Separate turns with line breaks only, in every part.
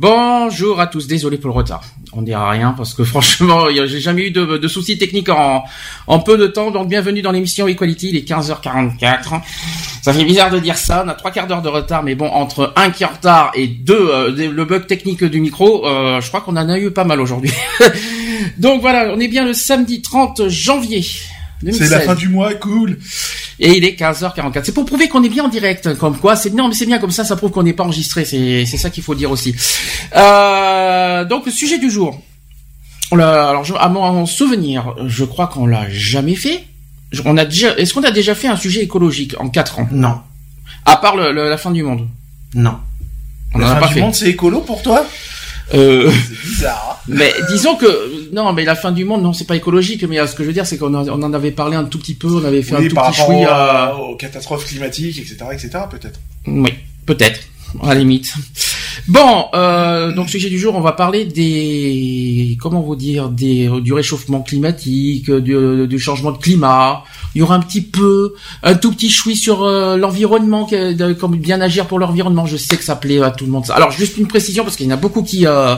Bonjour à tous, désolé pour le retard. On dira rien parce que franchement, j'ai jamais eu de, de soucis techniques en, en peu de temps. Donc bienvenue dans l'émission Equality, il est 15h44. Ça fait bizarre de dire ça, on a trois quarts d'heure de retard, mais bon, entre un qui est en retard et deux, euh, le bug technique du micro, euh, je crois qu'on en a eu pas mal aujourd'hui. Donc voilà, on est bien le samedi 30 janvier.
C'est
2016.
la fin du mois, cool.
Et il est 15h44. C'est pour prouver qu'on est bien en direct, comme quoi. C'est non, mais c'est bien comme ça. Ça prouve qu'on n'est pas enregistré. C'est c'est ça qu'il faut dire aussi. Euh, donc le sujet du jour. Alors je- à mon souvenir, je crois qu'on l'a jamais fait. Je- On a déjà. Est-ce qu'on a déjà fait un sujet écologique en quatre ans?
Non,
À part le- le- la fin du monde?
non.
On
la
en a
fin
pas
du
fait.
monde, c'est écolo pour toi?
Euh,
C'est bizarre. hein.
mais disons que non, mais la fin du monde, non, c'est pas écologique. Mais euh, ce que je veux dire, c'est qu'on en- on en avait parlé un tout petit peu. On avait fait
oui,
un tout
par
petit
rapport à- aux catastrophes climatiques, etc., etc., peut-être.
Oui, peut-être, à la limite. Bon, euh, donc sujet du jour, on va parler des, comment vous dire, des, du réchauffement climatique, du, du changement de climat. Il y aura un petit peu, un tout petit choui sur euh, l'environnement, comme bien agir pour l'environnement. Je sais que ça plaît à tout le monde. Alors juste une précision parce qu'il y en a beaucoup qui euh,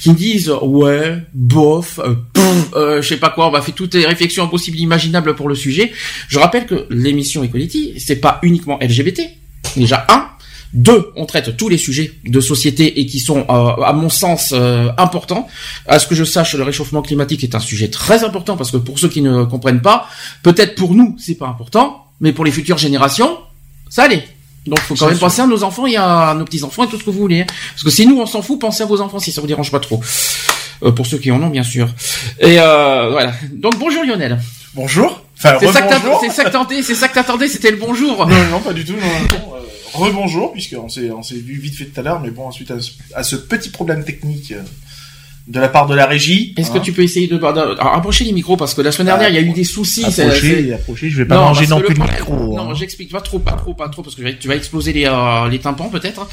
qui disent ouais, bof, euh, pff, euh, je sais pas quoi. On va faire toutes les réflexions possibles, imaginables pour le sujet. Je rappelle que l'émission Equality, c'est pas uniquement LGBT. Déjà un. Deux, on traite tous les sujets de société et qui sont, euh, à mon sens, euh, importants. À ce que je sache, le réchauffement climatique est un sujet très important parce que pour ceux qui ne comprennent pas, peut-être pour nous c'est pas important, mais pour les futures générations, ça allait. Donc, faut quand même
sûr.
penser à nos enfants et à nos petits enfants et tout ce que vous voulez. hein. Parce que si nous on s'en fout, pensez à vos enfants si ça vous dérange pas trop. Euh, pour ceux qui en ont, bien sûr. Et euh, voilà. Donc bonjour Lionel.
Bonjour. Enfin,
C'est ça que t'as-
rebonjour.
c'est ça que t'attendais, c'est ça que t'attendais, c'était le bonjour.
Non, non, pas du tout. Non, non, euh, rebonjour, puisqu'on s'est, on s'est vu vite fait tout à l'heure, mais bon, suite à, ce- à ce petit problème technique euh, de la part de la régie.
Est-ce
hein,
que tu peux essayer de, de- alors, approcher les micros parce que la semaine dernière il y a eu des soucis. c'est- c'est-
Approchez, approchez, je vais pas
Non,
manger non plus le micro.
Non,
hein.
j'explique pas trop, pas trop, pas trop, parce que tu vas exploser les, euh, les tympans peut-être. hein.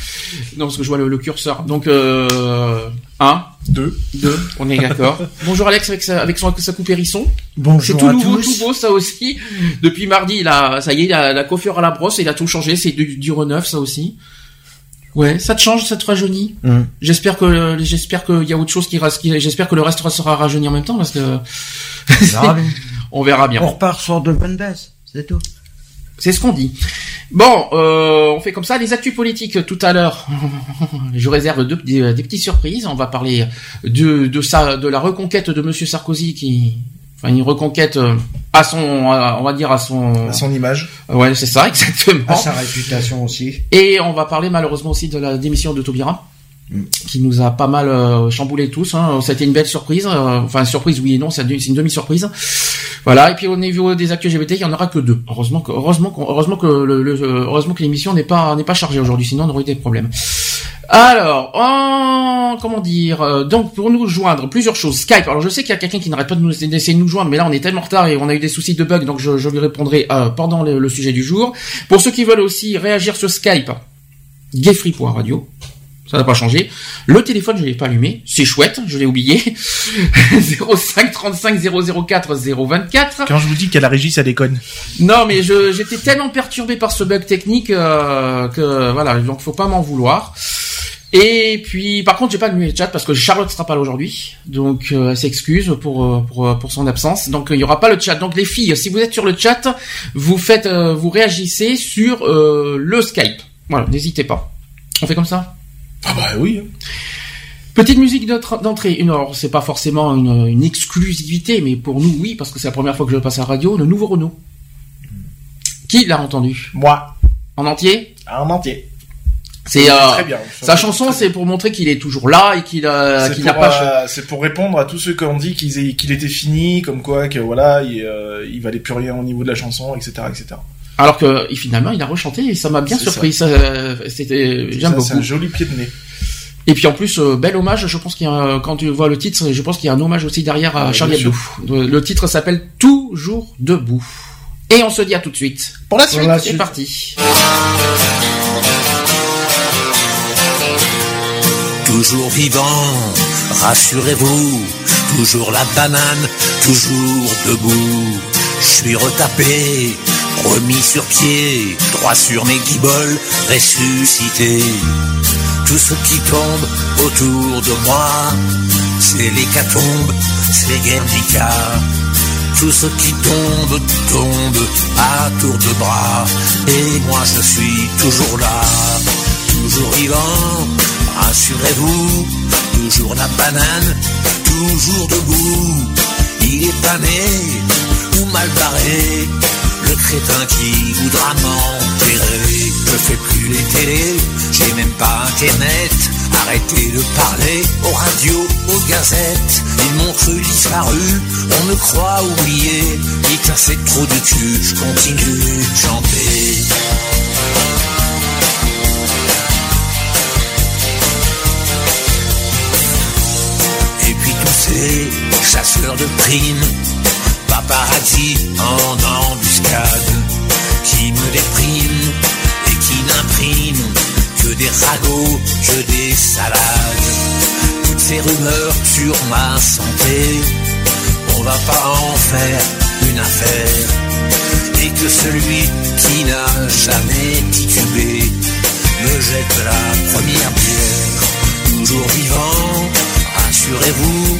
Non, parce que je vois le, le curseur. Donc, euh, un,
Deux.
deux, on est d'accord. Bonjour Alex avec sa, avec son, sa coupe hérisson. C'est
Bonjour
tout
à
nouveau,
tous.
tout beau ça aussi. Depuis mardi, il a, ça y est, la, la coiffure à la brosse, il a tout changé. C'est du, du reneuf ça aussi. Ouais, ça te change, ça te rajeunit?
Hum.
J'espère que, j'espère qu'il y a autre chose qui reste, qui- j'espère que le reste sera rajeuni en même temps parce que
On verra bien.
on verra bien.
On repart sur de bonnes bases, c'est tout.
C'est ce qu'on dit. Bon, euh, on fait comme ça. Les actus politiques tout à l'heure. Je réserve deux- des, des petites surprises. On va parler de de ça, de la reconquête de Monsieur Sarkozy qui, enfin une reconquête euh, à son, on va dire à son,
À son image.
ouais c'est ça exactement.
À sa réputation aussi.
Et on va parler malheureusement aussi de la démission de Taubira. Qui nous a pas mal euh, chamboulé tous. Hein. C'était une belle surprise. euh, enfin, surprise oui et non, c'est une demi-surprise. Voilà. Et puis au niveau des actus LGBT, il y en aura que deux. Heureusement que heureusement heureusement que l'émission n'est pas n'est pas chargée aujourd'hui, sinon on aurait eu des problèmes. Alors, en- comment dire euh, Donc pour nous joindre, plusieurs choses. Skype. Alors je sais qu'il y a quelqu'un qui n'arrête pas de nous d'essayer de nous joindre, mais là on est tellement en retard et on a eu des soucis de bug, donc je, je lui répondrai euh, pendant le, le sujet du jour. Pour ceux qui veulent aussi réagir sur Skype, gayfree.radio. Ça n'a pas changé. Le téléphone, je l'ai pas allumé. C'est chouette, je l'ai oublié. 05 35 004 024.
Quand je vous dis qu'à la régie, ça déconne.
Non, mais j'étais tellement perturbé par ce bug technique euh, que voilà, donc faut pas m'en vouloir. Et puis, par contre, j'ai pas allumé le chat parce que Charlotte sera pas là aujourd'hui, donc euh, elle s'excuse pour, euh, pour euh, pour son absence. Donc il y aura pas le chat. Donc les filles, si vous êtes sur le chat, vous faites, euh, vous réagissez sur euh, le Skype. Voilà, n'hésitez pas. On fait comme ça?
Ah bah oui. hein.
Petite musique d'entrée. Une, alors, c'est pas forcément une, une exclusivité, mais pour nous, oui, parce que c'est la première fois que je passe à la radio, le nouveau Renault. Qui l'a entendu?
Moi,
En entier?
En entier.
C'est euh,
Très bien.
sa chanson, c'est pour montrer qu'il est toujours là et qu'il a n'a pas.
euh, c'est pour répondre à tous ceux qui ont dit qu'il était fini, comme quoi que voilà, il, euh, il valait plus rien au niveau de la chanson, etc., etc.
Alors que et finalement, il a rechanté et ça m'a bien surpris. Ça, c'était
Ça,
j'aime
C'est un
beaucoup.
joli pied de nez.
Et puis en plus, euh, bel hommage. Je pense qu'il y a un- quand tu vois le titre, je pense qu'il y a un hommage aussi derrière à
Ah,
Charlie
bien
Hebdo. Le, titre s'appelle Toujours debout. Et on se dit à tout de suite. Pour la suite, c'est parti.
Toujours vivant, rassurez-vous, toujours la banane, toujours debout. Je suis retapé, remis sur pied, droit sur mes guiboles, ressuscité. Tout ce qui tombe autour de moi, c'est l'hécatombe, c'est Guernica. Tout ce qui tombe, tombe à tour de bras. Et moi je suis toujours là, toujours vivant, rassurez-vous, toujours la banane, toujours debout. Il est pas né ou mal barré, le crétin qui voudra m'enterrer. Je fais plus les télés, j'ai même pas internet. Arrêtez de parler aux radios, aux gazettes. Ils m'ont cru disparu, on me croit oublié. À c'est trop du cul, je continue de chanter. Et puis tous ces chasseurs de primes, paparazzi en embuscade, qui me dépriment et qui n'impriment que des ragots, que des salades. Toutes ces rumeurs sur ma santé, on va pas en faire une affaire. Et que celui qui n'a jamais titubé me jette la première pierre. Toujours vivant, rassurez-vous,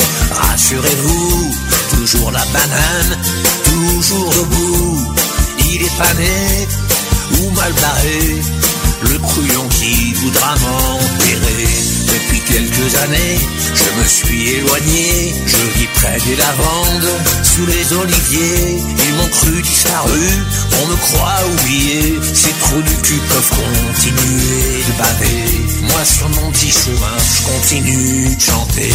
rassurez-vous, toujours la banane, toujours debout, il est pas né ou mal barré, le couillon qui voudra m'enterrer. Quelques années, je me suis éloigné, je vis près des lavandes, sous les oliviers, ils m'ont cru disparu, on me croit oublié, ces trous du cul peuvent continuer de baver. Moi sur mon petit chemin, je continue de chanter.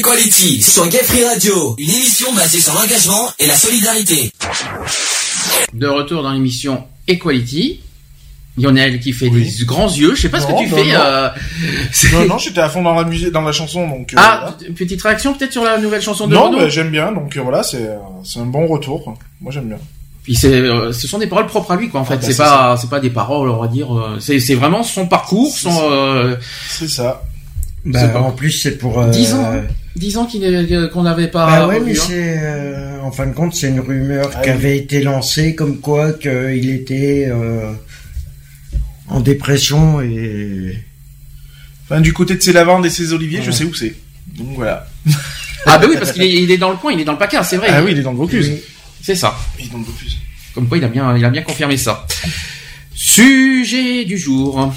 Equality sur Gay Free Radio, une émission basée sur l'engagement et la solidarité.
De retour dans l'émission Equality. Lionel qui fait
Oui.
des grands yeux. Je sais pas ce que tu
non,
fais.
non.
euh,
Non, non, j'étais à fond dans la musique, dans la chanson, donc. euh,
Ah, p- petite réaction peut-être sur la nouvelle chanson de
voilà. non,
Renaud
mais j'aime bien, donc euh, voilà, c'est c'est un bon retour. Moi, j'aime bien.
Puis c'est, euh, ce sont des paroles propres à lui, quoi. En fait,
Ah, bah,
c'est pas, c'est pas des paroles, on va dire. c'est, c'est vraiment son parcours,
C'est
son
ça.
euh,
C'est ça.
Bah,
C'est pas-
en plus, c'est pour. euh,
10 ans, 10 ans qu'il est, que- qu'on n'avait pas.
Bah ouais,
revu,
mais
hein.
c'est euh, en fin de compte, c'est une rumeur
Ah
qui
oui.
avait été lancée comme quoi qu'il était euh, en dépression et
Enfin, du côté de ses lavandes et ses oliviers, je sais où c'est. Donc voilà.
Ah bah oui, parce qu'il est, il est dans le coin, il est dans le placard, c'est vrai.
Ah oui, il est dans le Vaucluse.
C'est ça.
Il est dans le Vaucluse.
Comme quoi, il a bien, il a bien confirmé ça. Sujet du jour.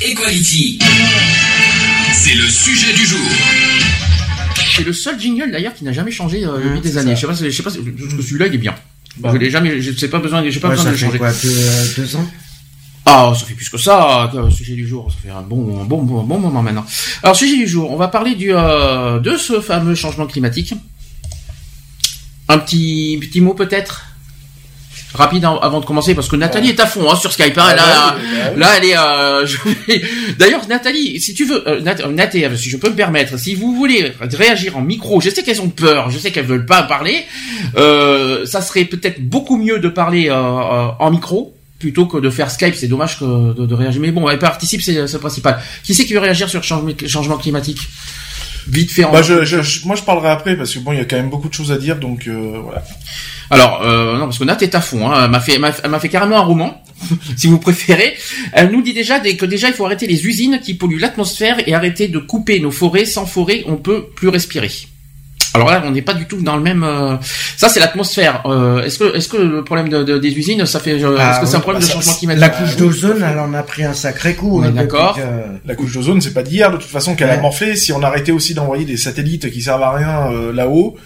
Equality. C'est le sujet du jour.
C'est le seul jingle d'ailleurs qui n'a jamais changé euh, depuis
Mmh,
des années.
ça.
Je sais pas, je sais pas, celui-là il est bien.
Bah.
Je l'ai jamais, je sais pas besoin, j'ai pas
Ouais,
besoin
ça
de le
fait
changer.
quoi, deux, euh, deux ans?
Ah, ça fait plus que ça, le sujet du jour. Ça fait un bon, un bon, bon, bon moment maintenant. Alors, sujet du jour, on va parler du, euh, de ce fameux changement climatique. Un petit, petit mot peut-être? Rapide hein, avant de commencer parce que Nathalie est à fond hein, sur Skype. hein,
Ah
là,
bah oui, bah oui.
là, elle est. euh, je D'ailleurs, Nathalie, si tu veux, euh, Nat, euh, euh, si je peux me permettre, si vous voulez réagir en micro, je sais qu'elles ont peur, je sais qu'elles veulent pas parler. Euh, ça serait peut-être beaucoup mieux de parler euh, euh, en micro plutôt que de faire Skype. C'est dommage que de, de réagir. Mais bon, elle participe, c'est c'est le principal. Qui c'est qui veut réagir sur le changement, changement climatique? Vite fait. En...
Bah, je, je- je- moi, je parlerai après parce que bon, il y a quand même beaucoup de choses à dire, donc euh, voilà.
Alors, euh, non, parce que Nat est à fond. Hein. Elle m'a fait, elle m'a- elle m'a fait carrément un roman, si vous préférez. Elle nous dit déjà que déjà il faut arrêter les usines qui polluent l'atmosphère et arrêter de couper nos forêts. Sans forêt, on peut plus respirer. Alors là, on n'est pas du tout dans le même. euh, Ça, c'est l'atmosphère. Euh, est-ce que, est-ce que le problème de, de- des usines, ça fait, euh,
Ah,
est-ce que c'est un problème
bah,
de changement climatique?
La couche d'ozone, elle en a pris un sacré coup.
On est
hein,
d'accord.
que-
La couche d'ozone, c'est pas d'hier de toute façon qu'elle a
Ouais.
morflé. Si on arrêtait aussi d'envoyer des satellites qui servent à rien euh, là-haut,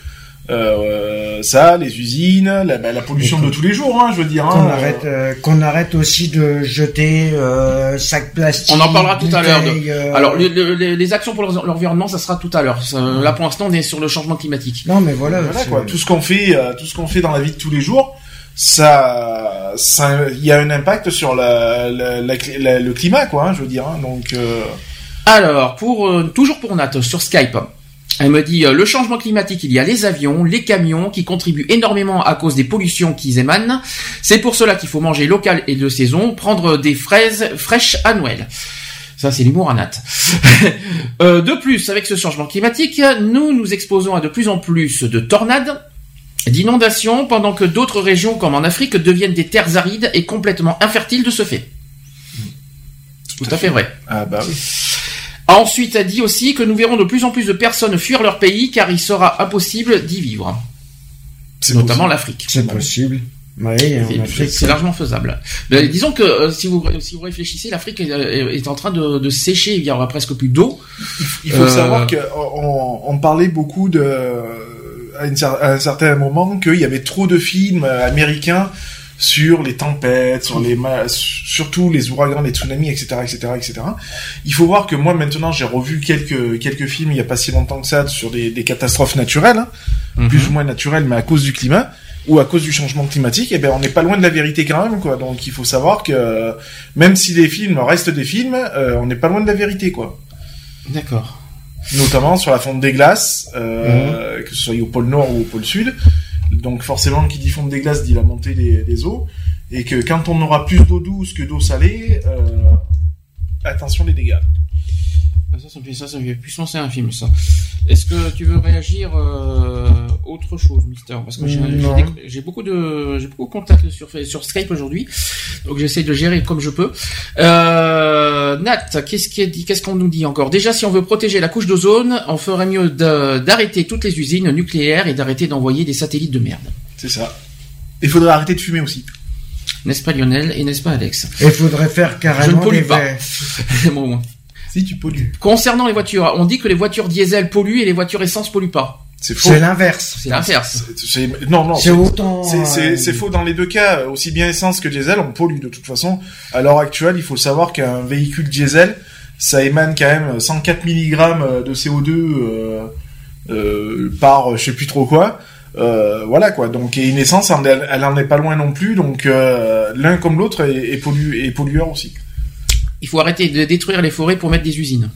euh, ça, les usines, la, bah, la pollution de tous les jours, hein, je veux dire.
Qu'on
hein,
arrête,
euh,
qu'on arrête aussi de jeter euh, sacs plastiques.
On en parlera tout à l'heure de-
euh,
Alors, le- le- les, actions pour l'environnement, ça sera tout à l'heure. Ça, Là, pour l'instant, on est sur le changement climatique.
Non, mais voilà.
voilà
c'est-
quoi. Tout ce qu'on fait, euh, tout ce qu'on fait dans la vie de tous les jours, ça, ça, il y a un impact sur la, la- la- la- le climat, quoi. hein, je veux dire. hein, donc, euh,
Alors, pour euh, toujours pour Nat sur Skype, elle me dit euh, le changement climatique, il y a les avions, les camions qui contribuent énormément à cause des pollutions qu'ils émanent. C'est pour cela qu'il faut manger local et de saison, prendre des fraises fraîches à Noël. Ça, c'est l'humour à Nat. Euh, de plus, avec ce changement climatique, nous nous exposons à de plus en plus de tornades, d'inondations, pendant que d'autres régions, comme en Afrique, deviennent des terres arides et complètement infertiles de ce fait. Tout à fait vrai.
ah bah oui.
Ensuite, elle dit aussi que nous verrons de plus en plus de personnes fuir leur pays car il sera impossible d'y vivre,
C'est
notamment l'Afrique.
C'est possible. Oui,
C'est- largement faisable. Mais disons que euh, si vous si vous réfléchissez, l'Afrique est, est en train de, de sécher. Il y aura presque plus d'eau.
Il faut
Euh,
savoir qu'on on, on parlait beaucoup de, à, une cer- à un certain moment qu'il y avait trop de films euh, américains sur les tempêtes, sur les surtout les ouragans, les tsunamis, etc., etc., etc. Il faut voir que moi maintenant j'ai revu quelques quelques films il y a pas si longtemps que ça sur des, des catastrophes naturelles, hein,
Mhm.
plus ou moins naturelles, mais à cause du climat ou à cause du changement climatique, eh ben on n'est pas loin de la vérité quand même quoi. Donc il faut savoir que même si les films restent des films, euh, on n'est pas loin de la vérité quoi
D'accord.
notamment sur la fonte des glaces, euh, que ce soit au pôle Nord ou au pôle Sud. Donc forcément, qui dit fonte des glaces dit la montée des, eaux, et que quand on aura plus d'eau douce que d'eau salée, euh, attention les dégâts.
Ça, ça me fait ça, ça me fait plus penser à un film, ça. Est-ce que tu veux réagir euh, autre chose, Mister? Parce que j'ai beaucoup de j'ai beaucoup de contacts sur sur Skype aujourd'hui, donc j'essaie de gérer comme je peux. Euh, Nat, qu'est-ce qui est dit Qu'est-ce qu'on nous dit encore? Déjà, si on veut protéger la couche d'ozone, on ferait mieux d'arrêter toutes les usines nucléaires et d'arrêter d'envoyer des satellites de merde.
C'est ça. Il faudrait arrêter de fumer aussi.
N'est-ce pas Lionel? Et n'est-ce pas Alex?
Il faudrait faire carrément
pollue
des
pas.
verres.
Bon, bon.
Si tu pollues.
Concernant les voitures, on dit que les voitures diesel polluent et les voitures essence polluent pas.
C'est faux.
C'est l'inverse.
C'est l'inverse.
Non, non.
C'est autant.
C'est-
euh,
c'est faux dans les deux cas, aussi bien essence que diesel, on pollue de toute façon. À l'heure actuelle, il faut savoir qu'un véhicule diesel, ça émane quand même 104 mg de CO2 euh, euh, par je sais plus trop quoi. Euh, voilà quoi. Donc et une essence, elle, elle en est pas loin non plus. Donc euh, l'un comme l'autre est, est, pollu- est pollueur aussi.
Il faut arrêter de détruire les forêts pour mettre des usines.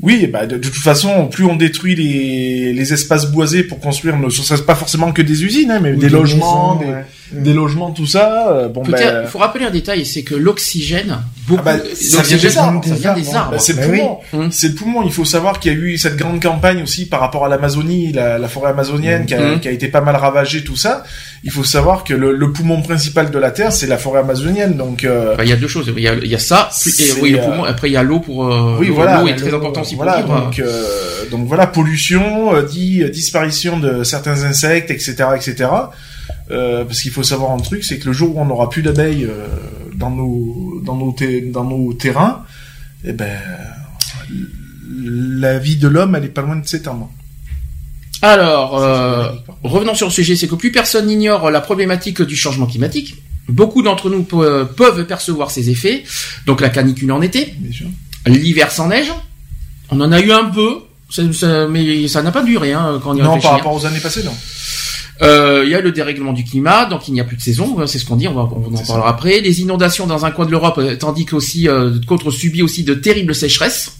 Oui, bah de, de toute façon, plus on détruit les, les espaces boisés pour construire, ne serait pas forcément que des usines, hein, mais des, logements,
maisons,
des,
ouais.
Des logements, tout ça. euh, Bon,
Il
ben,
faut rappeler un détail, c'est que l'oxygène, beaucoup,
Ah bah, ça vient
l'oxygène,
des arbres, bah, c'est le
Bah oui.
poumon.
Hum.
C'est le poumon. Il faut savoir qu'il y a eu cette grande campagne aussi par rapport à l'Amazonie, la, la forêt amazonienne qui a,
Mhm.
qui a été pas mal ravagée, tout ça. Il faut savoir que le, le poumon principal de la Terre, c'est la forêt amazonienne. Donc, euh,
Enfin, il y a deux choses. Il y a, il y a ça, plus- et, oui, le
euh,
poumon. Après, il y a l'eau pour. euh,
oui, voilà.
L'eau est très important aussi pour
voilà,
vivre.
donc, euh, donc voilà, pollution, euh, dit disparition de certains insectes, etc., etc. Euh, parce qu'il faut savoir un truc, c'est que le jour où on n'aura plus d'abeilles euh, dans nos dans nos dans nos terrains, eh ben la vie de l'homme, elle est pas loin de s'éteindre.
Alors, euh, revenons sur le sujet, c'est que plus personne n'ignore la problématique du changement climatique. Beaucoup d'entre nous pe- peuvent percevoir ces effets. Donc la canicule en été, l'hiver sans neige. On en a eu un peu, ça- ça- mais ça n'a pas duré hein, quand on y
Non, par
hein.
rapport aux années passées, non.
Euh, Il y a le dérèglement du climat, donc il n'y a plus de saison, euh, c'est ce qu'on dit, on, va, on en parlera après. Les inondations dans un coin de l'Europe, euh, tandis qu'aussi euh, qu'autres subit aussi de terribles sécheresses.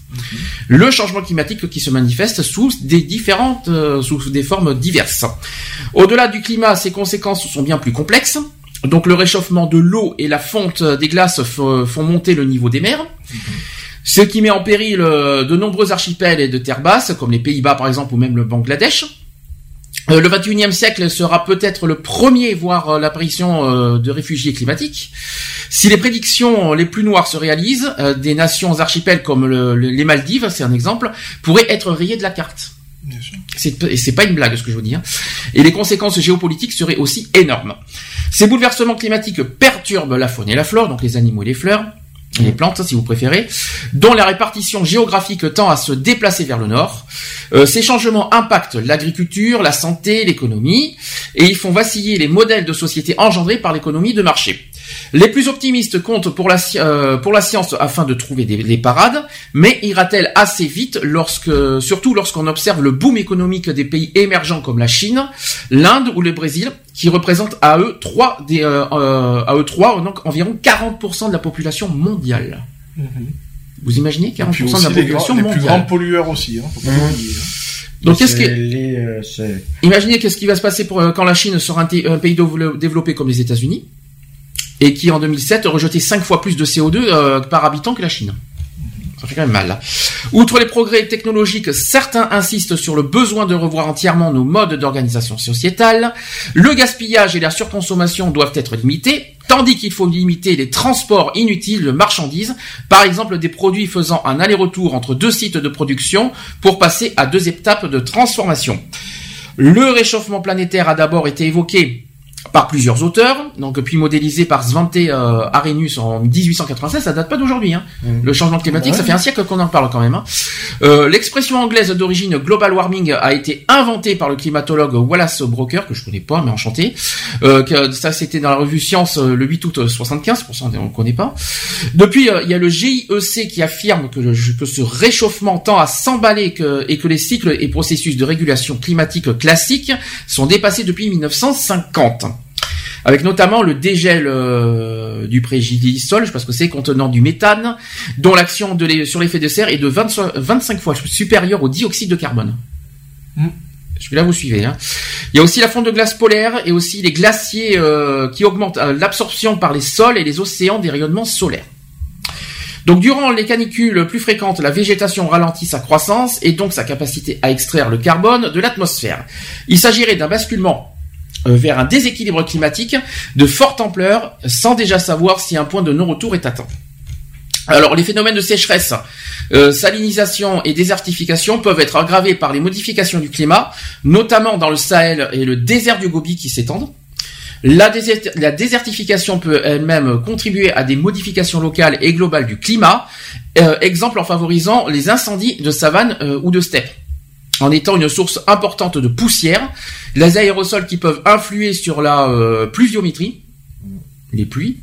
Le changement climatique qui se manifeste sous des différentes, euh, sous des formes diverses. Au-delà du climat, ses conséquences sont bien plus complexes. Donc le réchauffement de l'eau et la fonte des glaces font monter le niveau des mers. Ce qui met en péril de nombreux archipels et de terres basses, comme les Pays-Bas par exemple ou même le Bangladesh. Euh, le 21e siècle sera peut-être le premier voir euh, l'apparition euh, de réfugiés climatiques. Si les prédictions les plus noires se réalisent, des nations archipels comme le- le- les Maldives, c'est un exemple, pourraient être rayées de la carte. C'est c'est pas une blague ce que je vous dis. hein. Et les conséquences géopolitiques seraient aussi énormes. Ces bouleversements climatiques perturbent la faune et la flore, donc les animaux et les fleurs, les plantes si vous préférez, dont la répartition géographique tend à se déplacer vers le nord. Euh, ces changements impactent l'agriculture, la santé, l'économie, et ils font vaciller les modèles de société engendrés par l'économie de marché. Les plus optimistes comptent pour la, euh, science afin de trouver des, des parades, mais ira-t-elle assez vite lorsque, surtout lorsqu'on observe le boom économique des pays émergents comme la Chine, l'Inde ou le Brésil, qui représentent à eux trois, des, euh, euh, à eux trois donc environ 40% de la population mondiale. Vous imaginez 40%
Mhm. Puis
de la
les,
population
grands- les plus
mondiale.
grands pollueurs aussi. Hein, faut pas
Mhm.
l'oublier, hein.
Donc qu'est-ce
C'est
que,
les, euh,
imaginez qu'est-ce qui va se passer pour, euh, quand la Chine sera un, un pays dévelop- développé comme les États-Unis et qui en 2007 rejetait 5 fois plus de CO2 euh, par habitant que la Chine. Là. Outre les progrès technologiques, certains insistent sur le besoin de revoir entièrement nos modes d'organisation sociétale. Le gaspillage et la surconsommation doivent être limités, tandis qu'il faut limiter les transports inutiles de marchandises, par exemple des produits faisant un aller-retour entre deux sites de production pour passer à deux étapes de transformation. Le réchauffement planétaire a d'abord été évoqué par plusieurs auteurs, donc puis modélisé par Svante euh, Arrhenius en 1896, ça date pas d'aujourd'hui. Hein.
Mhm.
Le changement climatique,
Ouais.
ça fait un siècle qu'on en parle quand même. hein. Euh, L'expression anglaise d'origine global warming a été inventée par le climatologue Wallace Broker, que je connais pas, mais enchanté. Euh, que, ça, c'était dans la revue Science euh, le 8 août 75, pour ça on ne connaît pas. Depuis, euh, il y a le GIEC qui affirme que, le- que ce réchauffement tend à s'emballer que- et que les cycles et processus de régulation climatique classiques sont dépassés depuis 1950 avec notamment le dégel euh, du préjudice-sol, parce que c'est contenant du méthane, dont l'action sur l'effet de serre est de 20 25 fois supérieure au dioxyde de carbone.
Mm.
Celui-là, vous suivez. Hein. Il y a aussi la fonte de glace polaire et aussi les glaciers euh, qui augmentent euh, l'absorption par les sols et les océans des rayonnements solaires. Donc durant les canicules plus fréquentes, la végétation ralentit sa croissance et donc sa capacité à extraire le carbone de l'atmosphère. Il s'agirait d'un basculement vers un déséquilibre climatique de forte ampleur sans déjà savoir si un point de non-retour est atteint. Alors les phénomènes de sécheresse, euh, salinisation et désertification peuvent être aggravés par les modifications du climat, notamment dans le Sahel et le désert du Gobi qui s'étendent. La, désert- la désertification peut elle-même contribuer à des modifications locales et globales du climat, euh, exemple en favorisant les incendies de savane euh, ou de steppe, en étant une source importante de poussière, les aérosols qui peuvent influer sur la euh, pluviométrie, les pluies,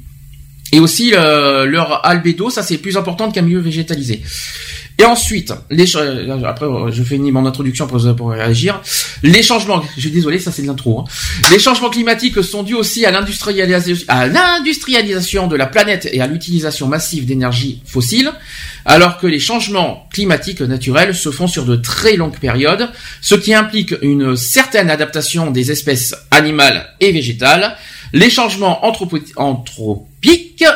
et aussi euh, leur albédo, ça c'est plus important qu'un milieu végétalisé. Et ensuite, les euh, après euh, je finis mon introduction pour, pour réagir. Les changements, je suis désolé, ça c'est de l'intro. hein. Les changements climatiques sont dus aussi à l'industrialisation, à l'industrialisation de la planète et à l'utilisation massive d'énergie fossile, alors que les changements climatiques naturels se font sur de très longues périodes, ce qui implique une certaine adaptation des espèces animales et végétales. Les changements anthropiques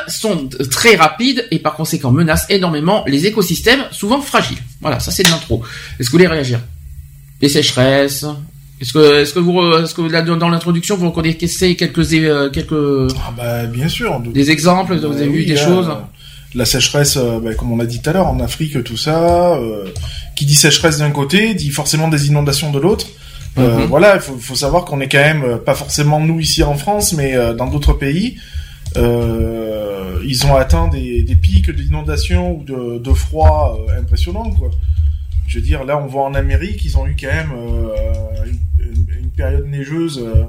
sont très rapides et par conséquent menacent énormément les écosystèmes, souvent fragiles. Voilà, ça c'est l'intro. Est-ce que vous voulez réagir? Les sécheresses, est-ce que, est-ce que vous, est-ce que là, dans l'introduction, vous reconnaissez quelques, euh, quelques,
ah bah, bien sûr.
Des exemples, vous avez vu des choses?
La sécheresse, euh, bah, comme on l'a dit tout à l'heure, en Afrique, tout ça, euh, qui dit sécheresse d'un côté, dit forcément des inondations de l'autre. Mhm. Voilà, il faut, faut, savoir qu'on est quand même, pas forcément nous ici en France, mais dans d'autres pays, ils ont atteint des, des pics d'inondation ou de, de froid impressionnants, quoi. Je veux dire, là, on voit en Amérique, ils ont eu quand même une, période neigeuse euh,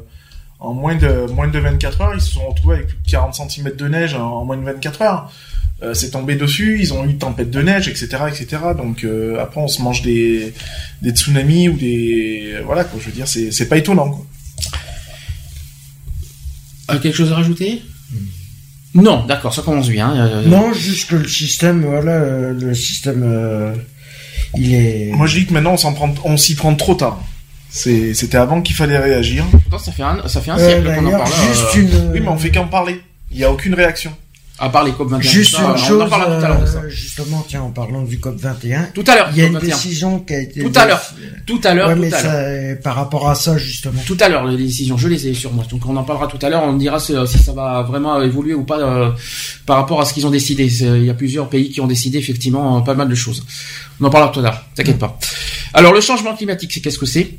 en moins de moins de 24 heures. Ils se sont retrouvés avec plus de 40 cm de neige en, moins de 24 heures. Euh, c'est tombé dessus, ils ont eu une tempête de neige, etc., etc. Donc euh, après, on se mange des, des tsunamis ou des voilà quoi. Je veux dire, c'est c'est pas étonnant quoi.
quelque chose à rajouter? Non, d'accord, ça commence bien.
Non, juste que le système, voilà, le système, il est.
Moi, je dis que maintenant, on s'en prend, on s'y prend trop tard. C'était avant qu'il fallait réagir.
ça fait un, ça fait un siècle qu'on en parle.
Juste une... Oui, mais on fait qu'en parler. Il n'y a aucune réaction.
À part les COP 21.
Juste une chose, on en tout à l'heure euh, justement, tiens, en parlant du COP 21.
Tout à l'heure.
Il y a une décision qui a été.
Tout à l'heure. Tout à l'heure.
Ouais, mais ça, par rapport à ça, justement.
Tout à l'heure, les décisions, je les ai sur moi. Donc on en parlera tout à l'heure. On dira si, ça va vraiment évoluer ou pas euh, par rapport à ce qu'ils ont décidé. Il y a plusieurs pays qui ont décidé effectivement pas mal de choses. On en parlera tout à l'heure. T'inquiète pas. Alors le changement climatique, c'est qu'est-ce que c'est?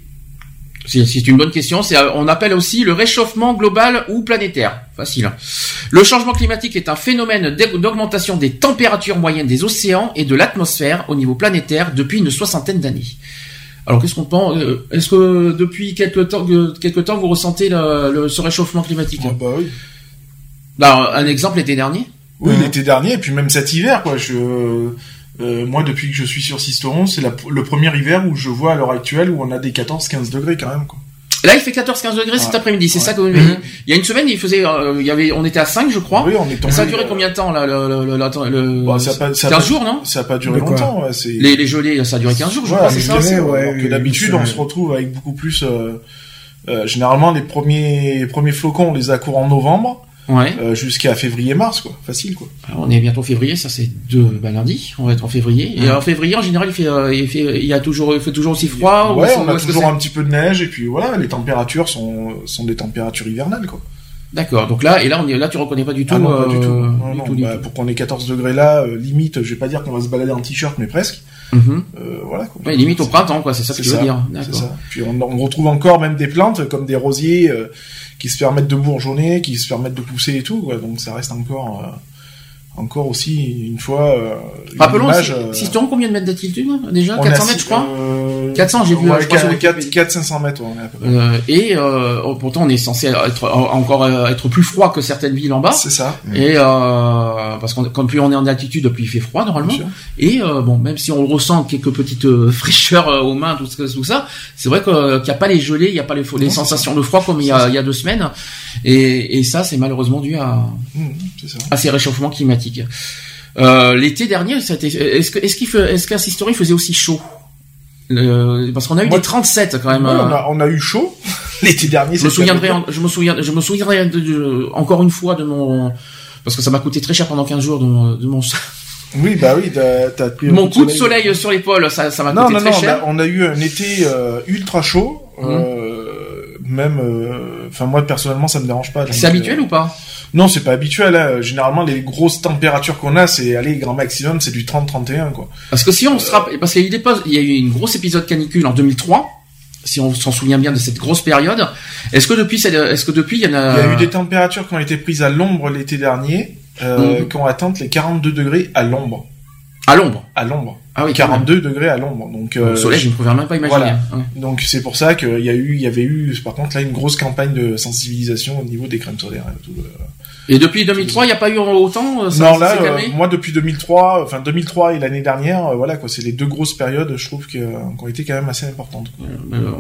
C'est une bonne question. Euh, on appelle aussi le réchauffement global ou planétaire. Facile. Le changement climatique est un phénomène d'augmentation des températures moyennes des océans et de l'atmosphère au niveau planétaire depuis une soixantaine d'années. Alors qu'est-ce qu'on pense euh, Est-ce que depuis quelques temps, quelque temps, vous ressentez le, ce réchauffement climatique?
Ah bah oui.
Bah, un exemple l'été dernier.
Oui, l'été dernier, et puis même cet hiver, quoi. Je, euh, moi, depuis que je suis sur Sisteron, c'est le premier hiver où je vois à l'heure actuelle où on a des 14-15 degrés quand même. Quoi.
Là, il fait 14-15 degrés cet après-midi, c'est ça que vous mhm. Il y a une semaine, il faisait, euh, il y avait, on était à 5, je crois.
Oui, on est tombé,
Ça a duré combien de temps là, le, le, le, bah, ça a pas, ça 15 jours, non?
Ça a pas duré longtemps. Ouais,
les, les gelées, ça a duré 15 jours, je crois, c'est ça.
Ouais, que d'habitude, on se retrouve avec beaucoup plus. Euh, euh, généralement, les premiers premiers flocons, on les a courant en novembre.
Ouais.
Euh, jusqu'à février-mars, quoi. Facile, quoi.
on est bientôt février, ça c'est deux bah, lundi. On va être en février. Et en février, en général, il fait, euh, il fait, il y a toujours, il fait toujours aussi froid.
Ouais, on a toujours un petit peu de neige et puis voilà, les températures sont sont des températures hivernales, quoi.
D'accord. Donc là, et là, on est, là, tu reconnais pas du tout. Ah
non, pas du tout. Euh, non, non, bah, pour qu'on ait 14 degrés là, limite, je vais pas dire qu'on va se balader en t-shirt, mais presque.
Mm
voilà.
Quoi. Ouais, limite au printemps, quoi. C'est ça que tu veux dire.
Puis on, on, retrouve encore même des plantes comme des rosiers qui se permettent de bourgeonner, qui se permettent de pousser et tout. Donc ça reste encore, euh, encore aussi une fois. Euh,
Rappelons, image, si, si combien de mètres d'altitude déjà? 400 mètres, je crois? 400, j'ai vu.
Ouais, 4, 4, 500 mètres. Ouais, à peu près. Euh,
et euh, oh, pourtant, on est censé être encore euh, être plus froid que certaines villes en bas.
C'est ça.
Et euh, parce qu'on quand plus on est en altitude, plus il fait froid normalement. Et euh, bon, même si on ressent quelques petites fraîcheurs aux mains, tout, tout ça, c'est vrai qu'il n'y a pas les gelées, il n'y a pas les, les sensations de froid comme il y a, il y a deux semaines. Et, et ça, c'est malheureusement dû à, mmh, à ces réchauffements climatiques. Euh, L'été dernier, est-ce que est-ce qu'il est-ce qu'à il faisait aussi chaud? Parce qu'on a eu des 37 quand même.
on, a, on, a, eu chaud l'été dernier.
Je me souviendrai, je me souviens, je me souviendrai de, encore une fois de mon, parce que ça m'a coûté très cher pendant 15 jours de mon, de mon
oui, bah oui, t'as pris
Mon coup de soleil, sur l'épaule, ça, ça m'a coûté non, très
non,
cher.
On a, on a eu un été euh, ultra chaud. Mmh. Euh, même, euh, enfin moi personnellement, ça me dérange pas.
C'est habituel ou pas?
Non, c'est pas habituel. Hein. Généralement, les grosses températures qu'on a, c'est aller grand maximum, c'est du 30-31 quoi.
Parce que si on se rappelle, parce qu'il il y a eu une grosse épisode canicule en 2003 si on s'en souvient bien de cette grosse période. Est-ce que depuis, est-ce que depuis, il y en a...
Il y a eu des températures qui ont été prises à l'ombre l'été dernier, euh, mhm. qui ont atteint les 42 degrés à l'ombre.
À l'ombre.
À l'ombre. Ah oui. 42 degrés à l'ombre. Donc,
euh, soleil, je ne pouvais même pas imaginer. Voilà.
Hein. Donc c'est pour ça qu'il y a eu, il y avait eu, par contre là, une grosse campagne de sensibilisation au niveau des crèmes solaires et tout. Euh,
et depuis 2003, il n'y a pas eu autant
euh, ça, Non, là, euh, moi depuis 2003, enfin 2003 et l'année dernière, euh, voilà quoi, c'est les deux grosses périodes, je trouve qui ont été quand même assez importantes. Quoi.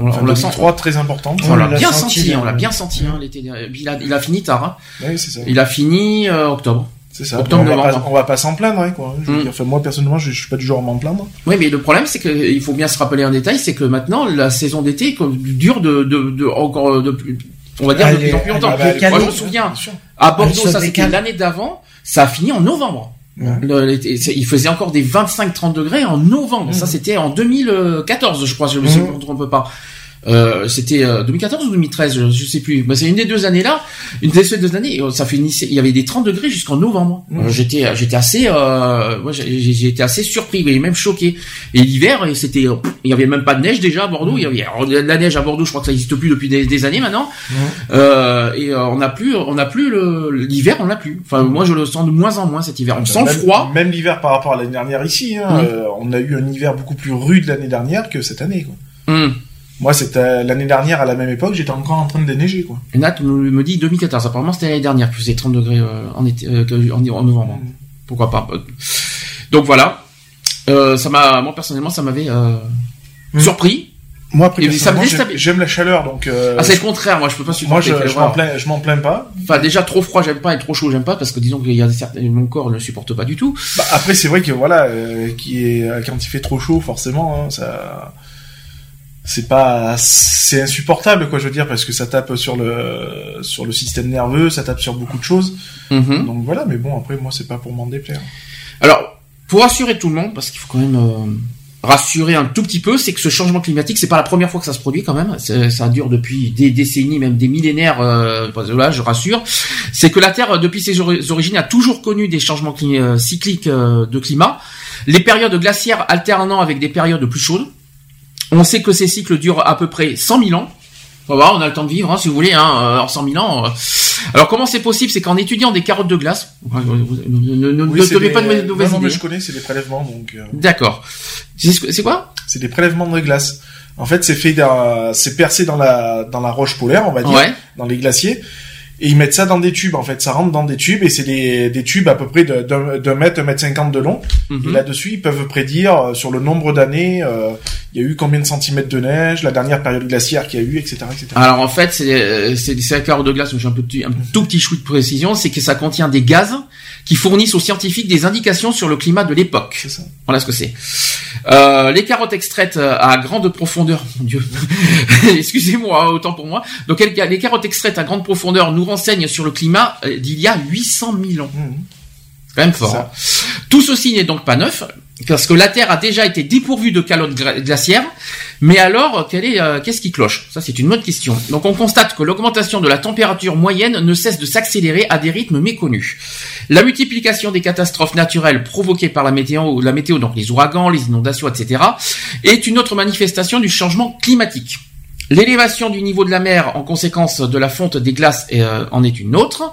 on, enfin,
2003 très importante.
On, l'a bien senti, on l'a bien senti. Hein, l'été, il a, il a fini tard.
Hein. C'est ça.
Il a fini octobre.
C'est ça. Octobre, on, va pas, on va pas s'en plaindre, hein, quoi. Je veux mm. dire, enfin, moi personnellement, je, je, suis pas du genre à m'en plaindre.
Oui, mais le problème, c'est qu'il faut bien se rappeler un détail, c'est que maintenant la saison d'été dure de, de, de encore de plus on va dire de plus en plus longtemps. Moi, je me souviens, à Bordeaux, ça c'était l'année d'avant, ça a fini en novembre.
Ouais.
Le- il faisait encore des 25-30 degrés en novembre. Ça,
Mhm.
c'était en 2014, je crois, je me si je me trompe pas. Euh, c'était euh, 2014 ou 2013, je, je sais plus. Mais c'est une des deux années là, une des deux années. euh, Ça finissait, il y avait des 30 degrés jusqu'en novembre.
Mhm.
Euh, j'étais, j'étais assez, euh, été assez surpris, et même choqué. Et l'hiver, c'était, euh, il y avait même pas de neige déjà à Bordeaux. Il y avait alors, de la neige à Bordeaux, je crois que ça n'existe plus depuis des, des années maintenant. Euh, et euh, on n'a plus, on n'a plus l'hiver, on n'a plus. Enfin, moi, je le sens de moins en moins cet hiver. On sent le froid.
Même l'hiver par rapport à l'année dernière ici, hein, euh, on a eu un hiver beaucoup plus rude l'année dernière que cette année. Quoi. Moi, c'était l'année dernière à la même époque, j'étais encore en train de déneiger. Quoi.
Et Nat me, dit 2014. Apparemment, c'était l'année dernière que faisait 30 degrés euh, en, été, euh, que- en, en novembre.
Mhm.
Pourquoi pas Donc voilà. Euh, ça m'a, moi personnellement, ça m'avait euh,
Mhm.
surpris.
Moi, après, j'aime- la chaleur, donc euh,
ah, c'est le contraire. Moi, je peux pas
moi,
supporter.
je,
quelle
je
horreur.
m'en plains, je m'en plains pas.
Enfin, déjà trop froid, j'aime pas, et trop chaud, j'aime pas, parce que disons qu'il y a certains, mon corps ne le supporte pas du tout.
Bah, après, c'est vrai que voilà, euh, qui est euh, quand il fait trop chaud, forcément, hein, ça, c'est pas, c'est insupportable, quoi. Je veux dire, parce que ça tape sur le sur le système nerveux, ça tape sur beaucoup de choses.
Mhm.
Donc voilà, mais bon, après, moi, c'est pas pour m'en déplaire.
Alors, pour rassurer tout le monde, parce qu'il faut quand même euh, rassurer un tout petit peu, c'est que ce changement climatique, c'est pas la première fois que ça se produit quand même. Ça dure depuis des décennies, même des millénaires. Euh, là, je rassure. C'est que la Terre, euh, depuis ses ori- origines, a toujours connu des changements euh, cycliques euh, de climat. Les périodes glaciaires alternant avec des périodes plus chaudes. On sait que ces cycles durent à peu près 100 000 ans. Voir, on a le temps de vivre, hein, si vous voulez, hein, euh, en 100 000 ans. euh. Alors comment c'est possible? C'est qu'en étudiant des carottes de glace, ne, ne,
Oui, des-
pas de
non,
mauvaises
non, mais
idées.
je connais, c'est des prélèvements, donc euh,
D'accord. C'est quoi?
C'est des prélèvements de glace. En fait, c'est fait, c'est percé dans la dans la roche polaire, on va dire,
Ouais.
dans les glaciers. Et ils mettent ça dans des tubes, en fait. Ça rentre dans des tubes, et c'est des, des tubes à peu près de- d'un d'un mètre, un mètre cinquante de long. Et là-dessus, ils peuvent prédire euh, sur le nombre d'années, euh, il y a eu combien de centimètres de neige, la dernière période glaciaire qu'il y a eu, etc., etc.
Alors en fait, c'est euh, c'est carreau de glace, mais j'ai un, petit, un tout petit chouï de précision, c'est que ça contient des gaz qui fournissent aux scientifiques des indications sur le climat de l'époque. Voilà ce que c'est. Euh, les carottes extraites euh, à grande profondeur, mon Dieu, excusez-moi, autant pour moi. Donc les les carottes extraites à grande profondeur nous renseignent sur le climat euh, d'il y a 800 000 ans.
Mhm.
quand même fort. Hein. Tout ceci n'est donc pas neuf, parce que la Terre a déjà été dépourvue de calottes gla- glaciaires. Mais alors, est, euh, qu'est-ce qui cloche? Ça, c'est une bonne question. Donc, on constate que l'augmentation de la température moyenne ne cesse de s'accélérer à des rythmes méconnus. La multiplication des catastrophes naturelles provoquées par la météo, donc les ouragans, les inondations, etc., est une autre manifestation du changement climatique. L'élévation du niveau de la mer en conséquence de la fonte des glaces euh, en est une autre,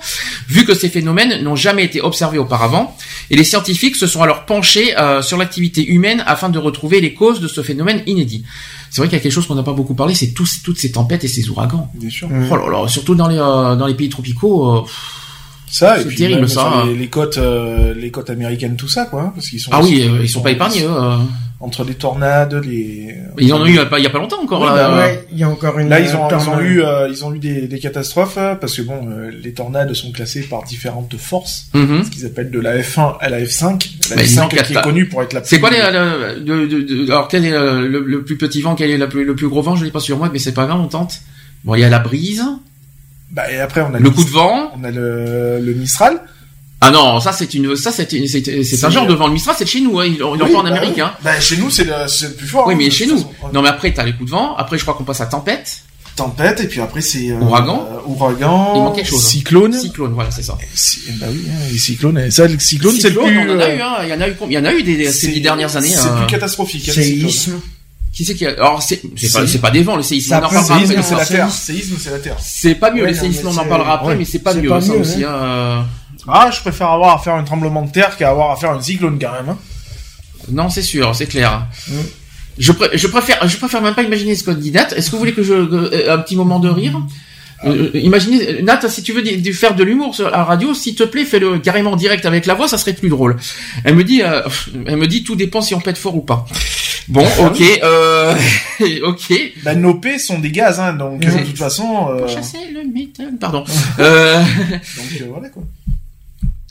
vu que ces phénomènes n'ont jamais été observés auparavant, et les scientifiques se sont alors penchés euh, sur l'activité humaine afin de retrouver les causes de ce phénomène inédit. C'est vrai qu'il y a quelque chose qu'on n'a pas beaucoup parlé, c'est tous, toutes ces tempêtes et ces ouragans.
Bien sûr.
Mhm.
Oh là là, surtout dans les, euh, dans les pays tropicaux. euh, pff.
Ça, et
C'est
puis
terrible,
même
ça,
sur
hein.
les, les côtes, euh, les côtes américaines, tout ça, quoi, hein, parce qu'ils sont.
ah oui,
aussi-
euh, ils sont pas épargnés. Eux, euh.
Entre les tornades, les.
Ils en ont eu il y a pas, il y a pas longtemps encore.
Oui,
là,
bah
euh.
Ouais, il y a encore une.
Là, ils ont,
euh,
ils ont eu, euh, ils ont eu des, des catastrophes parce que bon, euh, les tornades sont classées par différentes forces,
Mhm.
ce qu'ils appellent de la F1 à la F5. La
Mais disons
F5
qu'il y a
qui est connue pour être la plus.
C'est quoi les, le, de- de- de- alors quel est le, le plus petit vent, quel est le plus, le plus gros vent Je l'ai pas sur moi, mais c'est pas grave, on tente. Bon, il y a la brise,
Bah, et après, on a
le coup de vent.
on a le, le Mistral.
Ah non, ça c'est une, ça c'est une- c'est un genre de vent. Le Mistral, c'est chez nous, hein. ils l'ont
Oui,
pas en
bah
Amérique.
oui.
Hein.
Bah, chez nous, c'est le, le plus fort.
Oui,
hein,
mais chez nous.
façon.
Non, mais après t'as les coups de vent. Après, je crois qu'on passe à tempête,
Tempête, et puis après, c'est. euh,
Ouragan.
euh, ouragan.
Il manque quelque chose, hein.
Cyclone.
cyclone, voilà, c'est ça.
Bah oui, hein, les cyclones. et Ça, le cyclone, c'est le plus.
on en a
euh,
eu, hein. Il y en a eu, il y en a eu des, ces dix dernières années.
C'est plus catastrophique. hein.
Qui c'est qui a... Alors c'est, c'est pas,
C'est-
pas des vents, le séisme.
Ça
on en
peut-
parlera après.
Séisme,
mais
c'est la terre. Séisme, c'est la terre.
C'est pas mieux,
Ouais,
le séisme, on en parlera après,
ouais.
mais c'est pas mieux,
pas
ça
mieux,
aussi.
hein.
hein, euh.
Ah, je préfère avoir à faire un tremblement de terre qu'à avoir à faire un cyclone quand même. Hein.
Non, c'est sûr, c'est clair.
Mm.
Je, pré- je préfère, je préfère même pas imaginer ce qu'on dit Nat. Est-ce que vous voulez que je, euh, un petit moment de rire? Euh, imaginez, Nat, si tu veux faire de l'humour sur la radio, s'il te plaît, fais-le carrément direct avec la voix, ça serait plus drôle. Elle me dit, euh, elle me dit, tout dépend si on pète fort ou pas. Bon, ok, euh, ok.
Bah, nos P sont des gaz, hein, donc euh,
Ouais.
de toute façon. euh,
Pour chasser le méthane, pardon. euh,
donc euh, voilà quoi.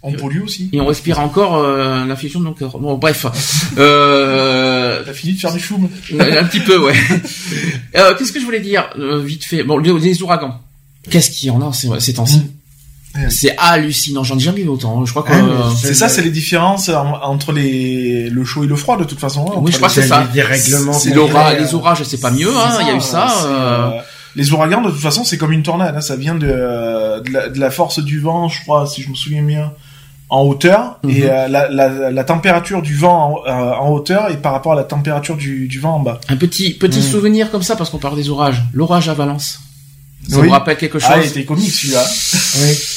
On pollue aussi.
et on respire encore euh, l'infusion de mon cœur. Bon, bref. Euh,
T'as fini de faire du choum.
un petit peu, ouais. Euh, Qu'est-ce que je voulais dire euh, vite fait? Bon, les, les ouragans. Qu'est-ce qu'il y en a ces, ces temps-ci?
Ouais.
C'est hallucinant, j'en ai jamais vu autant. Je crois que.
Ah,
euh,
C'est ça, c'est les différences en- entre les le chaud et le froid de toute façon. hein,
Oui, je crois que
les-
c'est ça.
Les dérèglements.
c'est les
euh,
orages, c'est pas mieux, hein. Il y a eu ça. euh,
euh, Les ouragans, de toute façon, c'est comme une tornade. Hein, ça vient de, euh, de, la, de la force du vent, je crois, si je me souviens bien, en hauteur.
Mhm.
Et euh, la, la, la température du vent en, euh, en hauteur est par rapport à la température du, du vent en bas.
Un petit petit
Mm.
souvenir comme ça parce qu'on parle des orages. L'orage à Valence. Ça
Oui.
vous rappelle quelque chose
Ah, il était comique celui-là.
Oui.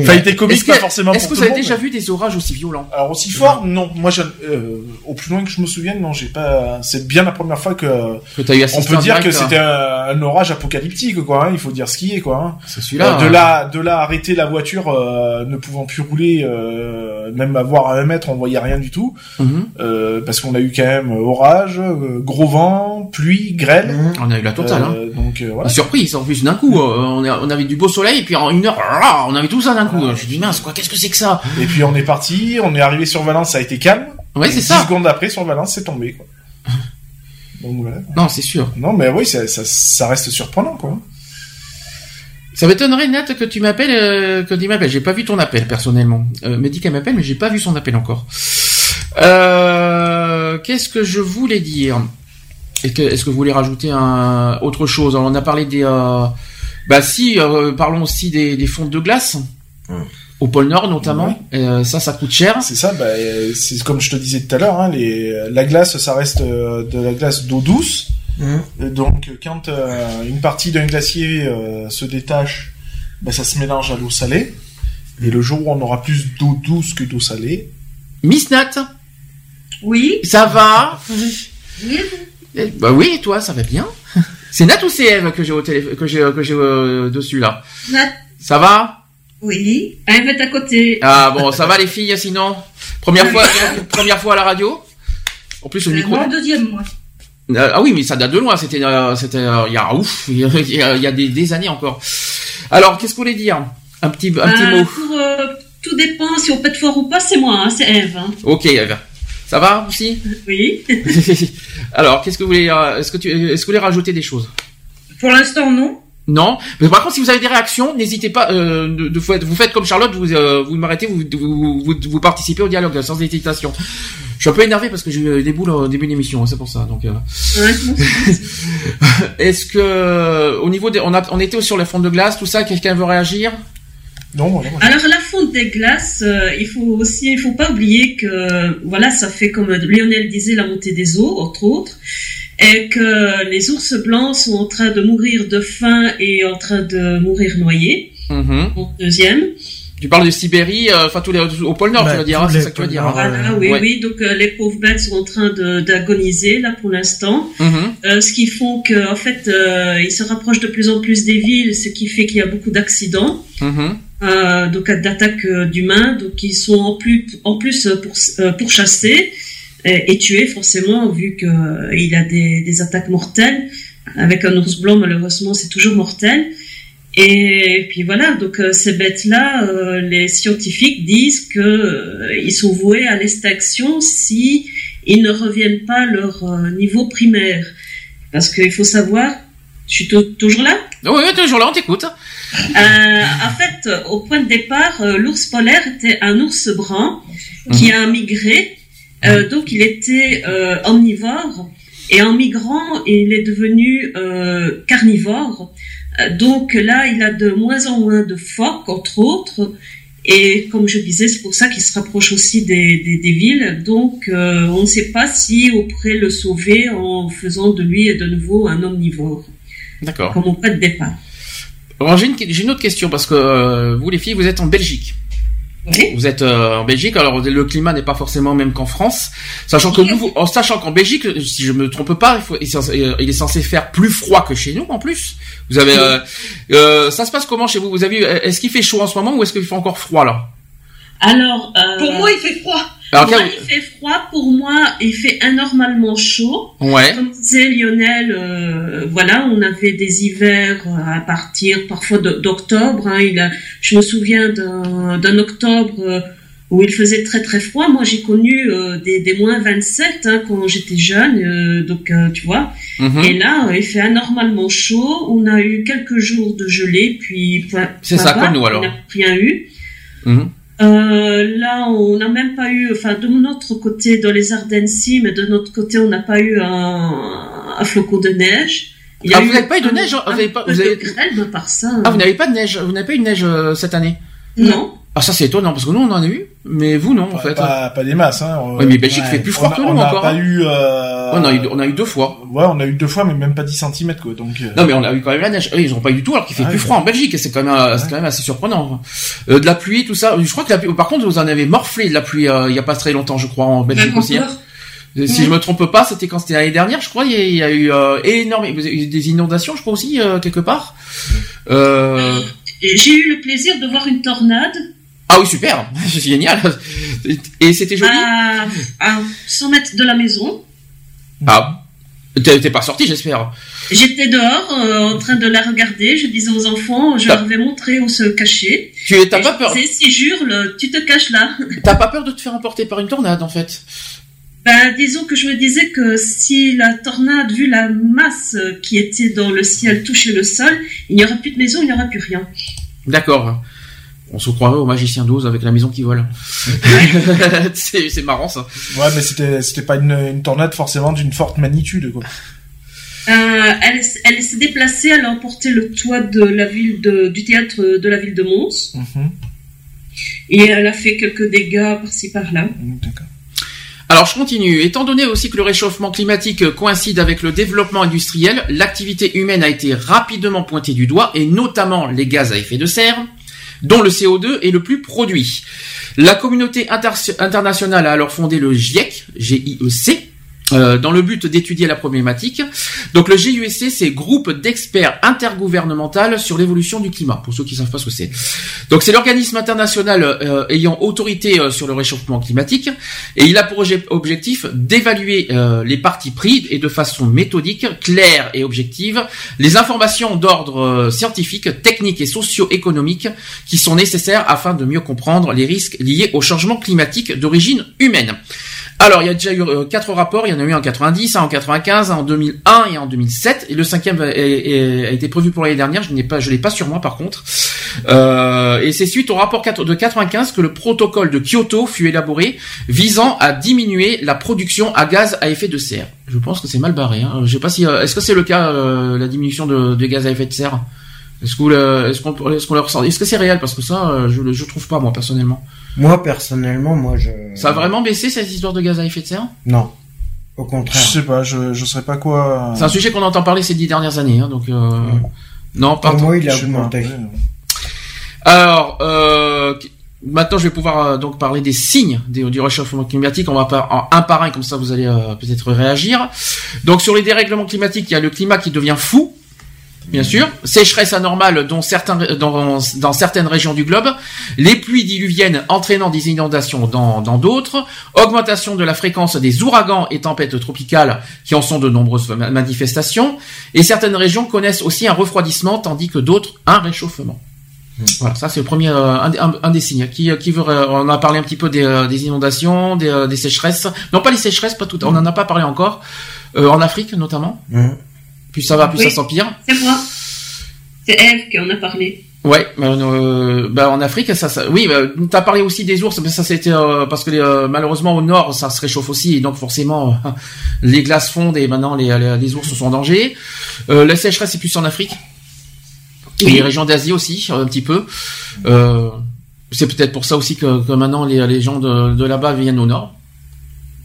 Enfin, il était comique,
Est-ce
pas
que,
forcément
est-ce que vous avez
monde,
déjà vu des orages aussi violents?
Alors aussi fort, non. Moi, je, euh, au plus loin que je me souvienne, non, j'ai pas. C'est bien la première fois que
que t'as eu
on peut dire
direct,
que
hein.
c'était un, un orage apocalyptique, quoi. hein. Il faut dire ce qui est, quoi. hein.
C'est celui-là.
Euh, de
hein.
là, de là, arrêter la voiture, euh, ne pouvant plus rouler, euh, même avoir à un mètre, on voyait rien du tout,
Mhm.
euh, parce qu'on a eu quand même orage, euh, gros vent, pluie, grêle.
Mmh.
On a eu la totale.
Donc euh, voilà.
Surprise, en plus d'un coup, euh, on, a- on avait du beau soleil et puis en une heure, ah, on avait tout ça d'un coup. Je dis mince quoi, qu'est-ce que c'est que ça
Et puis on est parti, on est arrivé sur Valence, ça a été calme.
Ouais, c'est ça.
secondes après, sur Valence, c'est tombé, quoi. Donc voilà.
Non, c'est sûr.
Non, mais oui, ça, ça, ça reste surprenant, quoi.
Ça m'étonnerait Nat que tu m'appelles, euh, que tu m'appelles. J'ai pas vu ton appel personnellement. Euh, me dit qu'elle m'appelle, mais j'ai pas vu son appel encore. Euh, Qu'est-ce que je voulais dire? Est-ce que, vous voulez rajouter un autre chose? Alors, On a parlé des, euh, bah si, euh, parlons aussi des, des fonds de glace.
Hum.
Au pôle Nord notamment. Euh, ça, ça coûte cher.
C'est ça, bah, euh, c'est comme je te disais tout à l'heure, hein, les, la glace, ça reste euh, de la glace d'eau douce.
Mmh.
Donc, quand euh, une partie d'un glacier euh, se détache, bah, ça se mélange à l'eau salée. Et le jour où on aura plus d'eau douce que d'eau salée,
Miss Nat,
Oui.
ça va?
Oui.
Eh, Bah oui, et toi, ça va bien? C'est Nat ou c'est Eve que j'ai au téléphone, que j'ai, que j'ai euh, dessus là
Nat.
Ça va?
Oui. Elle est à côté.
Ah bon, ça va les filles sinon? Première fois, première fois à la radio? En plus le
Euh,
micro.
Mon deuxième, moi.
Euh, ah oui, mais ça date de loin. C'était, euh, c'était, euh, il y a ouf, il y a, y a- des, des années encore. Alors, qu'est-ce que vous voulez dire? Un petit, un petit
Euh,
mot.
pour, euh, tout dépend si on pète fort ou pas, c'est moi, hein, c'est Eve. hein.
Ok, Eve. Ça va aussi
Oui.
Alors, qu'est-ce que vous voulez euh, Est-ce que tu, est-ce que vous voulez rajouter des choses?
Pour l'instant, non.
Non. Mais par contre, si vous avez des réactions, n'hésitez pas. Euh, de, de- vous faites comme Charlotte, vous euh, vous m'arrêtez, vous, vous, vous, vous participez au dialogue sans hésitation. Je suis un peu énervé parce que j'ai eu des boules au début de l'émission, hein, c'est pour ça. Donc, euh,
Ouais,
est-ce que au niveau des, on a, on était sur les fonds de glace, tout ça, quelqu'un veut réagir?
Non,
Alors la fonte des glaces, euh, il faut aussi, il faut pas oublier que voilà, ça fait comme Lionel disait la montée des eaux, entre autres, et que les ours blancs sont en train de mourir de faim et en train de mourir noyés.
Mhm.
En deuxième.
Tu parles de Sibérie, euh, enfin tous les au pôle Nord,
Bah,
tu vas dire, hein, c'est ça que tu vas dire.
Nord,
hein.
Voilà,
ouais.
oui,
Ouais.
oui. Donc euh, les pauvres bêtes sont en train d'agoniser là pour l'instant.
Mhm.
Euh, ce qui font que en fait euh, ils se rapprochent de plus en plus des villes, ce qui fait qu'il y a beaucoup d'accidents,
Mhm.
euh, donc d'attaques d'humains. Donc ils sont en plus en plus pour euh, pourchassés et, et tués forcément vu que euh, il a des, des attaques mortelles. Avec un ours blanc malheureusement c'est toujours mortel. Et puis voilà, donc euh, ces bêtes-là, euh, les scientifiques disent que euh, ils sont voués à l'extinction si ils ne reviennent pas à leur euh, niveau primaire. Parce qu'il faut savoir, je suis tou- toujours là?
Oui, oui, toujours là, on t'écoute.
En fait, au point de départ, l'ours polaire était un ours brun qui a migré. Donc, il était omnivore. Et en migrant, il est devenu carnivore. Euh, donc là, il a de moins en moins de phoques, entre autres. Et comme je disais, c'est pour ça qu'il se rapproche aussi des, des, des villes. Donc, euh, on ne sait pas si on pourrait le sauver en faisant de lui de nouveau un omnivore,
D'accord.
comme au point de départ.
Alors j'ai une, j'ai une autre question parce que euh, vous les filles, vous êtes en Belgique. Vous êtes euh, en Belgique, alors le climat n'est pas forcément même qu'en France, sachant que vous- en sachant qu'en Belgique, si je me trompe pas, il, faut, il, est censé, euh, il est censé faire plus froid que chez nous en plus. Vous avez, euh, euh, ça se passe comment chez vous? Vous avez, est-ce qu'il fait chaud en ce moment ou est-ce qu'il fait encore froid là?
Alors, euh,
Pour moi, il fait froid.
Alors,
moi,
quel-
il fait froid. Pour moi, il fait anormalement chaud.
ouais,
Comme disait Lionel, euh, voilà, on avait des hivers euh, à partir parfois d'octobre. hein. il a, je me souviens d'un octobre euh, où il faisait très très froid. Moi, j'ai connu euh, des, des, moins 27 hein, quand j'étais jeune, euh, donc euh, tu vois. Mhm. Et là, il fait anormalement chaud. On a eu quelques jours de gelée, puis
c'est ça comme nous alors.
On n'a rien eu. Mhm. là, on n'a même pas eu, enfin, de notre côté, dans les Ardennes, si, mais de notre côté, on n'a pas eu un, un, flocon de neige.
ah, vous n'avez pas eu de neige Vous n'avez pas,
vous avez... par ça.
Ah, vous n'avez pas de neige Vous n'avez pas eu de neige cette année?
Non.
Ah ça c'est étonnant parce que nous on en a eu, mais vous non en fait.
Pas, pas des masses hein.
Oui mais Belgique fait plus froid que nous
on
encore.
Pas hein. eu, euh...
on a eu on a eu deux fois.
Ouais on a eu deux fois mais même pas 10 cm quoi donc. Euh.
Non mais on a eu quand même la neige. ils ont pas eu du tout alors qu'il fait plus froid en Belgique c'est quand même euh, c'est quand même assez surprenant. Euh, de la pluie tout ça. Je crois que la pluie... par contre vous en avez morflé de la pluie euh, il y a pas très longtemps je crois en Belgique aussi. Hein. Si je me trompe pas, c'était quand c'était l'année dernière, je crois. Il y a, eu euh, énorme, des inondations, je crois aussi quelque part.
Euh... J'ai eu le plaisir de voir une tornade
ah oui, super, c'est génial. Et c'était joli.
À, 100 mètres de la maison.
Ah, t'es pas sorti, j'espère.
J'étais dehors euh, en train de la regarder. Je disais aux enfants, je leur vais montrer où se cacher.
Tu t'as pas peur
Si jure, tu te caches là.
T'as pas peur de te faire emporter par une tornade en fait
ben, disons que je me disais que si la tornade, vu la masse qui était dans le ciel, touchait le sol, il n'y aurait plus de maison, il n'y aurait plus rien.
D'accord on se croirait au magicien d'Oz avec la maison qui vole. c'est marrant ça.
Ouais, mais c'était c'était pas une, tornade forcément d'une forte magnitude quoi.
Euh, elle, elle s'est déplacée, elle a emporté le toit de la ville de, du théâtre de la ville de Mons. Mhm. Et elle a fait quelques dégâts par-ci par-là. Mm, d'accord.
Alors je continue. Étant donné aussi que le réchauffement climatique coïncide avec le développement industriel, l'activité humaine a été rapidement pointée du doigt, et notamment les gaz à effet de serre dont le CO2 est le plus produit. La communauté internationale a alors fondé le GIEC, G-I-E-C, euh, dans le but d'étudier la problématique. Donc le GUSC, c'est groupe d'experts intergouvernemental sur l'évolution du climat, pour ceux qui ne savent pas ce que c'est. Donc c'est l'organisme international euh, ayant autorité euh, sur le réchauffement climatique, et il a pour objectif d'évaluer les parties pris et de façon méthodique, claire et objective, les informations d'ordre scientifique, technique et socio-économique qui sont nécessaires afin de mieux comprendre les risques liés au changement climatique d'origine humaine. Alors, il y a déjà eu euh, quatre rapports. Il y en a eu en 90, un en 95, un en 2001 et en 2007. Et le cinquième a, été prévu pour l'année dernière. Je n'ai pas, l'ai pas sur moi par contre. Euh, et c'est suite au rapport de 95 que le protocole de Kyoto fut élaboré, visant à diminuer la production à gaz à effet de serre. Je pense que c'est mal barré. Hein. Je sais pas si, euh, est-ce que c'est le cas la diminution de, gaz à effet de serre? Est-ce que c'est réel? Parce que ça, je, je trouve pas moi personnellement.
Moi, personnellement, moi, je...
Ça a vraiment baissé, cette histoire de gaz à effet de serre?
Non. Au contraire.
Je sais pas, je, je sais pas quoi...
C'est un sujet qu'on entend parler ces dix dernières années, hein, donc... Euh... Non,
pas... Pour moi, il a augmenté.
Alors, euh... Maintenant, je vais pouvoir euh, donc parler des signes du réchauffement climatique. On va pas un par un, comme ça vous allez euh, peut-être réagir. Donc, sur les dérèglements climatiques, il y a le climat qui devient fou bien sûr, sécheresse anormale dans, certains, dans, dans, certaines régions du globe, les pluies diluviennes entraînant des inondations dans d'autres, augmentation de la fréquence des ouragans et tempêtes tropicales qui en sont de nombreuses manifestations, et certaines régions connaissent aussi un refroidissement tandis que d'autres un réchauffement. Hmm. Voilà, ça c'est le premier, euh, un, des signes. Qui, qui veut, on a parlé un petit peu des, euh, des inondations, des, euh, des, sécheresses. Non, pas les sécheresses, pas tout. On n'en a pas parlé encore. en Afrique notamment. Hmm. Plus ça va, plus ça s'empire.
C'est moi. C'est Eve qui en a parlé.
Ouais, euh, bah en Afrique, ça, ça oui, bah, tu as parlé aussi des ours, mais ça c'était euh, parce que euh, malheureusement au nord, ça se réchauffe aussi, et donc forcément les glaces fondent et maintenant les, les, ours sont en danger. Euh, la sécheresse c'est plus en Afrique, et les régions d'Asie aussi un petit peu. c'est peut-être pour ça aussi que, que maintenant les, les gens de, de là-bas viennent au nord.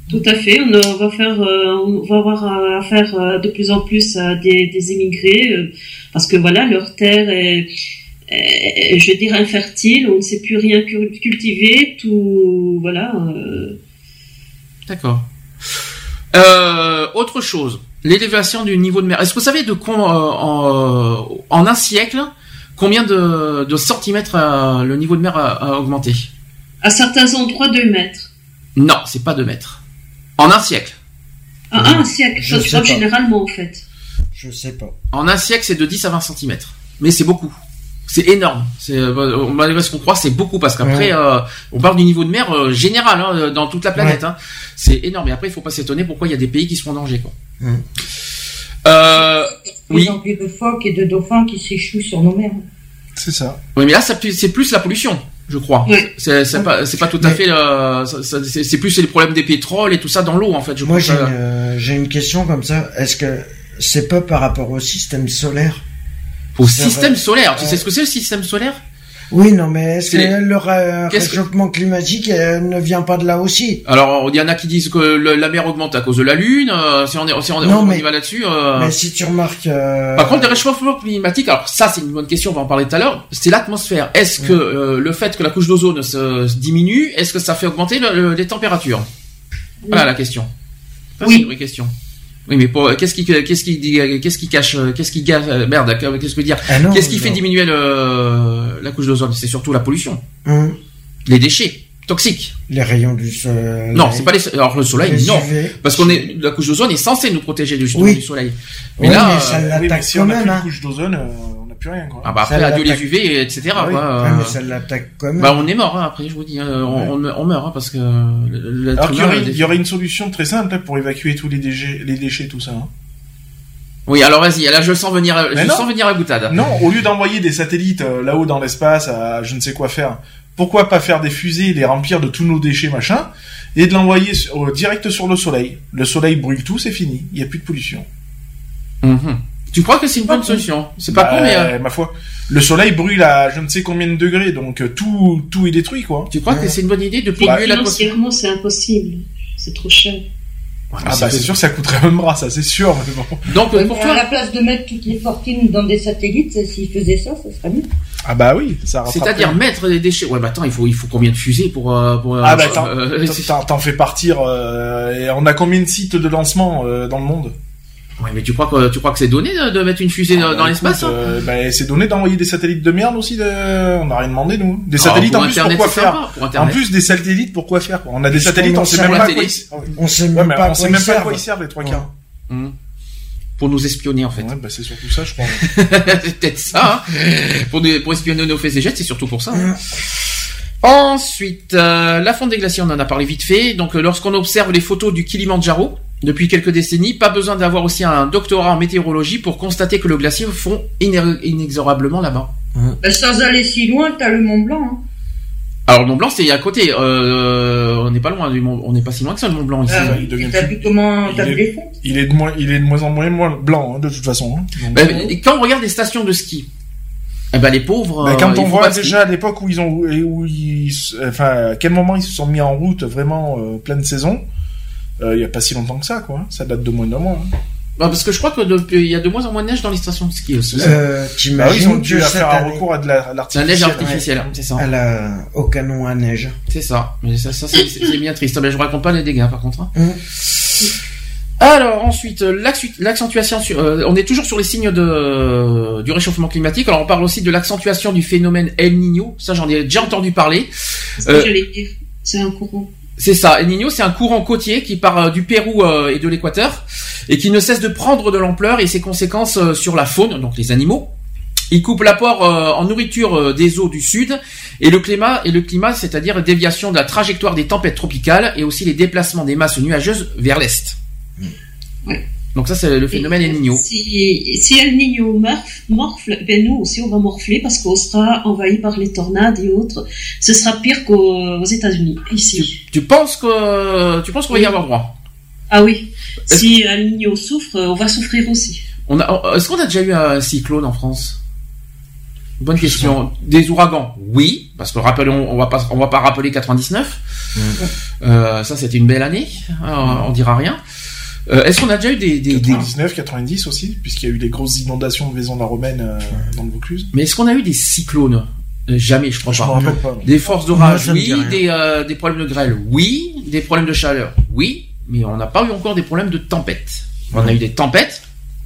Tout à fait. On va faire, euh, on va avoir affaire euh, de plus en plus à des, des émigrés euh, parce que voilà, leur terre est, je veux dire, infertile. On ne sait plus rien cultiver. Tout, voilà.
D'accord. autre chose, l'élévation du niveau de mer. Est-ce que vous savez de quoi, en, en, un siècle, combien de, de centimètres le niveau de mer a, a augmenté?
À certains endroits, 2 mètres.
Non, c'est pas 2 mètres. En un siècle.
En un siècle, je sais généralement en fait.
Je sais pas.
En un siècle, c'est de 10 à 20 cm. Mais c'est beaucoup. C'est énorme. C'est euh, malgré ce qu'on croit, c'est beaucoup parce qu'après, euh, on parle du niveau de mer euh, général hein, dans toute la planète. Hein. C'est énorme. Et après, il faut pas s'étonner pourquoi il y a des pays qui sont en danger. Quoi. Euh, oui.
Il de phoques et de dauphins qui s'échouent sur nos mers.
C'est ça.
Oui, mais là, c'est plus la pollution je crois. C'est pas, pas tout à fait. Euh, c'est plus les problèmes des pétroles et tout ça dans l'eau en fait. Je
Moi j'ai une, question comme ça. Est-ce que c'est pas par rapport au système solaire?
Au système solaire. Tu sais ce que c'est le système solaire?
Oui, non, mais est-ce que le réchauffement climatique euh, ne vient pas de là aussi?
Alors, il y en a qui disent que la mer augmente à cause de la Lune. Euh, si on est, si on, non, mais, va là-dessus.
Euh... Mais si tu remarques. Euh...
Par contre, le réchauffement climatique, alors ça, c'est une bonne question. On va en parler tout à l'heure. C'est l'atmosphère. Est-ce que le fait que la couche d'ozone se, diminue, est-ce que ça fait augmenter les températures? Voilà la question. oui. C'est une vraie question. Oui, mais qu'est-ce qui qu'est-ce qui qu'est-ce qui cache qu'est-ce qui gâche merde qu'est-ce que je veux dire ah Qu'est-ce qui fait diminuer le, la couche d'ozone? C'est surtout la pollution, hum. les déchets toxiques,
les rayons du soleil.
Non, c'est pas les alors le soleil non, parce qu'on est la couche d'ozone est censée nous protéger du, du soleil.
Mais là, mais ça l'attaque si on a une
hein. couche d'ozone. Euh, plus rien. Quoi.
Ah bah après adieu les UV etc. Ah
quoi. mais ça l'attaque quand même.
Bah on est mort hein, après je vous dis hein, on, on, meurt hein, parce que.
Alors il y, aurait, il y, aurait, une solution très simple pour évacuer tous les déchets, les déchets tout ça. Hein.
Oui, alors vas-y, là je sens venir, je sens venir la boutade.
Non, au lieu d'envoyer des satellites euh, là-haut dans l'espace à je ne sais quoi faire, pourquoi pas faire des fusées, les remplir de tous nos déchets machin, et de l'envoyer direct sur le soleil. Le soleil brûle tout, c'est fini, il n'y a plus de pollution.
Mhm. Tu crois que c'est une bonne solution C'est pas con, mais
euh, ma foi, le soleil brûle à je ne sais combien de degrés, donc euh, tout tout est détruit, quoi.
Tu crois que c'est une bonne idée de polluer
la Financièrement, c'est impossible. C'est trop cher.
Ah bah c'est sûr, ça coûterait un bras, ça c'est sûr.
Donc pour toi, à la place de mettre toutes les fortunes dans des satellites, s'ils faisaient ça, ça serait mieux.
Ah bah oui, ça.
C'est-à-dire mettre des déchets. Ouais, bah attends, il faut il faut combien de fusées pour euh, pour.
Ah bah t'en fais partir. et on a combien de sites de lancement dans le monde?
Ouais, mais tu crois que tu crois que c'est donné de, mettre une fusée ah, dans, bah, l'espace hein
euh, bah, C'est donné d'envoyer des satellites de merde aussi. De... On n'a rien demandé nous. Des ah, satellites en plus pour quoi faire En plus des satellites pour quoi faire On a des satellites, on sait même pas quoi ils...
On sait même pas
à quoi ils servent les trois quarts.
Mmh. Pour nous espionner en fait.
Ouais, bah c'est surtout ça, je crois.
c'est peut-être ça. Hein. pour, pour espionner nos faits et gestes, c'est surtout pour ça. Hein. Ensuite, euh, la fonte des glaciers, on en a parlé vite fait. Donc, euh, lorsqu'on observe les photos du Kilimanjaro, depuis quelques décennies, pas besoin d'avoir aussi un doctorat en météorologie pour constater que le glacier fond inexorablement là-bas.
Bah, sans aller si loin, t'as le Mont Blanc. Hein.
Alors le Mont Blanc, c'est à côté. Euh, on n'est pas loin du Mont, on n'est pas si loin que ça le Mont Blanc ici. Ah,
il t'as vu comment t'as
vu Il est de moins, il est de moins en moins, blanc hein, de toute façon. Hein.
Bah, quand on regarde des stations de ski, eh ben les pauvres.
Bah, quand euh, on voit déjà à l'époque où ils ont, où ils, enfin, à quel moment ils se sont mis en route vraiment euh, pleine saison, euh, il y a pas si longtemps que ça, quoi. Ça date de moins d'un mois. Hein.
Bah, parce que je crois que il y a de moins en moins de neige dans les stations de ski aussi.
Euh, bah ils ont dû faire un recours à de la,
la neige artificielle, c'est ça.
À la, au canon à neige.
C'est ça. Mais ça, ça c'est bien triste. Mais je raconte pas les dégâts, par contre. Hein. Mmh. Alors ensuite, l'accentuation. Euh, on est toujours sur les signes de du réchauffement climatique. Alors on parle aussi de l'accentuation du phénomène El Niño. Ça, j'en ai déjà entendu parler.
C'est C'est un courant.
C'est ça. El Niño, c'est un courant côtier qui part euh, du Pérou euh, et de l'Équateur et qui ne cesse de prendre de l'ampleur et ses conséquences sur la faune, donc les animaux. Il coupe l'apport en nourriture des eaux du sud et le climat et le climat, c'est-à-dire déviation de la trajectoire des tempêtes tropicales et aussi les déplacements des masses nuageuses vers l'est. Donc ça, c'est le phénomène El Niño.
Si, si El Niño morfle, ben nous aussi on va morfler parce qu'on sera envahi par les tornades et autres. Ce sera pire qu'aux États-Unis, ici.
Tu, penses que tu penses qu'on va y avoir droit?
Ah oui. Si El Niño souffre, on va souffrir aussi.
On a, est-ce qu'on a déjà eu un cyclone en France? Bonne question. Des ouragans, oui, parce que rappelons, on va pas, on va pas rappeler 99. Euh, ça, c'était une belle année. Hein, on dira rien. Euh, est-ce qu'on a déjà eu des, des
99, 90 aussi, puisqu'il y a eu des grosses inondations de Maison la Romaine euh, dans le Vaucluse.
Mais est-ce qu'on a eu des cyclones? Euh, Jamais, je crois pas. Des forces d'orage, oui. Des, des problèmes de grêle, oui. Des problèmes de chaleur, oui. Mais on n'a pas eu encore des problèmes de tempête. On a eu des tempêtes,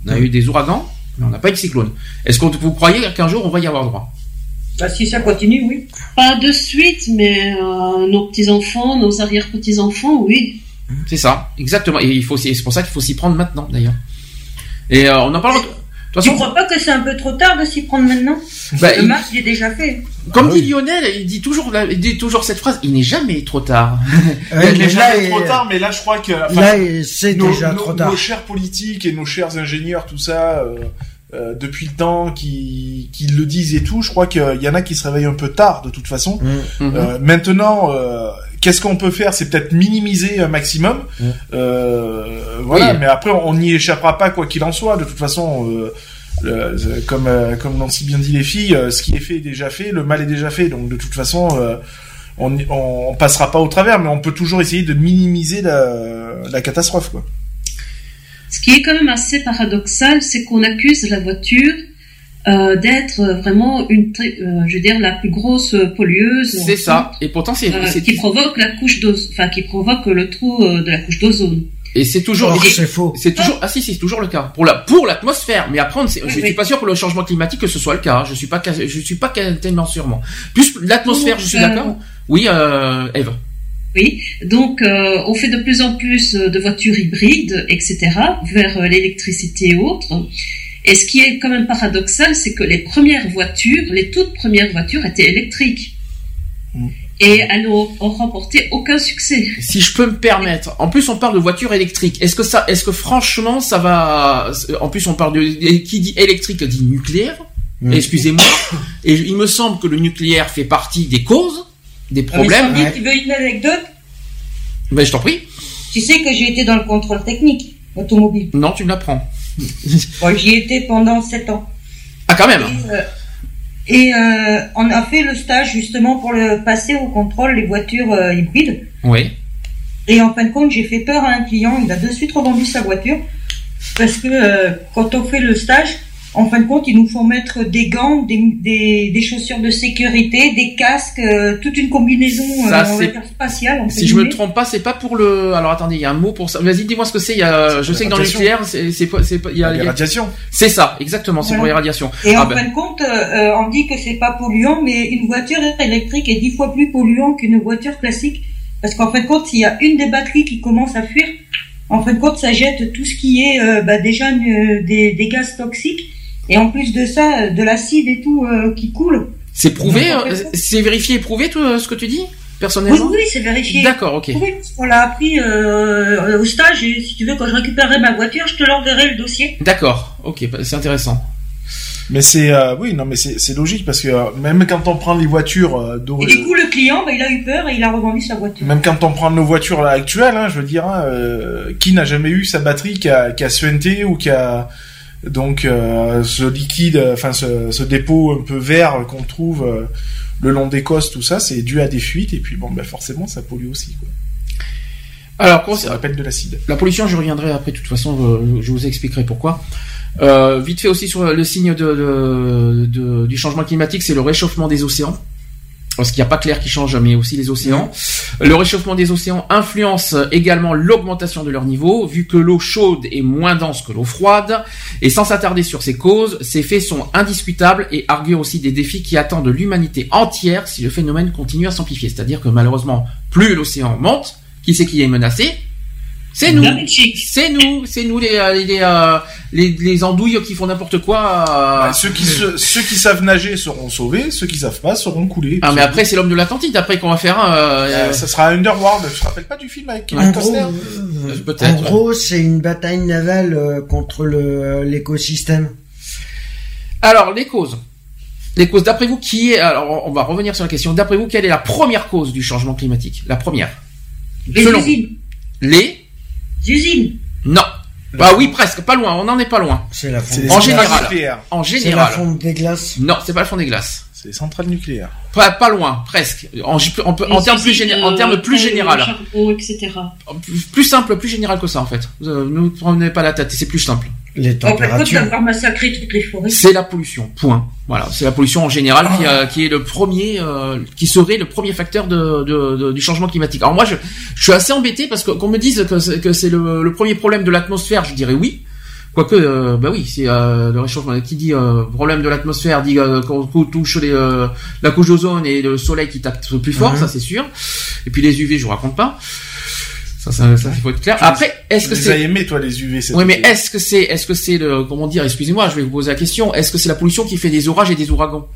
on a eu des ouragans, mais on n'a pas eu de cyclones. Est-ce que vous croyez qu'un jour on va y avoir droit?
Bah, si ça continue, oui.
Pas de suite, mais nos petits-enfants, nos arrière-petits-enfants, oui.
C'est ça, exactement. Et il faut, c'est pour ça qu'il faut s'y prendre maintenant, d'ailleurs. Et euh, on en parle.
Tu crois pas que c'est un peu trop tard de s'y prendre maintenant bah, Le match, il est déjà fait.
Comme ah dit Lionel, il dit toujours, il dit toujours cette phrase. Il n'est jamais trop tard.
il n'est jamais trop tard, mais là, je crois que
là, c'est déjà trop tard.
Nos chers politiques et nos chers ingénieurs, tout ça. Euh, euh, depuis le temps qui, qui le disent et tout, je crois qu'il y en a qui se réveillent un peu tard de toute façon. Mm. Euh, maintenant, euh, qu'est-ce qu'on peut faire? C'est peut-être minimiser un maximum. Euh, voilà, mais après on n'y échappera pas quoi qu'il en soit. De toute façon, euh, comme comme l'ont si bien dit les filles, ce qui est fait est déjà fait, le mal est déjà fait. Donc de toute façon, on, on, passera pas au travers, mais on peut toujours essayer de minimiser la, la catastrophe quoi.
Ce qui est quand même assez paradoxal, c'est qu'on accuse la voiture euh, d'être vraiment une, euh, je veux dire, la plus grosse pollueuse.
C'est ça. Et pourtant, c'est
euh, qui provoque la couche d'ozone, enfin qui provoque le trou de la couche d'ozone.
Et c'est toujours, oh, c'est faux. C'est toujours, ah si, c'est toujours le cas pour la pour l'atmosphère. Mais après, je ne suis pas sûr pour le changement climatique que ce soit le cas. Je suis pas, je suis pas tellement sûrement. Plus l'atmosphère, je suis d'accord. Oui, euh, Eve.
Oui, donc euh, on fait de plus en plus de voitures hybrides, etc., vers euh, l'électricité et autres. Et ce qui est quand même paradoxal, c'est que les premières voitures, les toutes premières voitures étaient électriques. Mm. Et elles n'ont remporté aucun succès.
Si je peux me permettre, en plus on parle de voitures électriques. Est-ce que ça, est-ce que franchement ça va En plus on parle de qui dit électrique dit nucléaire. Mm. Excusez-moi. Et il me semble que le nucléaire fait partie des causes des ah, problèmes.
tu veux une anecdote?
Ben, je t'en prie.
Tu sais que j'ai été dans le contrôle technique automobile.
Non, tu me l'apprends.
bon, J'y étais pendant 7 ans.
Ah, quand même.
Et, euh, euh, on a fait le stage justement pour le passer au contrôle les voitures euh, hybrides.
Oui.
Et en fin de compte, j'ai fait peur à un client. Il a de suite revendu sa voiture parce que quand on fait le stage, en fin de compte, ils nous font mettre des gants, des, des, chaussures de sécurité, des casques, euh, toute une combinaison euh, spatiale.
si je me trompe pas, c'est pas pour le. Alors attendez, il y a un mot pour ça. Vas-y, dis-moi ce que c'est. Il y a... Je sais que dans le nucléaire, c'est c'est il y a
les radiations.
C'est ça, exactement. C'est pour les radiations.
Et en ah ben. fin de compte, euh, on dit que c'est pas polluant, mais une voiture électrique est dix fois plus polluant qu'une voiture classique, parce qu'en fin de compte, s'il y a une des batteries qui commence à fuir, en fin de compte, ça jette tout ce qui est bah, déjà des, des gaz toxiques et en plus de ça, de l'acide et tout euh, qui coule.
C'est prouvé, euh, c'est vérifié et prouvé tout euh, ce que tu dis personnellement
Oui, oui, c'est vérifié.
D'accord, ok.
Oui, on l'a appris au stage et si tu veux, quand je récupérerai ma voiture, je te l'enverrai le dossier.
D'accord, ok, bah, c'est intéressant.
Mais c'est oui non mais c'est logique parce que même quand on prend les voitures
et du coup le client bah, il a eu peur et il a revendu sa voiture.
Même quand on prend nos voitures actuelles, hein, je veux dire, hein, qui n'a jamais eu sa batterie qui a, qui a suinté ou qui a donc euh, ce liquide, enfin ce, dépôt un peu vert qu'on trouve euh, le long des costes, tout ça, c'est dû à des fuites et puis bon, ben forcément ça pollue aussi. Quoi.
Alors,
ça rappelle de l'acide.
La pollution, je reviendrai après. De toute façon, euh, je vous expliquerai pourquoi. vite fait aussi sur le signe de, du changement climatique, c'est le réchauffement des océans parce qu'il n'y a pas que l'air qui change, mais aussi les océans. Le réchauffement des océans influence également l'augmentation de leur niveau, vu que l'eau chaude est moins dense que l'eau froide. Et sans s'attarder sur ces causes, ces faits sont indiscutables et arguent aussi des défis qui attendent l'humanité entière si le phénomène continue à s'amplifier. C'est-à-dire que malheureusement, plus l'océan monte, qui c'est qui est menacé? C'est nous, c'est nous, c'est nous les euh, euh, les, les, andouilles qui font n'importe quoi.
Euh. Bah, ceux qui ceux qui savent nager seront sauvés, ceux qui savent pas seront coulés.
Ah mais après c'est l'homme de l'Atlantide après qu'on va faire un.
ça sera Underworld. Je te rappelle pas du film avec Kevin Costner.
En gros, c'est une bataille navale contre le l'écosystème.
Alors les causes. Les causes, d'après vous, qui est alors on va revenir sur la question. D'après vous, quelle est la première cause du changement climatique? La première.
Les usines.
Les
usines.
Non. Bah oui, presque, pas loin, on n'en est pas loin.
C'est la
fonte. En général. En général. C'est la
fonte des glaces.
Non, c'est pas la fonte des glaces.
C'est les centrales nucléaires.
Pas, pas loin, presque. En, en, en termes plus, géné en termes plus général.
etc.
Plus, simple, plus général que ça en fait. Ne nous prenez pas la tête, c'est plus simple.
Les températures.
C'est la pollution. Point. Voilà, c'est la pollution en général qui, euh, qui, est le premier, euh, qui serait le premier facteur de, de, du changement climatique. Alors moi, je, je suis assez embêté parce qu'on me dise que c'est le, le premier problème de l'atmosphère. Je dirais oui. Quoique, euh, bah oui, c'est euh, le réchauffement qui dit euh, problème de l'atmosphère, dit euh, qu'on touche les, la couche d'ozone et le soleil qui tape plus fort, mhm. ça c'est sûr. Et puis les UV, je vous raconte pas. Ça, ça, ça, il faut être clair. Après, est-ce que c'est
aimés, toi, les UV
oui, mais est-ce que c'est, est-ce que c'est le, comment dire, excusez-moi, je vais vous poser la question, est-ce que c'est la pollution qui fait des orages et des ouragans?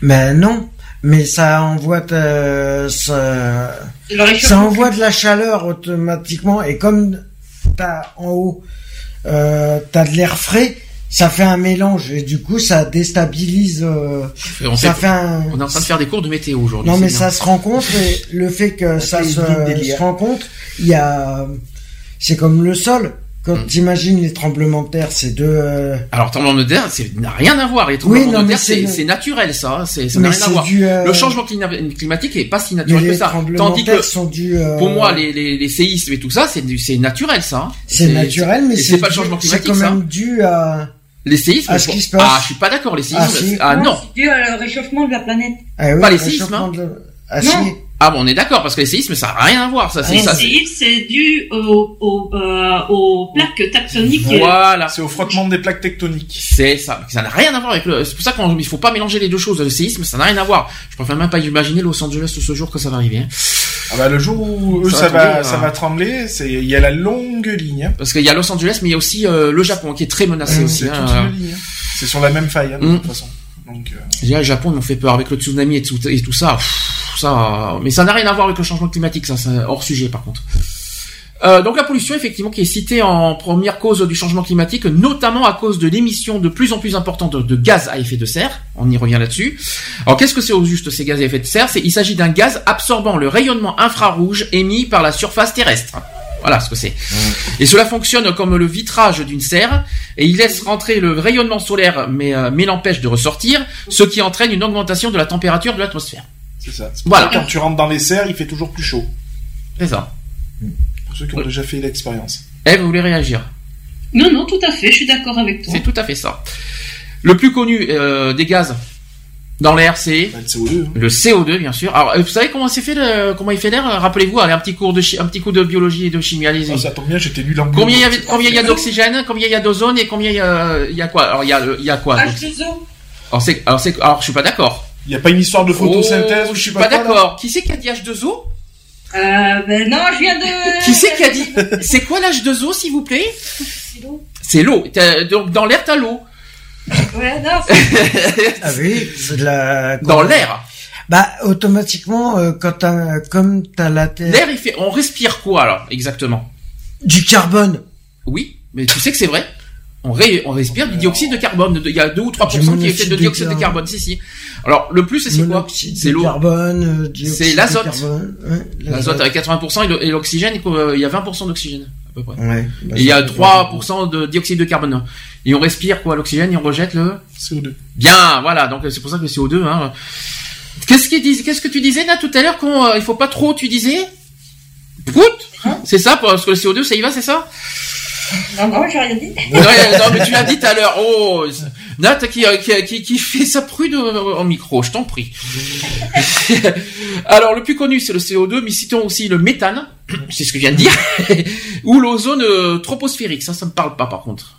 Mais non. Mais ça envoie de, ça,
Le
ça
réchauffement
envoie de la chaleur automatiquement et comme t'as en haut, euh, t'as de l'air frais, ça fait un mélange et du coup ça déstabilise. euh,
on,
ça
fait-
fait un.
on est en train de faire des cours de météo aujourd'hui.
Non
c'est
mais
bien.
ça se rencontre et le fait que ça
fait
se, se rencontre, il y a, c'est comme le sol. Quand
Mm.
t'imagines les tremblements de terre, c'est deux. euh,
Alors, tremblement de terre, c'est n'a rien à voir. Les tremblements
Oui, non,
de terre,
c'est
c'est c'est naturel, ça. hein, C'est ça
mais
n'a rien à
c'est
voir.
dû, euh,
Le changement climatique est pas si
mais
naturel que
les
ça. Tandis
de
que
sont euh,
pour moi, les, les, les séismes et tout ça, c'est du- c'est naturel, ça. hein.
c'est naturel, mais c'est
c'est pas le changement
C'est
climatique,
quand
ça.
même dû à.
Les séismes.
À ce qui se passe.
Ah, je suis pas d'accord. Les séismes.
Ah, si.
Ah non.
C'est dû à le réchauffement de la planète.
Ah oui,
Pas les
le
séismes, hein.
de- Ah,
Non.
si.
Ah bon, on est d'accord parce que les séismes, ça a rien à voir. Ça, c'est
Les
ça. c'est-
séismes, c'est dû au, au, euh, aux plaques tectoniques.
Voilà.
C'est au frottement des plaques tectoniques.
C'est ça. Ça n'a rien à voir avec le. C'est pour ça qu'il ne faut pas mélanger les deux choses. Le séisme, ça n'a rien à voir. Je préfère même pas imaginer Los Angeles ce jour que ça va arriver. hein.
Ah bah, le jour où eux,
Ça va
ça
là.
va trembler, c'est, il y a la longue ligne, hein.
Parce qu'il y a Los Angeles, mais il y a aussi euh, le Japon qui est très menacé
Mmh,
aussi.
C'est
hein.
hein. C'est sur la même faille, hein, de
Mm.
toute façon. Donc, euh,
Déjà, le Japon, ils m'ont fait peur avec le tsunami et tout, et tout ça. Pff, ça, mais ça n'a rien à voir avec le changement climatique, ça, c'est hors sujet par contre. Euh, donc la pollution, effectivement, qui est citée en première cause du changement climatique, notamment à cause de l'émission de plus en plus importante de, de gaz à effet de serre. On y revient là-dessus. Alors qu'est-ce que c'est au juste ces gaz à effet de serre? C'est il s'agit d'un gaz absorbant le rayonnement infrarouge émis par la surface terrestre. Voilà ce que c'est. Et cela fonctionne comme le vitrage d'une serre et il laisse rentrer le rayonnement solaire mais, euh, mais l'empêche de ressortir, ce qui entraîne une augmentation de la température de l'atmosphère.
c'est ça.
Voilà.
Quand tu rentres dans les serres, il fait toujours plus chaud.
C'est ça.
Pour ceux qui ont déjà fait l'expérience.
Eve, vous voulez réagir?
Non, non, tout à fait, je suis d'accord avec toi.
C'est tout à fait ça. Le plus connu euh, des gaz dans l'air, c'est
Bah, le CO2, hein.
le CO2, bien sûr. Alors, euh, vous savez comment c'est fait, le- comment il fait l'air? Rappelez-vous, allez, un petit cours de chi- un petit coup de biologie et de chimie, allez-y.
Ah, ça tombe bien, j'étais nul en
Combien il y avait, combien il y a d'oxygène, combien il y a d'ozone et combien il y a, il y a quoi? Alors, il y a, le- il y a quoi? Donc
H2O.
Alors, c'est, alors, c'est, alors, je suis pas d'accord.
Il n'y a pas une histoire de photosynthèse
Oh,
ou
je suis pas
là
d'accord. Qui c'est qui a dit H2O
Euh, ben non, je viens de.
Qui c'est qui a dit C'est quoi l'H2O, s'il vous plaît? C'est l'eau. T'as- Donc, dans l'air, t'as l'eau.
Ouais, non, c'est-
Ah oui, c'est de la.
Dans l'air.
Bah automatiquement, euh, quand t'as, comme t'as la terre,
L'air, il fait. On respire quoi alors exactement?
Du carbone,
Oui, mais tu sais que c'est vrai. On, ré- on respire du dioxyde de carbone. Il y a 2 ou 3% qui est fait de
de
dioxyde de
carbone.
carbone. Si, si. Alors, le plus, c'est quoi C'est l'eau.
carbone, euh,
C'est l'azote.
ouais,
L'azote avec 80% et l'oxygène, euh, il y a 20% d'oxygène, à peu près.
Ouais. bah,
Et il y a
ça,
3% de dioxyde de carbone. Et on respire quoi L'oxygène et on rejette le...
CO2.
Bien, voilà. Donc c'est pour ça que le CO2. Hein. Qu'est-ce Qu'est-ce que tu disais là tout à l'heure qu'on euh, il faut pas trop Tu disais? Prout C'est ça parce que le CO2 ça y va, c'est ça?
Non, non, j'ai rien dit.
Non mais tu l'as dit tout à l'heure. Oh, Nat qui, euh, qui, qui, qui fait sa prude en micro, je t'en prie. Alors le plus connu c'est le CO2, mais citons aussi le méthane, c'est ce que je viens de dire, ou l'ozone euh, troposphérique. Ça, ça me parle pas par contre.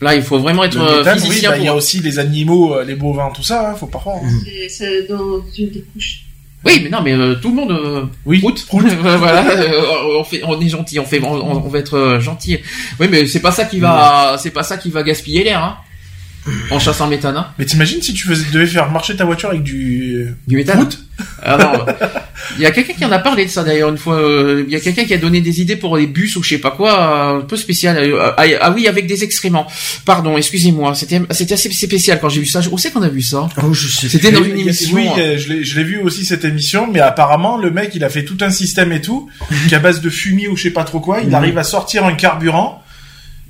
Là, il faut vraiment être
Le
euh,
méthane, oui, bah, il y a aussi les animaux, les bovins, tout ça, hein, faut pas croire. hein.
C'est- C'est dans une des couches.
Oui, mais non, mais euh, tout le monde. euh,
Oui,
Prout. voilà, euh, on fait, on est gentil, on fait, on, on va être euh, gentil. Oui, mais c'est pas ça qui va, c'est pas ça qui va gaspiller l'air, hein. En chassant méthane, hein.
Mais t'imagines si tu faisais, devais faire marcher ta voiture avec du...
Du méthane. Ah non, il y a quelqu'un qui en a parlé de ça d'ailleurs une fois. euh, Il y a quelqu'un qui a donné des idées pour les bus ou je sais pas quoi, un peu spécial. Euh, ah, ah oui, avec des excréments. Pardon, excusez-moi. C'était, c'était assez spécial quand j'ai vu ça. Où c'est qu'on a vu ça?
Oh.
C'était dans une émission.
Oui,
hein.
euh, je l'ai- vu aussi cette émission, mais apparemment le mec il a fait tout un système et tout, qu'à base de fumier ou je sais pas trop quoi, il arrive à sortir un carburant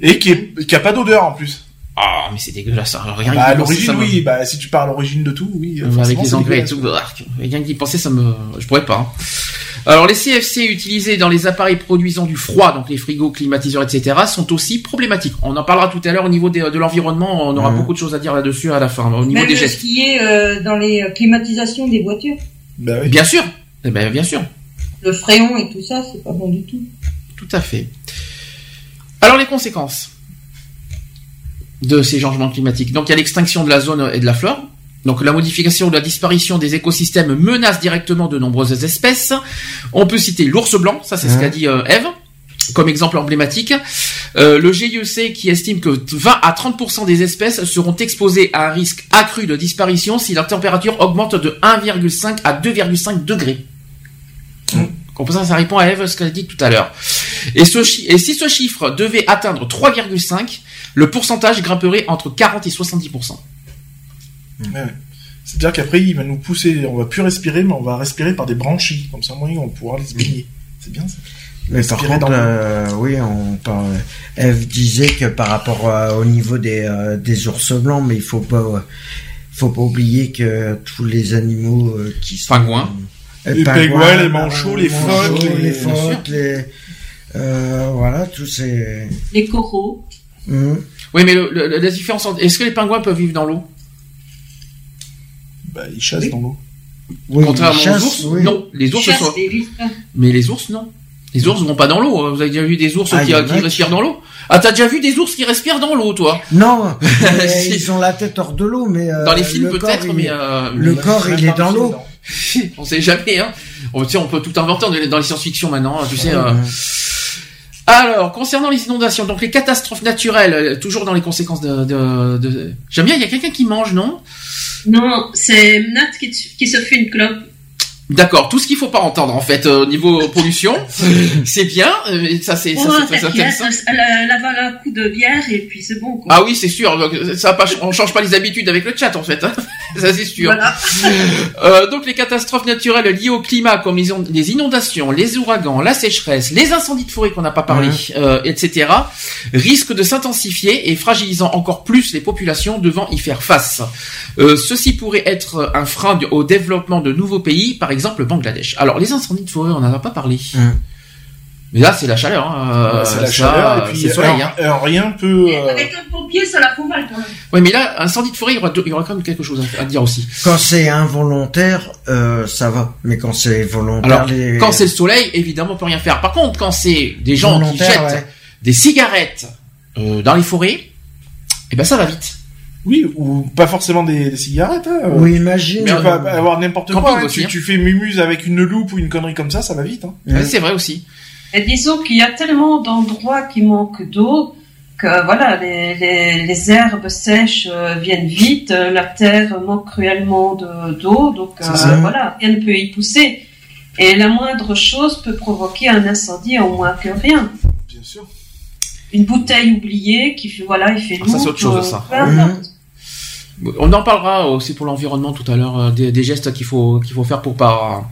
et qui, est, qui a pas d'odeur en plus.
Ah, mais c'est dégueulasse. hein. Rien
Bah,
que
à
d'y penser, ça
l'origine,
me-
oui, bah si tu parles à l'origine de tout, oui.
Avec les engrais et tout.
quoi.
ah, Rien que d'y penser, ça me, je pourrais pas. hein. Alors les CFC utilisés dans les appareils produisant du froid, donc les frigos, climatiseurs, etc., sont aussi problématiques. On en parlera tout à l'heure au niveau des- de l'environnement. On aura beaucoup de choses à dire là-dessus à la fin, au niveau
Même
des
ce
gestes.
qui est euh, dans les euh, climatisations des voitures.
Bah oui.
Bien sûr, eh ben, bien sûr,
Le fréon et tout ça, c'est pas bon du tout.
tout à fait. Alors les conséquences de ces changements climatiques. Donc il y a l'extinction de la zone et de la flore. Donc la modification ou la disparition des écosystèmes menace directement de nombreuses espèces. On peut citer l'ours blanc, ça c'est ce qu'a dit euh, Eve comme exemple emblématique, euh, le GIEC qui estime que 20 à 30% des espèces seront exposées à un risque accru de disparition si la température augmente de 1,5 à 2,5 degrés. Comme ça, ça répond à Eve ce qu'elle a dit tout à l'heure. Et, ce et si ce chiffre devait atteindre 3,5, le pourcentage grimperait entre 40 et 70%.
C'est-à-dire qu'après, il va nous pousser, on va plus respirer, mais on va respirer par des branchies. Comme ça, on pourra les baigner. C'est bien ça.
Mais par contre, euh, oui, on parle. Eve disait que par rapport euh, au niveau des, euh, des ours blancs, mais il faut pas, faut pas oublier que tous les animaux qui sont
pingouins,
les pingouins, les manchots, les phoques,
les, phoques, les, voilà, tous ces
les coraux.
Mmh. Oui, mais le, la différence entre... est-ce que les pingouins peuvent vivre dans l'eau?
Bah, ils chassent dans l'eau.
Oui, Contrairement aux ours, non, les ours sont. Mais les ours, non. Les ours vont pas dans l'eau. Hein. Vous avez déjà vu des ours ah, qui, respirent dans l'eau? Ah, t'as déjà vu des ours qui respirent dans l'eau, toi?
Non, ils ont la tête hors de l'eau, mais
euh, dans les films peut-être, mais
euh, le corps il est dans l'eau.
on sait jamais. Hein. On, on peut tout inventer dans les science-fiction maintenant. Hein, tu sais. Euh. Alors, concernant les inondations, donc les catastrophes naturelles, toujours dans les conséquences de... de, de... J'aime bien, il y a quelqu'un qui mange, non?
Non, c'est Nat qui, qui se fait une clope.
D'accord, tout ce qu'il faut pas entendre en fait au niveau pollution, c'est bien, euh, ça c'est ça c'est très intéressant.
Elle avale un coup de bière et puis c'est bon. Quoi.
Ah oui, c'est sûr. Ça pas, on change pas les habitudes avec le chat en fait, hein. ça c'est sûr. Voilà. euh, donc les catastrophes naturelles liées au climat, comme les inondations, les ouragans, la sécheresse, les incendies de forêt qu'on n'a pas parlé, euh, etc., risquent de s'intensifier et fragilisant encore plus les populations devant y faire face. Euh, ceci pourrait être un frein au développement de nouveaux pays, par exemple le Bangladesh. Alors les incendies de forêt, on n'en a pas parlé. Mais là, c'est la chaleur. Hein.
c'est la chaleur et puis le soleil. Hein. rien peut.
Euh, avec un pompier, ça la fout mal quand même.
Oui, mais là, incendie de forêt, il y aura, il y aura quand même quelque chose à, dire aussi.
Quand c'est involontaire, euh, ça va. Mais quand c'est volontaire,
Alors, quand c'est le soleil, évidemment, on peut rien faire. Par contre, quand c'est des gens qui jettent des cigarettes euh, dans les forêts, eh ben ça va vite.
Oui, ou pas forcément des, cigarettes. Hein.
Oui, imagine.
Tu peux avoir n'importe quoi. Hein. Tu, fais mumuse avec une loupe ou une connerie comme ça, ça va vite. Hein.
c'est vrai aussi.
Et disons qu'il y a tellement d'endroits qui manquent d'eau que voilà, les, les, les herbes sèches euh, viennent vite, euh, la terre manque cruellement d'eau, donc euh, voilà, rien ne peut y pousser. Et la moindre chose peut provoquer un incendie en moins que rien.
Bien sûr.
Une bouteille oubliée qui fait voilà, il fait
ah, Ça c'est autre chose ça. On en parlera aussi pour l'environnement tout à l'heure, euh, des, gestes qu'il faut qu'il faut faire pour pas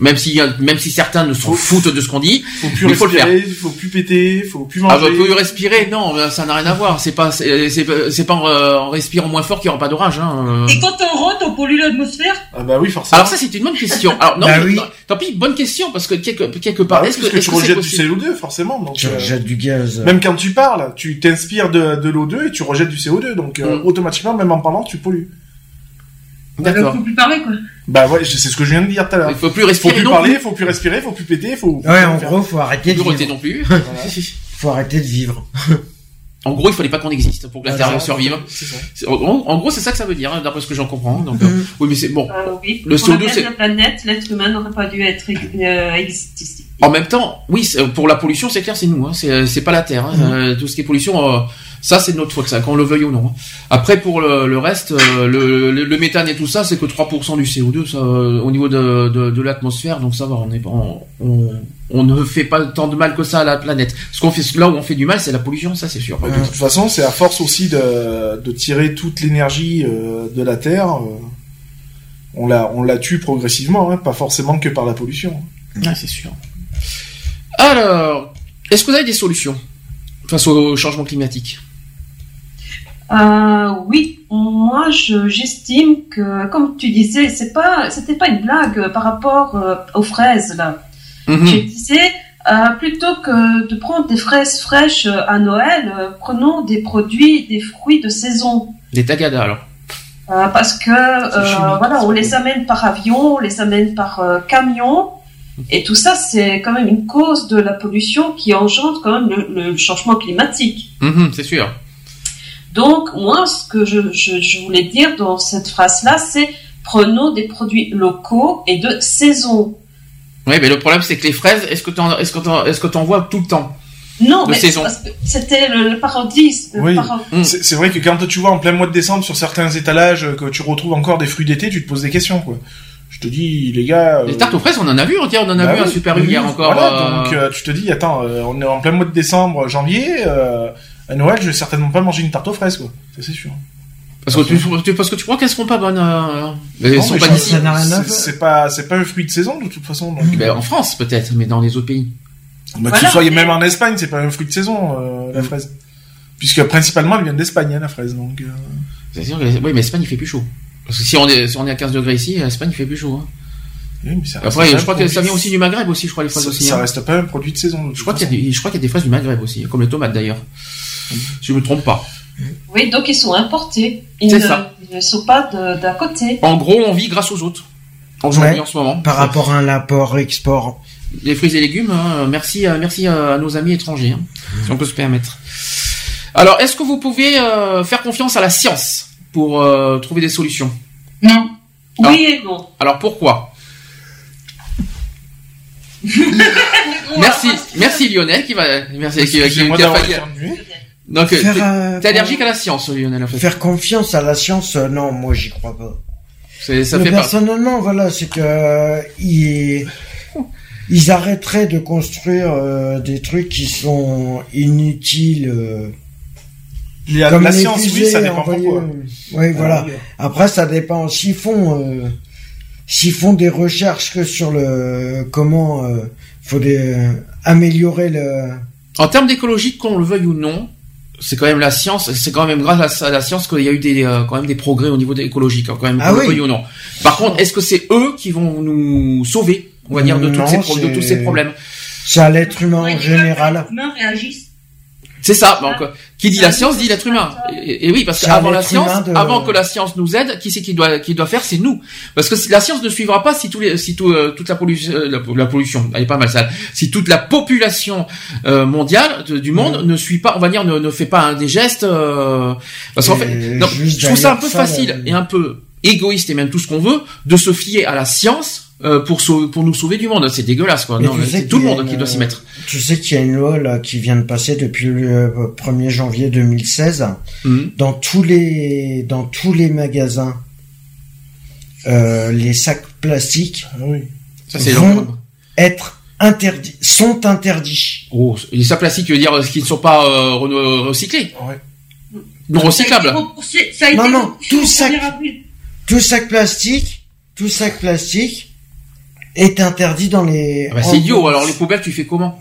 même si même si certains ne s'en foutent de ce qu'on dit,
faut plus faut le faire. Il faut plus péter, faut plus manger.
Ah bah, plus respirer, non, ça n'a rien à voir. C'est pas c'est c'est pas en, respirant moins fort qu'il y aura pas d'orage. Hein.
Et quand on rote, on pollue l'atmosphère?
Ah bah oui, forcément.
Alors ça c'est une bonne question. Alors non, bah oui. tant pis, bonne question parce que quelque quelque part,
bah est-ce que, tu rejettes du CO2 forcément donc
Tu euh, rejettes du gaz.
Même quand tu parles, tu t'inspires de, de l'O2 et tu rejettes du CO2 donc euh, mm. automatiquement même en parlant, tu pollues.
D'accord. Faut plus parler quoi.
Bah ouais, c'est ce que je viens de dire tout à l'heure.
Il faut plus respirer.
Faut plus parler, il faut plus respirer, il faut plus péter, faut.
Ouais, en gros, faut arrêter de
vivre. non plus.
faut arrêter de vivre.
En gros, il fallait pas qu'on existe pour que la Terre survive. En, gros, c'est ça que ça veut dire, hein, d'après ce que j'en comprends. Donc, euh, mm. oui, mais c'est bon.
Euh, oui. Le CO2, c'est la planète, l'être humain n'aurait pas dû être euh, existé.
En même temps, oui, pour la pollution, c'est clair, c'est nous. Hein, c'est pas la Terre. Hein, mm. euh, tout ce qui est pollution ça, c'est notre faute, ça, qu'on le veuille ou non. Hein. Après, pour le, reste, euh, le, le, méthane et tout ça, c'est que 3% du CO2 ça, euh, au niveau de, de, l'atmosphère, donc ça va, on, est, on, on, ne fait pas tant de mal que ça à la planète. Ce qu'on fait, là où on fait du mal, c'est la pollution, ça c'est sûr.
de toute façon, c'est à force aussi de, de tirer toute l'énergie euh, de la Terre, on la, on la tue progressivement, hein, pas forcément que par la pollution.
Ah, c'est sûr. Alors, est-ce que vous avez des solutions face au changement climatique?
Euh, oui, moi j'estime que, comme tu disais, c'est pas, c'était pas une blague par rapport euh, aux fraises là. Mhm. Je disais euh, plutôt que de prendre des fraises fraîches à Noël, prenons des produits, des fruits de saison.
Des tagadas alors.
parce que voilà, on les amène par avion, on les amène par camion. Et tout ça, c'est quand même une cause de la pollution qui engendre quand même le, changement climatique.
Mhm, c'est sûr.
Donc, moi, ce que je, je, je voulais dire dans cette phrase-là, c'est prenons des produits locaux et de saison.
Oui, mais le problème, c'est que les fraises, est-ce que tu est-ce que t'en, est-ce que t'en vois tout le temps?
Non,
De
mais c'était le, le parodie.
Oui.
Mm.
C'est vrai que quand tu vois en plein mois de décembre sur certains étalages que tu retrouves encore des fruits d'été, tu te poses des questions, quoi. Je te dis, les gars. euh,
Les tartes aux fraises, on en a vu, on on en a
bah
vu un super
oui,
hier encore.
Voilà,
euh,
donc euh, tu te dis, attends, euh, on est en plein mois de décembre, janvier. Euh, à Noël, je vais certainement pas manger une tarte aux fraises, quoi. Ça, c'est sûr.
parce, que tu, tu- parce que tu crois qu'elles seront pas bonnes. euh, Elles
Non,
sont pas d'ici.
c'est- pas, c'est pas un fruit de saison de toute façon. Donc,
Ben, en France peut-être, mais dans les autres pays.
bah, que
Voilà.
ce soit même en Espagne, c'est pas un fruit de saison euh, la fraise, puisque principalement elle vient d'Espagne, hein, la fraise. Donc, euh,
C'est sûr que- oui, mais Espagne il fait plus chaud. Parce que si on est, si on est à 15 degrés ici, Espagne il fait plus chaud. hein.
oui, mais ça reste
Après, je crois que ça vient aussi du Maghreb aussi, je crois les fraises
Ça,
aussi.
ça
hein.
reste pas un produit de saison. de toute
Je crois qu'il y, a
façon.
des- je crois qu'il y a des fraises du Maghreb aussi, comme les tomates d'ailleurs. Si je me trompe pas.
Oui, donc ils sont importés. Ils
C'est
ne,
ça.
ils ne sont pas de- d'à côté.
En gros, on vit grâce aux autres. Aujourd'hui,
Ouais.
en ce moment.
Par rapport à l'import-export.
Les fruits et légumes, hein, merci, à- merci à, à nos amis étrangers, hein, si on peut se permettre. Alors, est-ce que vous pouvez euh, faire confiance à la science pour euh, trouver des solutions?
Non.
Ah.
Oui et non.
Alors pourquoi? Merci, merci Lionel qui va, merci qui, va- qui, qui a failli-. Donc, euh, t'es-
euh,
allergique à la science, Lionel, en fait.
Faire confiance à la science, euh, non, moi j'y crois pas.
C'est- Ça
Mais
fait pas.
personnellement, voilà, c'est que euh, ils, ils arrêteraient de construire euh, des trucs qui sont inutiles. euh,
La,
comme
la
les
science, oui, ça dépend
envoyées,
pourquoi.
euh, Oui, voilà. Après, ça dépend. S'ils font, euh, s'ils font des recherches que sur le comment euh, faut des, euh, améliorer le.
En termes d'écologie, qu'on le veuille ou non, c'est quand même la science, c'est quand même grâce à la science qu'il y a eu des, euh, quand même des progrès au niveau écologique, hein, quand même,
Ah oui.
ou non. Par contre, est-ce que c'est eux qui vont nous sauver, on va dire, de, toutes
Non,
ces de tous ces problèmes?
C'est à l'être humain en général.
Les humains réagissent.
C'est ça. Donc, qui dit la science dit l'être humain. Et, et oui, parce qu'avant la science,
de-
avant que la science nous aide, qui c'est qui doit qui doit faire, c'est nous. Parce que si- la science ne suivra pas si tous les si tout, euh, toute la pollution euh, la, la pollution, elle est pas mal ça. Si toute la population euh, mondiale de- du monde
Mm.
ne suit pas, on va dire ne, ne fait pas un des gestes. euh, parce qu'en fait, non, je trouve ça un peu
ça,
facile
là,
et un peu égoïste et même tout ce qu'on veut de se fier à la science. Euh, pour, pour nous sauver du monde, c'est dégueulasse quoi.
Mais
Non,
tu sais
c'est tout le monde
une-
qui doit s'y mettre.
Tu sais qu'il y a une loi là qui vient de passer depuis le euh, 1er janvier 2016
Mhm.
dans tous les dans tous les magasins euh, les sacs plastiques
Ah oui.
Ça c'est
vont être interdits sont interdits.
Oh, les sacs plastiques, veut dire euh, qu'ils ne sont pas euh, re- recyclés,
Ouais.
non recyclables.
Ça a été
Non, non, tout sac.
1er avril.
Tout sac plastique, tout sac plastique est interdit dans les
Ah bah, c'est idiot. Alors les poubelles, tu fais comment?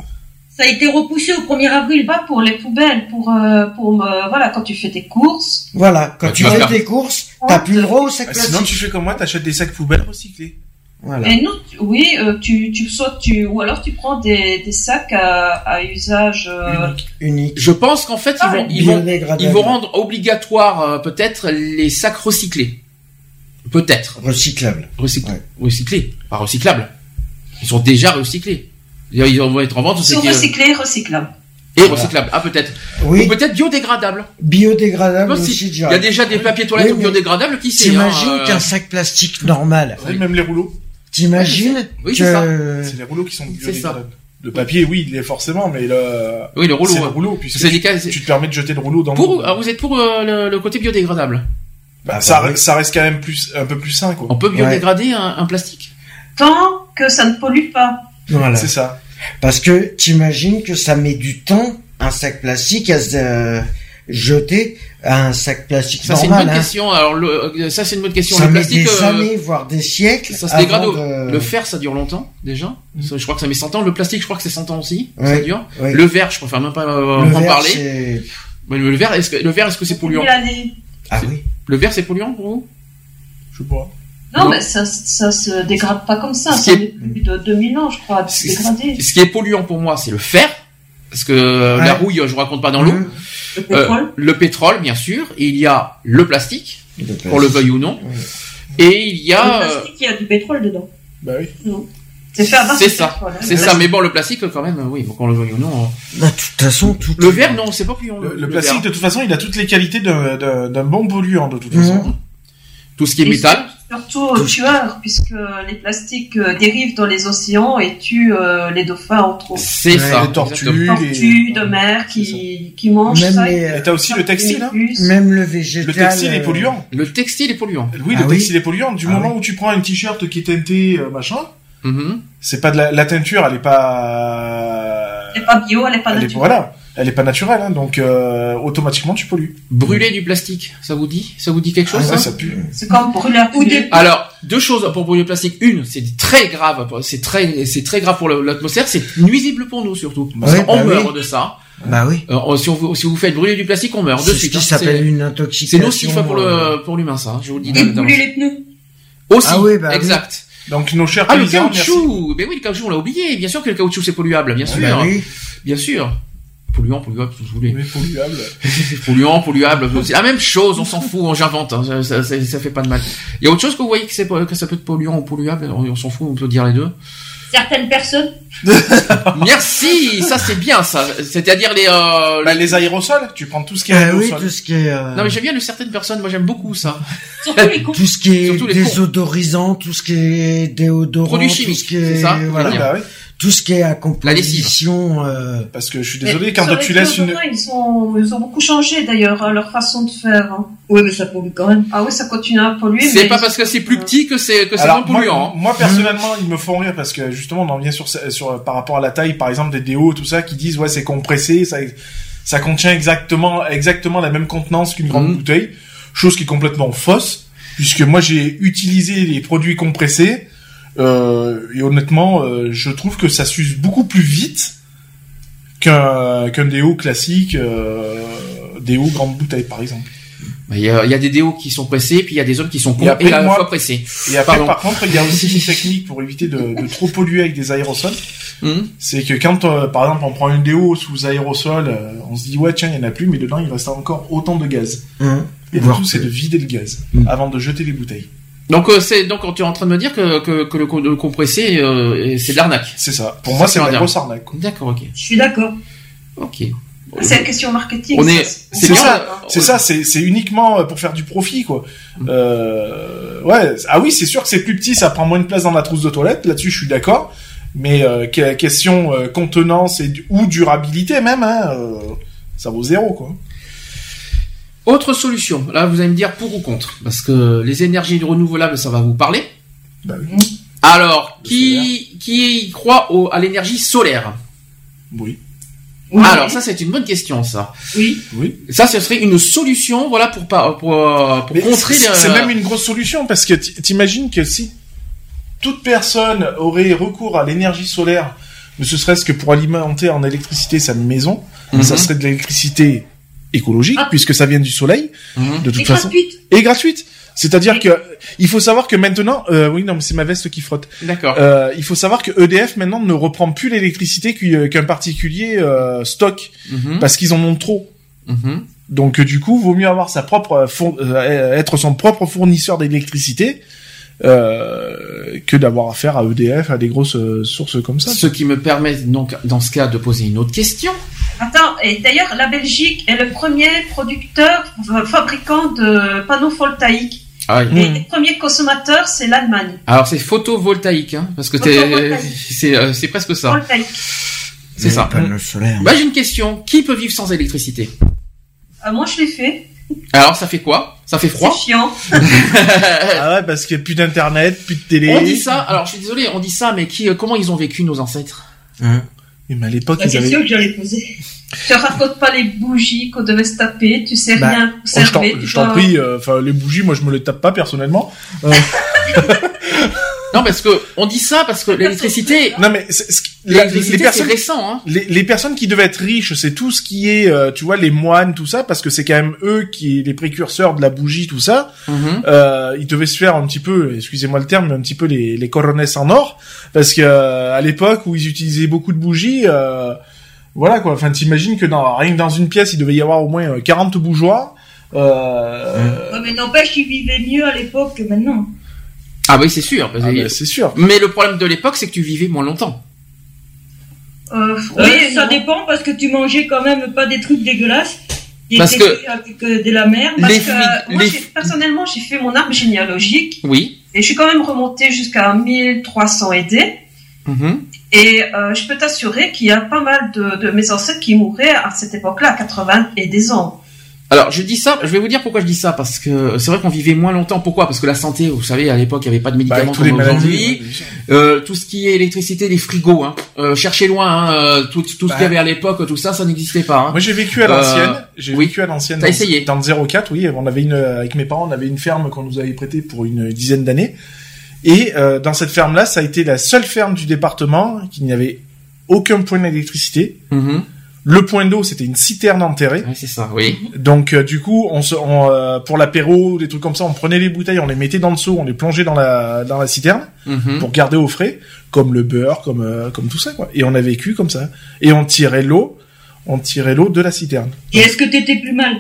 Ça a été repoussé au 1er avril.
Pas pour les poubelles, pour euh, pour euh, voilà quand tu fais tes courses.
Voilà, quand
Bah,
tu
tu
fais
faire-
tes courses, t'as plus le droit au sac
Ah, sinon,
plastique.
tu fais comme moi, t'achètes des sacs poubelles recyclés.
Voilà.
Et non, tu- oui, euh, tu tu soit tu ou alors tu prends des, des sacs à, à usage. euh,
Unique.
Unique.
Je pense qu'en fait, ils
Ah,
vont, ils vont, ils vont rendre obligatoire euh, peut-être les sacs recyclés. Peut-être
recyclable. Ouais.
recyclés, pas recyclables. Ils sont déjà recyclés. Ils vont être en vente. c'est
sont recyclés, recyclables.
Et recyclables. Ah peut-être.
Oui,
Ou peut-être biodégradables.
biodégradable
Aussi. Il y a déjà des papiers toilettes
Oui,
biodégradables qui.
T'imagines
hein, euh,
qu'un sac plastique normal,
Ouais, Même les rouleaux.
t'imagines
Oui, c'est
que
C'est les rouleaux qui sont biodégradables. Le papier, oui, il est forcément, mais le,
Oui, le rouleau.
c'est le
ouais.
rouleau, puisque tu,
cas- c'est-
tu te permets de jeter le rouleau dans
Pour,
l'eau.
ah, vous êtes pour euh, le, le côté biodégradable
Bah,
Ah,
ça, ça reste quand même plus, un peu plus sain, quoi.
On peut biodégrader un, un plastique
Tant que ça ne pollue pas.
voilà.
C'est ça.
Parce que t'imagines que ça met du temps un sac plastique à se euh, jeter à un sac plastique
Ça c'est une
normal.
bonne
hein.
question. Alors le, euh, ça c'est une bonne question.
Ça
le
met
plastique,
des
euh,
années, voire des siècles.
ça se dégrade.
avant
au-
de-
Le fer ça dure longtemps déjà. Ça, je crois que ça met 100 ans. Le plastique je crois que c'est 100 ans aussi. Ça
Ouais,
dure.
ouais.
Le verre je préfère même pas euh, en
verre,
parler. le verre est-ce que le verre est-ce que c'est polluant?
Ah oui.
Le verre c'est polluant pour vous?
Je sais pas.
Non,
Non.
mais ça, ça se dégrade pas comme ça.
Ce
Ça
qui
met plus de 2000 ans, je crois, de se
C'est-
dégrader.
Ce qui est polluant pour moi c'est le fer. Parce que euh,
Ouais.
la rouille, je vous raconte pas dans l'eau.
Mmh.
Le
Euh,
pétrole.
le pétrole, bien sûr. Et il y a le plastique,
Le
qu'on le
plastique.
veuille ou non. Et il y a,
Le
euh,
plastique, il y a du pétrole dedans.
Bah oui.
C'est
ça, c'est ça. Mais bon, le plastique, quand même, oui, faut qu'on le veuille ou non.
Bah, de toute façon, tout.
Le verre, non, c'est pas polluant.
Le, le plastique, de toute façon, il a toutes les qualités d'un- bon polluant, de toute façon.
Mhm.
Tout ce qui est métal.
Surtout euh, tueurs, puisque les plastiques euh, dérivent dans les océans et tuent euh, les dauphins, entre autres.
C'est ça.
Les tortues,
exactement.
Tortues
les...
de mer qui, qui mangent
Même
ça.
les,
Et t'as aussi le textile, hein
même le végétal.
Le textile est polluant.
Le textile est polluant.
Oui,
Ah
le
oui
textile est polluant. Du
Ah
moment
oui.
où tu prends un t-shirt qui est teinté, euh, machin,
Mhm.
c'est pas de la, la teinture, elle est pas...
Elle n'est pas bio, elle n'est pas
Elle est,
naturelle.
voilà, elle est pas naturelle, hein, donc euh, automatiquement tu pollues.
Brûler du plastique, ça vous dit Ça vous dit quelque chose
Ah,
ça
ouais, ça pue.
C'est comme brûler un
Ou des-
Alors, deux choses pour brûler le plastique. Une, c'est très grave, c'est très, c'est très grave pour l'atmosphère, c'est nuisible pour nous surtout. Parce
Ouais,
qu'on
bah
meurt
oui.
de ça.
Bah oui.
Euh, si, on, vous- si vous faites brûler du plastique, on meurt de
C'est ce
suite.
qui
hein.
s'appelle
C'est-
une
C'est
intoxication.
nocif pour
euh,
le pour l'humain, ça. hein, Je vous le dis.
Et brûler les pneus.
Aussi,
Ah oui, bah oui.
Donc nos chers
Ah le
paysans,
caoutchouc, mais oui le caoutchouc on l'a oublié. Bien sûr que le caoutchouc c'est polluable, bien sûr,
Bah oui.
bien sûr. Polluant, polluable, tout ce que vous voulez.
Oui, polluable.
Polluant, polluable, c'est la même chose. On s'en fout, j'invente. hein, ça, ça, ça fait pas de mal. Il y a autre chose que vous voyez que que ça peut être polluant ou polluable? On, on s'en fout, on peut dire les deux.
Certaines personnes.
Merci, ça c'est bien ça. C'est-à-dire les. Euh,
Bah,
les-
les aérosols, tu prends tout ce qui est
Ah oui, tout ce qui est. euh,
Non mais j'aime bien le certaines personnes. Moi j'aime beaucoup ça.
Surtout les cons.
tout ce qui est
Surtout les
désodorisant, tout ce qui est déodorant,
Produits
tout
chimiques,
ce qui est
c'est ça
voilà,
Oui, bah oui.
Tout ce qui est à composition. euh,
Parce que je suis
Mais
désolé, quand
sur
tu laisses une...
Ils ont, ils ont beaucoup changé d'ailleurs, hein, leur façon de faire. hein.
Oui, mais ça pollue quand même.
Ah oui, ça continue à polluer.
C'est
mais
pas parce que c'est plus petit que c'est que c'est
Alors,
moins
moi,
polluant. hein.
moi, personnellement, ils me font rire parce que justement, on en vient sur, sur par rapport à la taille, par exemple, des déos, tout ça, qui disent ouais, c'est compressé, ça, ça contient exactement, exactement la même contenance qu'une grande
Mhm.
bouteille, chose qui est complètement fausse, puisque moi j'ai utilisé les produits compressés euh, et honnêtement, euh, je trouve que ça s'use beaucoup plus vite qu'un qu'un déo classique, euh, déo grande bouteille par exemple.
Il y, a, il y a des déos qui sont pressés, puis il y a des autres qui sont
Et
con-
après,
et à la
moi-
fois pressés.
Et après,
Pardon.
par contre, il y a aussi une technique pour éviter de, de trop polluer avec des aérosols.
Hum.
C'est que quand, euh, par exemple, on prend une déo sous aérosol, euh, on se dit ouais tiens il y en a plus, mais dedans il reste encore autant de gaz.
hein,
Et le tout c'est de vider le gaz
Mm.
avant de jeter les bouteilles.
Donc euh, c'est donc tu es en train de me dire que que, que le, co- le compressé euh, c'est de l'arnaque.
C'est ça. Pour moi c'est la
c'est
grosse arnaque. quoi.
D'accord, ok,
Je suis d'accord.
ok.
C'est une question marketing.
On est- c'est
ça. C'est ça. C'est c'est uniquement euh, pour faire du profit quoi.
Mm.
Euh, ouais. Ah oui c'est sûr que c'est plus petit, ça prend moins de place dans la trousse de toilette. Là-dessus je suis d'accord. Mais euh, que- question euh, contenance et ou durabilité même, hein, euh, ça vaut zéro quoi.
Autre solution. Là, vous allez me dire pour ou contre, parce que les énergies renouvelables, ça va vous parler.
Bah oui.
Alors,
Le
qui qui croit au, à l'énergie solaire?
Oui.
Oui.
Alors, ça, c'est une bonne question, ça.
Oui.
Oui.
Ça, ce serait une solution, voilà, pour pas pour, euh, pour contrer.
c'est
le-
c'est même une grosse solution parce que t'imagines que si toute personne aurait recours à l'énergie solaire, ne serait-ce que pour alimenter en électricité sa maison,
Mhm.
ça serait de l'électricité écologique
Ah.
puisque ça vient du soleil
Mhm.
de toute
Et
façon
gratuite.
et gratuite. C'est-à-dire que il faut savoir que maintenant, euh, oui non mais c'est ma veste qui frotte.
D'accord.
Euh, il faut savoir que EDF maintenant ne reprend plus l'électricité qu'u- qu'un particulier euh, stocke
Mhm.
parce qu'ils en ont trop.
Mhm.
Donc euh, du coup, vaut mieux avoir sa propre euh, euh, être son propre fournisseur d'électricité euh, que d'avoir affaire à EDF à des grosses euh, sources comme ça.
Ce qui me permet donc, dans ce cas, de poser une autre question.
Attends, et d'ailleurs, la Belgique est le premier producteur, euh, fabricant de panneaux photovoltaïques.
Ah, oui.
Et
Mhm.
les premiers consommateurs, c'est l'Allemagne.
Alors, c'est photovoltaïque, hein, parce que c'est euh, presque ça. C'est ça. Bah, j'ai une question. Qui peut vivre sans électricité?
Euh, moi, je l'ai fait.
Alors, ça fait quoi? Ça fait froid?
C'est chiant.
Ah ouais, parce qu'il n'y a plus d'internet, plus de télé.
On dit ça. Alors, je suis désolé, on dit ça, mais qui, euh, comment ils ont vécu nos ancêtres?
Hein?
Mais à l'époque,
La
ils avaient.
question que j'allais poser.
Tu racontes pas les bougies qu'on devait se taper, tu sais
Bah,
rien
Oh, je t'en- je prie, euh, enfin les bougies, moi je me les tape pas personnellement.
Non, parce que on dit ça parce que l'électricité,
Non mais la- les personnes,
récent, hein.
les, les personnes qui devaient être riches, c'est tout ce qui est, euh, tu vois, les moines, tout ça, parce que c'est quand même eux qui les précurseurs de la bougie, tout ça.
Mhm.
Euh, ils devaient se faire un petit peu, excusez-moi le terme, mais un petit peu les, les coronesses en or, parce que euh, à l'époque où ils utilisaient beaucoup de bougies, euh, voilà quoi. Enfin, t'imagines que dans rien que dans une pièce, il devait y avoir au moins euh, 40 bougeoirs. Euh,
Ouais, mais n'empêche qu'ils vivaient mieux à l'époque que maintenant.
Ah oui, c'est sûr.
Ah, bah, c'est sûr.
Mais le problème de l'époque, c'est que tu vivais moins longtemps.
Euh, oui, ça dépend parce que tu mangeais quand même pas des trucs dégueulasses. Des
Parce que
avec euh, de la merde.
Parce
Les
que, euh, moi,
les-
personnellement, j'ai fait mon arbre généalogique
Oui.
et je suis quand même remontée jusqu'à 1300 et des.
Mhm.
Et euh, je peux t'assurer qu'il y a pas mal de, de mes ancêtres qui mouraient à cette époque-là, à 80 et des ans.
Alors, je dis ça, je vais vous dire pourquoi je dis ça, parce que c'est vrai qu'on vivait moins longtemps. Pourquoi? Parce que la santé, vous savez, à l'époque, il n'y avait pas de
Bah,
médicaments
les
comme aujourd'hui. Euh, tout ce qui est électricité, les frigos, hein. Euh, cherchez loin, hein, euh, tout, ce
Bah.
qu'il y avait à l'époque, tout ça, ça n'existait pas. Hein.
Moi j'ai vécu à
Euh,
l'ancienne. J'ai
oui.
vécu à l'ancienne.
T'as essayé
Dans le 04, oui. On avait une avec mes parents, on avait une ferme qu'on nous avait prêtée pour une dizaine d'années. Et euh, dans cette ferme-là, ça a été la seule ferme du département qui n'y avait aucun point d'électricité.
Mhm.
Le point d'eau, c'était une citerne enterrée.
Ouais, c'est ça, oui.
Donc euh, du coup, on se, on, euh, pour l'apéro, des trucs comme ça, on prenait les bouteilles, on les mettait dans le seau, on les plongeait dans la dans la citerne
Mhm.
pour garder au frais, comme le beurre, comme euh, comme tout ça quoi. Et on a vécu comme ça. Et on tirait l'eau, on tirait l'eau de la citerne.
Et est-ce que t'étais plus mal?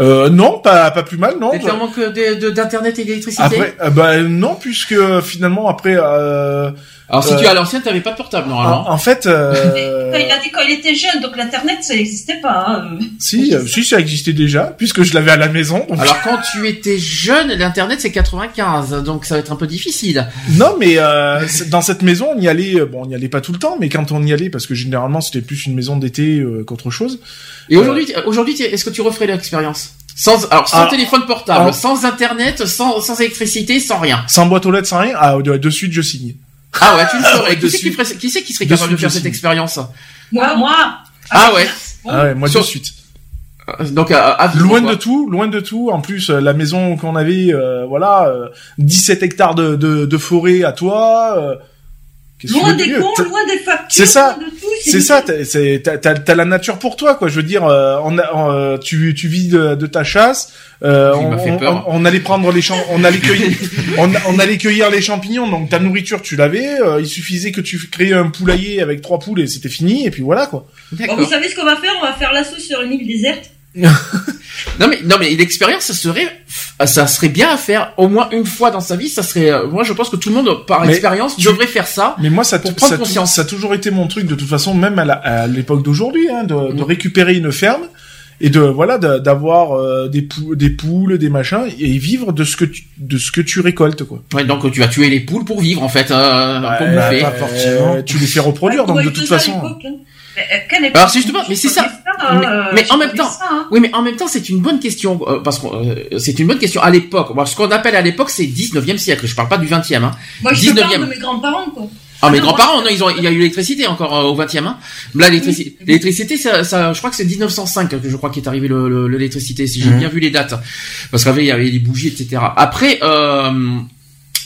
Euh, non, pas pas plus mal, non.
Manque de- de- d'internet et d'électricité?
Après, euh, bah non, puisque finalement après, euh,
Alors, si
euh,
tu es à l'ancienne, t'avais pas de portable, normalement.
en, en fait, euh,
Quand il a dit quand il était jeune, donc l'internet ça n'existait pas. hein.
si, euh, si ça existait déjà, puisque je l'avais à la maison. donc-
Alors, quand tu étais jeune, l'internet c'est 95, donc ça va être un peu difficile.
Non, mais euh, dans cette maison, on y allait. euh, Bon, on y allait pas tout le temps, mais quand on y allait, parce que généralement c'était plus une maison d'été euh, qu'autre chose.
Et aujourd'hui, aujourd'hui, est-ce que tu referais l'expérience? Sans, alors, sans
Ah.
téléphone portable,
Ah.
sans internet, sans, sans électricité, sans rien.
Sans boîte aux lettres, sans rien. Ah, de, de suite, je signe.
Ah ouais, tu le ferais.
Ouais,
qui, c'est
dessus.
qui, ferait- qui c'est qui serait capable de faire cette expérience?
Moi, moi.
Ah ouais.
Ah ouais, moi
Sur-
de suite.
Euh, Donc, à, à vivre,
Loin
quoi.
de tout, loin de tout. En plus, euh, la maison qu'on avait, euh, voilà, euh, 17 hectares de, de, de forêt à toi. euh,
Loin des cons, loin des factures,
C'est ça.
loin de tout.
C'est ça, t'as- c'est- t'as t'as- t'as la nature pour toi, quoi. Je veux dire, euh, on a, on, euh, tu, tu vis de, de ta chasse. Euh, on, on- allait prendre les champs, on allait cueillir, on, on allait cueillir les champignons. Donc ta nourriture, tu l'avais. euh, il suffisait que tu crées un poulailler avec trois poules et c'était fini. Et puis voilà, quoi.
Bon, vous savez ce qu'on va faire? On va faire l'assaut sur une île déserte.
Non mais non mais l'expérience ça serait ça serait bien à faire au moins une fois dans sa vie ça serait euh, moi je pense que tout le monde par
Mais
expérience
tu-
devrait faire ça
Mais moi, ça,
Pour prendre
ça,
conscience.
ça a toujours été mon truc de toute façon, même à l'époque d'aujourd'hui, hein, de, de
Mhm.
récupérer une ferme et de voilà de- d'avoir euh, des, pou- des poules, des machins et vivre de ce que tu, de ce que tu récoltes, quoi.
ouais, donc tu vas tuer les poules pour vivre en fait euh, pour
pas forcément.
Euh, tu les fais reproduire,
Ouais,
donc de toute façon.
hein.
Mais, euh,
Alors, c'est justement- mais c'est ça.
hein,
Mais-
euh,
mais
je
en même temps-
ça, hein.
oui mais en même temps c'est une bonne question euh, parce que euh, c'est une bonne question à l'époque Bon, ce qu'on appelle à l'époque c'est 19e siècle je parle pas du 20e hein.
Moi, je te
19e.
parle de mes grands-parents, quoi.
Ah, mes
non,
grands-parents, non, ils ont, il y a eu l'électricité encore euh, au 20e. Hein. Là, l'électricité, l'électricité, ça, ça, je crois que c'est 1905 que je crois qu'il est arrivé le- le- le- l'électricité, si j'ai
Mhm.
bien vu les dates. Parce qu'avant, il y avait les bougies, etc. Après, euh,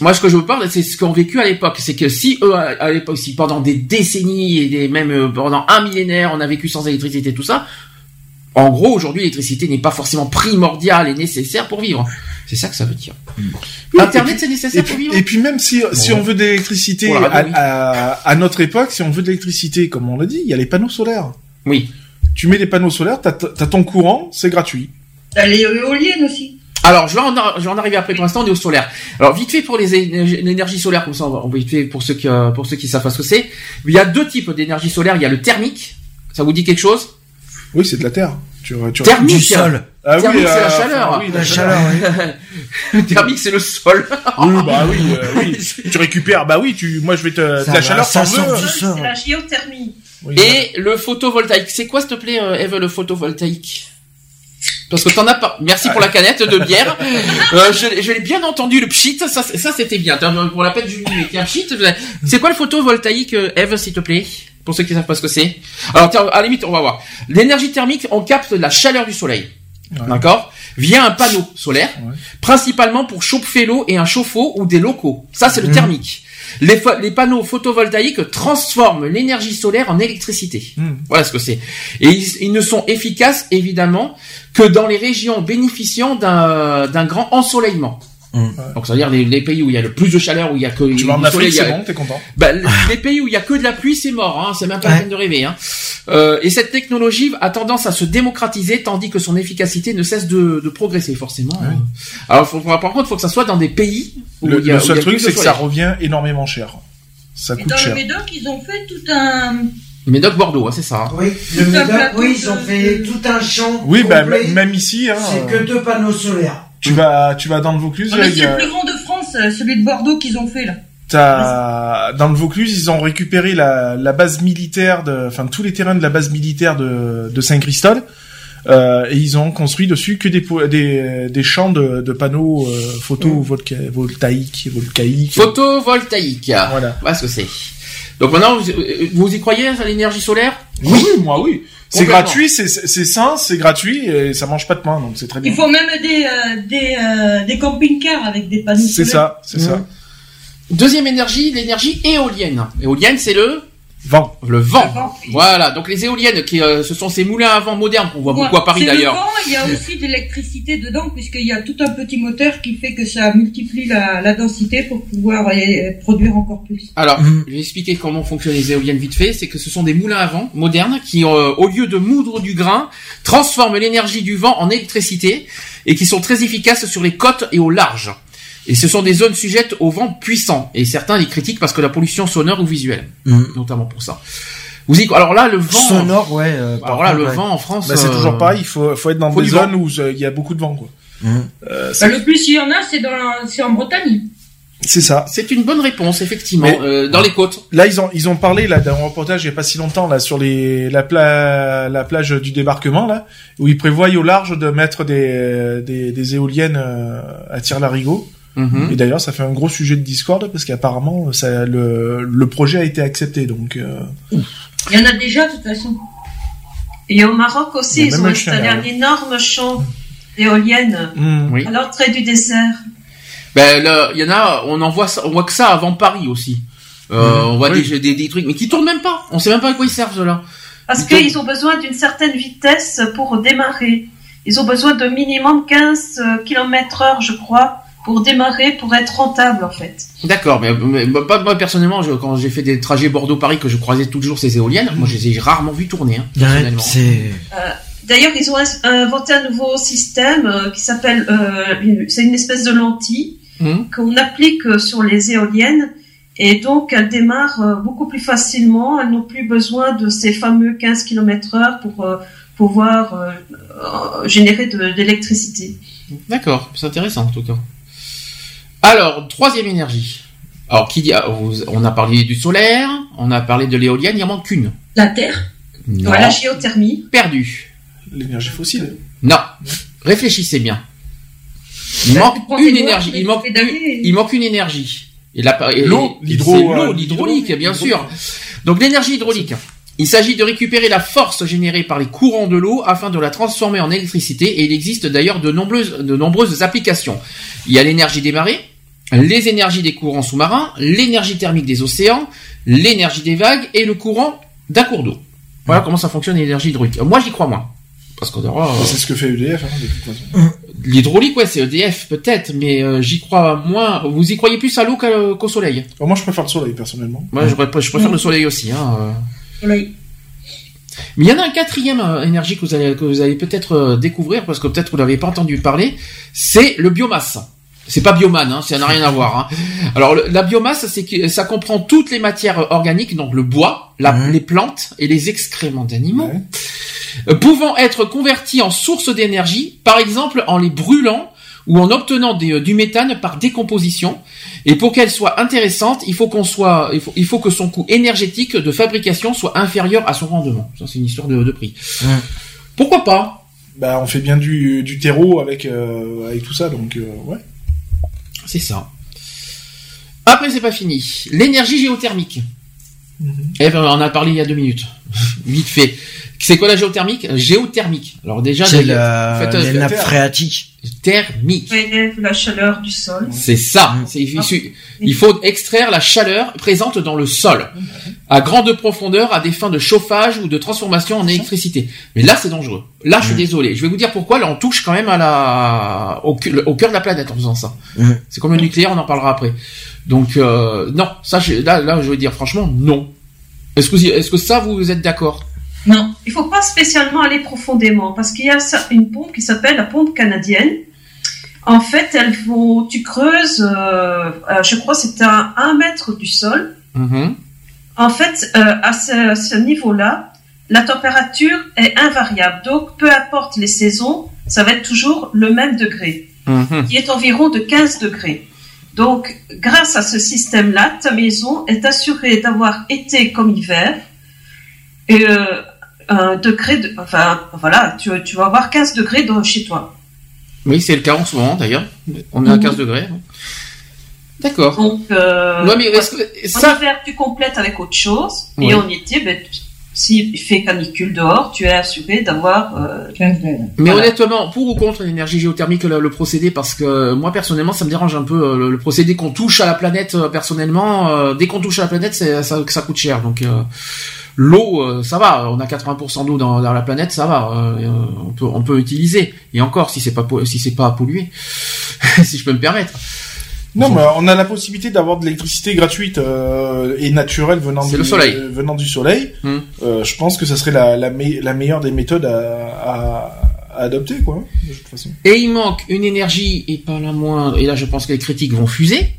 moi, ce que je vous parle, c'est ce qu'ont vécu à l'époque. C'est que si eux, à, l'époque, si pendant des décennies et des, même euh, pendant un millénaire, on a vécu sans électricité, tout ça, en gros, aujourd'hui, l'électricité n'est pas forcément primordiale et nécessaire pour vivre. C'est ça que ça veut dire.
Oui,
Internet,
et
c'est nécessaire pour vivre
et puis même si, si on veut de l'électricité à notre époque, si on veut de l'électricité, comme on l'a dit, il y a les panneaux solaires.
Oui.
Tu mets les panneaux solaires, t'as as ton courant, c'est gratuit.
T'as les éoliennes aussi.
Alors, je vais, en, je vais en arriver après. Pour l'instant, on est au solaire. Alors, vite fait pour les énergies- l'énergie solaire, comme ça, on va, vite fait pour ceux qui, euh, pour ceux qui savent pas ce que c'est. Il y a deux types d'énergie solaire. Il y a le thermique. Ça vous dit quelque chose?
Oui, c'est de la terre. Tu, tu,
Thermique.
Du sol.
Ah
Thermique, c'est la
euh,
chaleur.
enfin, oui,
La chaleur, oui.
Le thermique, c'est le sol.
Oui, bah oui, euh, oui. Tu récupères, bah oui, tu, moi je vais te,
Ça
la
va,
chaleur,
ça sort du sol.
C'est la géothermie.
Oui,
Et le photovoltaïque. C'est quoi, s'il te plaît, Eve, le photovoltaïque? Parce que t'en as pas. Merci pour la canette de bière. Euh, je, je l'ai bien entendu le pchit. Ça, c'est- ça c'était bien. T'as- Pour la peine du minuit. Tiens, pchit. C'est quoi le photovoltaïque, euh, Eve, s'il te plaît? Pour ceux qui savent pas ce que c'est. Alors, tiens, à la limite, on va voir. L'énergie thermique, on capte la chaleur du soleil.
Ouais.
D'accord? Via un panneau solaire,
Ouais.
principalement pour chauffer l'eau et un chauffe-eau ou des locaux. Ça, c'est le
Mhm.
thermique. Les, panneaux photovoltaïques transforment l'énergie solaire en électricité.
Hmm.
Voilà ce que c'est. Et ils, ils ne sont efficaces, évidemment, que dans les régions bénéficiant d'un d'un grand ensoleillement.
Mm.
Donc, c'est-à-dire les, les pays où il y a le plus de chaleur, où il y a que
Tu vas en
soleil,
Afrique, c'est bon, t'es content?
bah, les- pays où il y a que de la pluie, c'est mort. Hein. C'est même pas la
Ouais.
peine de rêver. Hein. Euh, et cette technologie a tendance à se démocratiser tandis que son efficacité ne cesse de, de progresser forcément.
Ouais.
Alors faut- par contre, il faut que ça soit dans des pays où
Le,
il y a,
le
où il y
seul
a
truc, c'est que ça revient énormément cher. Ça
Et
coûte
dans le
cher.
Médoc, ils ont fait tout un.
Médoc Bordeaux, hein, c'est ça. hein.
Oui, le Médoc, oui, ils ont fait tout un champ.
Oui, bah, même ici, hein,
C'est
euh,
que deux panneaux solaires.
Tu vas, tu vas dans le Vaucluse, là,
mais c'est
a-
le plus grand de France, euh, celui de Bordeaux qu'ils ont fait là.
T'as dans le Vaucluse, ils ont récupéré la, la base militaire de, enfin tous les terrains de la base militaire de, de Saint-Christol, euh, et ils ont construit dessus que des po- des, des champs de, de panneaux euh, photovoltaïques, voltaïques, volcaïques.
Photovoltaïque.
Voilà.
Voilà ce que c'est. Donc maintenant, vous, euh, vous y croyez à l'énergie solaire?
Oui, moi oui. C'est gratuit, c'est c'est sain, c'est gratuit et ça mange pas de pain, donc c'est très bien.
Il faut même des, euh, des, euh, des camping-cars avec des panneaux
C'est ça, c'est ça.
Deuxième énergie, l'énergie éolienne. Éolienne, c'est le
Vent.
le vent.
Le vent.
Voilà. Donc les éoliennes, qui euh, ce sont ces moulins à vent modernes qu'on voit
Ouais,
beaucoup à Paris d'ailleurs.
Le vent, il y a aussi de l'électricité dedans, puisqu'il y a tout un petit moteur qui fait que ça multiplie la, la densité pour pouvoir euh, produire encore plus.
Alors,
Mhm.
je vais expliquer comment fonctionnent les éoliennes vite fait. C'est que ce sont des moulins à vent modernes qui, euh, au lieu de moudre du grain, transforment l'énergie du vent en électricité et qui sont très efficaces sur les côtes et au large. Et ce sont des zones sujettes au vent puissant. Et certains les critiquent parce que la pollution sonore ou visuelle,
Mhm.
notamment pour ça. Vous y... Alors là, le vent.
Sonore, ouais. euh,
Alors là,
contre,
le
ouais.
vent en France.
Bah, c'est
euh,
toujours pareil, il faut, faut être dans
faut
des zones où euh, il y a beaucoup de vent, quoi.
Mhm.
Euh,
Bah, le plus il y en a, c'est dans la- c'est en Bretagne.
c'est ça.
C'est une bonne réponse, effectivement,
Mais-
euh, dans les côtes.
Là, ils ont ils ont parlé là d'un reportage il y a pas si longtemps là sur les la pla- la plage du débarquement là où ils prévoient au large de mettre des des, des éoliennes euh, à tir larigot.
Mhm.
Et d'ailleurs, ça fait un gros sujet de discorde parce qu'apparemment ça le le projet a été accepté donc euh,
Il y en a déjà, de toute façon.
Et au Maroc aussi,
Il
ils ont installé un énorme champ d'éoliennes
hmm.
Oui.
à l'entrée du désert.
Ben, là, il y en a, on en voit, on voit que ça avant Paris aussi. Euh, on voit
Oui.
des, des, des trucs, mais qui tournent même pas. On sait même pas à quoi ils servent, ceux-là.
Parce qu'ils ont besoin d'une certaine vitesse pour démarrer. Ils ont besoin de minimum 15 km heure, je crois, pour démarrer, pour être rentable, en fait.
D'accord, mais, mais- moi personnellement, je- quand j'ai fait des trajets Bordeaux-Paris, que je croisais toujours ces éoliennes, moi je les ai rarement vu tourner, hein,
Ouais,
personnellement.
c'est.
D'ailleurs, ils ont inventé un nouveau système euh, qui s'appelle, euh, c'est une espèce de lentille
Hum.
qu'on applique euh, sur les éoliennes. Et donc, elles démarrent euh, beaucoup plus facilement. Elles n'ont plus besoin de ces fameux 15 km heure pour euh, pouvoir euh, euh, générer de, d'électricité.
D'accord, c'est intéressant en tout cas. Alors, troisième énergie. Alors, qui dit, ah, on a parlé du solaire, on a parlé de l'éolienne, il en manque une.
La Terre.
Non,
Ouais, la géothermie.
perdu.
l'énergie fossile.
Non, réfléchissez bien. Il
Bah,
manque une énergie. Il manque, il une énergie. Et
L'eau, euh,
l'hydraulique, bien sûr. Donc l'énergie hydraulique. Il s'agit de récupérer la force générée par les courants de l'eau afin de la transformer en électricité et il existe d'ailleurs de nombreuses, de nombreuses applications. Il y a l'énergie des marées, les énergies des courants sous-marins, l'énergie thermique des océans, l'énergie des vagues et le courant d'un cours d'eau. Voilà comment ça fonctionne l'énergie hydraulique. Moi j'y crois moins. Parce qu'on aura, euh,
C'est ce que fait EDF hein, de toute façon.
L'hydraulique, ouais, c'est EDF peut-être, mais euh, j'y crois moins. Vous y croyez plus à l'eau qu'au soleil?
Alors, moi, je préfère le soleil personnellement.
Moi, je, préfère- je préfère le soleil aussi. Hein. euh.
Soleil.
Mais il y en a un quatrième euh, énergie que vous allez, que vous allez peut-être euh, découvrir, parce que peut-être vous n'avez pas entendu parler, c'est le biomasse. C'est pas biomane, hein, ça n'a rien à voir. Hein. Alors le- la biomasse, c'est que ça comprend toutes les matières organiques, donc le bois, la- les plantes et les excréments d'animaux, euh, pouvant être convertis en source d'énergie, par exemple en les brûlant ou en obtenant des- euh, du méthane par décomposition. Et pour qu'elle soit intéressante, il faut qu'on soit, il faut, il faut que son coût énergétique de fabrication soit inférieur à son rendement. Ça, c'est une histoire de, de prix. Pourquoi pas?
Bah, on fait bien du, du terreau avec euh, avec tout ça, donc euh, ouais.
C'est ça. Après, c'est pas fini. L'énergie géothermique. Eh ben, on en a parlé il y a deux minutes. Vite fait. C'est quoi la géothermique? Géothermique. Alors déjà,
C'est la,
faites,
les nappes
terre.
phréatiques.
thermique.
La chaleur du sol.
C'est ça. C'est- il, su- il faut extraire la chaleur présente dans le sol à grande profondeur à des fins de chauffage ou de transformation en électricité. Mais là, c'est dangereux. Là, je suis
Mhm.
désolé. Je vais vous dire pourquoi. Là, on touche quand même à la au, cœur de la planète en faisant ça.
Mhm.
C'est comme le nucléaire, on en parlera après. Donc euh, non, ça, je- là, là, je veux dire franchement non. Est-ce que est-ce que ça, vous êtes d'accord?
Non. Il faut pas spécialement aller profondément parce qu'il y a une pompe qui s'appelle la pompe canadienne. En fait, elles vont, tu creuses, euh, euh, je crois c'est à un mètre du sol.
Mhm.
En fait, euh, à ce, ce niveau-là, la température est invariable. Donc, peu importe les saisons, ça va être toujours le même degré,
Mhm.
qui est environ de 15 degrés. Donc, grâce à ce système-là, ta maison est assurée d'avoir été comme hiver. Et euh, un degré, de, enfin, voilà, tu, tu vas avoir 15 degrés dans, chez toi.
Oui, c'est le cas en ce moment d'ailleurs. On est à
Mhm.
15 degrés. D'accord.
Donc, euh,
Ouais, mais
en
ça,
hiver, tu complètes avec autre chose.
Ouais.
Et en été, ben, s'il fait canicule dehors, tu es assuré d'avoir euh,
15 degrés.
Mais
Voilà.
honnêtement, pour ou contre l'énergie géothermique, le, le procédé, parce que moi personnellement, ça me dérange un peu euh, le, le procédé qu'on touche à la planète. euh, personnellement, euh, dès qu'on touche à la planète, c'est ça, ça coûte cher. Donc euh, l'eau, euh, ça va. On a 80% d'eau dans, dans la planète, ça va. euh, euh, on peut on peut utiliser. Et encore, si c'est pas si c'est pas pollué, si je peux me permettre.
Non, mais on a la possibilité d'avoir de l'électricité gratuite euh, et naturelle venant du
le soleil.
euh, venant du soleil.
Hmm.
Euh, je pense que ça serait la, la, me- la meilleure des méthodes à, à, à adopter, quoi, de toute façon.
Et il manque une énergie, et pas la moindre, et là je pense que les critiques vont fuser,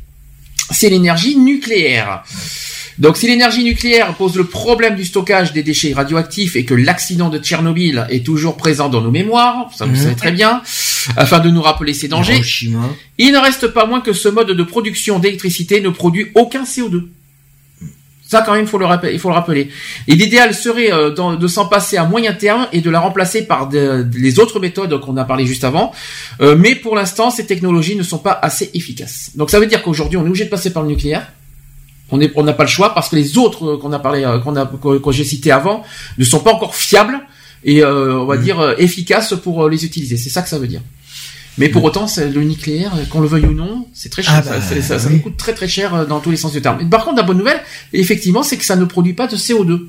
c'est l'énergie nucléaire. Donc si l'énergie nucléaire pose le problème du stockage des déchets radioactifs et que l'accident de Tchernobyl est toujours présent dans nos mémoires, ça vous
Mhm.
savez très bien, afin de nous rappeler ces dangers,
Hiroshima.
il ne reste pas moins que ce mode de production d'électricité ne produit aucun CO2. Ça, quand même, il faut le rappeler. Il faut le rappeler. Et l'idéal serait euh, de s'en passer à moyen terme et de la remplacer par de- les autres méthodes qu'on a parlé juste avant. Euh, mais pour l'instant, ces technologies ne sont pas assez efficaces. Donc, ça veut dire qu'aujourd'hui, on est obligé de passer par le nucléaire. On est- on n'a pas le choix parce que les autres euh, qu'on a parlé, euh, qu'on a, que, j'ai cités avant, ne sont pas encore fiables et euh, on va dire euh, efficaces pour les utiliser. C'est ça que ça veut dire. Mais pour autant, c'est le nucléaire, qu'on le veuille ou non, c'est très cher.
Ah
ça,
bah,
ça- ça
oui.
nous coûte très très cher dans tous les sens du terme. Et par contre, la bonne nouvelle, effectivement, c'est que ça ne produit pas de CO2.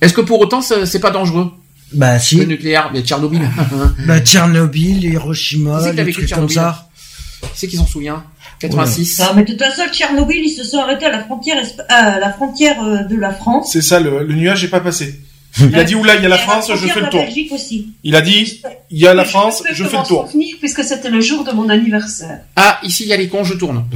Est-ce que pour autant, c'est pas dangereux?
Bah
le
si.
nucléaire Mais Tchernobyl,
Bah Tchernobyl, Hiroshima,
vécu
trucs comme ça.
c'est qui s'en souvient? 86.
Non, mais de toute façon, Tchernobyl, ils se sont arrêtés à la frontière, esp- à la frontière euh, de la France.
C'est ça, le, le nuage n'est pas passé. Il a dit, oula, il y a la France, je fais le tour.
Aussi.
Il a dit, il y a la France,
peux
je fais le tour.
souvenir, puisque c'était le jour de mon anniversaire.
Ah, ici il y a les cons, je tourne.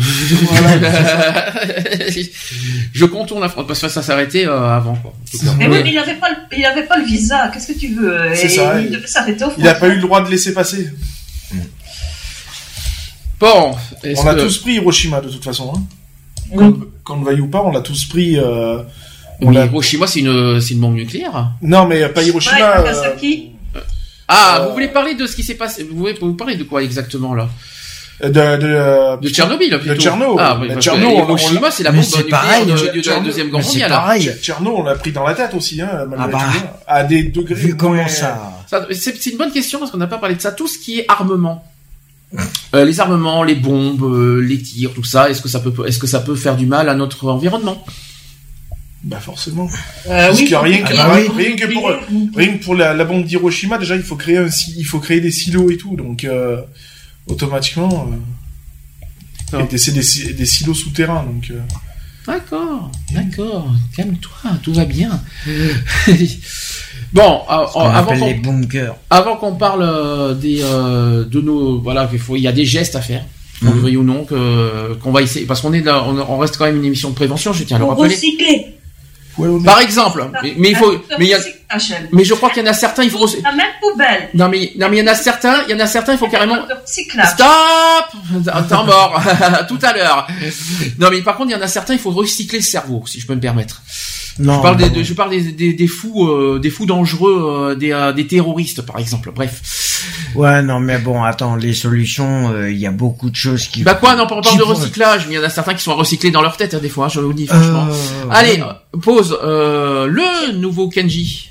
je contourne la France parce que ça s'arrêtait euh, avant quoi.
Mais
Mais-
oui, mais il n'avait pas, le- pas visa. Qu'est-ce que tu veux
ça,
Il
il-
devait s'arrêter au
Il a pas eu le droit de laisser passer.
Bon,
On a
que-
tous pris Hiroshima, de toute façon. Hein.
Oui.
Qu'on qu'on le veuille ou pas, on l'a tous pris. Euh... On
Hiroshima c'est une une bombe nucléaire.
Non, mais pas Hiroshima.
Ouais,
euh,
Nagasaki.
Ah,
Euh,
vous voulez parler de ce qui s'est passé Vous voulez vous parler de quoi exactement là?
de, de, euh,
De Tchernobyl plutôt.
De Tchernobyl.
Ah, oui,
Tchernobyl,
Hiroshima c'est la bombe
c'est
nucléaire
pareil,
de,
euh,
de- de la deuxième guerre mondiale.
pareil.
Tchernobyl, on l'a pris dans la tête aussi, hein, malgré
Ah bah.
tout, hein, à des degrés.
Vu comment ça.
Ça, C'est c'est une bonne question parce qu'on n'a pas parlé de ça. Tout ce qui est armement, Euh, les armements, les bombes, euh, les tirs, tout ça. Est-ce que ça peut, est-ce que ça peut faire du mal à notre environnement?
Bah forcément.
Euh,
Parce
oui,
que rien que,
Ah oui.
rien que pour rien que pour la, la bombe d'Hiroshima, déjà il faut créer un, il faut créer des silos et tout, donc euh, automatiquement. Euh, c'est des, des silos souterrains, donc. euh,
D'accord, d'accord. Calme-toi, tout va bien. bon, euh,
On
avant qu'on
les bunkers.
avant qu'on parle euh, des euh, de nos voilà, il faut il y a des gestes à faire. Qu'on le
Mhm.
veuille ou non, que qu'on va essayer, parce qu'on est là, on, on reste quand même une émission de prévention, je tiens à le rappeler.
recycler.
ouais, est-
Par exemple, mais, mais il faut, mais il y a, mais je crois qu'il y en a certains, il faut, recy-
La même poubelle.
non mais, non mais il y en a certains, il y en a certains, il faut carrément. Stop Temps mort Tout à l'heure. Non mais par contre, il y en a certains, il faut recycler le cerveau, si je peux me permettre.
Non.
Je parle des,
non.
de- je parle des, des, des fous, euh, des fous dangereux, euh, des, euh, des terroristes par exemple. Bref.
Ouais, non, mais bon, attends, les solutions, euh, il y a beaucoup de choses qui.
Bah quoi, non, on parle de recyclage, mais il y en a certains qui sont recyclés dans leur tête hein, des fois. hein, je vous le dis franchement.
Euh,
Allez, pause. Euh, le nouveau Kenji.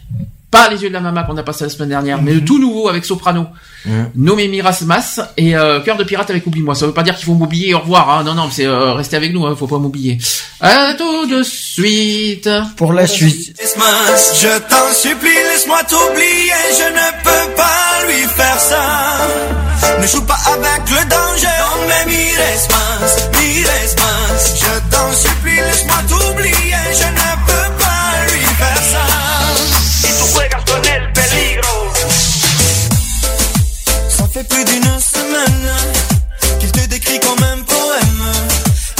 Pas les yeux de la mama qu'on a passé la semaine dernière, mais le tout nouveau avec Soprano.
Mhm.
Nommé Miras Mas et euh, Cœur de pirate avec Oublie-moi. Ça veut pas dire qu'il faut m'oublier au revoir. Hein. Non, non, c'est euh, rester avec nous. Hein, faut pas m'oublier. À tout de suite.
Pour la suite.
Je t'en supplie, laisse-moi t'oublier, je ne peux pas lui faire ça. Ne joue pas avec le danger, non mais mires más, mires más. Je t'en supplie, laisse-moi t'oublier, je ne peux
plus
d'une semaine qu'il te décrit comme un poème.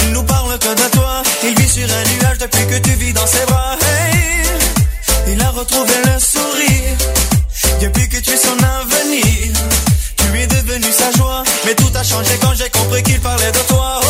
Il nous parle que de toi, il vit sur un nuage depuis que tu vis dans ses bras. Hey, il a retrouvé le sourire depuis que tu es son avenir. Tu es devenu sa joie, mais tout a changé quand j'ai compris qu'il parlait de
toi.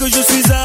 que je suis à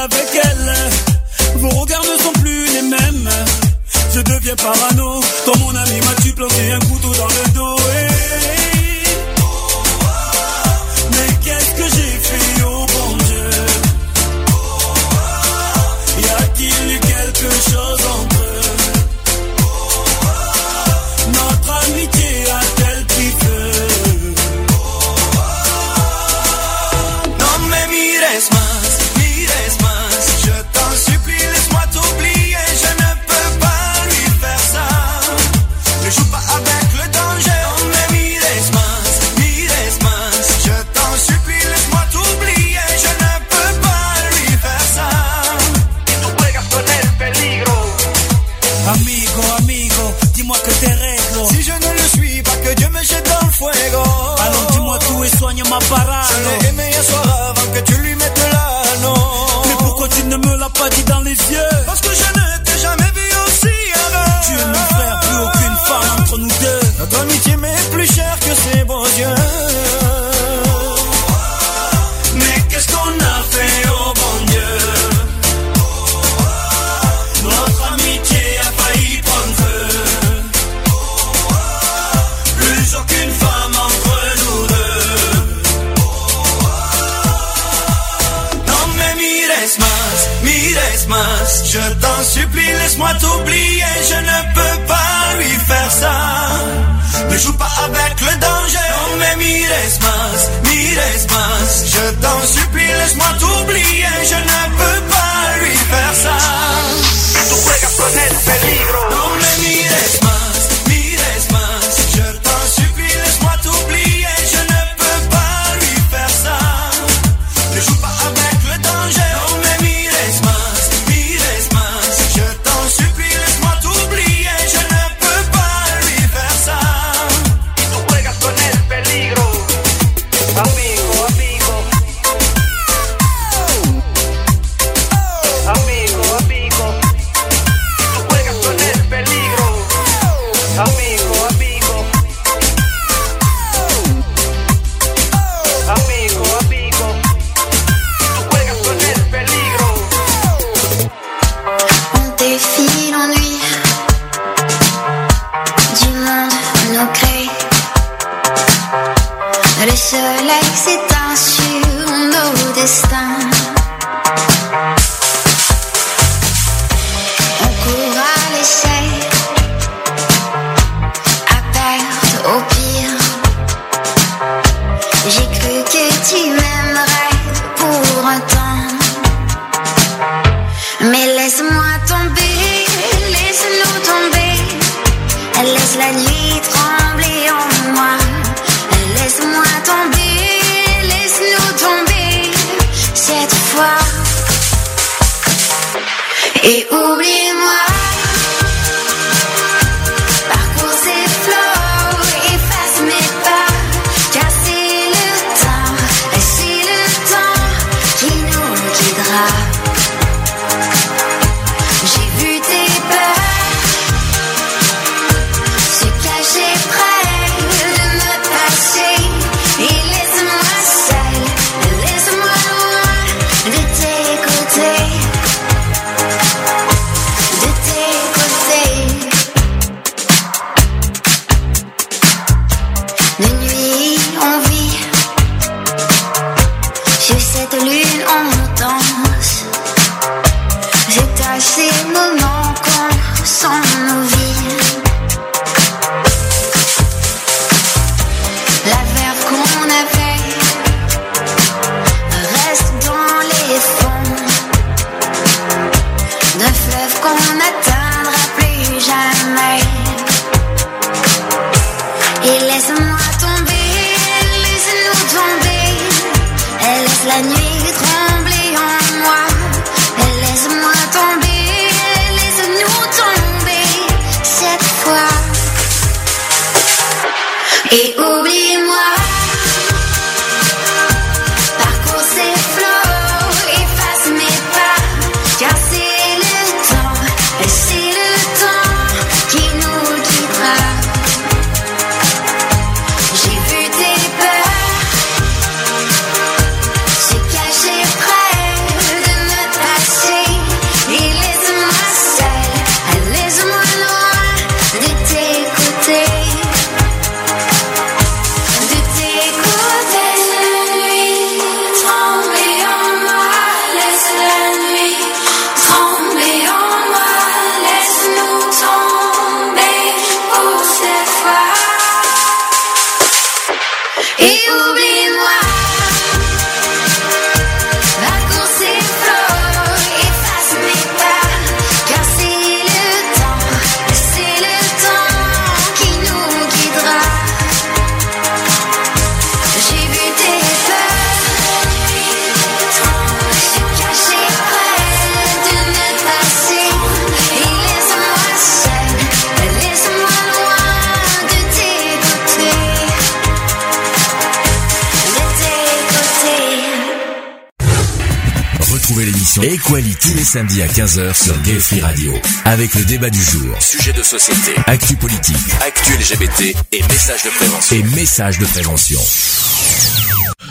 Samedis à 15h sur Gay Free Radio. Avec le débat du jour, sujet de société, actu politique, actu LGBT et messages de prévention. Et messages de prévention.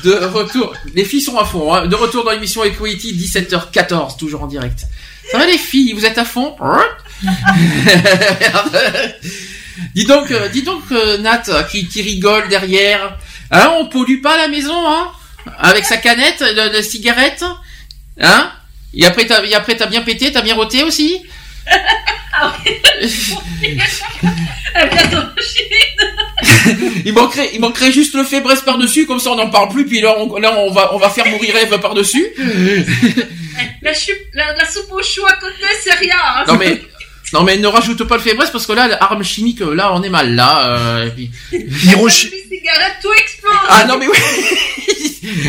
De retour, les filles sont à fond. hein. De retour dans l'émission Equality, 17h14, toujours en direct. Ça va les filles, vous êtes à fond? Merde. Dis donc, euh, dis donc, euh, Nat, qui, qui rigole derrière. Hein, on pollue pas la maison, hein? Avec sa canette de, de cigarette, hein? Et après, t'as, et après, t'as bien pété, t'as bien roté aussi il manquerait, il manquerait juste le fébresse par-dessus, comme ça on n'en parle plus, puis là on, là, on va, on va faire mourir Eve par-dessus.
La, chou- la, la soupe au chou à côté, c'est rien. hein.
Non mais, non mais ne rajoute pas le fébresse parce que là, l'arme chimique, là, on est mal là. euh, et puis-
Hiroshi-
Les cigarettes, tout explose.
Ah non mais oui.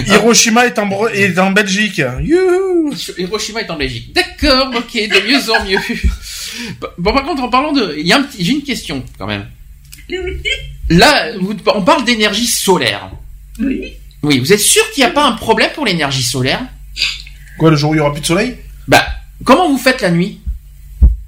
Hiroshima est en, est en Belgique. Youhou
Hiroshima est en Belgique. D'accord, ok, de mieux en mieux. Bon par contre, en parlant de, il y a un petit, j'ai une question quand même. Là, on parle d'énergie solaire.
Oui.
Oui, vous êtes sûr qu'il n'y a pas un problème pour l'énergie solaire?
Quoi, le jour où il y aura plus de soleil?
Bah, comment vous faites la nuit?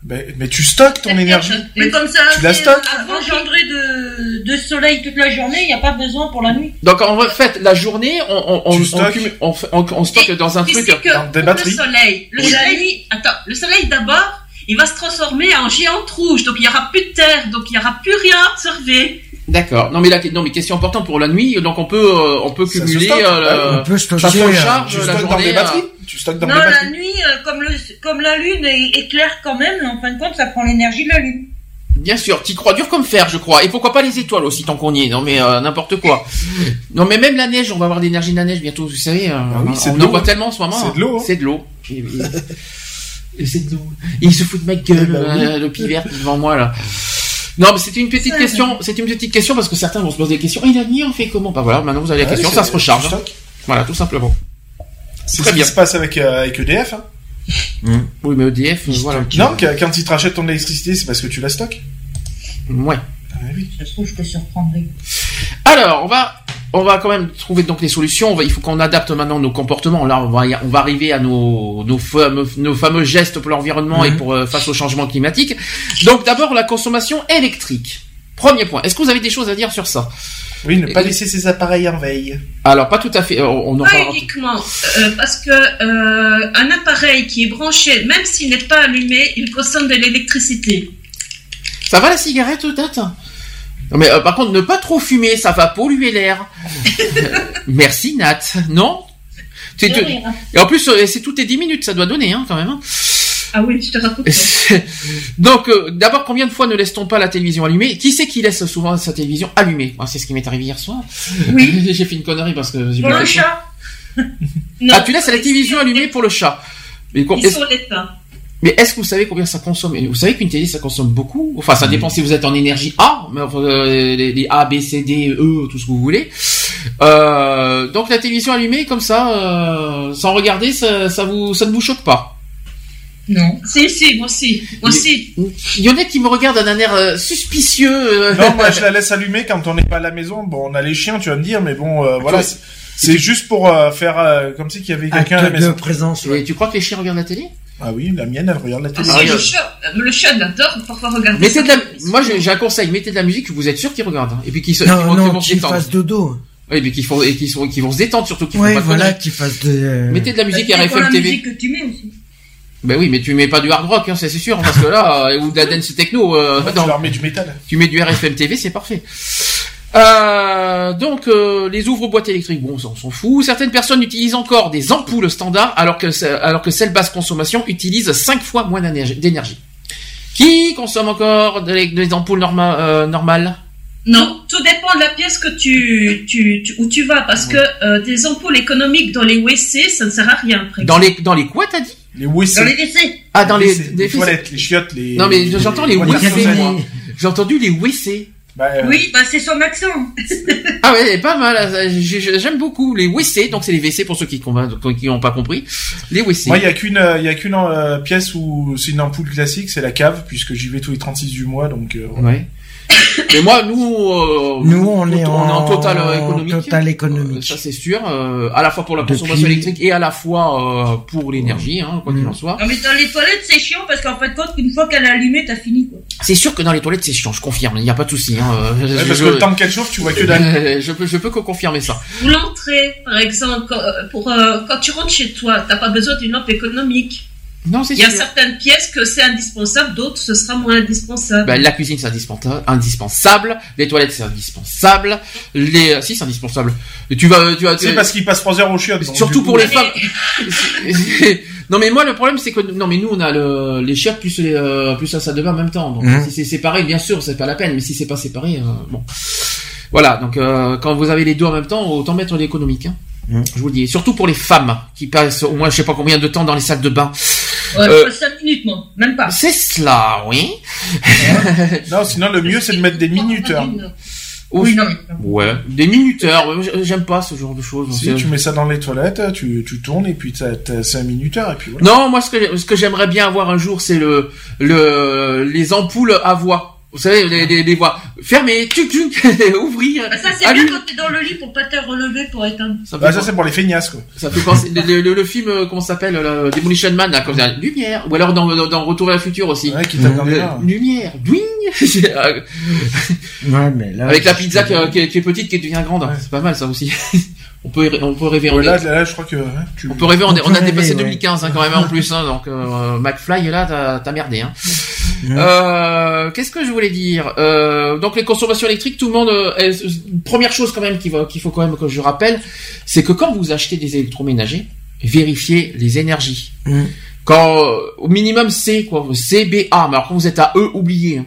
Mais, mais tu stockes ton énergie.
Mais comme ça,
Tu la stockes
de, de soleil toute la journée, il n'y a pas besoin pour la nuit.
Donc en fait, la journée, on, on, on,
Tu
on,
stockes
cumule- on fait- on- on stocke dans un
Tu
truc.
sais que
dans des batteries.
le soleil, le
la
soleil, attends, le soleil d'abord, il va se transformer en géante rouge, donc il n'y aura plus de terre, donc il n'y aura plus rien à observer.
D'accord. Non mais la, non mais question importante pour la nuit, donc on peut euh, on peut
Ça se
cumuler.
stocke.
euh,
On peut
ça
stocker,
se
euh,
recharge
Tu
la
stockes dans
journée.
des
euh,
batteries? Tu stockes dans
non,
des
la
batteries?
nuit, euh, comme, le, comme la lune est, est claire quand même, en fin de compte, ça prend l'énergie de la lune.
Bien sûr, t'y crois dur comme fer, je crois. Et pourquoi pas les étoiles aussi, tant qu'on y est. Non mais euh, n'importe quoi. Non mais même la neige, on va avoir l'énergie de la neige bientôt, vous savez. euh,
Ah oui, c'est
on
de
en
l'eau.
voit tellement en ce moment.
C'est de l'eau, hein.
C'est de l'eau. Et- c'est de l'eau. Il se fout de ma gueule,
Eh ben oui.
euh, le pivert devant moi là. Non, mais c'était une petite question. C'était une petite question parce que certains vont se poser des questions. Et la nuit, on fait comment? Bah voilà, maintenant vous avez la
Ouais,
question, ça se recharge. hein. Voilà, tout simplement.
C'est
Très
ce qui
bien.
se passe avec, euh, avec EDF. Hein.
Oui, mais EDF, voilà.
Non, quand ils te rachètent ton électricité, c'est parce que tu la stockes.
Ouais.
Ah oui.
Ça se trouve, je te surprendrai.
Alors, on va, on va quand même trouver donc les solutions. On va- il faut qu'on adapte maintenant nos comportements. Là, on va, y- on va arriver à nos, nos fameux, nos fameux gestes pour l'environnement et pour euh, face au changement climatique. Donc, d'abord, la consommation électrique. Premier point. Est-ce que vous avez des choses à dire sur ça
Oui, ne pas
Et-
laisser ses appareils en veille.
Alors, pas tout à fait. euh, On en
Pas
parlera.
uniquement, euh, parce que euh, un appareil qui est branché, même s'il n'est pas allumé, il consomme de l'électricité.
Ça va la cigarette, date non mais euh, par contre, ne pas trop fumer, ça va polluer l'air. Merci Nat. Non? Et en plus, c'est toutes les 10 minutes, ça doit donner, hein, quand même.
Ah oui, je te raconte.
Donc, euh, d'abord, combien de fois ne laisse-t-on pas la télévision allumée? Qui c'est qui laisse souvent sa télévision allumée? Moi, C'est ce qui m'est arrivé hier soir.
Oui.
J'ai fait une connerie parce que... j'ai
Pour le chat.
Non,
Ah, tu laisses la télévision allumée pour le chat. Mais,
Ils
est-ce-
sont
mais est-ce que vous savez combien ça consomme? Vous savez qu'une télé, ça consomme beaucoup? Enfin, ça dépend si vous êtes en énergie A, mais enfin, euh, les, les A, B, C, D, E, tout ce que vous voulez. Euh, donc, la télévision allumée, comme ça, euh, sans regarder, ça, ça, vous, ça ne vous choque pas?
Non.
Si, si, moi aussi. Moi aussi.
Il y en a qui me regardent d'un air euh, suspicieux. euh.
Non, moi je la laisse allumer quand on n'est pas à la maison. Bon, on a les chiens, tu vas me dire, mais bon, euh, voilà. C'est- C'est juste pour euh, faire euh, comme si qu'il y avait quelqu'un à la
Acte de
maison.
présence,
Et
ouais.
tu crois que les chiens regardent la télé?
Ah oui, la mienne, elle regarde la télé.
Ah,
Ah,
si,
oui.
le chat, le chat l'adore parfois regarder.
Mettez de la, moi j'ai un conseil, mettez de la musique que vous êtes sûr qu'ils regardent, hein. et puis qu'ils se,
Non,
vont, qu'ils
non,
vont se
qu'ils
détendre.
fassent dodo.
Oui, mais qu'ils font, et qu'ils sont, qu'ils vont se détendre surtout, qu'ils
Ouais,
font pas de
voilà, qu'ils fassent de...
Mettez de la musique
la
RFM TV.
musique que tu mets aussi.
Ben oui, mais tu mets pas du hard rock, hein, ça, c'est sûr, parce que là, euh, ou de la dance techno, euh,
Ouais,
non,
tu leur mets du métal.
tu mets du RFM TV, c'est parfait. Euh, donc euh, les ouvre-boîtes électriques, bon, ça, on s'en fout. Certaines personnes utilisent encore des ampoules standards, alors que alors que celles basse consommation utilisent 5 fois moins d'énergie. Qui consomme encore des, des ampoules norma- euh, normales?
Non, tout dépend de la pièce que tu, tu, tu- où tu vas, parce que euh, des ampoules économiques dans les WC, ça ne sert à rien.
Dans les dans les quoi t'as dit?
Les WC.
Dans les WC.
Ah dans les,
WC,
des
les toilettes, les chiottes, les.
Non mais j'entends les WC. J'ai entendu les WC.
Bah, euh,
Oui, bah c'est son accent.
Ah ouais, pas mal. euh, j'ai- j'ai- J'aime beaucoup les WC. Donc c'est les WC pour ceux qui qui n'ont pas compris. Les WC.
Moi, il y a qu'une, euh, il y a qu'une euh, pièce où c'est une ampoule classique, c'est la cave, puisque j'y vais tous les 36 du mois, donc. euh.
Ouais. Mais moi, nous, euh,
Nous, on est
on est
en,
en total euh, économique.
total
Euh,
économique.
Ça c'est sûr, euh, à la fois pour la
Depuis-
consommation électrique et à la fois euh, pour l'énergie, hein, quoi qu'il en soit.
Non, mais dans les toilettes, c'est chiant parce qu'en fait, compte, une fois qu'elle est allumée, t'as fini, quoi.
C'est sûr que dans les toilettes c'est chiant, je confirme, il n'y a pas de souci. Hein, euh,
Ouais,
je,
parce
je-
que le temps qu'elle chauffe, tu vois que dalle.
je peux, je peux que confirmer ça.
Pour l'entrée, par exemple, euh, pour, euh, quand tu rentres chez toi, t'as pas besoin d'une lampe économique.
Non, c'est
Il y a certaines pièces que c'est indispensable, d'autres ce sera moins indispensable.
Ben, la cuisine c'est indispensa- indispensable, les toilettes c'est indispensable, les euh, si c'est indispensable. Et tu vas, tu vas,
C'est parce qu'il passe 3 heures au chiottes.
surtout pour les femmes. non mais moi le problème c'est que non mais nous on a le, les chiottes plus les, euh, plus la salle de bain en même temps. Donc
Mhm.
si c'est séparé bien sûr c'est pas la peine, mais si c'est pas séparé, euh, bon. Voilà donc euh, quand vous avez les deux en même temps autant mettre l'économique. Hein.
Mhm.
Je vous le dis, surtout pour les femmes qui passent au moins je sais pas combien de temps dans les salles de bain.
Ouais,
Euh,
pas 5 minutes, moi. Même pas.
C'est cela, oui.
Non, sinon le mieux c'est de mettre des minuteurs.
Oui, non, mais.
Ouais, des minuteurs. ouais, J'aime pas ce genre de choses.
Si tu mets ça dans les toilettes, tu, tu tournes et puis t'as, t'as 5 minuteurs et puis voilà.
Non, moi ce que ce que j'aimerais bien avoir un jour, c'est le le les ampoules à voix. Vous savez, les, les, les voix. Fermer, tuc tuc, ouvrir.
Bah, ça, c'est bien quand t'es dans le lit pour pas te relever pour éteindre.
Ça,
Bah ça c'est pour les feignasses quoi.
ça fait penser le, le, le film euh, comment ça s'appelle le Demolition Man là, comme ça, lumière. Ou alors dans, dans, dans Retour à la future aussi.
Ouais, qui
Le-
mains.
lumière, dwing. Euh,
Ouais, mais là,
Avec la pizza qui, qui est- qui est petite qui devient grande,
Ouais.
c'est pas mal ça aussi. on peut on peut rêver.
Ouais,
on,
là,
est-
là, je crois que hein, tu...
on peut rêver. On, est-
On
on a dépassé
rêver, ouais.
2015 hein, quand même en plus. Hein, donc euh, McFly là, t'as merdé. Hein. Euh, Qu'est-ce que je voulais dire? Euh, Donc les consommations électriques, tout le monde. euh, première chose quand même qu'il faut quand même que je rappelle, c'est que quand vous achetez des électroménagers, vérifiez les énergies.
Mm.
Quand au minimum C quoi, C B A. Mais alors quand vous êtes à E, oubliez. hein.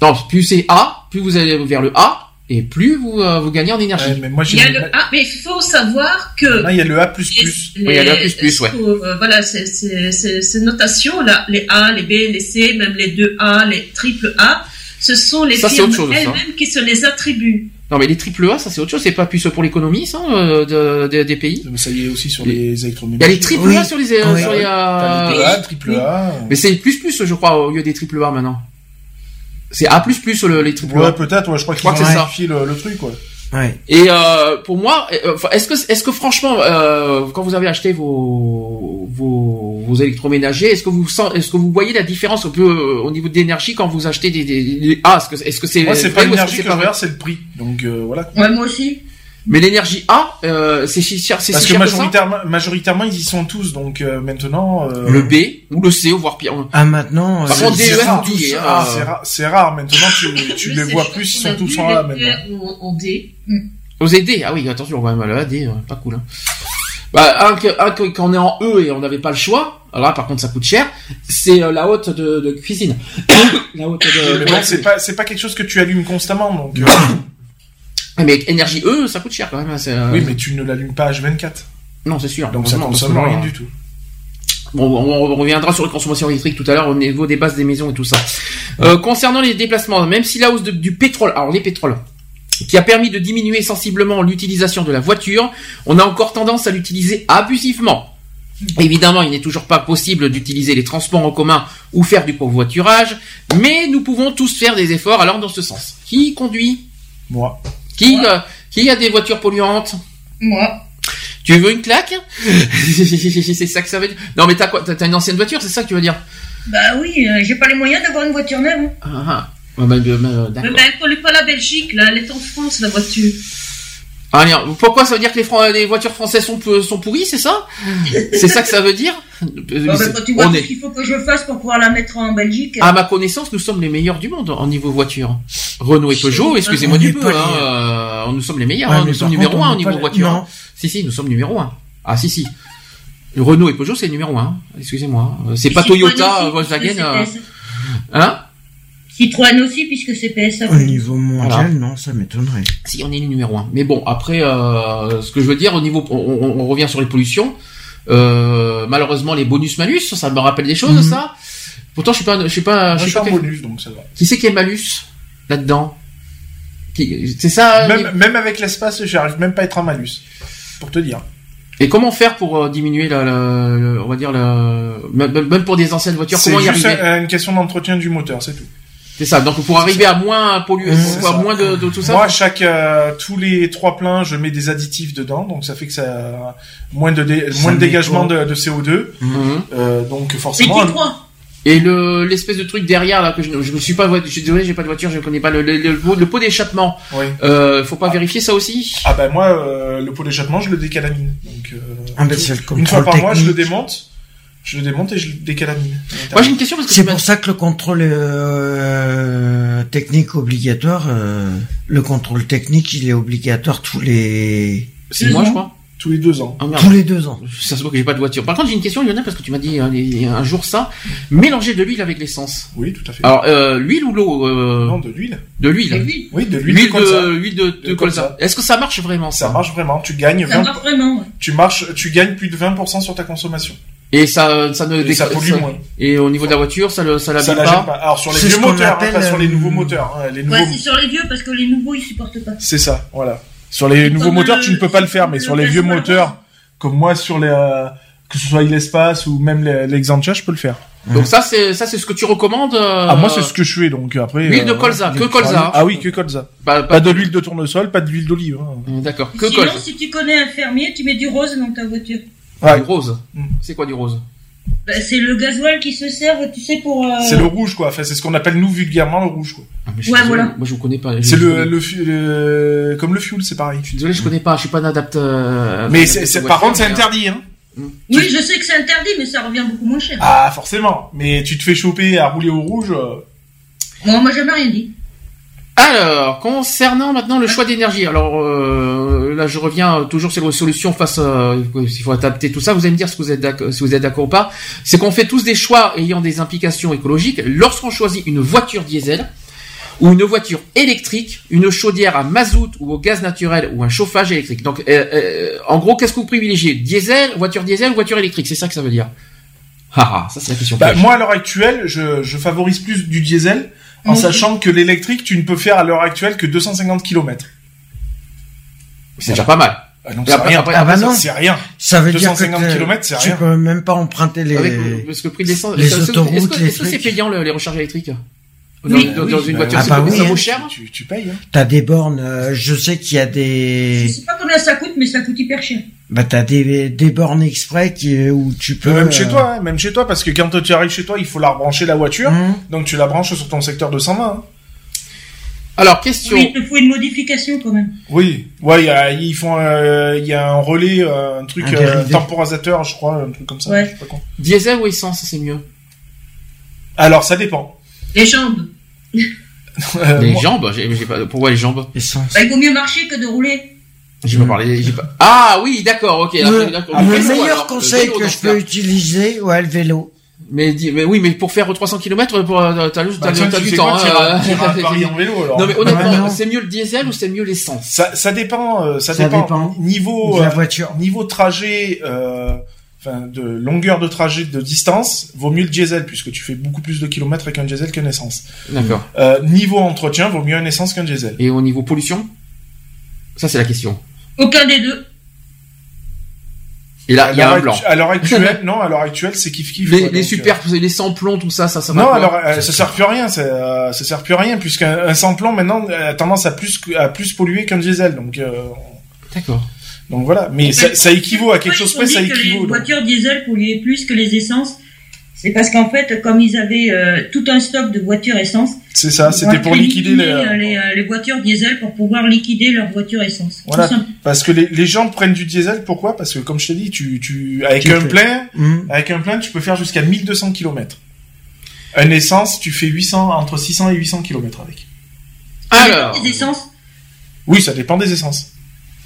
Non, plus c'est A, plus vous allez vers le A, et plus vous euh, vous gagnez en énergie.
Ouais, mais moi
Il y a le A, mais il faut savoir que
Ah, il y a le A++.
les,
Oui, il y a le A++, ouais.
euh, voilà, ces, ces, ces, ces notations là, les A, les B, les C, même les 2A, les triple A, ce sont les
Ça,
firmes
ça.
elles-mêmes qui se les attribuent.
Non mais les triple A, ça c'est autre chose. C'est pas plus pour l'économie, ça, euh, de- de- des pays.
Ça y est aussi sur
Il
les
y a les
électroménagers.
triple
Oui.
A sur les, euh,
Oui.
sur les, euh,
les 2A, triple A.
Mais c'est plus plus, je crois, au lieu des triple A maintenant. C'est A plus plus le, les triple
Ouais, peut-être, ouais, je crois qu'ils ont
que c'est ça.
modifié le, le truc, quoi.
Ouais.
Et euh, pour moi, euh, est-ce que est-ce que franchement, euh, quand vous avez acheté vos vos, vos électroménagers, est-ce que vous est-ce que vous voyez la différence un peu euh, au niveau d'énergie quand vous achetez des, des, des- ah, est-ce que est-ce que c'est
Moi, c'est pas l'énergie
c'est
que je regarde, c'est le prix. Donc, euh, voilà.
Ouais, moi aussi.
Mais l'énergie A, euh, c'est si cher, c'est
Parce
si
que
cher que ça?
majoritairement, ils y sont tous, donc euh, maintenant... euh,
Le B ou le C, ou voire pire.
Ah, maintenant,
Par contre,
c'est rare,
hein.
ah, c'est rare. Maintenant, tu, les vois plus, ils
on
sont
a
tous en A maintenant.
En, en D.
Aux AD, ah oui, attention, quand même, le AD, euh, pas cool. Hein. Bah, un, que- un que- quand on est en E et on n'avait pas le choix, alors là, par contre, ça coûte cher, c'est euh, la haute de, de cuisine. la haute de...
Mais bon, c'est pas, c'est pas quelque chose que tu allumes constamment, donc. euh,
Ah, Mais énergie E, ça coûte cher quand même. hein, euh,
oui, mais tu ne l'allumes pas H24.
Non, c'est sûr.
Donc ça
heureusement,
consomme rien
là,
du tout.
Bon, on, on reviendra sur les consommations électriques tout à l'heure au niveau des bases des maisons et tout ça. Euh, concernant les déplacements, même si la hausse de- du pétrole, alors les pétroles, qui a permis de diminuer sensiblement l'utilisation de la voiture, on a encore tendance à l'utiliser abusivement. Évidemment, il n'est toujours pas possible d'utiliser les transports en commun ou faire du covoiturage, mais nous pouvons tous faire des efforts alors dans ce sens. Qui conduit?
Moi.
Qui, euh, qui a des voitures polluantes
Moi.
Tu veux une claque C'est ça que ça veut dire Non mais t'as quoi T'as une ancienne voiture, c'est ça que tu veux dire
Bah oui, euh, j'ai pas les moyens d'avoir une voiture neuve. hein.
Ah, ah. Ouais, bah, bah, bah,
Mais elle pollue pas la Belgique, là, elle est en France, la voiture.
Allez, pourquoi ça veut dire que les, Fran- les voitures françaises sont, pourries, c'est ça? C'est ça que ça veut dire?
Bon, bah, quand tu vois
On
tout
est-
ce qu'il faut que je fasse pour pouvoir la mettre en Belgique.
À ma connaissance, nous sommes les meilleurs du monde en niveau voiture. Renault et Peugeot, excusez-moi du peu, hein,
les-
euh, nous sommes les meilleurs,
Ouais,
hein, nous sommes numéro
contre,
un au
n'est
niveau
les-
voiture.
non.
Si, si, nous sommes numéro un. Ah, si, si. Renault et Peugeot, c'est numéro un. Excusez-moi. Euh, C'est pas Toyota, Volkswagen. euh. Hein?
Citroën aussi, puisque c'est PSA.
Au niveau mondial,
Voilà.
non, ça m'étonnerait.
Si on est numéro un. Mais bon, après, euh, ce que je veux dire, au niveau, on, on- on revient sur les pollutions. Euh, malheureusement, les bonus-malus, ça me rappelle des choses,
Mhm.
ça. Pourtant, je suis pas, je suis pas, je suis pas.
bonus, donc ça va.
Qui c'est qui est malus là-dedans C'est ça.
Même, même avec l'espace, j'arrive même pas à être en malus. Pour te dire.
Et comment faire pour euh, diminuer la, on va dire la, même, pour des anciennes voitures,
C'est
comment y arriver
un- une question d'entretien du moteur, c'est tout.
C'est ça. Donc pour arriver à moins polluer, à moins de, de tout ça.
Moi, chaque euh, tous les trois pleins, je mets des additifs dedans, donc ça fait que ça moins de dé-
Ça
moins de dégagement de, de CO2.
Mhm.
Euh, donc forcément.
Et le l'espèce de truc derrière là que je, je me suis pas je suis désolé j'ai pas de voiture je connais pas le le, le, pot- le pot d'échappement
Oui.
euh, faut pas vérifier ça aussi?
Ah ben moi, euh, le pot d'échappement, je le décalamine. Donc euh,
Ah,
une fois par mois, je le démonte. Je le démonte et je le décalamine.
moi j'ai une question parce que
C'est pour ça que le contrôle euh, technique obligatoire, euh, le contrôle technique, il est obligatoire tous les
c'est moi je crois
tous les deux ans.
Ah,
tous les deux ans.
ça se voit que j'ai pas de voiture par contre j'ai une question Lionel parce que tu m'as dit a un jour ça mélanger de l'huile avec l'essence
Oui, tout à fait.
alors euh, l'huile ou l'eau euh,
non, de l'huile.
de l'huile
Oui, de l'huile
l'huile
de colza.
l'huile de, de
De
colza
colza.
est-ce que ça marche vraiment ça,
Ça marche vraiment. Tu gagnes
ça
20,
marche vraiment. ouais.
tu marches, tu gagnes plus de 20% sur ta consommation.
Et ça ça ne
Et ça moins.
et au niveau de la voiture ça le ça
Ça
l'abîme
la
pas,
pas. Alors sur les vieux moteurs, hein,
appelle,
pas sur les
euh,
nouveaux moteurs. hein, les nouveaux.
Ouais, c'est sur les vieux parce que les nouveaux ils supportent pas.
C'est ça, voilà. Sur les
Et
nouveaux moteurs,
le-
tu ne peux pas le faire, mais
le
sur les vieux moteurs, comme moi sur les, euh, que ce soit l'espace ou même l'Exantia, je peux le faire.
donc ça c'est ça c'est ce que tu recommandes euh,
Ah, moi, c'est ce que je fais, donc après.
L'huile de colza, que colza.
Ah oui, que colza.
pas,
Pas de l'huile de tournesol, pas de l'huile d'olive. hein.
d'accord que
Sinon,
colza
si tu connais un fermier, tu mets du rose dans ta voiture.
Ouais.
du rose
Mm.
c'est quoi du rose
Bah, c'est le gasoil qui se sert, tu sais, pour. euh,
C'est le rouge, quoi. Enfin, c'est ce qu'on appelle nous vulgairement le rouge, quoi.
Ah, mais je
Ouais,
désolé,
voilà.
Moi, je vous connais pas.
C'est le, le, comme le fuel, c'est pareil.
Je suis désolé, je connais pas. Je suis pas un adapteur.
Mais c'est, c'est- par contre, c'est interdit, hein.
Oui, je sais que c'est interdit, mais ça revient beaucoup moins cher.
Ah, forcément. Mais tu te fais choper à rouler au rouge. euh,
Moi, on m'a jamais rien dit.
Alors, concernant maintenant le choix d'énergie. Alors euh, là, je reviens euh, toujours sur les solutions face. Euh, il faut adapter tout ça. Vous allez me dire si vous êtes d'accord, si vous êtes d'accord ou pas. C'est qu'on fait tous des choix ayant des implications écologiques. Lorsqu'on choisit une voiture diesel ou une voiture électrique, une chaudière à mazout ou au gaz naturel ou un chauffage électrique. Donc, euh, euh, en gros, qu'est-ce que vous privilégiez? Diesel, voiture diesel ou voiture électrique? C'est ça que ça veut dire. Ah, ah, ça c'est la question.
Bah, moi, à l'heure actuelle, je, je favorise plus du diesel, en
Mhm.
sachant que l'électrique, tu ne peux faire à l'heure actuelle que 250 km.
C'est déjà pas mal.
Ah,
après-
rien.
après-
Ah bah
Ça,
non.
C'est rien.
Ça veut dire que
250 kilomètres, c'est
tu
rien.
peux même pas emprunter les.
Avec le, parce que le prix de l'essence,
les autoroutes,
est-ce que,
les
est-ce que c'est payant le- les recharges électriques dans,
Oui.
dans- dans une
bah,
voiture,
ah bah
ça
oui,
vaut
hein.
cher
Tu, tu payes, hein.
T'as des bornes. euh, je sais qu'il y a
Je
des.
sais pas combien ça coûte, mais ça coûte hyper cher.
Bah t'as des des bornes exprès qui où tu peux.
Même chez
euh,
toi, hein, même chez toi, parce que quand tu arrives chez toi, il faut la rebrancher la voiture,
hum,
donc tu la branches sur ton secteur 220. hein.
Alors, question.
Oui, il te faut une modification quand même.
Oui, ouais, il y a, ils font, euh, il y a un relais, euh, un truc
Un
euh, temporisateur, je crois, un truc comme ça.
Ouais.
je sais pas quoi.
Diesel ou essence, c'est mieux
Alors ça dépend.
Les jambes.
Euh,
Les
moi-
jambes j'ai, j'ai pas, Pourquoi les jambes?
Essence.
Bah, il vaut mieux marcher que de rouler.
J'ai pas parlé. J'ai pas... Ah oui, d'accord, ok.
Le,
d'accord.
le meilleur
alors, le
conseil
vélo,
que je peux utiliser, ouais, le vélo.
Mais, oui, mais pour faire 300 km, pour, euh, t'as, juste-
Bah,
t'as, du temps.
quoi,
hein, euh,
Paris en vélo, alors.
Non mais honnêtement, c'est mieux le diesel ou c'est mieux l'essence?
Ça, ça dépend, euh, ça,
Ça
dépend.
dépend
Niveau,
de la
euh,
voiture.
niveau trajet, euh, enfin de longueur de trajet, de distance, vaut mieux le diesel puisque tu fais beaucoup plus de kilomètres avec un diesel qu'un essence.
D'accord.
Euh, niveau entretien, vaut mieux un essence qu'un diesel.
Et au niveau pollution? Ça c'est la question.
Aucun des deux.
Et là,
À
il y a
l'heure
un blanc.
actu- À l'heure actuelle, non, à l'heure actuelle, c'est kiff kiff.
Les,
quoi,
les
donc,
super, les sans-plombs, tout ça, ça, ça
euh,
va
Non, alors euh, ça sert plus à rien, ça, euh, ça sert plus à rien puisqu'un un sans-plomb maintenant a tendance à plus à plus polluer qu'un diesel, donc euh,
D'accord.
donc voilà. Mais ça, ça équivaut à quelque chose près, ça
dit que
équivaut.
Les
donc.
voitures diesel polluaient plus que les essences. C'est parce qu'en fait, comme ils avaient euh, tout un stock de voitures essence,
C'est ça, c'était pour liquider
euh,
les.
les, euh, les voitures diesel pour pouvoir liquider leurs voitures essence.
Voilà. Parce que les, les gens prennent du diesel, pourquoi? Parce que comme je t'ai dit, tu, tu avec
Tu
un plein,
Hum.
avec un plein, tu peux faire jusqu'à 1200 km. Un essence, tu fais 800 entre 600 et 800 km avec.
Alors,
Les essences,
Oui, ça dépend des essences.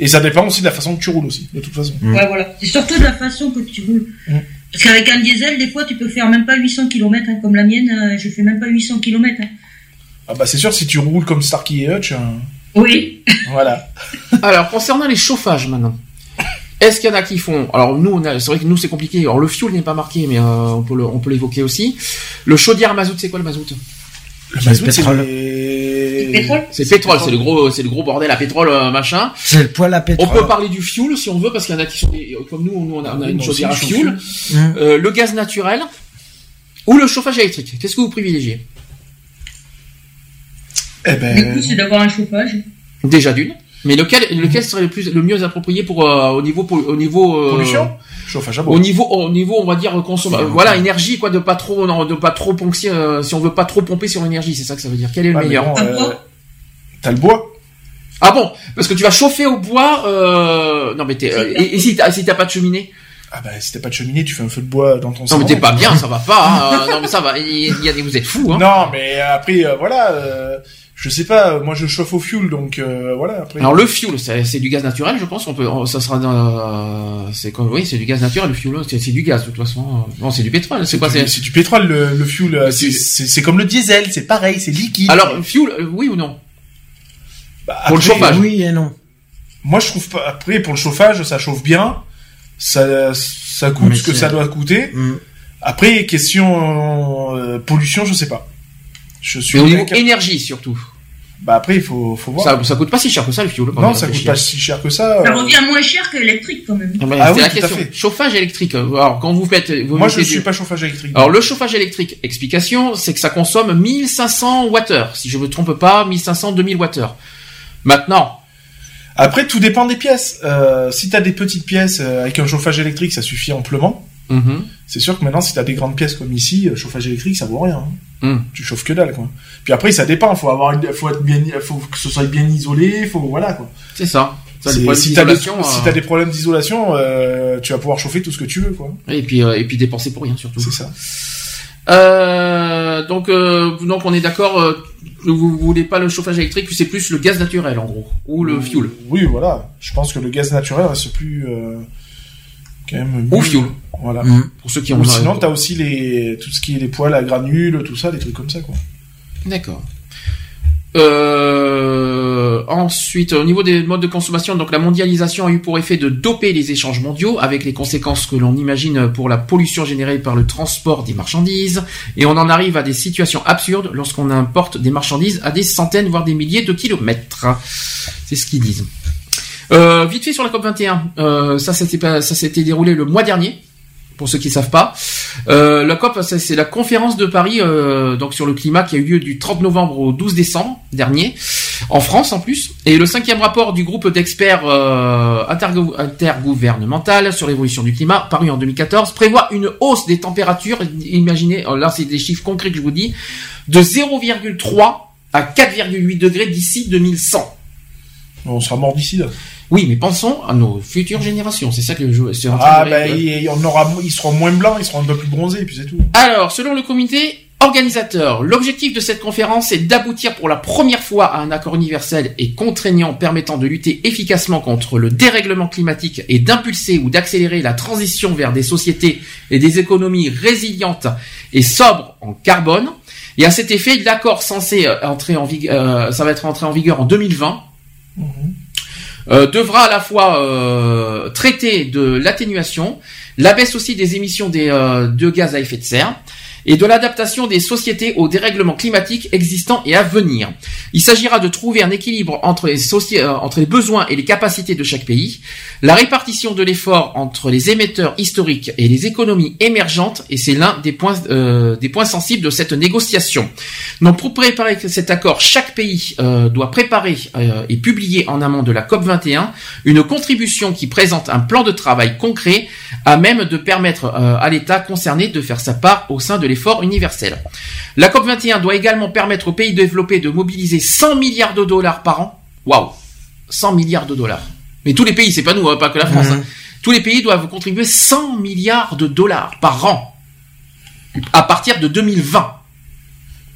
Et ça dépend aussi de la façon que tu roules aussi, de toute façon.
Ouais, voilà. C'est surtout de la façon que tu roules.
Mm.
Parce qu'avec un diesel, des fois, tu peux faire même pas 800 km, hein, comme la mienne, euh, je fais même pas 800 km. Hein.
Ah bah c'est sûr, si tu roules comme Starkey et Hutch,
Oui.
voilà.
alors concernant les chauffages maintenant. Est-ce qu'il y en a qui font Alors nous, c'est vrai que nous c'est compliqué. Alors le fuel n'est pas marqué, mais euh, on peut le- on peut l'évoquer aussi. Le chaudière mazout, c'est quoi le mazout?
Le
C'est
mazout,
le
c'est
pétrole.
C'est pétrole, c'est le gros, c'est le gros bordel à pétrole euh, machin.
C'est le poêle à
On
pétrole.
peut parler du fuel si on veut, parce qu'il y en a qui sont des- comme nous, nous on a, on a
Oui,
une chaudière à fuel. Euh, le gaz naturel ou le chauffage électrique. Qu'est-ce que vous privilégiez?
Eh
Du
ben,
coup, c'est d'avoir un chauffage.
Déjà d'une. Mais lequel, lequel serait le plus, le mieux approprié pour euh, au niveau, pol- au niveau euh,
pollution, chauffage à bois.
Au niveau, au niveau, on va dire consommation. voilà, énergie quoi, de pas trop, non, de pas trop pomper, euh, si on veut pas trop pomper sur l'énergie, c'est ça que ça veut dire. Quel est le meilleur?
bon, euh, T'as le bois.
Ah bon, parce que tu vas chauffer au bois. Non mais t'es, et, et si t'as, si t'as pas de cheminée?
Ah bah si t'as pas de cheminée, tu fais un feu de bois dans ton
Non
salon.
mais t'es pas bien, ça va pas. hein. non mais ça va. Il y a vous êtes fous. Hein.
Non, mais après, euh, voilà, euh, je sais pas, moi je chauffe au fuel, donc euh, voilà. Après,
Alors le fuel, c'est c'est du gaz naturel, je pense. On peut, ça sera, dans- c'est comme, oui, c'est du gaz naturel. Le fuel, c'est du gaz de toute façon. Non, c'est du pétrole. C'est quoi
du-
C'est
c'est du pétrole, le, le fuel. euh, c'est- comme le diesel, c'est pareil, c'est liquide.
alors fuel, euh, oui ou non?
Bah,
pour le chauffage.
Oui et non.
Moi je trouve pas. Après, pour le chauffage, ça chauffe bien. Ça, ça coûte
Mais
ce que ça doit coûter.
Mm.
Après, question euh, pollution, je sais pas. Je suis.
Mais au niveau énergie surtout.
Bah après, il faut, faut voir.
Ça, ça coûte pas si cher que ça le quand
non, ça coûte pas si cher que ça.
Ça
euh,
revient moins cher que l'électrique quand même.
Ah, bah,
Ah
c'est
oui,
la
tout à
question.
fait.
Chauffage électrique. Alors quand vous faites, vous
Moi, je
mettez
suis
du-
pas chauffage électrique.
Alors le chauffage électrique, explication, c'est que ça consomme 1500 Wh. Si je me trompe pas, 1500 2000 Wh. Maintenant,
Après, tout dépend des pièces. Euh, si t'as des petites pièces euh, avec un chauffage électrique, ça suffit amplement.
Mhm,
C'est sûr que maintenant, si t'as des grandes pièces comme ici, euh, chauffage électrique, ça vaut rien. hein.
Mhm.
Tu chauffes que dalle, quoi. Puis après, ça dépend. Faut avoir, une- faut être bien, faut que ce soit bien isolé. Faut voilà, quoi.
c'est ça.
Si t'as des, si
euh,
des problèmes d'isolation, euh, tu vas pouvoir chauffer tout ce que tu veux, quoi.
Et puis euh, et puis dépenser pour rien surtout.
C'est ça.
Euh, donc euh, donc on est d'accord. euh, vous voulez pas le chauffage électrique, c'est plus le gaz naturel en gros ou le fuel.
Oui, voilà. Je pense que le gaz naturel reste plus, quand même. Voilà.
Mm.
Pour ceux qui ont.
Ou sinon, t'as aussi les, tout ce qui est les poêles à granules, tout ça, des trucs comme ça, quoi.
D'accord. Euh, ensuite, au niveau des modes de consommation, donc la mondialisation a eu pour effet de doper les échanges mondiaux, avec les conséquences que l'on imagine pour la pollution générée par le transport des marchandises, et on en arrive à des situations absurdes lorsqu'on importe des marchandises à des centaines voire des milliers de kilomètres. C'est ce qu'ils disent. Euh, vite fait sur la COP 21, euh, ça ça s'était déroulé le mois dernier. Pour ceux qui savent pas, euh, la COP, c'est la conférence de Paris, euh, donc sur le climat, qui a eu lieu du 30 novembre au 12 décembre dernier, en France en plus. Et le cinquième rapport du groupe d'experts euh, intergou- intergouvernemental sur l'évolution du climat, paru en 2014, prévoit une hausse des températures. Imaginez, euh, là c'est des chiffres concrets que je vous dis, de 0,3 à 4,8 degrés d'ici 2100.
On sera mort d'ici, là.
Oui, mais pensons à nos futures générations. C'est ça que je en train
Ah, ben, il, on aura, ils seront moins blancs, ils seront un peu plus bronzés, et puis c'est tout.
Alors, selon le comité organisateur, l'objectif de cette conférence est d'aboutir pour la première fois à un accord universel et contraignant permettant de lutter efficacement contre le dérèglement climatique et d'impulser ou d'accélérer la transition vers des sociétés et des économies résilientes et sobres en carbone. Et à cet effet, l'accord censé euh, entrer en vigueur, ça va être entré en vigueur en 2020 euh, devra à la fois euh, traiter de l'atténuation, la baisse aussi des émissions euh, de gaz à effet de serre et de l'adaptation des sociétés aux dérèglements climatiques existants et à venir. Il s'agira de trouver un équilibre entre les, euh, entre les besoins et les capacités de chaque pays, la répartition de l'effort entre les émetteurs historiques et les économies émergentes, et c'est l'un des points, euh, des points sensibles de cette négociation. Donc pour préparer cet accord, chaque pays euh, doit préparer euh, et publier en amont de la COP21 une contribution qui présente un plan de travail concret à même de permettre euh, à l'État concerné de faire sa part au sein de l'effort universel. La COP21 doit également permettre aux pays développés de mobiliser 100 milliards de dollars par an. Waouh 100 milliards de dollars. Mais tous les pays, c'est pas nous, hein, pas que la France.
Mhm.
hein. Tous les pays doivent contribuer 100 milliards de dollars par an à partir de 2020.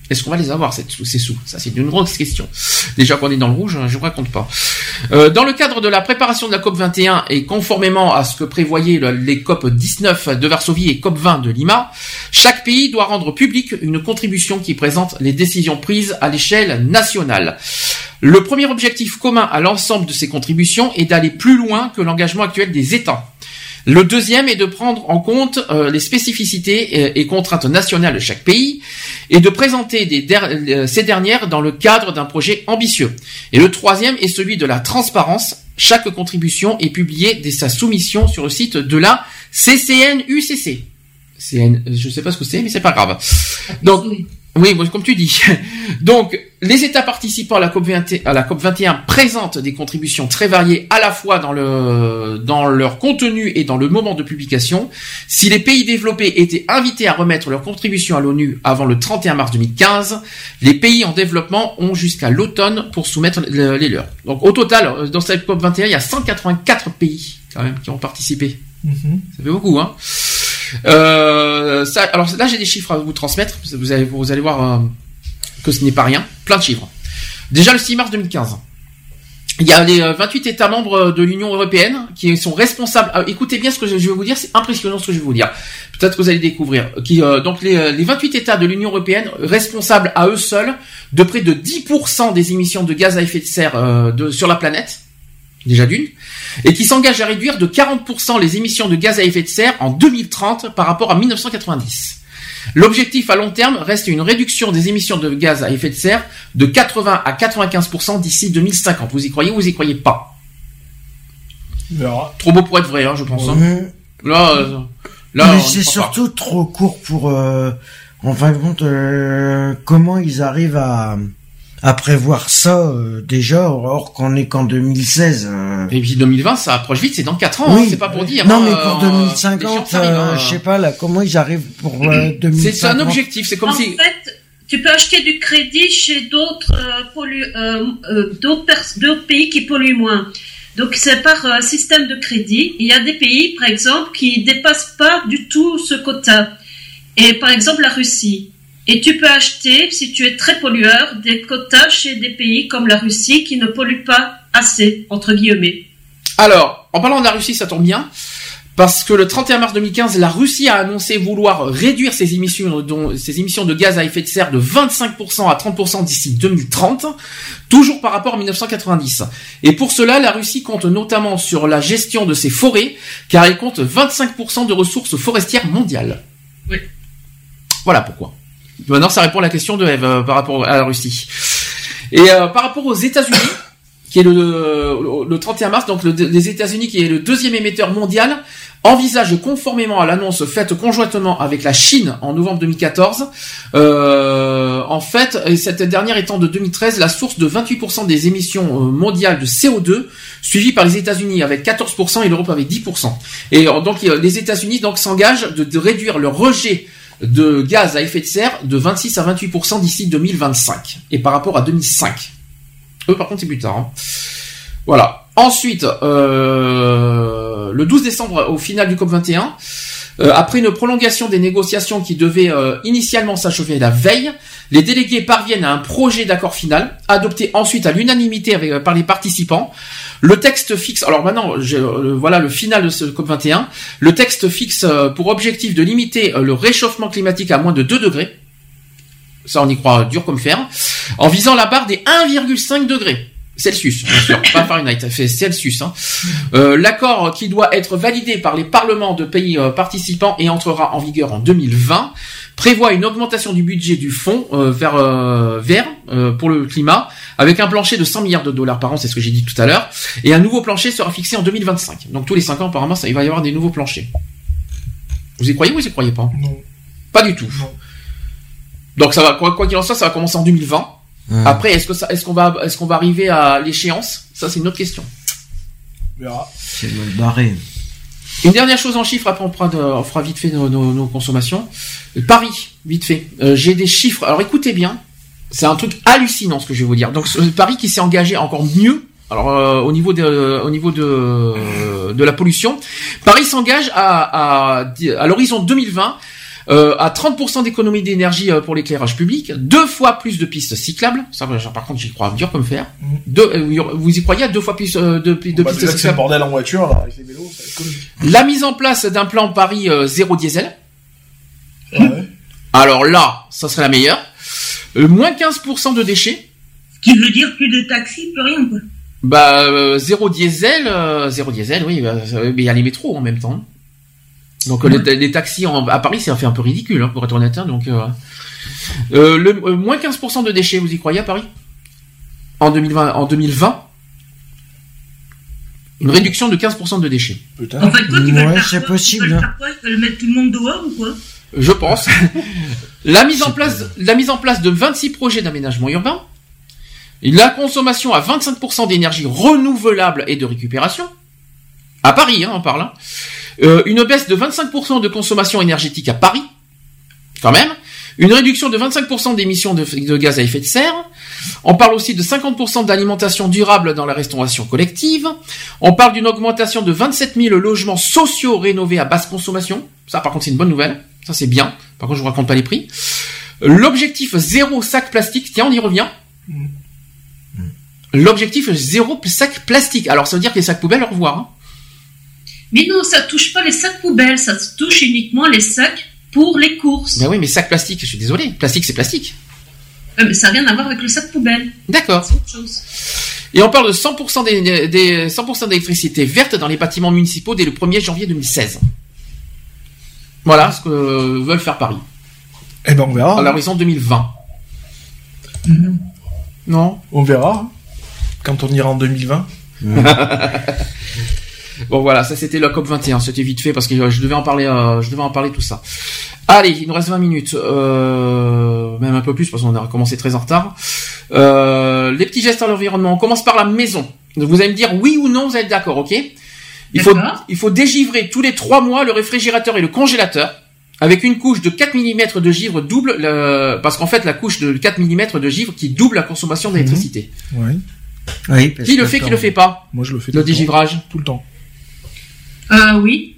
Est-ce qu'on va les avoir ces sous? Ça, c'est une grosse question. Déjà qu'on est dans le rouge, je ne raconte pas. Euh, dans le cadre de la préparation de la COP 21 et conformément à ce que prévoyaient le- les COP 19 de Varsovie et COP 20 de Lima, chaque pays doit rendre public une contribution qui présente les décisions prises à l'échelle nationale. Le premier objectif commun à l'ensemble de ces contributions est d'aller plus loin que l'engagement actuel des États. Le deuxième est de prendre en compte euh, les spécificités et, et contraintes nationales de chaque pays et de présenter des der- euh, ces dernières dans le cadre d'un projet ambitieux. Et le troisième est celui de la transparence. Chaque contribution est publiée dès sa soumission sur le site de la CCNUCC. CN, je sais pas ce que c'est, mais c'est pas grave. Donc, Oui, bon, comme tu dis. Donc, les États participants à la COP 21, à la COP 21 présentent des contributions très variées à la fois dans le dans leur contenu et dans le moment de publication. Si les pays développés étaient invités à remettre leur contribution à l'ONU avant le 31 mars 2015, les pays en développement ont jusqu'à l'automne pour soumettre le- les leurs. Donc, au total, euh, dans cette COP 21, il y a 184 pays quand même qui ont participé. Ça fait beaucoup, hein. Euh, ça, alors là, j'ai des chiffres à vous transmettre. Vous allez, voir euh, que ce n'est pas rien. Plein de chiffres. Déjà, le 6 mars 2015. Il y a les euh, 28 États membres de l'Union européenne qui sont responsables. euh, écoutez bien ce que je vais vous dire, c'est impressionnant ce que je vais vous dire. Peut-être que vous allez découvrir. Euh, donc les, euh, les 28 États de l'Union européenne responsables à eux seuls de près de 10% des émissions de gaz à effet de serre euh, sur la planète, déjà d'une, et qui s'engagent à réduire de 40% les émissions de gaz à effet de serre en 2030 par rapport à 1990. L'objectif à long terme reste une réduction des émissions de gaz à effet de serre de 80 à 95% d'ici 2050. Vous y croyez ou vous y croyez pas? Trop beau pour être vrai, hein, je pense. hein. Là, euh, là,
Mais c'est
pas.
surtout trop court pour. euh, en fin de compte, euh, comment ils arrivent à à prévoir ça euh, déjà, or qu'on est qu'en 2016. euh.
Et puis 2020, ça approche vite, c'est dans 4 ans, hein, c'est pas pour dire.
Non,
hein,
mais
euh,
pour
les
2050,
chiffres arrivent,
euh,
hein.
je sais pas là, comment ils arrivent pour euh, 2050
C'est un objectif, c'est comme
en
si.
fait, tu peux acheter du crédit chez d'autres euh, pollu- euh, euh, d'autres pays qui polluent moins. Donc c'est par euh, système de crédit. Il y a des pays, par exemple, qui dépassent pas du tout ce quota. Et par exemple la Russie. Et tu peux acheter, si tu es très pollueur, des quotas chez des pays comme la Russie qui ne polluent pas assez, entre guillemets.
Alors, en parlant de la Russie, ça tombe bien. Parce que le 31 mars 2015, la Russie a annoncé vouloir réduire ses émissions, dont- ses émissions de gaz à effet de serre de 25% à 30% d'ici 2030, toujours par rapport à 1990. Et pour cela, la Russie compte notamment sur la gestion de ses forêts, car elle compte 25% de ressources forestières mondiales.
Oui.
Voilà pourquoi. Maintenant, ça répond à la question de Eve euh, par rapport à la Russie. Et euh, par rapport aux États-Unis, qui est le, le 31 mars, donc le- les États-Unis, qui est le deuxième émetteur mondial, envisage conformément à l'annonce faite conjointement avec la Chine en novembre 2014, euh, en fait, et cette dernière étant de 2013 la source de 28% des émissions mondiales de CO2, suivie par les États-Unis avec 14% et l'Europe avec 10%. Et donc les États-Unis s'engagent de, de réduire le rejet de gaz à effet de serre de 26 à 28% d'ici 2025 et par rapport à 2005. Eux par contre c'est plus tard. hein. Voilà. Ensuite, euh, le 12 décembre, au final du COP 21, euh, après une prolongation des négociations qui devaient euh, initialement s'achever la veille, les délégués parviennent à un projet d'accord final, adopté ensuite à l'unanimité euh, par les participants. Le texte fixe, alors maintenant, voilà le final de ce COP 21. Le texte fixe pour objectif de limiter le réchauffement climatique à moins de 2 degrés. Ça, on y croit dur comme fer. En visant la barre des 1,5 degrés. Celsius, bien sûr, pas Fahrenheit, ça fait Celsius. hein. Euh, L'accord qui doit être validé par les parlements de pays euh, participants et entrera en vigueur en 2020 prévoit une augmentation du budget du fonds euh, vers euh, vert euh, pour le climat avec un plancher de 100 milliards de dollars par an, c'est ce que j'ai dit tout à l'heure, et un nouveau plancher sera fixé en 2025. Donc tous les 5 ans apparemment, ça, il va y avoir des nouveaux planchers. Vous y croyez ou vous y croyez pas?
Non.
Pas du tout. Donc ça va quoi quoi qu'il en soit, ça va commencer en 2020. Après, est-ce que ça, est-ce qu'on va, est-ce qu'on va arriver à l'échéance? Ça, c'est une autre question.
On verra.
C'est mal barré.
Une dernière chose en chiffres, après on fera, de- on fera vite fait nos, nos- nos consommations. Euh, Paris, vite fait. Euh, J'ai des chiffres. Alors écoutez bien, c'est un truc hallucinant ce que je vais vous dire. Donc Paris qui s'est engagé encore mieux. Alors euh, au niveau de, au niveau de, de la pollution, Paris s'engage à, à, à l'horizon 2020 euh, à 30% d'économie d'énergie euh, pour l'éclairage public, deux fois plus de pistes cyclables. Ça, par contre, j'y crois dur comme fer.
Mhm.
Deux, euh, vous y croyez à deux fois plus euh, de, de
Bah,
pistes
déjà que c'est le
cyclables
bordel en voiture, là, avec les vélos, ça va être comique.
La mise en place d'un plan Paris euh, zéro diesel.
Ouais.
Alors là, ça serait la meilleure. Euh, moins 15% de déchets.
Ce qui veut dire plus de taxis, plus rien, quoi.
Bah euh, zéro diesel, euh, zéro diesel, oui. bah, mais il y a les métros en même temps. Donc euh, les, les taxis en- à Paris, c'est un fait un peu ridicule, hein, pour être honnête. hein, donc euh, euh, le euh, moins 15% de déchets, vous y croyez à Paris? En 2020, en 2020, une réduction de 15% de déchets.
Putain.
En fait, quoi, tu
Ouais,
le faire
c'est
quoi?
Possible,
Tu veux le
hein.
faire quoi? Le mettre tout le monde dehors ou quoi?
Je pense. la mise en place, la mise en place de 26 projets d'aménagement urbain. La consommation à 25% d'énergie renouvelable et de récupération. À Paris, hein, on parle. hein. Euh, une baisse de 25% de consommation énergétique à Paris. Quand même. Une réduction de 25% d'émissions de, de gaz à effet de serre. On parle aussi de 50% d'alimentation durable dans la restauration collective. On parle d'une augmentation de 27 000 logements sociaux rénovés à basse consommation. Ça, par contre, c'est une bonne nouvelle. Ça, c'est bien. Par contre, je vous raconte pas les prix. L'objectif zéro sac plastique. Tiens, on y revient. L'objectif zéro sac plastique. Alors, ça veut dire que les sacs poubelles, au revoir. hein.
Mais non, ça touche pas les sacs poubelles, ça touche uniquement les sacs pour les courses.
Ben oui, mais sac plastique, je suis désolé. Plastique, c'est plastique.
Euh, mais ça n'a rien à voir avec le sac poubelle.
D'accord.
C'est autre chose.
Et on parle de 100% des, des 100% d'électricité verte dans les bâtiments municipaux dès le 1er janvier 2016. Voilà ce que veulent faire Paris.
Eh ben on verra.
À l'horizon 2020. Non?
On verra. hein. Quand on ira en 2020.
Bon voilà, ça c'était la COP 21, c'était vite fait parce que euh, je devais en parler, euh, je devais en parler tout ça. Allez, il nous reste 20 minutes, euh, même un peu plus parce qu'on a commencé très en retard. Euh, les petits gestes à l'environnement, on commence par la maison. Vous allez me dire oui ou non, vous êtes d'accord, ok? Il faut, il faut dégivrer tous les trois mois le réfrigérateur et le congélateur avec une couche de 4 mm de givre double, le- parce qu'en fait la couche de 4 mm de givre qui double la consommation d'électricité.
Oui.
Oui, parce
Qui le fait, qui le fait pas
Moi je le fais
Le
tout le temps.
dégivrage?
Tout le temps.
Euh, oui.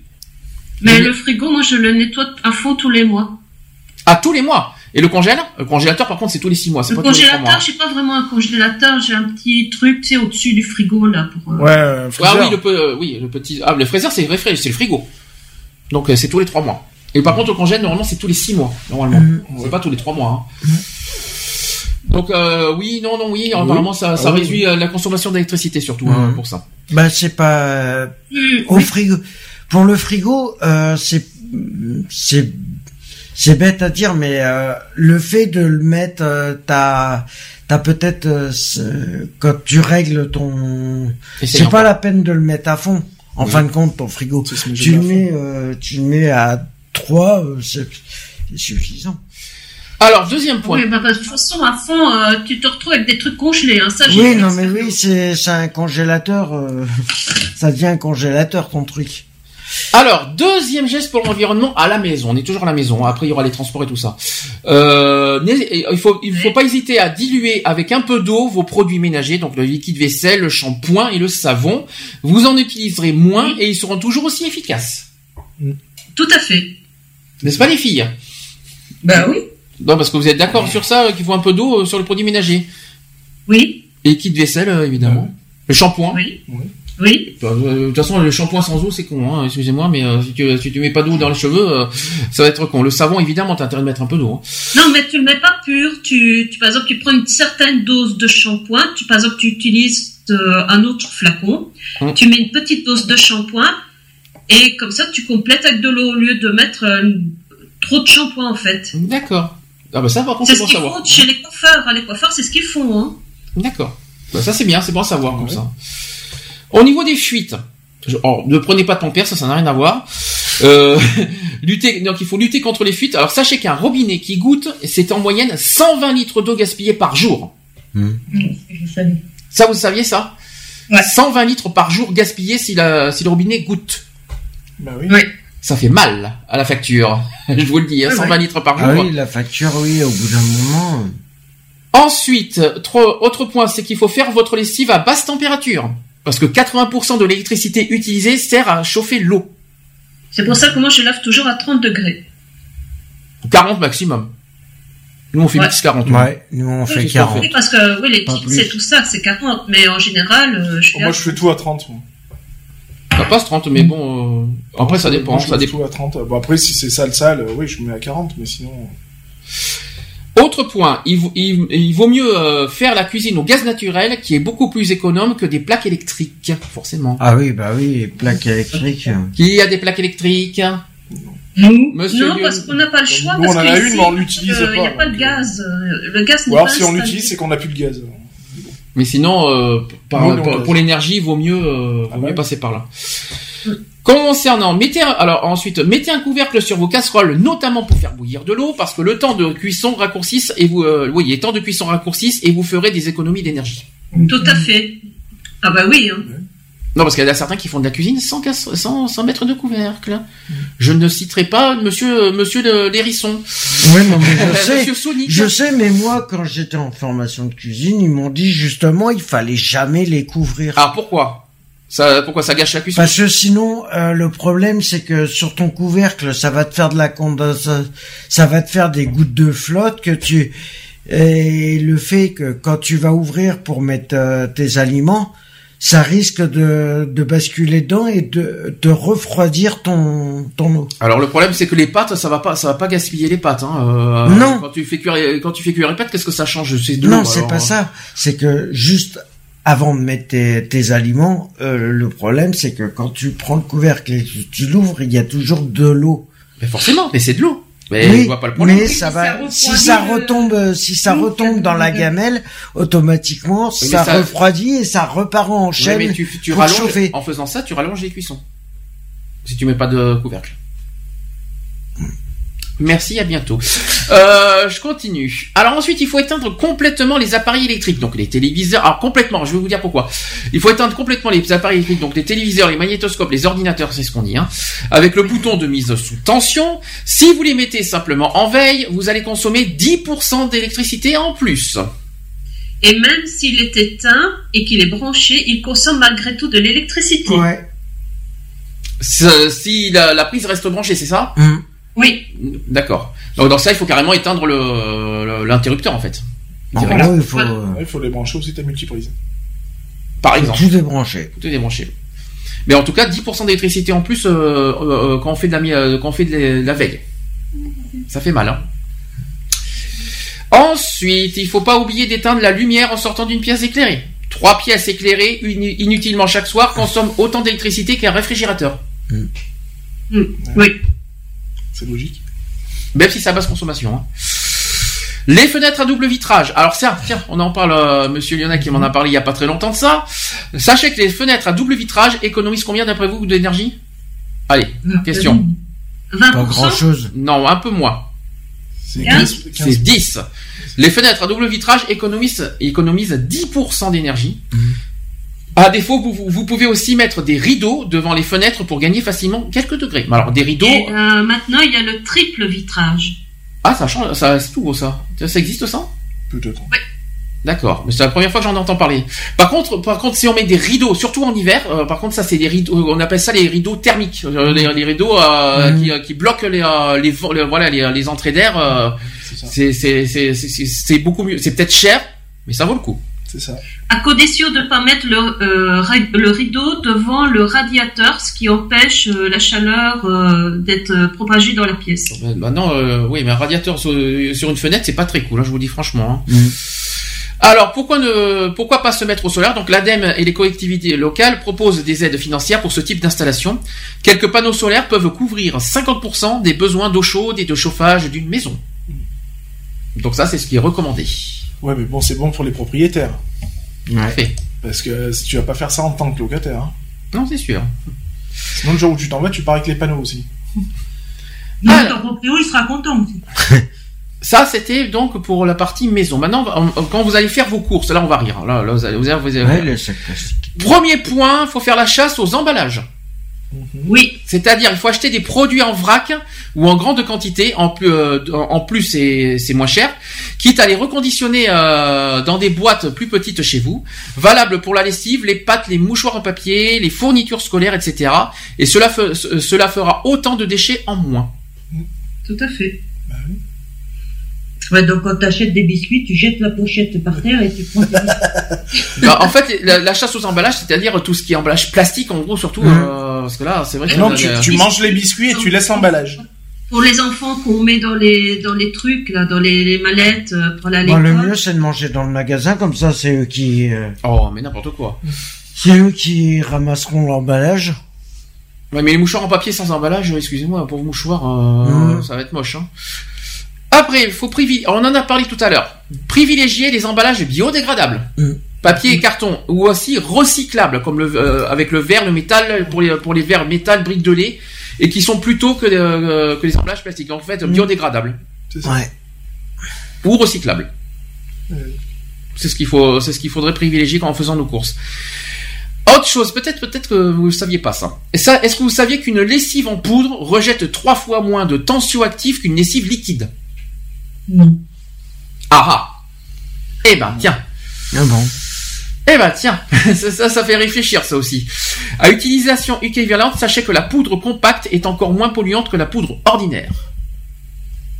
Mais
Oui.
le frigo, moi, je le nettoie à fond tous les mois.
Ah, tous les mois. Et le congèle Le congélateur, par contre, c'est tous les six mois. C'est
Le
pas
congélateur, j'ai pas vraiment un congélateur, j'ai un petit truc, tu sais, au-dessus du frigo, là, pour... euh,
Ouais, euh,
Ah oui, le, euh, oui, le petit. Ah, le fraiseur, c'est le réfrigé- c'est le frigo. Donc euh, c'est tous les trois mois. Et par contre, le congèle, normalement, c'est tous les six mois. Normalement, c'est pas tous les trois mois. hein. Donc euh, oui, non, non, oui. Apparemment, ça, ça
Ah oui,
réduit euh, la consommation d'électricité surtout hein,
Mhm.
pour ça.
Bah c'est pas euh, au frigo. Pour le frigo, euh, c'est c'est c'est bête à dire, mais euh, le fait de le mettre, euh, t'as t'as peut-être euh, quand tu règles ton, c'est pas la peine de le mettre à fond. En
Oui.
fin de compte, ton frigo, tu le mets, euh, tu le mets à 3, c'est c'est suffisant.
Alors deuxième point.
Oui, bah, bah, de toute façon, à fond, euh, tu te retrouves avec des trucs congelés, hein, ça,
Oui, non mais oui, c'est c'est un congélateur, euh, ça devient un congélateur ton truc.
Alors, deuxième geste pour l'environnement à la maison. On est toujours à la maison. Après, il y aura les transports et tout ça. Euh, il faut, il faut pas hésiter à diluer avec un peu d'eau vos produits ménagers, donc le liquide vaisselle, le shampoing et le savon. Vous en utiliserez moins et ils seront toujours aussi efficaces.
Tout à fait.
N'est-ce pas les filles?
Bah oui.
Non, parce que vous êtes d'accord sur ça, euh, qu'il faut un peu d'eau euh, sur le produit ménager.
Oui,
Et liquide vaisselle, euh, évidemment. Le shampoing.
oui, oui.
Euh, De toute façon, le shampoing sans eau, c'est con, hein, excusez-moi, mais euh, si, tu, si tu mets pas d'eau dans les cheveux, euh, ça va être con. Le savon, évidemment, t'as intérêt de mettre un peu d'eau. hein.
Non, mais tu le mets pas pur. Tu, tu, par exemple, tu prends une certaine dose de shampoing. Tu, par exemple, tu utilises euh, un autre flacon.
Hum.
Tu mets une petite dose de shampoing. Et comme ça, tu complètes avec de l'eau au lieu de mettre euh, trop de shampoing, en fait.
D'accord. Ah bah ça, par contre,
C'est
c'est
ce
bon à
qu'ils
savoir.
font chez les coiffeurs. hein. Les coiffeurs, c'est ce qu'ils font. Hein.
D'accord. Bah, ça, c'est bien, c'est bon à savoir comme ça. Au niveau des fuites, je- oh, ne prenez pas ton père, ça, ça n'a rien à voir. Euh, lutter, donc il faut lutter contre les fuites. Alors sachez qu'un robinet qui goûte, c'est en moyenne 120 litres d'eau gaspillée par jour.
Je savais.
Ça, vous saviez ça?
Ouais.
120 litres par jour gaspillés si, la, si le robinet goûte.
Bah oui.
Oui.
Ça fait mal à la facture. Je vous le dis, hein,
Ouais,
120
ouais.
litres par
Ah
jour.
oui, la facture, oui, au bout d'un moment.
Ensuite, trop- autre point, c'est qu'il faut faire votre lessive à basse température. Parce que 80% de l'électricité utilisée sert à chauffer l'eau.
C'est pour ça que moi, je lave toujours à 30 degrés.
40 maximum. Nous, on fait
Ouais.
mix 40.
Ouais, nous on fait
qu'est-ce qu'on
40.
Oui, parce que oui, les kits, c'est tout ça, c'est 40. Mais en général, euh, je fais
Moi je fais tout à 30. Moi.
Passe 30, mais bon, euh, après ça dépend,
Moi, je
ça dépend.
à 30. Bon après si c'est sale sale, euh, oui je mets à 40, mais sinon.
Autre point, il, vaut- il- il vaut mieux euh, faire la cuisine au gaz naturel, qui est beaucoup plus économe que des plaques électriques, forcément.
Ah oui, bah oui, plaque électrique. euh.
Qui a des plaques électriques?
Nous
Monsieur
non,
Lyon-
parce qu'on n'a pas le choix.
Nous,
parce
on en a une, mais on l'utilise
euh, Il n'y a
pas,
pas de gaz. euh, Le gaz
Ou
n'est
alors
pas
si on l'utilise, c'est qu'on n'a plus de gaz.
Mais sinon, euh, par- pour, l'énergie, il vaut mieux, euh, vaut
Ah
mieux
ouais.
passer par là. Concernant, mettez alors ensuite mettez un couvercle sur vos casseroles, notamment pour faire bouillir de l'eau, parce que le temps de cuisson raccourcisse et vous, euh, oui, les temps de cuisson raccourcissent et vous ferez des économies d'énergie.
Tout à fait. Ah bah oui. Hein.
Non, parce qu'il y en a certains qui font de la cuisine sans, sans, sans mettre de couvercle. Je ne citerai pas Monsieur Monsieur le- l'hérisson.
Oui, mais je sais.
Monsieur Sonic.
Je sais, mais moi, quand j'étais en formation de cuisine, ils m'ont dit justement, il fallait jamais les couvrir.
Ah pourquoi? Ça, pourquoi ça gâche la cuisson
Parce que sinon, euh, le problème, c'est que sur ton couvercle, ça va te faire de la condensation, ça va te faire des gouttes de flotte que tu, et le fait que quand tu vas ouvrir pour mettre euh, tes aliments, ça risque de, de basculer dedans et de, de refroidir ton, ton eau.
Alors le problème c'est que les pâtes ça va pas ça va pas gaspiller les pâtes. Hein. euh,
Non.
Quand tu fais cuire quand tu fais cuire les pâtes qu'est-ce que ça change? De
Non, c'est pas
euh.
ça. C'est que juste avant de mettre tes, tes aliments, euh, le problème, c'est que quand tu prends le couvercle et que tu l'ouvres, il y a toujours de l'eau.
Mais forcément, mais c'est de l'eau. Mais
oui,
je vois pas le problème.
mais ça va. Si ça retombe, si ça retombe dans la gamelle, automatiquement, ça,
ça-
refroidit et ça repart en chaîne
mais tu, tu
pour
rallonges,
chauffer.
en faisant ça, tu rallonges les cuissons. Si tu mets pas de couvercle. Merci, à bientôt. Euh, je continue. Alors ensuite, il faut éteindre complètement les appareils électriques, donc les téléviseurs. Alors complètement, je vais vous dire pourquoi. Il faut éteindre complètement les appareils électriques, donc les téléviseurs, les magnétoscopes, les ordinateurs, c'est ce qu'on dit, hein, avec le bouton de mise sous tension. Si vous les mettez simplement en veille, vous allez consommer 10% d'électricité en plus.
Et même s'il est éteint et qu'il est branché, il consomme malgré tout de l'électricité.
Ouais.
Si la, la prise reste branchée, c'est ça?
Hum.
Oui.
D'accord. Donc dans ça, il faut carrément éteindre l'interrupteur en fait.
Gros, il faut, euh,
Ouais, Il faut les brancher aussi ta multiprise.
Par exemple,
tout débrancher.
tout est débranché. Mais en tout cas, 10% d'électricité en plus euh, euh, euh, quand on fait de la mi- euh, quand on fait de la, de la veille. Ça fait mal. Hein. Ensuite, il faut pas oublier d'éteindre la lumière en sortant d'une pièce éclairée. Trois pièces éclairées inutilement chaque soir consomment autant d'électricité qu'un réfrigérateur,
Oui.
C'est logique.
même si c'est à basse consommation. hein. Les fenêtres à double vitrage. Alors ça, tiens, on en parle, euh, Monsieur Lionel qui m'en a parlé il y a pas très longtemps de ça. Sachez que les fenêtres à double vitrage économisent combien d'après vous d'énergie? Allez, question.
20%.
Pas grand chose.
Non, un peu moins.
C'est
Quinze.
15,
C'est
15.
10. Les fenêtres à double vitrage économisent, économisent 10% d'énergie. À défaut, vous, pouvez aussi mettre des rideaux devant les fenêtres pour gagner facilement quelques degrés. Alors, des rideaux...
Et euh, maintenant, il y a le triple vitrage.
Ah, ça change, ça, c'est tout beau ça. Ça existe ça?
Peut-être.
D'accord, mais c'est la première fois que j'en entends parler. Par contre, par contre, si on met des rideaux, surtout en hiver, euh, par contre, ça c'est des rideaux, on appelle ça les rideaux thermiques, euh, les, les rideaux euh,
Mhm.
qui, qui bloquent les, euh, les, vo- les- voilà les, les entrées d'air. euh,
c'est
beaucoup mieux. C'est peut-être cher, mais ça vaut le coup.
C'est ça.
À condition de ne pas mettre le, euh, le rideau devant le radiateur, ce qui empêche euh, la chaleur euh, d'être propagée dans la pièce.
Maintenant, euh, oui, mais un radiateur sur, sur une fenêtre, c'est pas très cool. Hein, je vous dis franchement. hein.
Mhm.
Alors pourquoi ne pourquoi pas se mettre au solaire? Donc l'ADEME et les collectivités locales proposent des aides financières pour ce type d'installation. Quelques panneaux solaires peuvent couvrir 50% des besoins d'eau chaude et de chauffage d'une maison. Donc ça c'est ce qui est recommandé.
Ouais, mais bon, c'est bon pour les propriétaires.
Parfait.
Parce que si tu vas pas faire ça en tant que locataire. Hein.
Non c'est sûr.
Sinon, le jour où tu t'en vas, tu pars avec les panneaux aussi.
Non,
Ah.
ton proprio, il sera content aussi.
Ça c'était donc pour la partie maison. Maintenant on- quand vous allez faire vos courses, là on va rire. Là, là, vous allez, vous allez- vous allez-
Ouais, le sac plastique.
Premier point, faut faire la chasse aux emballages.
Oui,
C'est-à-dire, il faut acheter des produits en vrac ou en grande quantité. En plus, euh, en plus, c'est moins cher. Quitte à les reconditionner euh, dans des boîtes plus petites chez vous, valables pour la lessive, les pâtes, les mouchoirs en papier, les fournitures scolaires, etc. Et cela, fe- cela fera autant de déchets en moins.
tout à fait.
Ouais, donc quand t'achètes des biscuits, tu jettes la pochette par terre et tu prends tes biscuits.
Bah, en fait, la, la chasse aux emballages, c'est-à-dire tout ce qui est emballage plastique, en gros, surtout, euh, parce que là, c'est vrai que
Non, tu,
euh,
tu manges les biscuits et tu laisses l'emballage.
Pour les enfants qu'on met dans les dans les trucs là, dans les, les mallettes euh, pour à
Bon, le
l'école.
mieux, c'est de manger dans le magasin, comme ça, c'est eux qui, euh,
Oh, mais n'importe quoi.
c'est eux qui ramasseront l'emballage.
Ouais, mais les mouchoirs en papier sans emballage, excusez-moi, pour mouchoir, euh,
Mhm.
ça va être moche. Hein. Après, il faut privilégier, on en a parlé tout à l'heure, privilégier les emballages biodégradables.
Mhm.
papier et carton, ou aussi recyclables, comme le, euh, avec le verre, le métal, pour les, pour les verres métal, briques de lait, et qui sont plutôt que, euh, que les emballages plastiques. En fait, biodégradables.
C'est ça.
Ouais.
Ou recyclables.
Ouais.
C'est ce qu'il faut, c'est ce qu'il faudrait privilégier en faisant nos courses. Autre chose, peut-être, peut-être que vous ne saviez pas ça. Et ça, est-ce que vous saviez qu'une lessive en poudre rejette trois fois moins de tensioactifs qu'une lessive liquide?
Non.
Ah ah Eh ben, tiens.
Ah bon.
Eh ben tiens, ça, ça, ça fait réfléchir ça aussi. À utilisation équivalente, sachez que la poudre compacte est encore moins polluante que la poudre ordinaire.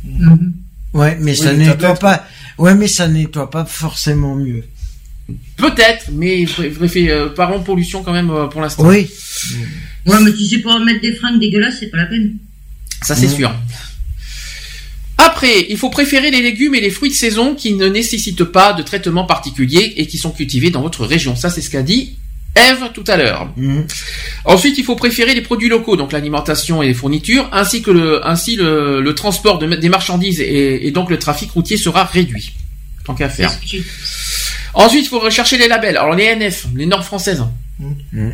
Mhm.
Ouais, mais ça nettoie pas. Ouais, mais ça nettoie pas forcément mieux.
Peut-être, mais bref, bref, euh, parlons pollution quand même euh, pour l'instant.
Oui.
Ouais, mais si c'est pour mettre des fringues dégueulasses, c'est pas la peine.
Ça c'est sûr. Après, il faut préférer les légumes et les fruits de saison qui ne nécessitent pas de traitement particulier et qui sont cultivés dans votre région. Ça c'est ce qu'a dit Eve tout à l'heure.
Mhm.
Ensuite, il faut préférer les produits locaux, donc l'alimentation et les fournitures, ainsi que le, ainsi le, le transport de- des marchandises et, et donc le trafic routier sera réduit. Tant qu'à faire. Ensuite, il faut rechercher les labels. Alors les NF, les normes françaises.
Mhm.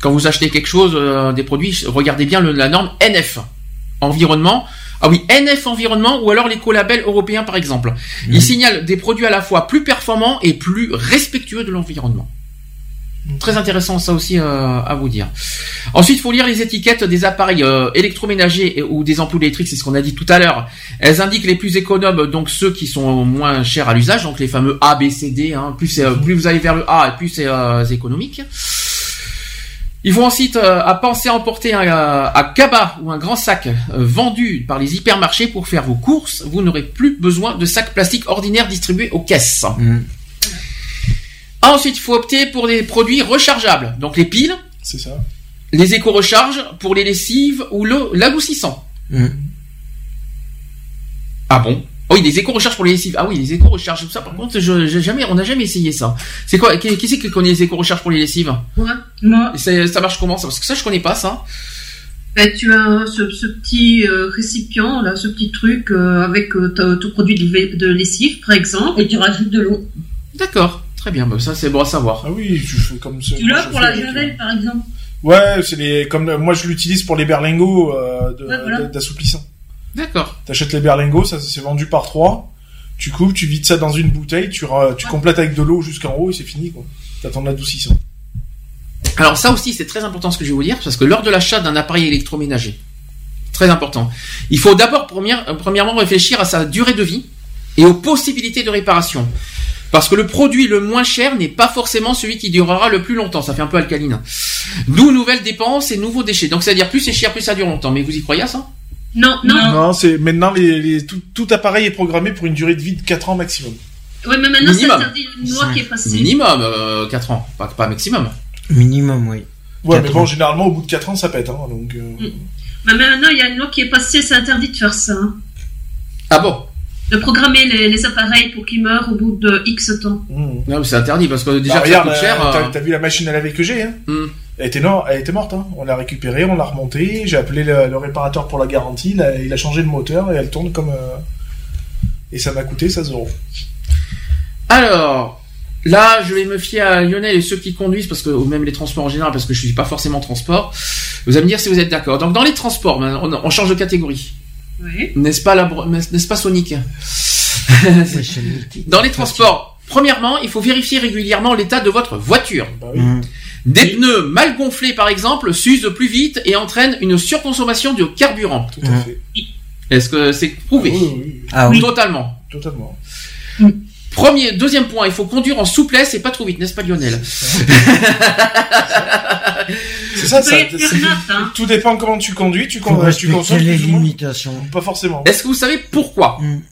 Quand vous achetez quelque chose, euh, des produits, regardez bien le- la norme NF. Environnement. Ah oui, NF environnement ou alors les colabels européens par exemple. Ils signalent des produits à la fois plus performants et plus respectueux de l'environnement. Très intéressant ça aussi euh, à vous dire. Ensuite, il faut lire les étiquettes des appareils euh, électroménagers et- ou des ampoules électriques, c'est ce qu'on a dit tout à l'heure. Elles indiquent les plus économes, donc ceux qui sont moins chers à l'usage, donc les fameux A, B, C, D. Hein. Plus, c'est, euh, plus vous allez vers le A, plus c'est euh, c'est économique. Il faut ensuite euh, à penser à emporter un, euh, cabas ou un grand sac euh, vendu par les hypermarchés pour faire vos courses. Vous n'aurez plus besoin de sacs plastiques ordinaires distribués aux caisses.
Mhm.
Ensuite, il faut opter pour des produits rechargeables, donc les piles,
C'est ça.
les éco-recharges pour les lessives ou l'adoucissant.
Mhm.
Ah bon? Oh oui, des éco-recharges pour les lessives. Ah oui, les éco-recharges. Ça, par contre, je, jamais, on n'a jamais essayé ça. C'est quoi Qui, qui c'est qui connaît les éco-recharges pour les lessives
Ouais.
Moi,
ça, marche comment ça? Parce que ça, je connais pas ça.
Ben, tu as ce, ce petit euh, récipient, là, ce petit truc euh, avec euh, ton produit de, lessive, par exemple.
et tu rajoutes de l'eau.
D'accord, très bien. Bah, ça, c'est bon à savoir.
Ah oui, tu fais comme ça.
Tu l'as pour la javel, par exemple.
Ouais, c'est les comme moi je l'utilise pour les berlingots euh,
Ouais,
d'assouplissant.
D'accord.
T'achètes les berlingots, ça c'est vendu par trois. Tu coupes, tu vides ça dans une bouteille, tu complètes avec de l'eau jusqu'en haut et c'est fini quoi. T'as ton adoucissant.
Alors ça aussi, c'est très important ce que je vais vous dire, parce que lors de l'achat d'un appareil électroménager, très important, il faut d'abord euh, premièrement réfléchir à sa durée de vie et aux possibilités de réparation. Parce que le produit le moins cher n'est pas forcément celui qui durera le plus longtemps. Ça fait un peu alcaline. D'où nouvelles dépenses et nouveaux déchets. Donc c'est-à-dire plus c'est cher, plus ça dure longtemps. Mais vous y croyez à ça?
Non, non.
Non.
Non, c'est maintenant les, les- tout, tout appareil est programmé pour une durée de vie de 4 ans maximum.
Ouais, mais maintenant, c'est interdit. Une loi qui est passée.
Minimum euh, 4 ans, pas, pas maximum.
Minimum, oui.
Ouais, mais bon,
ans.
généralement au bout de 4 ans ça pète hein, donc euh,
Mm. Mais maintenant, il y a une loi qui est passée, c'est interdit de faire ça. hein.
Ah bon?
De programmer les, les appareils pour qu'ils meurent au bout de X temps.
mm.
Non, mais c'est interdit parce que déjà
Bah, regarde,
ça coûte cher.
euh, t'as,
euh,
t'as vu la machine à laver que j'ai hein
hmm.
Elle était, no- elle était morte, hein. on l'a récupérée, on l'a remontée, j'ai appelé le, le réparateur pour la garantie, il a, il a changé le moteur et elle tourne comme... euh, Et ça m'a coûté 16 euros.
Alors, là, je vais me fier à Lionel et ceux qui conduisent, parce que, ou même les transports en général, parce que je suis pas forcément transport. Vous allez me dire si vous êtes d'accord. Donc, dans les transports, maintenant, on, on change de catégorie.
Oui.
N'est-ce pas, la, bro- n'est-ce pas Sonic? Dans les transports, premièrement, il faut vérifier régulièrement l'état de votre voiture.
Bah oui.
Mhm.
Des pneus mal gonflés, par exemple, s'usent plus vite et entraînent une surconsommation de carburant.
Tout à fait.
Est-ce que c'est prouvé
Oui, oui, oui,
Ah oui.
Totalement.
totalement.
Premier, deuxième point, il faut conduire en souplesse et pas trop vite, n'est-ce pas Lionel
C'est ça,
hein.
tout dépend comment tu conduis, tu,
Faut
con- tu
respecter
consommes
les limitations.
Pas forcément.
Est-ce que vous savez pourquoi
Mhm.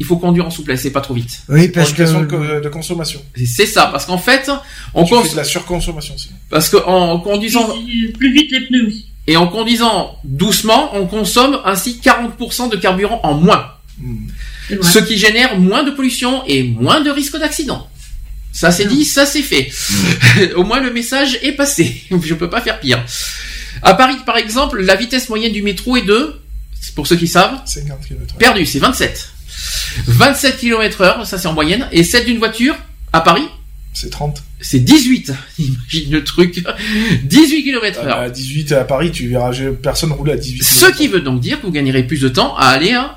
Il faut conduire en souplesse et pas trop vite
Oui,
Pour
parce
question de,
que...
co- de consommation.
C'est ça, parce qu'en fait, on
Tu
cons-
fais de la surconsommation aussi.
parce que en conduisant
Plus- Plus vite les pneus aussi.
et en conduisant doucement, on consomme ainsi 40% de carburant en moins, ce qui génère moins de pollution et moins de risque d'accident. Ça c'est dit, ça c'est fait. Au moins le message est passé. Je peux pas faire pire. À Paris, par exemple, la vitesse moyenne du métro est de, pour ceux qui savent,
50 km.
perdu, c'est 27. 27 km heure, ça c'est en moyenne, et celle d'une voiture, à Paris,
C'est 30.
C'est 18. Imagine le truc. 18 km heure.
À 18 à Paris, tu verras personne rouler à 18.
Ce qui veut donc dire que vous gagnerez plus de temps à aller hein,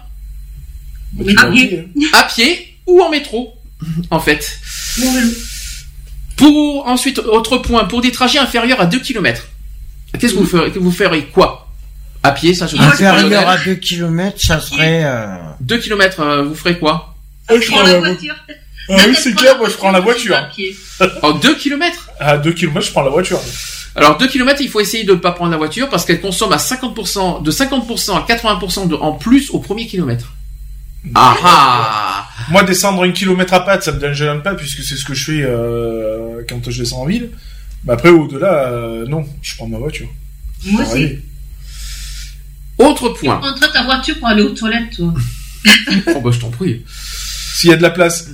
Bah,
à pied.
hein.
à pied ou en métro, en fait. Pour ensuite, autre point, pour des trajets inférieurs à 2 km. Qu'est-ce que vous ferez, que vous ferez quoi? À pied, ça je
Inférieur à 2 km, ça serait... Euh...
2 km, vous ferez quoi
Je prends la voiture.
Ah oui, c'est clair, moi je prends la voiture.
À pied.
En 2 km
À 2 km, je prends la voiture.
Alors 2 km, il faut essayer de ne pas prendre la voiture parce qu'elle consomme à 50%, de 50% à 80% de, en plus au premier kilomètre. Ah ah
Moi, descendre un kilomètre à patte, ça me gêne pas puisque c'est ce que je fais euh, quand je descends en ville. Mais après, au-delà, euh, non, je prends ma voiture.
Moi aussi.
Autre
Tu
point.
prendras ta voiture pour aller aux toilettes, toi.
Oh bah je t'en prie.
S'il y a de la place.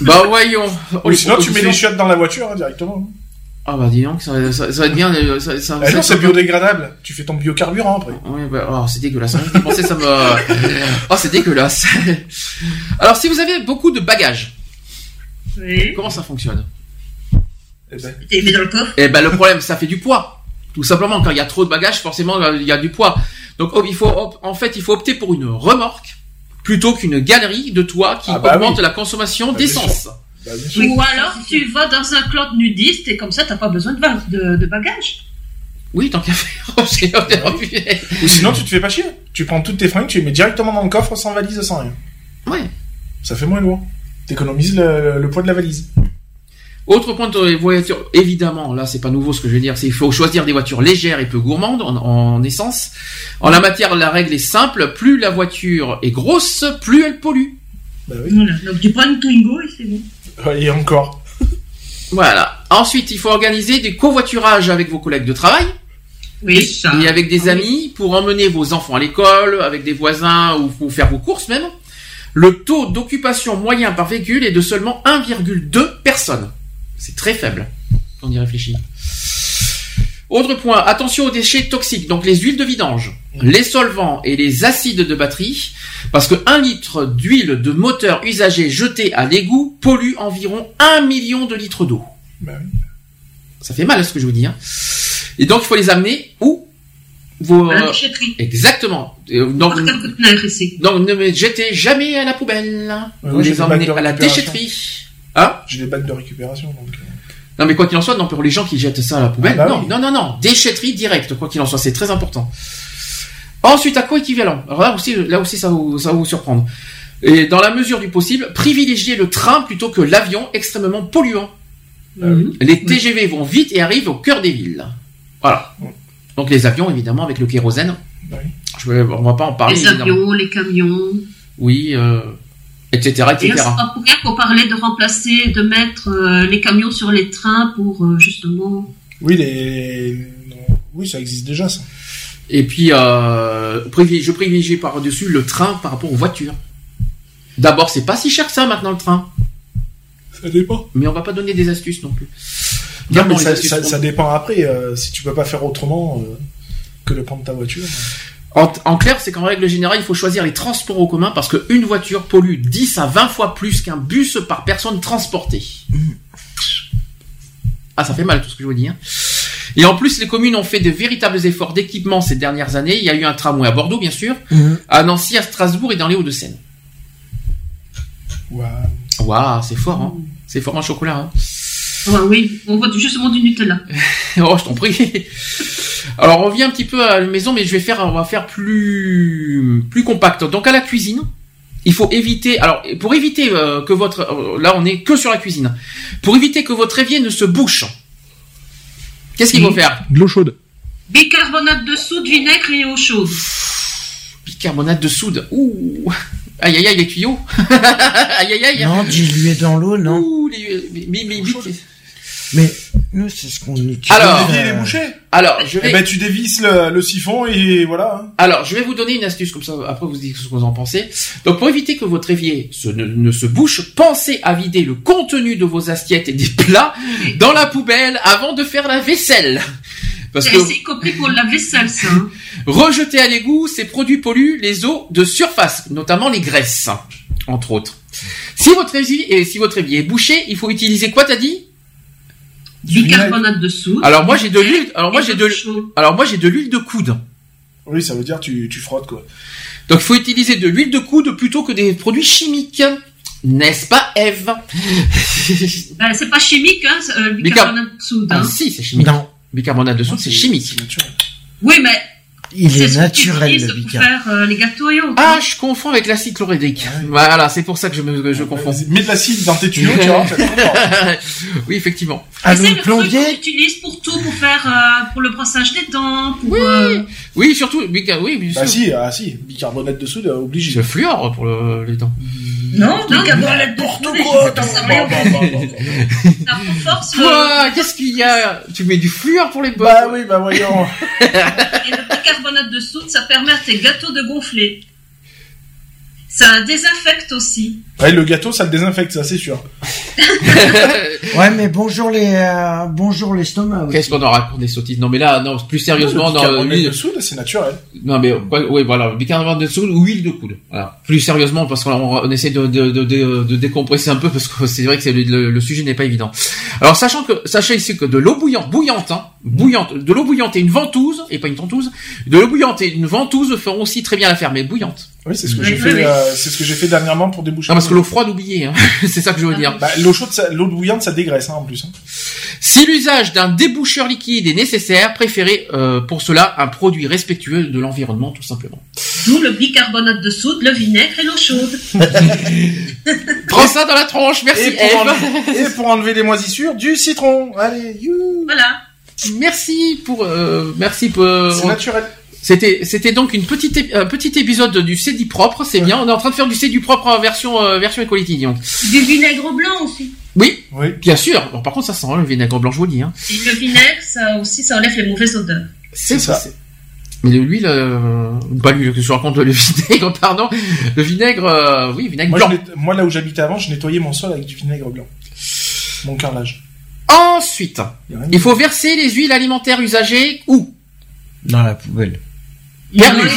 Bah voyons.
Ou sinon, tu mets les chiottes dans la voiture hein, directement.
Ah bah dis donc, ça, ça- ça va être bien. euh, Ça, ça,
Ah
ça-
non,
ça-
c'est biodégradable. Tu fais ton biocarburant après.
Ouais, bah, alors c'est dégueulasse. Hein. Je pensais ça me. Oh, c'est dégueulasse. Alors, si vous avez beaucoup de bagages,
Oui.
comment ça fonctionne?
Eh ben,
T'es mis dans le coffre?
Eh ben, le problème, ça fait du poids. Tout simplement, quand il y a trop de bagages, forcément, il y a du poids. Donc, oh, il faut, en fait, il faut opter pour une remorque plutôt qu'une galerie de toit qui
Ah bah
augmente
oui.
la consommation
Bah,
d'essence.
bah.
Ou alors, tu vas dans un club nudiste et comme ça, t'as pas besoin de, de, de bagages.
Oui, tant qu'à faire.
Ou sinon, tu te fais pas chier. Tu prends toutes tes fringues, tu les mets directement dans le coffre sans valise, sans rien.
ouais.
Ça fait moins lourd. T'économises le, le poids de la valise.
Autre point de les voitures, évidemment, là c'est pas nouveau ce que je veux dire, c'est qu'il faut choisir des voitures légères et peu gourmandes en, en essence. En la matière, la règle est simple, plus la voiture est grosse, plus elle pollue.
Bah oui.
Voilà. Donc, tu prends une Twingo et c'est bon.
Ouais, Et encore.
Voilà. Ensuite, il faut organiser des covoiturages avec vos collègues de travail
Oui, ça.
et avec des
Ah oui.
amis pour emmener vos enfants à l'école, avec des voisins ou pour faire vos courses même. Le taux d'occupation moyen par véhicule est de seulement 1,2 personnes. C'est très faible quand on y réfléchit. Autre point, attention aux déchets toxiques, donc les huiles de vidange, les solvants et les acides de batterie, parce que 1 litre d'huile de moteur usagée jetée à l'égout pollue environ 1 million de litres d'eau.
Oui.
Ça fait mal ce que je vous dis. Hein. Et donc il faut les amener où? Vos,
À la déchetterie.
Exactement. Donc, donc ne me jetez jamais à la poubelle. Vous les emmenez à la déchetterie. Hein
J'ai des bacs de récupération. Donc, euh,
Non mais quoi qu'il en soit, non pour les gens qui jettent ça à la poubelle,
Ah bah
non,
oui.
non, non, non, déchetterie directe, quoi qu'il en soit, c'est très important. Ensuite, à quoi équivalent Alors là aussi, là aussi, ça va vous, ça va vous surprendre. Et dans la mesure du possible, privilégiez le train plutôt que l'avion extrêmement polluant.
Mhm.
Les TGV vont vite et arrivent au cœur des villes. Voilà. Donc les avions, évidemment, avec le kérosène.
Bah oui.
Je on va pas en parler.
Les
évidemment.
avions, les camions.
Oui, euh, etc.,
Et là,
etc.
c'est pas pour rien qu'on parlait de remplacer, de mettre euh, les camions sur les trains pour euh, justement.
Oui, les... oui, ça existe déjà, ça.
Et puis, euh, je privilégie par-dessus le train par rapport aux voitures. D'abord, c'est pas si cher que ça maintenant le train.
Ça dépend.
Mais on va pas donner des astuces non plus.
Non, mais ça, ça, dépend après. euh, si tu peux pas faire autrement euh, que de prendre ta voiture.
En, en clair, c'est qu'en règle générale, il faut choisir les transports en commun parce qu'une voiture pollue 10 à 20 fois plus qu'un bus par personne transportée. Ah, ça fait mal tout ce que je vous dis. hein. Et en plus, les communes ont fait de véritables efforts d'équipement ces dernières années. Il y a eu un tramway à Bordeaux, bien sûr,
Mhm.
à Nancy, à Strasbourg et dans les Hauts-de-Seine.
Waouh.
Waouh, c'est fort, hein. C'est fort en chocolat, hein.
Oui, on voit justement du Nutella.
Oh, je t'en prie. Alors, on revient un petit peu à la maison, mais je vais faire, on va faire plus, plus compact. Donc, à la cuisine, il faut éviter, alors, pour éviter euh, que votre, euh, là, on est que sur la cuisine. Pour éviter que votre évier ne se bouche. Qu'est-ce qu'il faut faire?
De l'eau chaude.
Bicarbonate de soude, vinaigre et eau chaude.
Bicarbonate de soude. Ouh. Aïe, aïe, aïe, les tuyaux. aïe, aïe, aïe.
Non, dilué dans l'eau, non.
Ouh, les, mais, mais- mais-
Mais nous, c'est ce qu'on utilise.
Alors,
L'évier, il est
euh,
bouché.
alors, je vais.
Eh ben, tu dévisses le, le siphon et voilà. hein.
Alors, je vais vous donner une astuce comme ça. Après, vous dites ce que vous en pensez. Donc, pour éviter que votre évier se, ne, ne se bouche, pensez à vider le contenu de vos assiettes et des plats dans la poubelle avant de faire la vaisselle. Parce
C'est
que
c'est compris pour la vaisselle, ça. hein.
rejeter à l'égout, ces produits polluent les eaux de surface, notamment les graisses, entre autres. Si votre évier, si votre évier est bouché, il faut utiliser quoi, t'as dit?
Bicarbonate de soude.
Alors moi j'ai de l'huile. Alors moi j'ai
de
de.
chaud.
Alors moi j'ai de l'huile de coude.
Oui, ça veut dire tu, tu frottes quoi.
Donc il faut utiliser de l'huile de coude plutôt que des produits chimiques. N'est-ce pas, Eve?
Ben, c'est pas chimique, hein, c'est, euh, le bicarbonate de soude.
Ah
hein.
si, c'est chimique.
Non,
Bicarbonate de soude, c'est chimique.
Oui, mais
il
c'est
est
ce qu'on
naturel le
pour
bicarbonate.
faire euh, les gâteaux et autres.
Ah, je confonds avec l'acide chlorhydrique. Voilà, c'est pour ça que je me que je confonds.
Vas-y, Mets de l'acide dans tes tuyaux, tu vois,
oui, effectivement.
Ah,
c'est
le
truc qu'on
plombier,
utilise pour tout, pour faire, euh, pour le brossage des dents, pour, euh,
Oui, surtout, oui, bien
Bah si, ah si, bicarbonate de soude, obligé.
C'est le fluor pour le- les dents.
Non,
Non,
N'importe quoi, t'as-
rien.
ça renforce le,
Quoi Qu'est-ce qu'il y a Tu mets du fluor pour les bottes
Bah oui, bah voyons.
et le bicarbonate de soude, ça permet à tes gâteaux de gonfler. Ça désinfecte aussi.
Ouais, le gâteau, ça le désinfecte, ça c'est sûr.
ouais, mais bonjour les, euh, bonjour l'estomac.
Qu'est-ce qu'on en raconte des sottises Non, mais là, non, plus sérieusement,
le
dans l'huile.
de soude, c'est naturel.
Non, mais ouais, ouais, voilà, bicarbonate de soude ou huile de coude. Voilà. Plus sérieusement, parce qu'on on essaie de, de, de, de, de décompresser un peu, parce que c'est vrai que c'est le, le- le sujet n'est pas évident. Alors, sachant que, sachez ici que de l'eau bouillante, bouillante, hein, bouillante, de l'eau bouillante et une ventouse, et pas une tentouse, de l'eau bouillante et une ventouse feront aussi très bien l'affaire, mais bouillante.
Oui, c'est ce que
Oui,
j'ai
oui,
fait,
oui.
euh, c'est ce que j'ai fait dernièrement pour déboucher.
Non, parce que l'eau froide, oubliez, hein. c'est ça que je veux dire.
Bah, l'eau chaude, l'eau bouillante, ça dégraisse, hein, en plus. hein.
Si l'usage d'un déboucheur liquide est nécessaire, préférez euh, pour cela un produit respectueux de l'environnement, tout simplement.
D'où le bicarbonate de soude, le vinaigre et l'eau chaude.
Prends ça dans la tronche, merci
Et pour,
Eve.
enlever, et pour enlever les moisissures, du citron. Allez, you.
Voilà.
Merci pour, euh, merci pour.
C'est naturel.
C'était, c'était donc une petite, un petit épisode du du propre, c'est bien. On est en train de faire du du propre en version, euh, version Equality, donc.
Du vinaigre blanc aussi.
Oui,
Oui.
bien sûr. Bon, par contre, ça sent hein, le vinaigre blanc, je vous le dis. Hein.
Et le vinaigre, ça aussi, ça enlève les mauvaises odeurs.
C'est
ça.
c'est- Mais de l'huile, euh, pas l'huile que je raconte, le vinaigre, pardon. Le vinaigre, euh, oui, vinaigre
Moi,
blanc.
moi, là où j'habitais avant, je nettoyais mon sol avec du vinaigre blanc. Mon carrelage.
Ensuite, il faut verser les huiles alimentaires usagées où?
Dans la poubelle.
Perdu.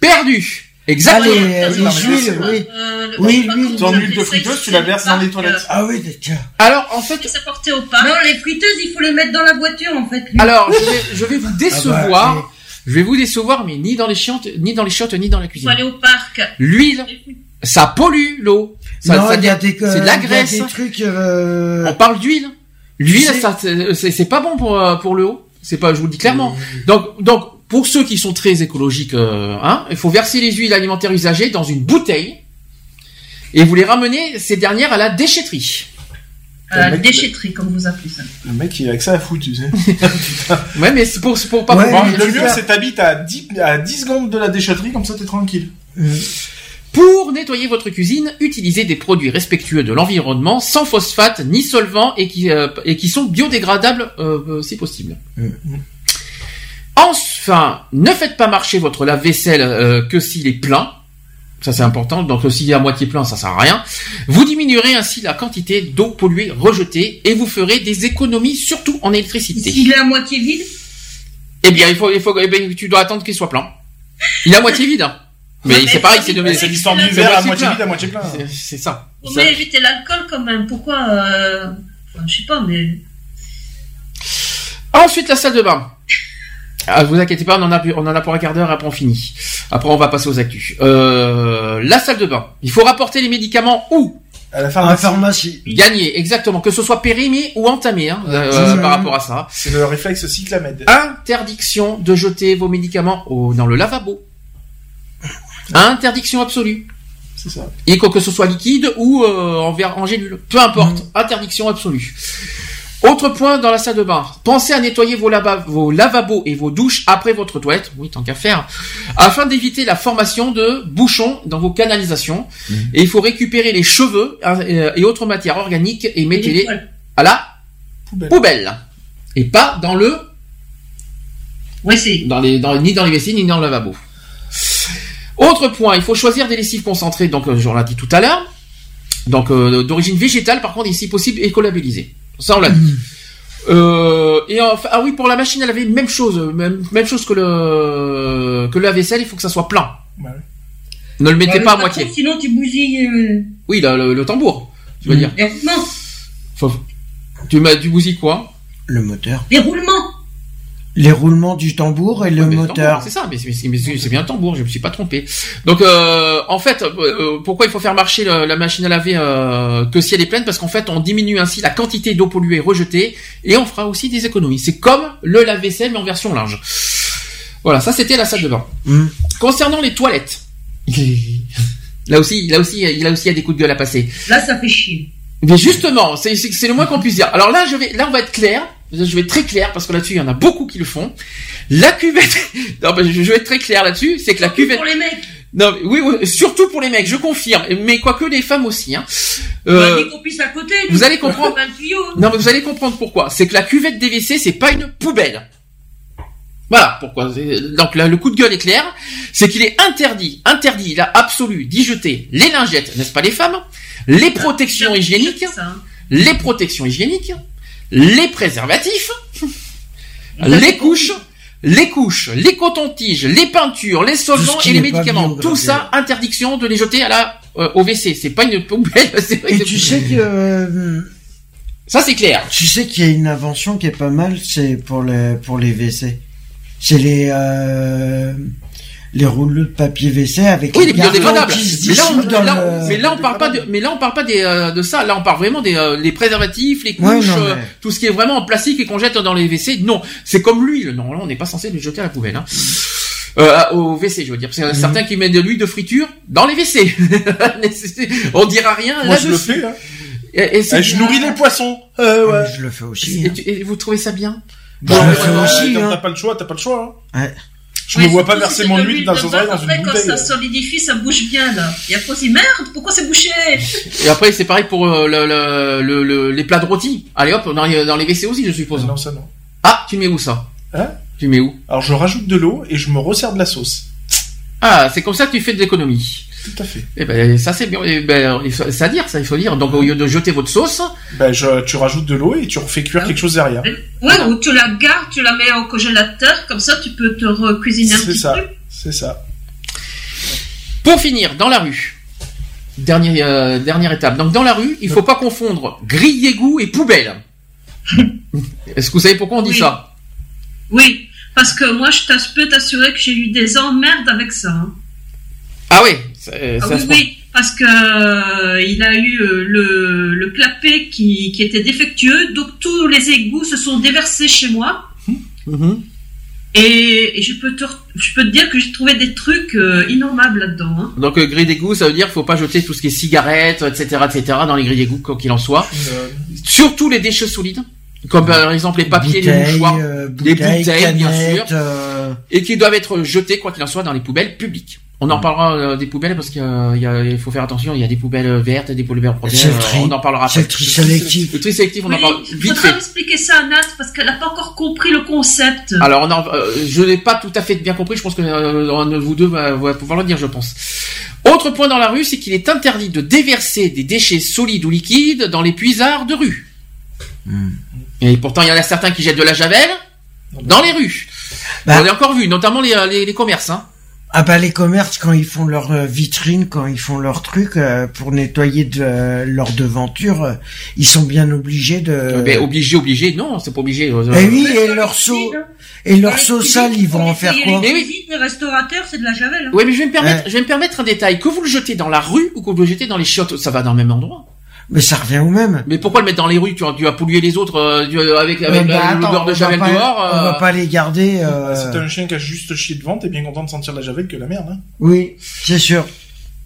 Perdu. Exactement.
Dans
les
les
huiles, oui.
euh, le-
Oui,
comment
Ton huile de friteuse, tu la verses dans les toilettes.
Ah oui, déjà.
Alors, en fait,
ça portait au parc.
Non, les friteuses, il faut les mettre dans la voiture, en fait.
alors, je vais, je vais vous décevoir.
Ah bah,
Je vais vous décevoir, mais ni dans les chiottes, ni dans les chiottes, ni dans la
Il faut
cuisine.
aller au parc.
L'huile, ça pollue l'eau. Ça,
non,
ça-
il y a des,
c'est de la
il y a
graisse.
des trucs, euh,
On parle d'huile. L'huile,
sais-
ça, c'est c'est- pas bon pour euh, pour le haut. C'est pas, je vous le dis clairement. Donc donc pour ceux qui sont très écologiques, euh, hein, il faut verser les huiles alimentaires usagées dans une bouteille et vous les ramenez ces dernières à la déchetterie.
À la
Le mec,
déchetterie, comme vous appelez ça.
Le mec, il a que ça à foutre, tu sais.
Ouais, mais c'est pour pour pas
Ouais,
pouvoir-
le mieux, c'est t'habites à 10, à 10 secondes de la déchetterie, comme ça t'es tranquille.
Pour nettoyer votre cuisine, utilisez des produits respectueux de l'environnement, sans phosphate ni solvant et qui, euh, et qui sont biodégradables euh, euh, si possible. Enfin, ne faites pas marcher votre lave-vaisselle euh, que s'il est plein. Ça c'est important. Donc euh, s'il est à moitié plein, ça sert à rien. Vous diminuerez ainsi la quantité d'eau polluée rejetée et vous ferez des économies surtout en électricité.
S'il est à moitié vide,
Eh bien, il faut, il faut, eh bien, tu dois attendre qu'il soit plein. Il est à moitié vide. hein. Mais c'est pareil, c'est
C'est l'histoire
c'est
du verre à
moitié
vide, à moitié plein.
c'est- ça.
Faut
Ça-
éviter l'alcool quand même. Pourquoi euh... enfin, Je sais pas, mais
Ensuite, la salle de bain. Ah, vous inquiétez pas, on en a, on en a pour un quart d'heure, après on finit. Après, on va passer aux actus. Euh, la salle de bain. Il faut rapporter les médicaments où?
À la
à la
pharmacie.
pharmacie.
Gagner, exactement. Que ce soit périmé ou entamé, hein, euh, par rapport à ça.
C'est le réflexe cyclamède.
Interdiction de jeter vos médicaments au, dans le lavabo. Interdiction absolue.
C'est ça.
Et quoi que ce soit liquide ou euh, en, verre, en gélule. Peu importe. Interdiction absolue. Autre point dans la salle de bain. Pensez à nettoyer vos, lava- vos lavabos et vos douches après votre toilette. Oui, tant qu'à faire. Afin d'éviter la formation de bouchons dans vos canalisations. Et il faut récupérer les cheveux euh, et autres matières organiques et
les
mettez-les à la
Poubelle.
poubelle. Et pas dans le
Ouais, c'est.
dans les, dans, ni dans les WC, ni dans le lavabo. Autre point, il faut choisir des lessives concentrées, donc euh, j'en l'ai dit tout à l'heure. Donc euh, d'origine végétale, par contre, et si possible, écolabellisée. Ça, on l'a dit. Euh, et enfin, ah oui, pour la machine à laver, même chose, même, même chose que le que la vaisselle, il faut que ça soit plein.
Ouais.
Ne le mettez
Bah,
pas à moitié.
contre, Sinon, tu bousilles. Euh...
Oui, le, le, le tambour, tu veux
Mm.
dire.
Non,
Faut- tu du bousilles quoi?
Le moteur.
Les roulements.
Les roulements du tambour et le moteur.
C'est ça, mais c'est- bien un tambour, je me suis pas trompé. Donc euh, en fait, euh, pourquoi il faut faire marcher le- la machine à laver euh, que si elle est pleine Parce qu'en fait, on diminue ainsi la quantité d'eau polluée rejetée et on fera aussi des économies. C'est comme le lave-vaisselle mais en version linge. Voilà, ça c'était la salle de bain.
Hmm.
Concernant les toilettes, là aussi, là aussi, il a aussi il y a des coups de gueule à passer.
Là, ça fait chier.
Mais justement, c'est le moins qu'on puisse dire. Alors là, je vais, là, on va être clair. Je vais être très clair parce que là-dessus, il y en a beaucoup qui le font. La cuvette, non, mais je vais être très clair là-dessus, c'est que la cuvette.
Pour les mecs.
Non, mais oui, oui, surtout pour les mecs, je confirme. Mais quoique les femmes aussi. Hein. Euh,
à côté.
vous allez comprendre. Non, mais vous allez comprendre pourquoi. C'est que la cuvette DVC, c'est pas une poubelle. Voilà pourquoi. Donc là, le coup de gueule est clair, c'est qu'il est interdit, interdit, là, absolu, d'y jeter les lingettes, n'est-ce pas les femmes, les protections hygiéniques,
hein.
les protections hygiéniques, les préservatifs, les couches, les couches, les cotons-tiges, les peintures, les solvants et les médicaments. Tout ça, interdiction de les jeter à la euh, au WC. C'est pas une poubelle.
Et tu sais que euh,
ça c'est clair.
tu sais qu'il y a une invention qui est pas mal, c'est pour les pour les WC. C'est les euh, les rouleaux de papier WC avec
Oui, les biodégradables.
qui se
Mais là, on,
dans
là-
le-
mais là, on parle pas de, mais là, on parle pas des, euh, de ça. Là, on parle vraiment des euh, les préservatifs, les couches,
Ouais, non,
euh,
mais-
tout ce qui est vraiment en plastique et qu'on jette dans les WC. Non, c'est comme l'huile. Non, là, on n'est pas censé le jeter à la poubelle. Hein. Euh, au WC, je veux dire. Parce qu'il y en a
Mhm.
certains qui mettent de l'huile de friture dans les WC. on dira rien.
Moi, je le fais, hein.
Et, et c'est-
Eh, je nourris les poissons. Euh, ouais.
Je le fais aussi.
et
hein.
et vous trouvez ça bien?
Bah, je le fais
Ouais,
aussi.
Quand
hein.
t'as pas le choix, t'as pas le choix. hein.
Ouais.
Je
Ouais,
me vois pas verser
c'est
mon huile dans, dans
Après,
une
quand
bouteille.
ça solidifie, ça bouge bien, là. Et après, on se dit, merde, pourquoi c'est bouché?
Et après, c'est pareil pour euh, le, le, le- le- les plats de rôti. Allez hop, dans les, dans les WC aussi, je suppose.
Non, ça non.
Ah, tu mets où ça?
Hein?
Tu mets où?
Alors je rajoute de l'eau et je me resserre de la sauce.
Ah, c'est comme ça que tu fais de l'économie.
Tout à fait.
Eh ben, ça c'est bien. Eh ben, il faut- c'est à dire, ça, il faut dire. Donc, au lieu de jeter votre sauce,
Ben, je, tu rajoutes de l'eau et tu refais cuire quelque chose derrière.
Ouais, ou tu la gardes, tu la mets au congélateur, comme ça, tu peux te recuisiner un
C'est
petit
ça.
peu.
C'est ça.
pour finir, dans la rue. Dernière, euh, dernière étape. Donc, dans la rue, il faut pas confondre grille d'égout et poubelle. Est-ce que vous savez pourquoi on dit
Oui.
ça?
Oui, parce que moi, je peux t'assurer que j'ai eu des emmerdes avec ça. hein.
Ah oui,
Ah oui,
ce point.
oui, parce que euh, il a eu euh, le, le clapet qui, qui était défectueux, donc tous les égouts se sont déversés chez moi.
Mhm.
Et, et je peux te, re- je peux te dire que j'ai trouvé des trucs euh, innommables là-dedans. Hein.
Donc, euh, grille d'égout, ça veut dire qu'il faut pas jeter tout ce qui est cigarettes, etc., etc., dans les grilles d'égout, quoi qu'il en soit.
Euh,
Surtout les déchets solides, comme par exemple les papiers, les
Bouteilles,
mouchoirs,
euh,
les
bouteilles,
bien sûr. Et qui doivent être jetés, quoi qu'il en soit, dans les poubelles publiques. On en parlera euh, des poubelles parce qu'il faut faire attention. Il y a des poubelles euh, vertes et des poubelles premières.
C'est le
euh,
tri.
On en parlera
C'est
après.
le tri sélectif.
Le tri sélectif, on en
Oui,
parle
il
vite
faudra
fait.
expliquer ça à Nat parce qu'elle n'a pas encore compris le concept.
Alors, on en- euh, je n'ai pas tout à fait bien compris. Je pense que euh, un de vous deux va, va pouvoir le dire, je pense. Autre point dans la rue, c'est qu'il est interdit de déverser des déchets solides ou liquides dans les puisards de rue.
Hmm.
Et pourtant, il y en a certains qui jettent de la javel dans les rues.
Bah.
On l'a encore vu, notamment les, euh, les, les commerces. Hein.
Ah bah les commerces quand ils font leur euh, vitrine, quand ils font leur truc euh, pour nettoyer de, euh, leur devanture, euh, ils sont bien obligés de.
Euh, ben, obligé, obligé. Non, c'est pas obligé. Euh,
Eh oui, et leur seau et leur
Dans les
seau sale, ils vont en faire quoi
Les
Mais oui.
les restaurateurs, c'est de la javel. hein.
Oui, mais je vais me permettre,
Ouais.
je vais me permettre un détail. Que vous le jetez dans la rue ou que vous le jetez dans les chiottes, ça va dans le même endroit.
Mais ça revient au même.
Mais pourquoi le mettre dans les rues Tu, tu vas polluer les autres euh, tu- avec, avec
Euh, bah,
euh,
attends,
l'odeur de javel
pas-
dehors.
On va
euh,
pas les garder. euh,
Bah, Si t'as un chien qui a juste chié devant, t'es bien content de sentir la javel que la merde. Hein.
Oui, c'est sûr.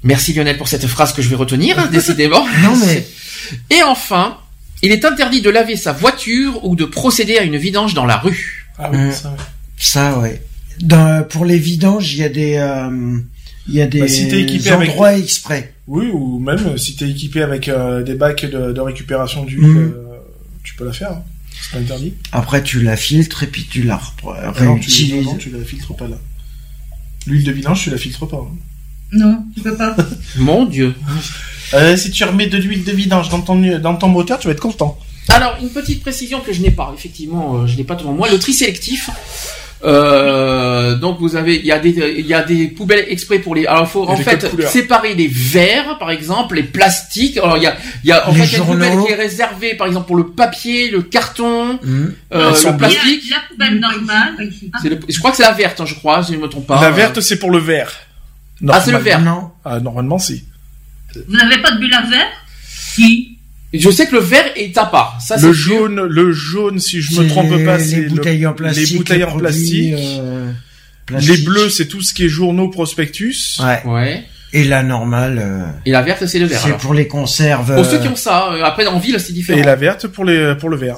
Merci Lionel pour cette phrase que je vais retenir, décidément.
Non mais
Et enfin, il est interdit de laver sa voiture ou de procéder à une vidange dans la rue.
Ah oui,
Mm.
ça, ouais.
ça ouais. Dans, pour les vidanges, il y a des euh, il y a des
Bah, si t'es équipé avec-
endroits exprès.
Oui, ou même euh, si t'es équipé avec euh, des bacs de, de récupération d'huile,
Mm.
euh, tu peux la faire. hein. C'est pas interdit.
Après tu la filtres et puis tu la
Ah non, tu,
réutilises.
non, non, tu la filtres pas là. L'huile de vidange, tu la filtres pas. hein.
Non, tu peux pas.
Mon Dieu.
Euh, si tu remets de l'huile de vidange dans ton, dans ton moteur, tu vas être content.
Alors, une petite précision que je n'ai pas, effectivement, euh, je n'ai pas devant moi. Le tri sélectif, Euh, donc vous avez, il y a des, il y a des poubelles exprès pour les. Alors il faut en fait séparer les verres, par exemple, les plastiques. Alors il y a, il y a en
Les
fait il y a une poubelle qui est réservée, par exemple pour le papier, le carton,
Mhm.
euh, le plastique.
La poubelle normale.
Le- je crois que c'est la verte, hein, je crois, si je ne me trompe pas.
La verte, c'est pour le verre.
Ah, c'est le vert.
Non.
Ah, normalement, si.
Vous n'avez pas de bulle à verre Si.
Je sais que le vert est à part. Ça,
le
sûr.
jaune, le jaune, si je me trompe pas, c'est
les
le-
bouteilles en plastique.
Les bouteilles en plastique.
euh,
Les bleus, c'est tout ce qui est journaux, prospectus.
Ouais.
Ouais.
Et la normale, euh,
Et la verte, c'est le vert.
c'est pour les conserves.
Pour
euh,
ceux qui ont ça, euh, après en ville, c'est différent.
Et la verte pour les, pour le vert.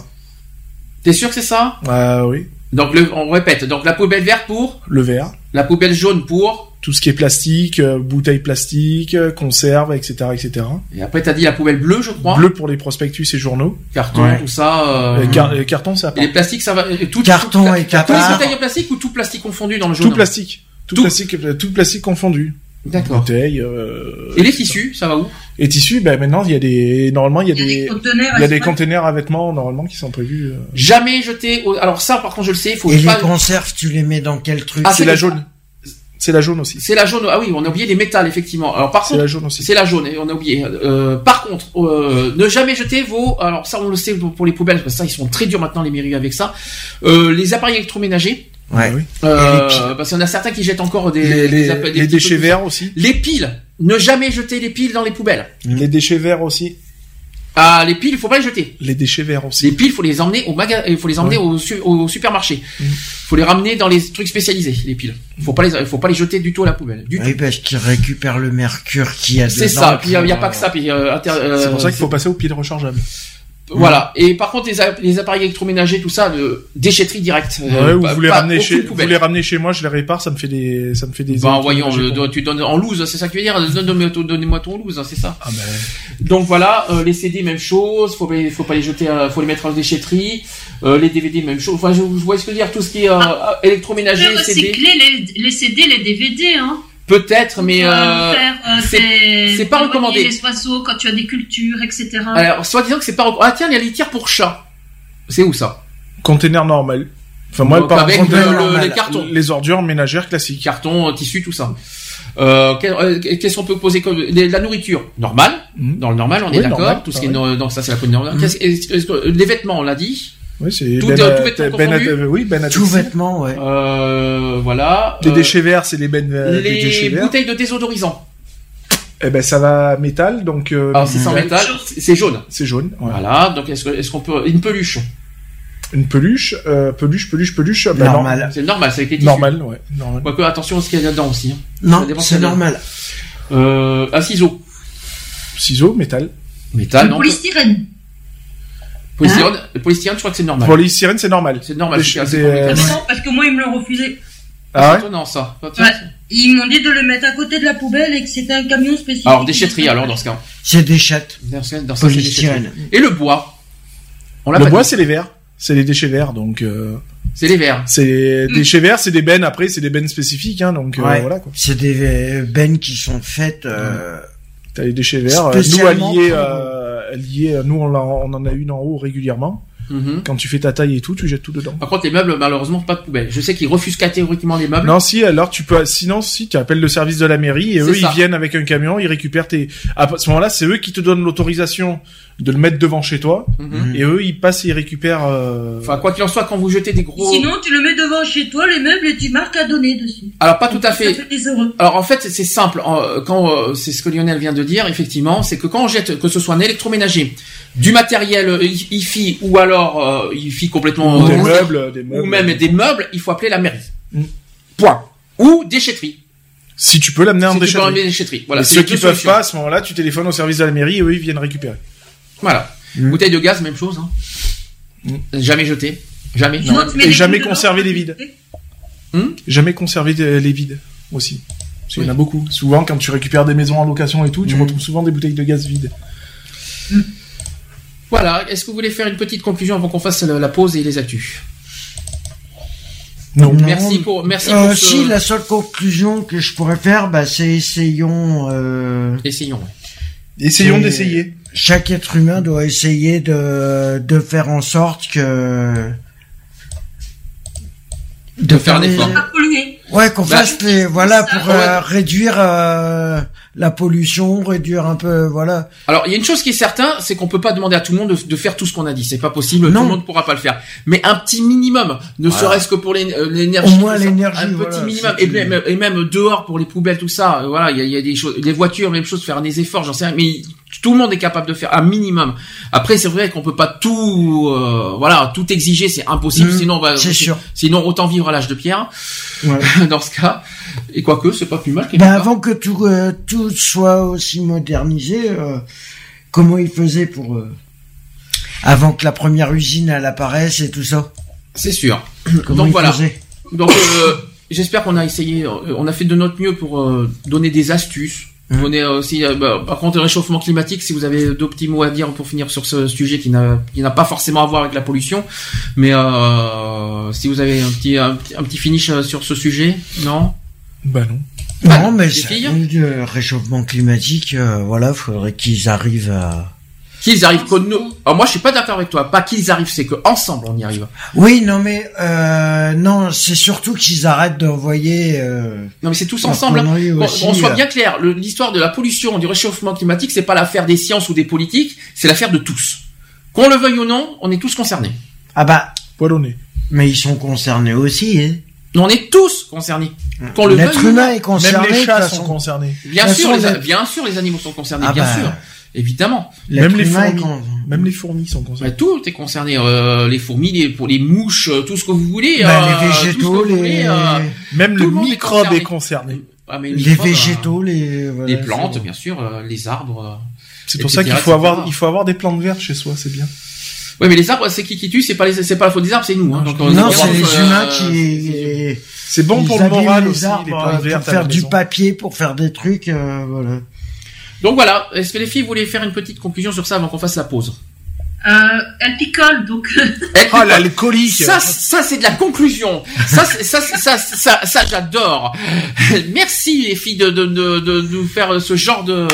T'es sûr que c'est ça?
Ah oui.
Donc le, on répète. Donc la poubelle verte pour,
Le vert.
la poubelle jaune pour,
Tout ce qui est plastique, euh, bouteilles plastiques, euh, conserves, etc., etc.
et après t'as dit la poubelle bleue, je crois.
Bleu pour les prospectus et journaux.
Carton,
Ouais.
tout ça. euh,
car- euh, carton, c'est à
Et les plastiques, ça va. Tout,
Carton
tout-
et
Tous les en plastique ou tout plastique confondu dans le jaune
Tout plastique. Tout,
Tout.
plastique, tout plastique confondu.
D'accord.
Bouteilles. Euh,
Et les tissus, ça va où?
Et tissus, ben maintenant il y a des, normalement il y a
des conteneurs.
il y a des containers à vêtements normalement qui sont prévus. euh.
Jamais jeter. au- Alors ça, par contre, je le sais. Il faut
Et
pas.
les conserves, tu les mets dans quel truc?
Ah,
C'est la jaune. C'est la jaune aussi.
C'est la jaune. Ah oui, on a oublié les métals effectivement. Alors par
C'est
contre,
la jaune aussi.
c'est la jaune et on a oublié. Euh, par contre, euh, ne jamais jeter vos. Alors ça, on le sait pour les poubelles parce que ça, ils sont très durs maintenant les mairies avec ça. Euh, les appareils électroménagers.
Ouais.
Ah oui.
Euh, parce qu'il y en a certains qui jettent encore des,
Les, les,
des des
les déchets verts aussi.
Les piles. Ne jamais jeter les piles dans les poubelles.
Les déchets verts aussi.
Ah, les piles, il faut pas les jeter.
Les déchets verts
Les
aussi.
piles, faut les emmener au magasin, il faut les emmener
Ouais.
au, su- au supermarché.
Mm.
Faut les ramener dans les trucs spécialisés, les piles. Faut pas les, faut pas les jeter du tout à la poubelle. Du tout.
Oui, parce qu'ils récupèrent le mercure qu'il y a.
C'est ça. Puis il y, a- pas que ça. Puis, euh, inter- euh,
C'est pour ça qu'il faut passer aux piles rechargeables.
Voilà. Et par contre, les, a- les appareils électroménagers, tout ça, de déchetterie directe.
Ouais,
Euh,
ou
pas-
vous les ramenez chez, vous les ramenez chez moi, je les répare, ça me fait des, ça me fait des.
Ben voyons,
électroménagers
euh, tu donnes en loose, c'est ça que tu veux dire Donne- Donne-moi ton, donne-moi ton loose, hein, c'est ça.
Ah ben.
Donc voilà, euh, les CD même chose, faut pas, les- faut pas les jeter, euh, faut les mettre en déchetterie. Euh, les DVD même chose. Enfin, je, je vois ce que je veux dire, tout ce qui est euh,
Ah.
électroménager, CD,
recycler les, les CD, les DVD, hein.
Peut-être, mais
Euh,
euh, c'est- pas recommandé.
les oiseaux quand tu as des cultures, etc.
alors soit disant que c'est pas. rec- Ah tiens, il y a les tiers pour chat. C'est où ça?
Container normal. Enfin moi,
Donc,
par
avec
contre,
le- le-
normal.
les cartons,
les ordures ménagères classiques.
carton, euh, tissu, tout ça. Euh, Qu'est-ce qu'on peut poser comme la nourriture? Normale
Mhm.
Dans le normal, on est d'accord. Tout ce qui est
pareil.
no- donc ça c'est la normale.
Mhm.
Que- les vêtements, on l'a dit.
Oui, c'est
Tout-
ben,
tout vêtement
ben oui, ben
Tout vêtement, ouais.
Euh, voilà.
Les
Euh,
déchets verts, c'est les bennes, euh, des déchets
les
verts.
bouteilles de désodorisant.
Eh ben ça va métal, donc. euh,
Alors c'est sans métal, c'est jaune.
C'est jaune. ouais.
Voilà. Donc est-ce qu'on peut une peluche
Une peluche, euh, peluche, peluche, peluche. ben non.
Normal.
C'est normal, c'est avec les tissus.
Normal, ouais. Normal.
Quoique attention à ce qu'il y a dedans aussi. hein.
Non,
Ça
c'est normal.
Euh, un ciseau.
Ciseaux, métal.
Métal,
le
non.
polystyrène.
Polystyrène, le polystyrène, je crois que c'est normal.
Pour les sirènes, c'est normal.
C'est normal. C'est- c'est pas
euh.
Non, parce que moi, ils me l'ont refusé.
Ah ouais
étonnant ça.
Ouais. Ils m'ont dit de le mettre à côté de la poubelle et que c'était un camion spécifique.
Alors déchetterie alors dans ce cas.
C'est des chattes.
Dans ce cas, dans ce cas, c'est
Polystyrène.
déchetterie. Et le bois. On
Le bois, c'est les verts. C'est les déchets verts, donc euh,
c'est les verts.
c'est
Mm.
déchets verts, c'est des bennes. Après, c'est des bennes spécifiques, hein, donc euh, voilà quoi.
C'est des bennes qui sont faites. euh,
T'as les déchets verts. Nous alliés,
pour-
euh, euh, nous on, en a une en haut régulièrement.
Mhm.
Quand tu fais ta taille et tout, tu jettes tout dedans.
Par contre, les meubles, malheureusement, pas de poubelle. Je sais qu'ils refusent catégoriquement les meubles.
Non, si, alors tu peux, sinon, si, tu appelles le service de la mairie et eux,
ça.
ils viennent avec un camion, ils récupèrent tes, à ce moment-là, c'est eux qui te donnent l'autorisation de le mettre devant chez toi
Mhm.
et eux, ils passent et ils récupèrent, euh,
Enfin, quoi qu'il en soit, quand vous jetez des gros...
Sinon, tu le mets devant chez toi, les meubles, et tu marques à donner dessus.
Alors, pas tout à
Ça
fait.
fait des heureux.
Alors en fait c'est simple. En- Quand euh, c'est ce que Lionel vient de dire, effectivement, c'est que quand on jette, que ce soit un électroménager, du matériel euh, hi-fi ou alors euh, hi-fi complètement
ou des
euh,
meubles, des meubles.
ou même des meubles, il faut appeler la mairie.
Mm.
Point. Ou déchetterie.
Si tu peux l'amener en
Si tu peux
déchetterie.
Voilà.
et ceux qui peuvent
solutions.
pas, à ce moment-là, tu téléphones au service de la mairie et eux, ils viennent récupérer.
Voilà.
Mm.
Bouteille de gaz, même chose. Hein.
Mm.
Jamais jeter. Jamais.
Sinon,
Et
des
jamais conserver les vides. Jamais conserver des- les vides aussi. Parce qu'il y en a
Oui.
beaucoup. Souvent, quand tu récupères des maisons en location et tout, tu
Mm.
retrouves souvent des bouteilles de gaz vides.
Voilà. Est-ce que vous voulez faire une petite conclusion avant qu'on fasse la, la pause et les actus?
Non.
Non.
Merci pour merci
Euh,
pour ce...
Si, la seule conclusion que je pourrais faire, bah, c'est essayons. Euh,
Essayons.
Essayons d'essayer.
Chaque être humain doit essayer de, de faire en sorte que
de faire
les-
l'effort.
Pas polluer.
Ouais, qu'on
Bah,
fasse les, voilà, pour euh, réduire euh, la pollution, réduire un peu, voilà.
Alors, il y a une chose qui est certain, c'est qu'on peut pas demander à tout le monde de, de faire tout ce qu'on a dit. C'est pas possible.
Non.
Tout le monde pourra pas le faire. Mais un petit minimum, ne
Voilà.
serait-ce que pour euh, l'énergie.
Au moins l'énergie,
Un
voilà,
petit minimum. Et même, et même dehors pour les poubelles, tout ça. euh, Voilà, il y a, il y a des choses. Les voitures, même chose, faire des efforts, j'en sais rien. Mais tout le monde est capable de faire un minimum. Après, c'est vrai qu'on peut pas tout, euh, voilà, tout exiger, c'est impossible.
Mmh,
sinon, on va,
c'est sûr.
Sinon, autant vivre à l'âge de pierre.
Ouais.
dans ce cas. Et quoique, c'est pas plus mal.
Ben, avant que tout, euh, tout soit aussi modernisé, euh, comment ils faisaient pour, euh, avant que la première usine elle apparaisse et tout ça?
C'est sûr.
Comment
Donc
ils
voilà.
faisaient?
Donc j'espère qu'on a essayé, on a fait de notre mieux pour donner des astuces.
Mmh.
Donner aussi, bah, par contre, le réchauffement climatique, si vous avez deux petits mots à dire pour finir sur ce sujet qui n'a qui n'a pas forcément à voir avec la pollution, mais euh, si vous avez un petit un, petit- un petit finish sur ce sujet, non?
Bah non.
Non, mais ça-
filles
le réchauffement climatique, euh, voilà, faudrait qu'ils arrivent à.
Qu'ils arrivent que nous. Alors moi, je suis pas d'accord avec toi. Pas qu'ils arrivent, c'est que ensemble on y arrive.
Oui, non, mais euh, non, c'est surtout qu'ils arrêtent d'envoyer. Euh,
Non, mais c'est tous ensemble. hein.
conneries
Bon,
aussi,
on soit
euh.
bien clair, l'histoire de la pollution, du réchauffement climatique, c'est pas l'affaire des sciences ou des politiques, c'est l'affaire de tous. Qu'on le veuille ou non, on est tous concernés.
Ah bah,
Poilonné.
mais ils sont concernés aussi. Hein.
On est tous concernés. Qu'on le
L'être humain est concerné.
Même les chats sont concernés.
Bien sûr, les, bien sûr, les animaux sont concernés,
Ah
bien
bah,
sûr, évidemment.
L'être
Même les fourmis.
con-
Même les fourmis sont concernés.
Ouais, tout est concerné, euh, les fourmis, les, pour les mouches, euh, tout ce que vous voulez.
Bah,
euh,
les
tout ce que
végétaux,
vous
les,
voulez, euh,
Même
Tout
le
le monde est
microbe
concerné.
est concerné.
ah, mais
les
microbes, euh,
végétaux, les. voilà,
les plantes, bien sûr, euh, les arbres.
C'est pour ça qu'il faut avoir, il faut avoir des plantes vertes chez soi, c'est bien.
Ouais, mais les arbres, c'est qui qui tue, c'est pas les, c'est pas la faute des arbres, c'est nous. Hein. Donc, on
Non,
est
c'est
bien,
les
euh,
humains qui.
C'est bon pour le moral
les
aussi,
arbres
les
euh,
plantes vertes
pour faire du papier, pour faire des trucs, euh, voilà.
Donc voilà, est-ce que les filles voulaient faire une petite conclusion sur ça avant qu'on fasse la pause?
Euh, elle picole, donc
Oh l'alcoolique.
Ça, ça c'est de la conclusion. Ça, ça, ça, ça, ça, j'adore. Merci les filles de, de, de, de nous faire ce genre de.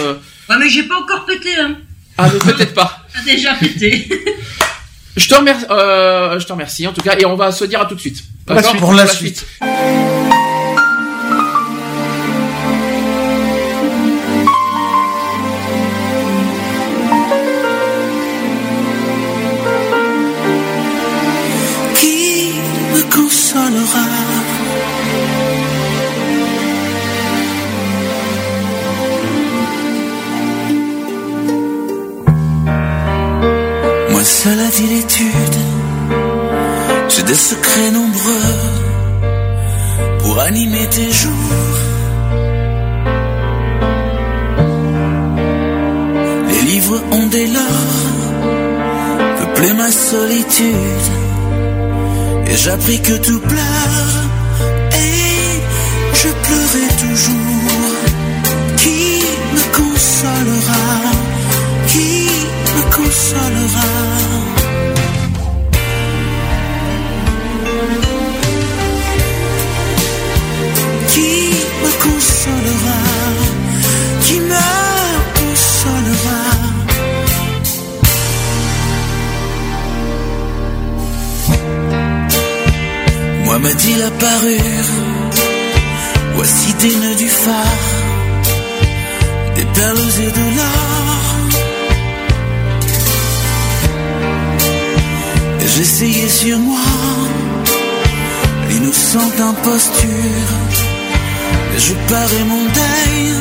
ouais, mais j'ai pas encore pété, hein.
Ah, peut-être pas.
Déjà pété.
Je te remercie, euh, je te remercie en tout cas, et on va se dire à tout de suite.
Pour la suite. Pour la suite.
Qui me consolera? Seul à l'étude J'ai des secrets nombreux Pour animer tes jours. Les livres ont dès lors Peuplé ma solitude. Et j'appris que tout pleure Me dit la parure, voici des nœuds du phare, des perles et de l'or. Et J'essayais sur moi l'innocente imposture, et je parais mon deuil,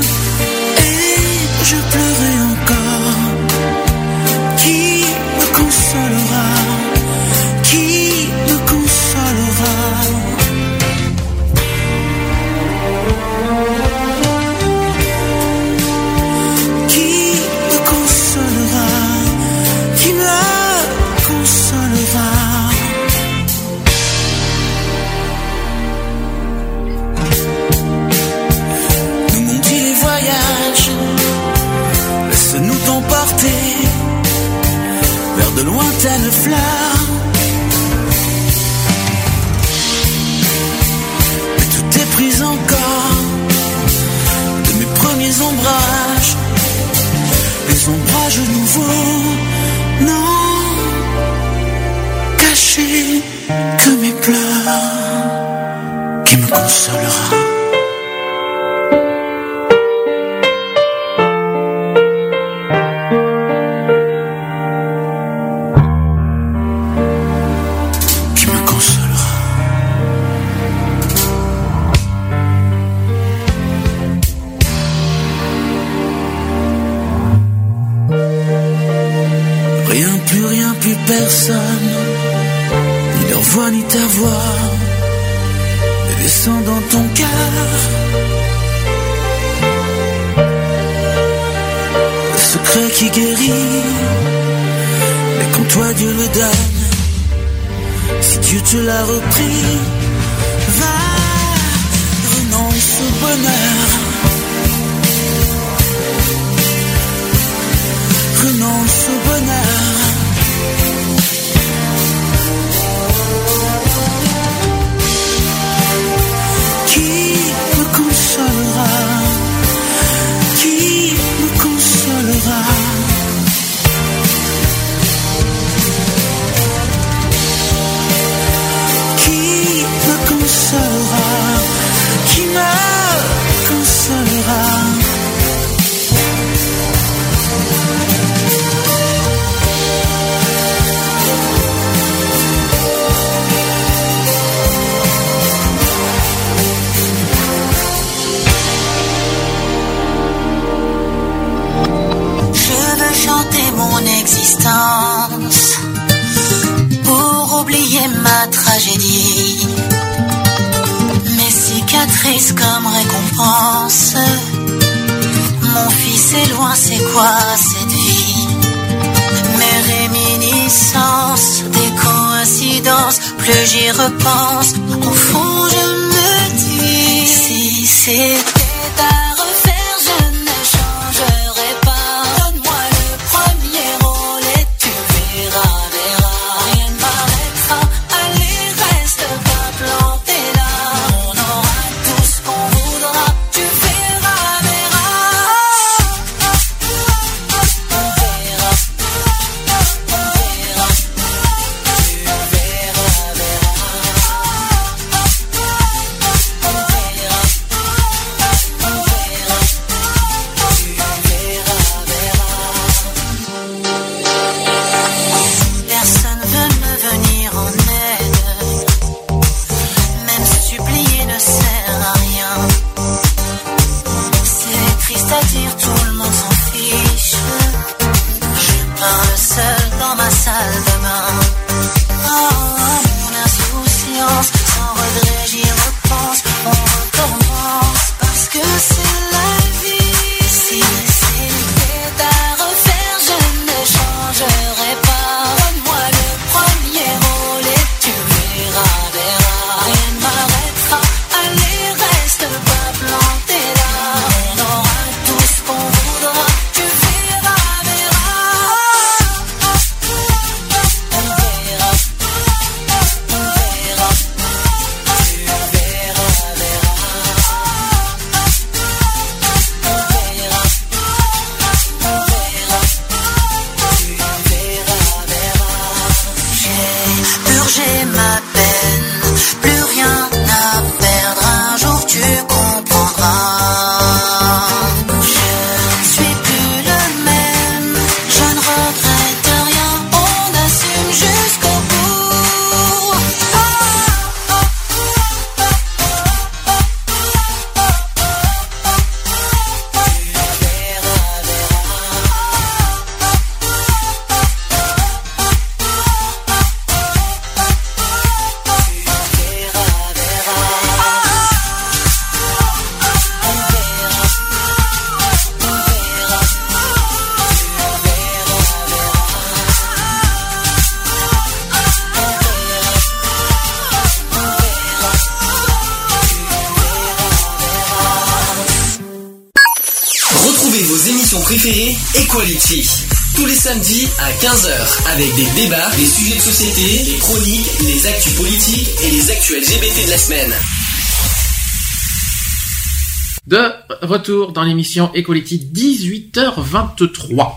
retour dans l'émission Equality 18h23.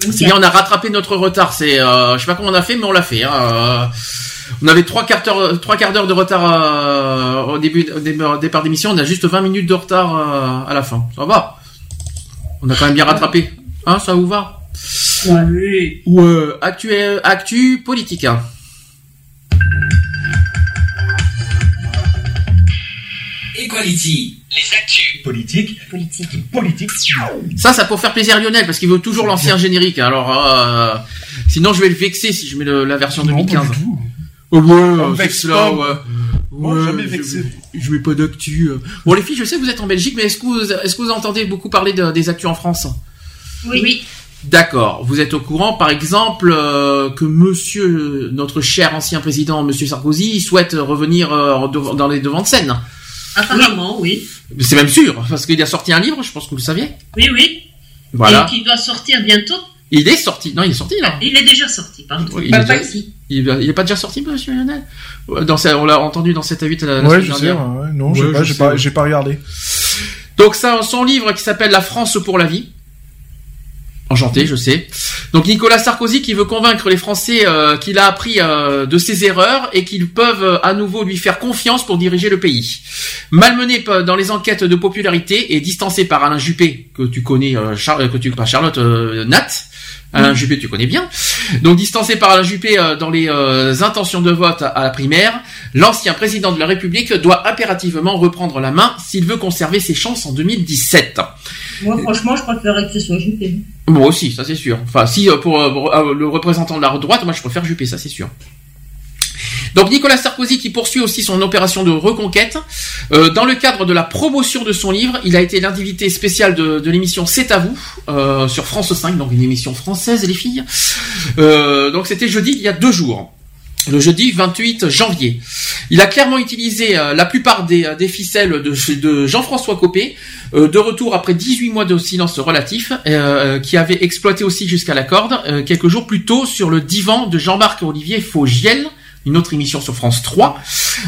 C'est bien, on a rattrapé notre retard. C'est, euh, je sais pas comment on a fait, mais on l'a fait. hein. Euh, On avait trois quarts d'heure, trois quarts d'heure de retard euh, au début, au dé- au départ d'émission. On a juste 20 minutes de retard euh, à la fin. Ça va. On a quand même bien rattrapé. Hein, ça vous va?
Oui.
Ou euh, actu, actu politique. hein.
Equality.
Politique.
Politique.
Ça, ça pour faire plaisir à Lionel parce qu'il veut toujours l'ancien générique. Alors, euh, sinon, je vais le vexer si je mets le- la version 2015. Oh ouais,
On
euh,
vexe
fixe là,
pas.
ouais.
Moi,
Ouais,
jamais
je-
vexé.
Je mets pas d'actu. euh. Bon, les filles, je sais que vous êtes en Belgique, mais est-ce que vous, est-ce que vous entendez beaucoup parler de- des actus en France?
Oui. oui.
D'accord. Vous êtes au courant, par exemple, euh, que Monsieur, notre cher ancien président, Monsieur Sarkozy, souhaite revenir euh, dans les devants de scène.
Apparemment, oui.
C'est même sûr, parce qu'il a sorti un livre. Je pense que vous le saviez.
Oui, oui.
Voilà.
Et qui doit sortir bientôt.
Il est sorti. Non, il est sorti là.
Il est déjà sorti, pardon.
Oui, il
Pas-
est
pas
déjà-
ici.
Il, il est pas déjà sorti, Monsieur Lionel? Ouais, Dans sa- On l'a entendu dans 7 à 8 la, la
Ouais,
semaine
je sais. ouais. Non,
Ouais,
j'ai pas, pas regardé.
Donc ça, son livre qui s'appelle La France pour la vie. Enchanté, je sais. Donc Nicolas Sarkozy qui veut convaincre les Français euh, qu'il a appris euh, de ses erreurs et qu'ils peuvent euh, à nouveau lui faire confiance pour diriger le pays. Malmené dans les enquêtes de popularité et distancé par Alain Juppé que tu connais, que tu pas Charlotte Nat. Alain Juppé, tu connais bien. Donc distancé par Alain Juppé euh, dans les euh, intentions de vote à, à la primaire, l'ancien président de la République doit impérativement reprendre la main s'il veut conserver ses chances en 2017.
Moi, franchement, je préférerais que ce soit Juppé.
Moi aussi, ça c'est sûr. Enfin, si euh, pour, pour, le représentant de la droite, moi je préfère Juppé, ça c'est sûr. Donc Nicolas Sarkozy qui poursuit aussi son opération de reconquête. Euh, dans le cadre de la promotion de son livre, il a été l'invité spécial de, l'émission C'est à vous euh, sur France 5, donc une émission française les filles. Euh, donc c'était jeudi il y a deux jours. Le jeudi 28 janvier. Il a clairement utilisé euh, la plupart des, ficelles de, Jean-François Copé, de retour après 18 mois de silence relatif, qui avait exploité aussi jusqu'à la corde, quelques jours plus tôt sur le divan de Jean-Marc Olivier Faugiel, une autre émission sur France 3,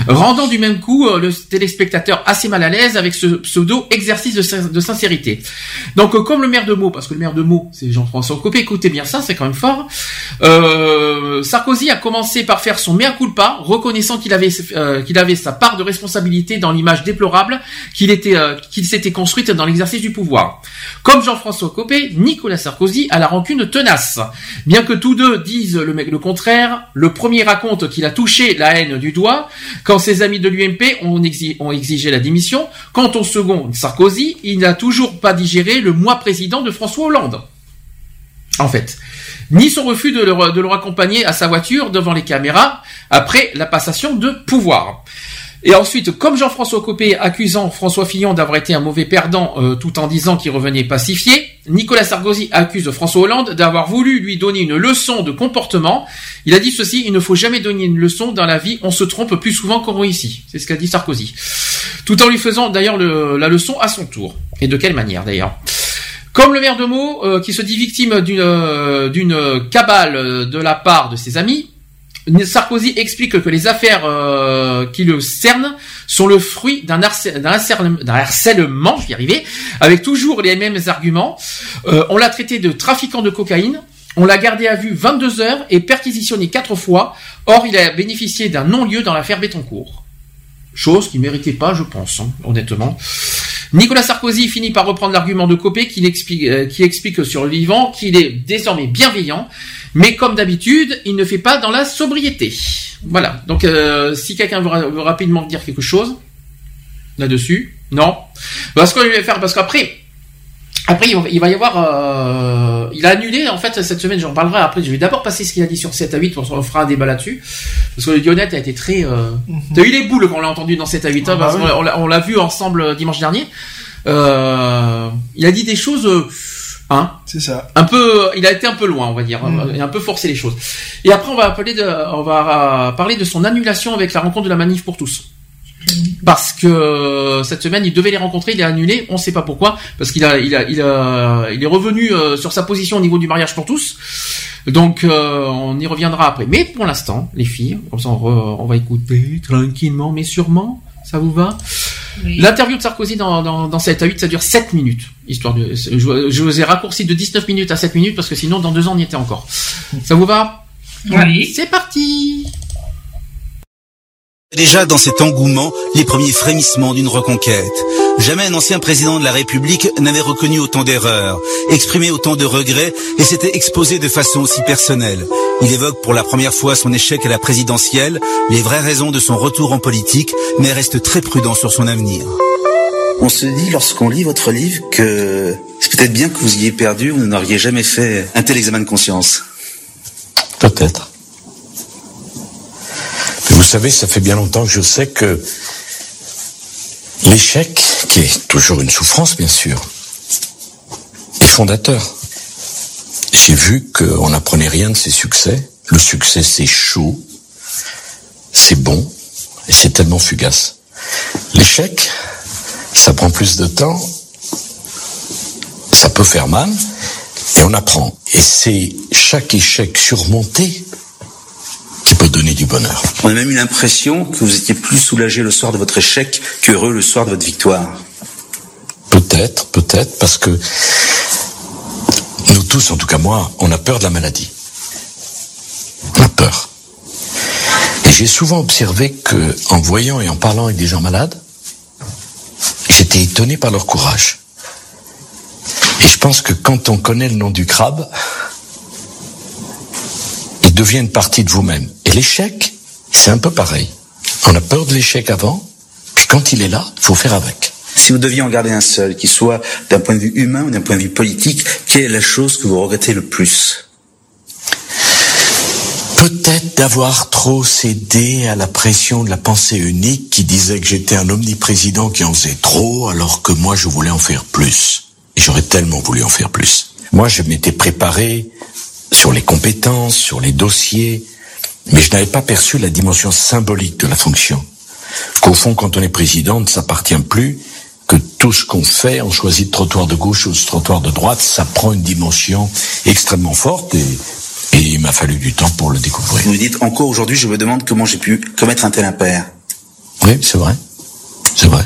rendant du même coup euh, le téléspectateur assez mal à l'aise avec ce pseudo exercice de, sin- de sincérité. Donc euh, comme le maire de Meaux, parce que le maire de Meaux c'est Jean-François Copé, écoutez bien ça, c'est quand même fort, euh, Sarkozy a commencé par faire son mea culpa, reconnaissant qu'il avait, euh, qu'il avait sa part de responsabilité dans l'image déplorable qu'il était, euh, qu'il s'était construite dans l'exercice du pouvoir. Comme Jean-François Copé, Nicolas Sarkozy a la rancune tenace. Bien que tous deux disent le, le contraire, le premier raconte qu'il a touché la haine du doigt quand ses amis de l'UMP ont, exi- ont exigé la démission. Quant au second, Sarkozy, il n'a toujours pas digéré le mois président de François Hollande. En fait, ni son refus de le, de à sa voiture devant les caméras après la passation de pouvoir. Et ensuite, comme Jean-François Copé accusant François Fillon d'avoir été un mauvais perdant euh, tout en disant qu'il revenait pacifié, Nicolas Sarkozy accuse François Hollande d'avoir voulu lui donner une leçon de comportement. Il a dit ceci, il ne faut jamais donner une leçon dans la vie, on se trompe plus souvent qu'on réussit. C'est ce qu'a dit Sarkozy. Tout en lui faisant d'ailleurs le- la leçon à son tour. Et de quelle manière d'ailleurs? Comme le maire de Meaux, euh, qui se dit victime d'une euh, cabale de la part de ses amis, Sarkozy explique que les affaires euh, qui le cernent sont le fruit d'un harcè- d'un harcèlement, je vais y arriver, avec toujours les mêmes arguments. Euh, on l'a traité de trafiquant de cocaïne, on l'a gardé à vue 22 heures et perquisitionné quatre fois. Or, il a bénéficié d'un non-lieu dans l'affaire Bettencourt. Chose qu'il méritait pas, je pense, hein, honnêtement. Nicolas Sarkozy finit par reprendre l'argument de Copé qui explique, euh, qui explique sur le vivant qu'il est désormais bienveillant, mais comme d'habitude, il ne fait pas dans la sobriété. Voilà. Donc, euh, si quelqu'un veut, ra- veut rapidement dire quelque chose là-dessus, non. Parce qu'on va faire, parce qu'après, après, il va- y avoir, euh, il a annulé, en fait, cette semaine, j'en parlerai après, je vais d'abord passer ce qu'il a dit sur 7 à 8, on fera un débat là-dessus. Parce que Lionette a été très, euh... t'as eu les boules quand on l'a entendu dans 7 à 8, hein,
Ah bah
parce
oui.
on l'a vu ensemble euh, dimanche dernier. Euh, il a dit des choses, euh, hein.
C'est ça.
Un peu, il a été un peu loin, on va dire.
Mm.
Il a un peu forcé les choses. Et après, on va appeler de, on va euh, parler de son annulation avec la rencontre de la manif pour tous. Parce que euh, cette semaine, il devait les rencontrer, il est annulé, on ne sait pas pourquoi, parce qu'il a, il a, il a, il est revenu euh, sur sa position au niveau du mariage pour tous. Donc, euh, on y reviendra après. Mais pour l'instant, les filles, comme ça, on, re- on va écouter tranquillement, mais sûrement. Ça vous va? L'interview de Sarkozy dans, dans, dans 7 à 8, ça dure 7 minutes. Histoire de, je, je vous ai raccourci de 19 minutes à 7 minutes parce que sinon, dans deux ans, on y était encore. Ça vous va?
Oui.
C'est parti
Déjà dans cet engouement, les premiers frémissements d'une reconquête. Jamais un ancien président de la République n'avait reconnu autant d'erreurs, exprimé autant de regrets et s'était exposé de façon aussi personnelle. Il évoque pour la première fois son échec à la présidentielle, les vraies raisons de son retour en politique, mais reste très prudent sur son avenir.
On se dit lorsqu'on lit votre livre que c'est peut-être bien que vous ayez perdu, vous n'auriez jamais fait un tel examen de conscience.
Peut-être. Mais vous savez, ça fait bien longtemps que je sais que l'échec, qui est toujours une souffrance bien sûr, est fondateur. J'ai vu qu'on n'apprenait rien de ses succès. Le succès, c'est chaud, c'est bon, et c'est tellement fugace. L'échec, ça prend plus de temps, ça peut faire mal, et on apprend. Et c'est chaque échec surmonté qui peut donner du bonheur.
On a même eu l'impression que vous étiez plus soulagé le soir de votre échec qu'heureux le soir de votre victoire.
Peut-être, peut-être, parce que nous tous, en tout cas moi, on a peur de la maladie. On a peur. Et j'ai souvent observé que, en voyant et en parlant avec des gens malades, j'étais étonné par leur courage. Et je pense que quand on connaît le nom du crabe, il devient une partie de vous-même. Et l'échec, c'est un peu pareil. On a peur de l'échec avant, puis quand il est là, il faut faire avec.
Si vous deviez en garder un seul, qui soit d'un point de vue humain ou d'un point de vue politique, quelle est la chose que vous regrettez le plus?
Peut-être d'avoir trop cédé à la pression de la pensée unique qui disait que j'étais un omniprésident qui en faisait trop alors que moi je voulais en faire plus. Et j'aurais tellement voulu en faire plus. Moi je m'étais préparé sur les compétences, sur les dossiers, mais je n'avais pas perçu la dimension symbolique de la fonction. Qu'au fond, quand on est président, ne s'appartient plus que tout ce qu'on fait, on choisit le trottoir de gauche ou le trottoir de droite, ça prend une dimension extrêmement forte et, et il m'a fallu du temps pour le découvrir.
Vous dites encore aujourd'hui, je me demande comment j'ai pu commettre un tel impair.
Oui, c'est vrai. C'est vrai.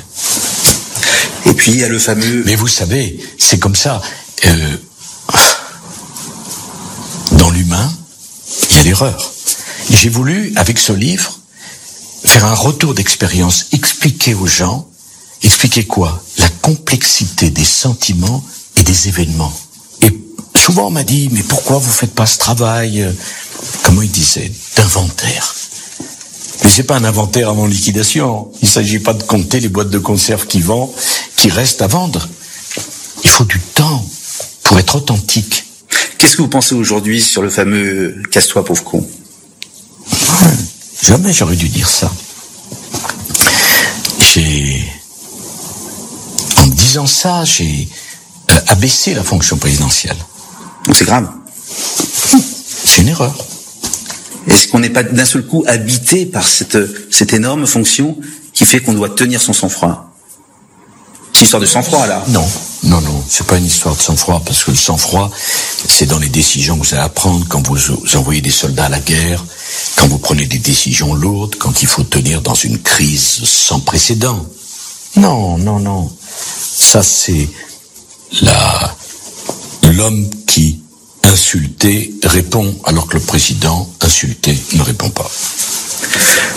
Et puis il y a le fameux.
Mais vous savez, c'est comme ça. Euh, l'humain, il y a l'erreur. J'ai voulu, avec ce livre, faire un retour d'expérience, expliquer aux gens, expliquer quoi? La complexité des sentiments et des événements. Et souvent on m'a dit, mais pourquoi vous faites pas ce travail, comment il disait, d'inventaire mais c'est pas un inventaire avant liquidation. Il s'agit pas de compter les boîtes de conserve qui vendent, qui restent à vendre. Il faut du temps pour être authentique.
Qu'est-ce que vous pensez aujourd'hui sur le fameux casse-toi pauvre con?
Jamais j'aurais dû dire ça. J'ai, en disant ça, j'ai euh, abaissé la fonction présidentielle.
C'est grave.
C'est une erreur.
Est-ce qu'on n'est pas d'un seul coup habité par cette, cette énorme fonction qui fait qu'on doit tenir son sang-froid? C'est une histoire de sang-froid là?
Non, non, non, c'est pas une histoire de sang-froid parce que le sang-froid, c'est dans les décisions que vous allez à prendre quand vous, envoyez des soldats à la guerre, quand vous prenez des décisions lourdes, quand il faut tenir dans une crise sans précédent. Non, non, non. Ça, c'est la l'homme qui insulté répond alors que le président insulté ne répond pas.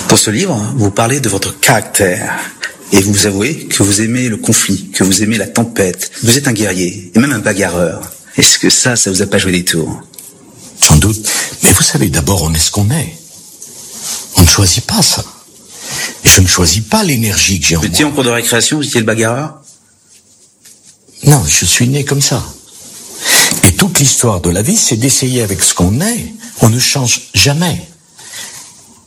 Dans ce livre, vous parlez de votre caractère. Et vous avouez que vous aimez le conflit, que vous aimez la tempête. Vous êtes un guerrier, et même un bagarreur. Est-ce que ça, ça vous a pas joué des tours?
Sans doute. Mais vous savez, d'abord, on est ce qu'on est. On ne choisit pas ça. Je ne choisis pas l'énergie que j'ai en
Petit
moi.
en cours de récréation, vous étiez le bagarreur?
Non, je suis né comme ça. Et toute l'histoire de la vie, c'est d'essayer avec ce qu'on est. On ne change jamais.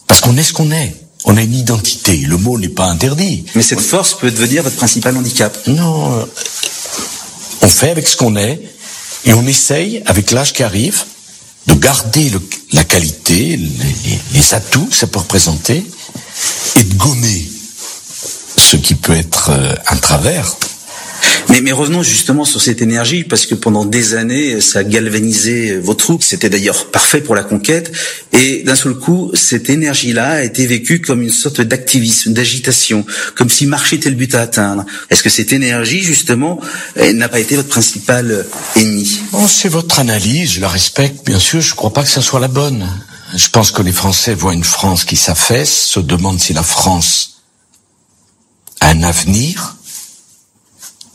Parce qu'on est ce qu'on est. On a une identité. Le mot n'est pas interdit.
Mais cette force peut devenir votre principal handicap.
Non. euh, On fait avec ce qu'on est et on essaye, avec l'âge qui arrive, de garder le- la qualité, les, les- les atouts que ça peut représenter et de gommer ce qui peut être euh, un travers.
Mais, revenons justement sur cette énergie, parce que pendant des années, ça a galvanisé vos troupes. C'était d'ailleurs parfait pour la conquête. Et d'un seul coup, cette énergie-là a été vécue comme une sorte d'activisme, d'agitation, comme si marcher était le but à atteindre. Est-ce que cette énergie, justement, n'a pas été votre principal ennemi?
C'est votre analyse, je la respecte, bien sûr, je ne crois pas que ça soit la bonne. Je pense que les Français voient une France qui s'affaisse, se demandent si la France a un avenir,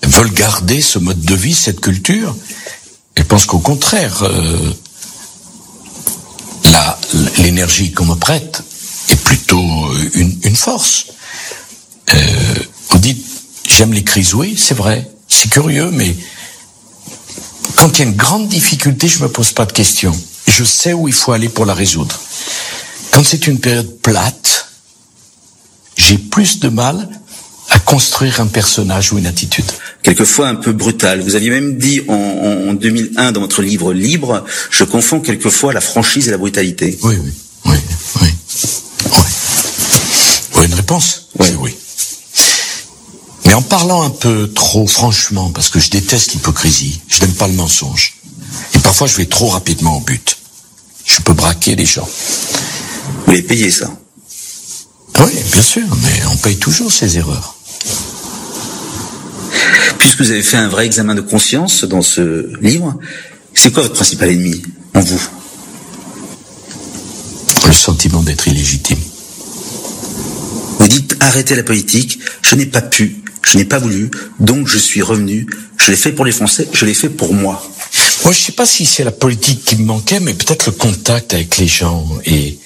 veulent garder ce mode de vie, cette culture. Je pense qu'au contraire, euh, l'énergie qu'on me prête est plutôt une, une force. Euh, on dit, j'aime les crises, oui, c'est vrai, c'est curieux, mais quand il y a une grande difficulté, je me pose pas de questions. Je sais où il faut aller pour la résoudre. Quand c'est une période plate, j'ai plus de mal à construire un personnage ou une attitude.
quelquefois un peu brutal. Vous aviez même dit en, en- en 2001 dans votre livre Libre, je confonds quelquefois la franchise et la brutalité.
Oui, oui, Oui, une réponse C'est oui. Mais en parlant un peu trop franchement, parce que je déteste l'hypocrisie, je n'aime pas le mensonge. Et parfois je vais trop rapidement au but. Je peux braquer les gens.
Vous les payez ça?
Oui, bien sûr, mais on paye toujours ses erreurs.
Puisque vous avez fait un vrai examen de conscience dans ce livre, c'est quoi votre principal ennemi en vous?
Le sentiment d'être illégitime.
Vous dites arrêtez la politique, je n'ai pas pu, je n'ai pas voulu, donc je suis revenu, je l'ai fait pour les Français, je l'ai fait pour moi.
Moi, je sais pas si c'est la politique qui me manquait, mais peut-être le contact avec les gens. Et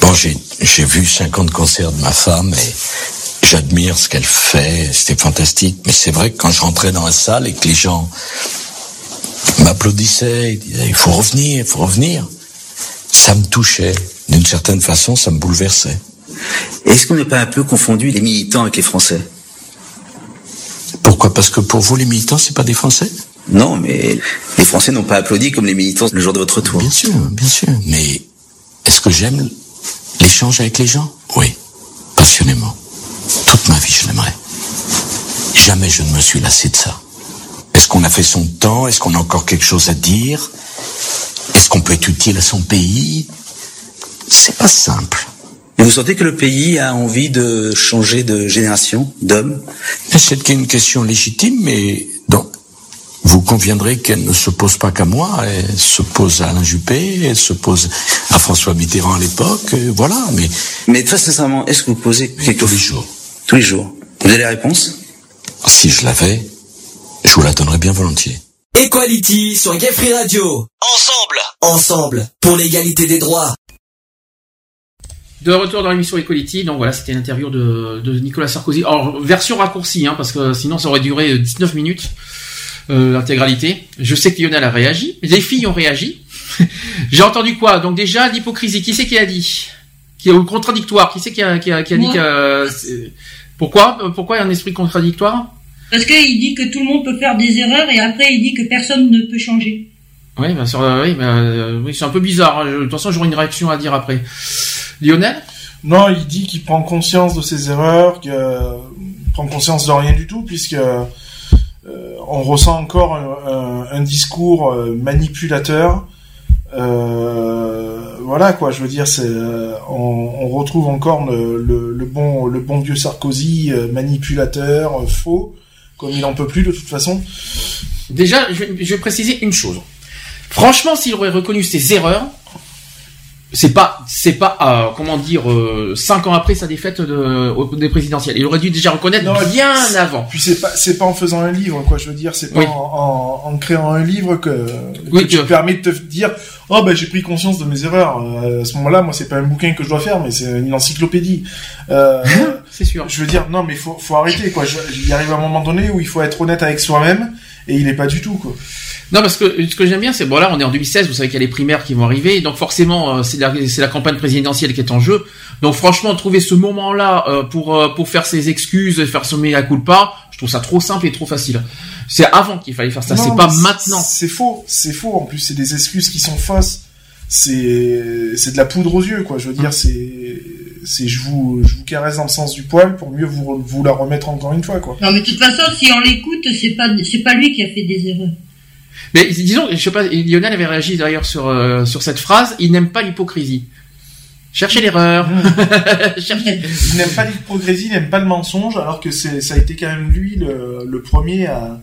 bon, j'ai j'ai vu 50 concerts de ma femme et j'admire ce qu'elle fait. C'était fantastique. Mais c'est vrai que quand je rentrais dans la salle et que les gens m'applaudissaient, ils disaient il faut revenir, il faut revenir, ça me touchait. D'une certaine façon, ça me bouleversait.
Est-ce qu'on n'a pas un peu confondu les militants avec les Français?
Pourquoi? Parce que pour vous, les militants, c'est pas des Français?
Non, mais les Français n'ont pas applaudi comme les militants le jour de votre retour.
Bien sûr, bien sûr. Mais est-ce que j'aime l'échange avec les gens? Oui, passionnément. Toute ma vie, je l'aimerais. Jamais je ne me suis lassé de ça. Est-ce qu'on a fait son temps? Est-ce qu'on a encore quelque chose à dire? Est-ce qu'on peut être utile à son pays? C'est pas simple.
Et vous sentez que le pays a envie de changer de génération, d'hommes
C'est une question légitime, mais vous conviendrez qu'elle ne se pose pas qu'à moi, elle se pose à Alain Juppé, elle se pose à François Mitterrand à l'époque, euh, voilà, mais...
Mais très sincèrement, est-ce que vous posez quelques...
Tous les jours.
Tous les jours. Vous avez la réponse
Si je l'avais, je vous la donnerais bien volontiers.
Equality sur Gay Free Radio. Ensemble. Ensemble. Pour l'égalité des droits.
De retour dans l'émission Equality, donc voilà, c'était l'interview de, de Nicolas Sarkozy. Alors, version raccourcie, hein, parce que sinon ça aurait duré 19 minutes, euh, l'intégralité. Je sais que Lionel a réagi, les filles ont réagi. J'ai entendu quoi? Donc déjà, l'hypocrisie, qui c'est qui a dit? Qui est au contradictoire? Qui c'est qui a, qui a, qui a dit que... c'est- Pourquoi Euh, Pourquoi il y a un esprit contradictoire?
Parce qu'il dit que tout le monde peut faire des erreurs et après il dit que personne ne peut changer.
Oui, bien sûr, euh, oui, euh, oui, c'est un peu bizarre. hein. De toute façon, j'aurai une réaction à dire après. Lionel?
Non, il dit qu'il prend conscience de ses erreurs, qu'il euh, prend conscience de rien du tout, puisque euh, on ressent encore un, un- discours euh, manipulateur. Euh, voilà quoi, je veux dire, c'est euh, on, on retrouve encore le, le, le bon le bon vieux Sarkozy euh, manipulateur, faux, comme il en peut plus de toute façon.
Déjà, je, je vais préciser une chose. Franchement, s'il aurait reconnu ses erreurs, c'est pas, c'est pas, euh, comment dire, euh, cinq ans après sa défaite de, des présidentielles. Il aurait dû déjà reconnaître bien avant.
Puis c'est pas c'est pas en faisant un livre quoi, je veux dire, c'est pas
Oui.
en, en, en créant un livre que, tu
que-
te permets de te dire oh ben j'ai pris conscience de mes erreurs. Euh, à ce moment-là, moi c'est pas un bouquin que je dois faire, mais c'est une encyclopédie. Euh,
c'est sûr.
Je veux dire non mais faut faut arrêter quoi. Je- Il arrive à un moment donné où il faut être honnête avec soi-même et il est pas du tout quoi.
Non, parce que ce que j'aime bien, c'est bon là, on est en 2016, vous savez qu'il y a les primaires qui vont arriver, donc forcément, euh, c'est la, campagne présidentielle qui est en jeu. Donc franchement, trouver ce moment-là euh, pour euh, pour faire ses excuses, et faire son mea culpa, je trouve ça trop simple et trop facile. C'est avant qu'il fallait faire ça, c'est pas maintenant.
C'est faux, c'est faux. En plus, c'est des excuses qui sont fausses. C'est c'est de la poudre aux yeux, quoi. Je veux dire, c'est c'est je vous je vous caresse dans le sens du poil pour mieux vous vous la remettre encore une fois, quoi.
Non mais de toute façon, si on l'écoute, c'est pas c'est pas lui qui a fait des erreurs.
Mais disons, je sais pas, Lionel avait réagi d'ailleurs sur euh, sur cette phrase. Il n'aime pas l'hypocrisie. Cherchez l'erreur. Cherchez.
Il n'aime pas l'hypocrisie, il n'aime pas le mensonge, alors que c'est ça a été quand même lui le, le premier à,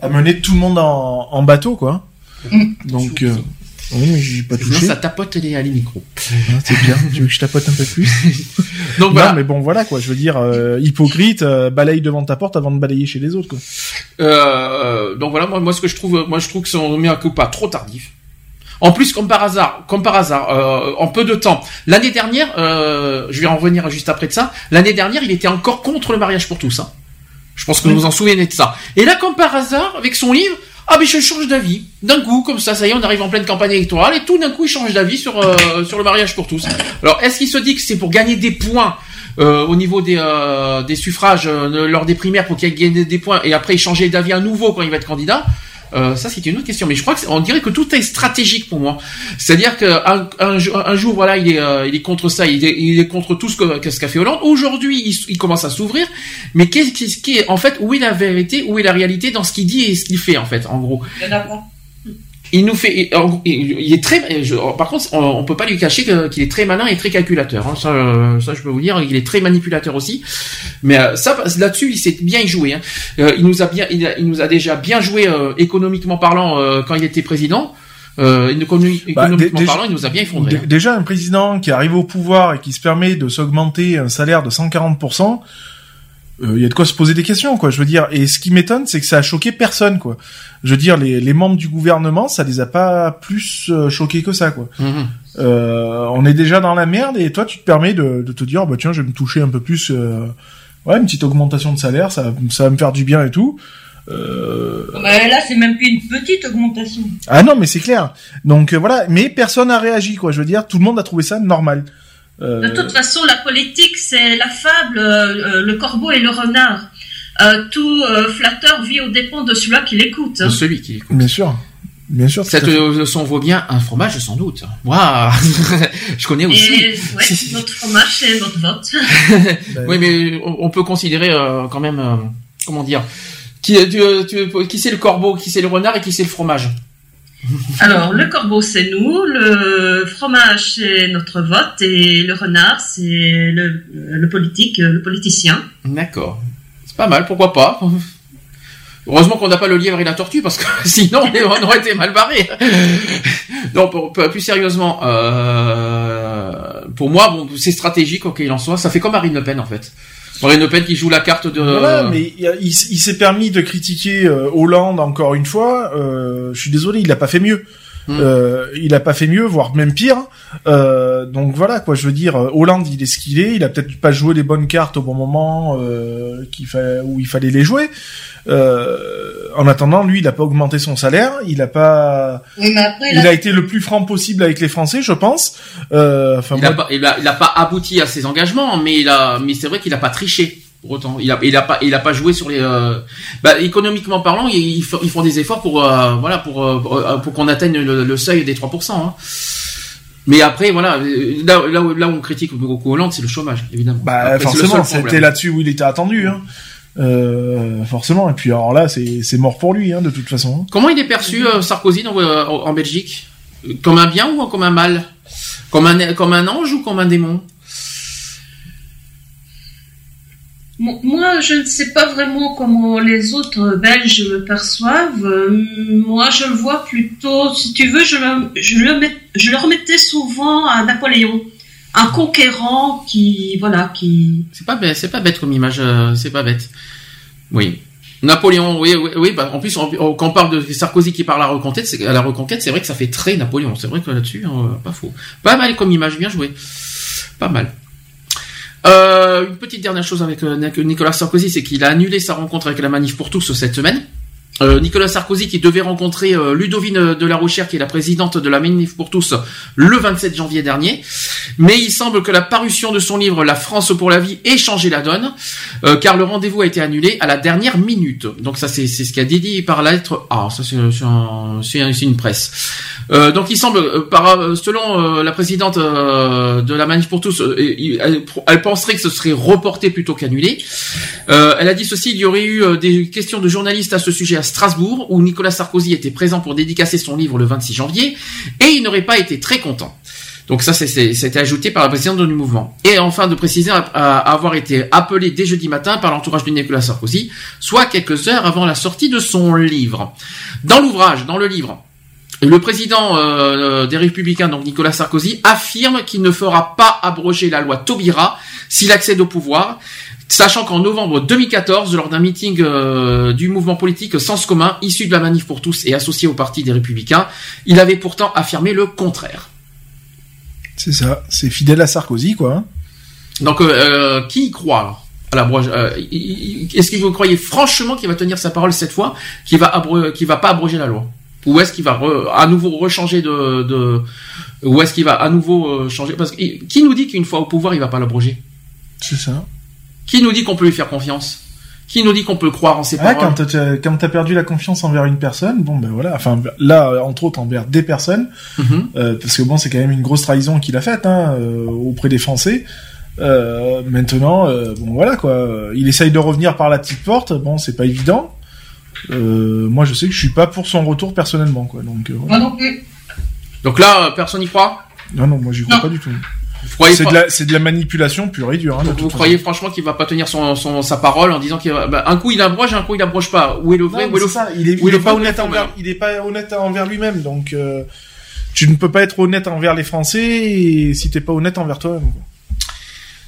à mener tout le monde en, en bateau, quoi. Donc euh, Oui, mais j'ai pas
Sinon,
touché.
ça tapote les, les micros.
Ah, C'est bien. tu veux que je tapote un peu plus?
Donc
Non, mais bon, voilà quoi. Je veux dire, euh, hypocrite, euh, balaye devant ta porte avant de balayer chez les autres. Quoi.
Euh, donc voilà, moi, moi ce que je trouve, moi je trouve que son mis un coup pas trop tardif. En plus, comme par hasard, comme par hasard, euh, en peu de temps. L'année dernière, euh, je vais en revenir juste après de ça. L'année dernière, il était encore contre le mariage pour tous. Hein. Je pense que vous vous en souvenez de ça. Et là, comme par hasard, avec son livre, ah ben je change d'avis. D'un coup, comme ça, ça y est, on arrive en pleine campagne électorale et tout d'un coup, il change d'avis sur euh, sur le mariage pour tous. Alors, est-ce qu'il se dit que c'est pour gagner des points euh, au niveau des euh, des suffrages lors des primaires pour qu'il gagne des points et après il changer d'avis à nouveau quand il va être candidat? Euh, ça c'est une autre question, mais je crois que on dirait que tout est stratégique pour moi. C'est-à-dire qu'un un, un jour voilà il est euh, il est contre ça, il est, il est contre tout ce que qu'est-ce qu'a fait Hollande. Aujourd'hui il, il commence à s'ouvrir, mais qu'est-ce qui, qui est en fait où est la vérité, où est la réalité dans ce qu'il dit et ce qu'il fait en fait en gros?
Il
nous fait, il- est très, je- par contre, on, on peut pas lui cacher qu'il est très malin et très calculateur. hein. Ça, euh, ça, je peux vous dire, il est très manipulateur aussi. Mais euh, ça, là-dessus, il s'est bien joué. Hein. Euh, il nous a bien, il, a- il nous a déjà bien joué euh, économiquement parlant euh, quand il était président. Euh,
Bah,
parlant, il nous a bien effondré. Hein.
Déjà, un président qui arrive au pouvoir et qui se permet de s'augmenter un salaire de 140%, euh, il y a de quoi se poser des questions, quoi. Je veux dire, et ce qui m'étonne, c'est que ça a choqué personne, quoi. Je veux dire, les, les membres du gouvernement, ça les a pas plus euh, choqués que ça, quoi.
Mhm.
Euh, on est déjà dans la merde et toi, tu te permets de, de te dire, bah tiens, je vais me toucher un peu plus, euh, ouais, une petite augmentation de salaire, ça, ça va me faire du bien et tout. Euh,
Mais là, c'est même plus une petite augmentation.
ah non, mais c'est clair. Donc euh, voilà, mais personne n'a réagi, quoi. Je veux dire, tout le monde a trouvé ça normal. Euh,
De toute façon, la politique, c'est la fable, euh, euh, le corbeau et le renard. Euh, tout euh, flatteur vit aux dépens de celui-là qui l'écoute. hein.
De celui qui écoute.
Bien sûr. Bien sûr.
Cette leçon vaut bien un fromage sans doute. Waouh Je connais aussi.
Et ouais, notre fromage, c'est notre vote.
oui, mais on, peut considérer euh, quand même, euh, comment dire, qui, tu, tu- qui c'est le corbeau, qui c'est le renard et qui c'est le fromage?
Alors, le corbeau, c'est nous, le fromage, c'est notre vote, et le renard, c'est le, politique, le politicien.
D'accord. C'est pas mal, pourquoi pas? Heureusement qu'on n'a pas le lièvre et la tortue parce que sinon on aurait été mal barré. non, plus sérieusement, euh, pour moi, bon, c'est stratégique, quoi qu'il en soit. Ça fait comme Marine Le Pen en fait. Marine Le Pen qui joue la carte de.
Voilà, mais il, s'est permis de critiquer euh, Hollande encore une fois. Euh, je suis désolé, il a pas fait mieux.
Hmm.
Euh, il a pas fait mieux, voire même pire. Euh, donc voilà quoi, je veux dire, euh, Hollande, il est ce qu'il est. Il a peut-être pas joué les bonnes cartes au bon moment euh, qu'il fa- où il fallait les jouer. Euh, en attendant, lui, il a pas augmenté son salaire. Il a pas.
Oui, mais après,
Il a été le plus franc possible avec les Français, je pense. Euh, enfin,
Il
moi-
a, pas, il, a, il a pas abouti à ses engagements, mais il a, mais c'est vrai qu'il a pas triché. Pour autant, il a, il a pas, il a pas joué sur les. euh, bah, économiquement parlant, ils, ils font- ils font des efforts pour, euh, voilà, pour, euh, pour, euh, pour qu'on atteigne le, le seuil des 3%. Hein. Mais après, voilà, euh, là, là, où, là où on critique beaucoup Hollande, c'est le chômage, évidemment.
Bah
Après,
forcément, c'était là-dessus où il était attendu, hein. Euh, forcément. Et puis alors là, c'est c'est mort pour lui, hein, de toute façon.
Comment il est perçu euh, Sarkozy dans, euh, en Belgique? Comme un bien ou comme un mal? Comme un, comme un ange ou comme un démon?
Moi, je ne sais pas vraiment comment les autres Belges me perçoivent. Euh, Moi, je le vois plutôt, si tu veux, je le, remettais souvent à Napoléon. Un conquérant qui, voilà, qui...
C'est pas bête, c'est pas bête comme image, euh, c'est pas bête. Oui. Napoléon, oui, oui, oui. Bah, en plus, on- quand on parle de Sarkozy qui parle à la reconquête, c'est, la reconquête, c'est vrai que ça fait très Napoléon. C'est vrai que là-dessus, hein, pas faux. Pas mal comme image, bien joué. Pas mal. Euh, une petite dernière chose avec euh, Nicolas Sarkozy, c'est qu'il a annulé sa rencontre avec la Manif pour tous cette semaine. Euh, Nicolas Sarkozy qui devait rencontrer euh, Ludovine de la Rochère, qui est la présidente de la Manif pour tous, le 27 janvier dernier. Mais il semble que la parution de son livre La France pour la vie ait changé la donne, euh, car le rendez-vous a été annulé à la dernière minute. Donc ça, c'est ce qu'a dit par la lettre A. Ça, c'est c'est un- c'est un- c'est une presse. Euh, donc il semble, euh, par, euh, selon euh, la présidente euh, de la Manif pour tous, euh, elle, elle penserait que ce serait reporté plutôt qu'annulé. Euh, elle a dit ceci, il y aurait eu euh, des questions de journalistes à ce sujet Strasbourg, où Nicolas Sarkozy était présent pour dédicacer son livre le 26 janvier, et il n'aurait pas été très content. Donc ça, c'était ajouté par la présidente du mouvement. Et enfin, de préciser avoir été appelé dès jeudi matin par l'entourage de Nicolas Sarkozy, soit quelques heures avant la sortie de son livre. Dans l'ouvrage, dans le livre, Le président euh, des Républicains, donc Nicolas Sarkozy, affirme qu'il ne fera pas abroger la loi Taubira s'il accède au pouvoir, sachant qu'en novembre 2014, lors d'un meeting euh, du mouvement politique Sens commun, issu de la manif pour tous et associé au parti des Républicains, il avait pourtant affirmé le contraire.
C'est ça, c'est fidèle à Sarkozy, quoi. hein.
Donc, euh, euh, qui y croit à euh, y- Est-ce que vous croyez franchement qu'il va tenir sa parole cette fois, qu'il va va pas abroger la loi, ou est-ce qu'il va re- à nouveau rechanger de, de ou est-ce qu'il va à nouveau changer? Parce que qui nous dit qu'une fois au pouvoir, il va pas l'abroger?
C'est ça.
Qui nous dit qu'on peut lui faire confiance? Qui nous dit qu'on peut croire en ses
Ah,
paroles?
quand t'as quand t'as perdu la confiance envers une personne, bon ben voilà, enfin là entre autres envers des personnes,
Mhm.
euh, parce que bon c'est quand même une grosse trahison qu'il a faite hein, euh, auprès des Français. Euh, maintenant, euh, bon voilà quoi, il essaye de revenir par la petite porte, bon c'est pas évident. Euh, moi je sais que je suis pas pour son retour personnellement quoi, donc euh, voilà.
Moi non plus.
Donc là, personne n'y croit?
Non non moi j'y crois pas du tout. C'est
pas-
de la c'est de la manipulation pure et dure. Hein,
vous
façon.
croyez franchement qu'il va pas tenir son, son- sa parole en disant qu'il bah, un coup il abroge, un coup il abroge pas. Où est le vrai
Non,
Où est le
ça, il est,
où
il
le
est pas honnête
où est le
envers, il est pas honnête envers lui-même, donc euh, tu ne peux pas être honnête envers les Français et si t'es pas honnête envers toi-même. quoi.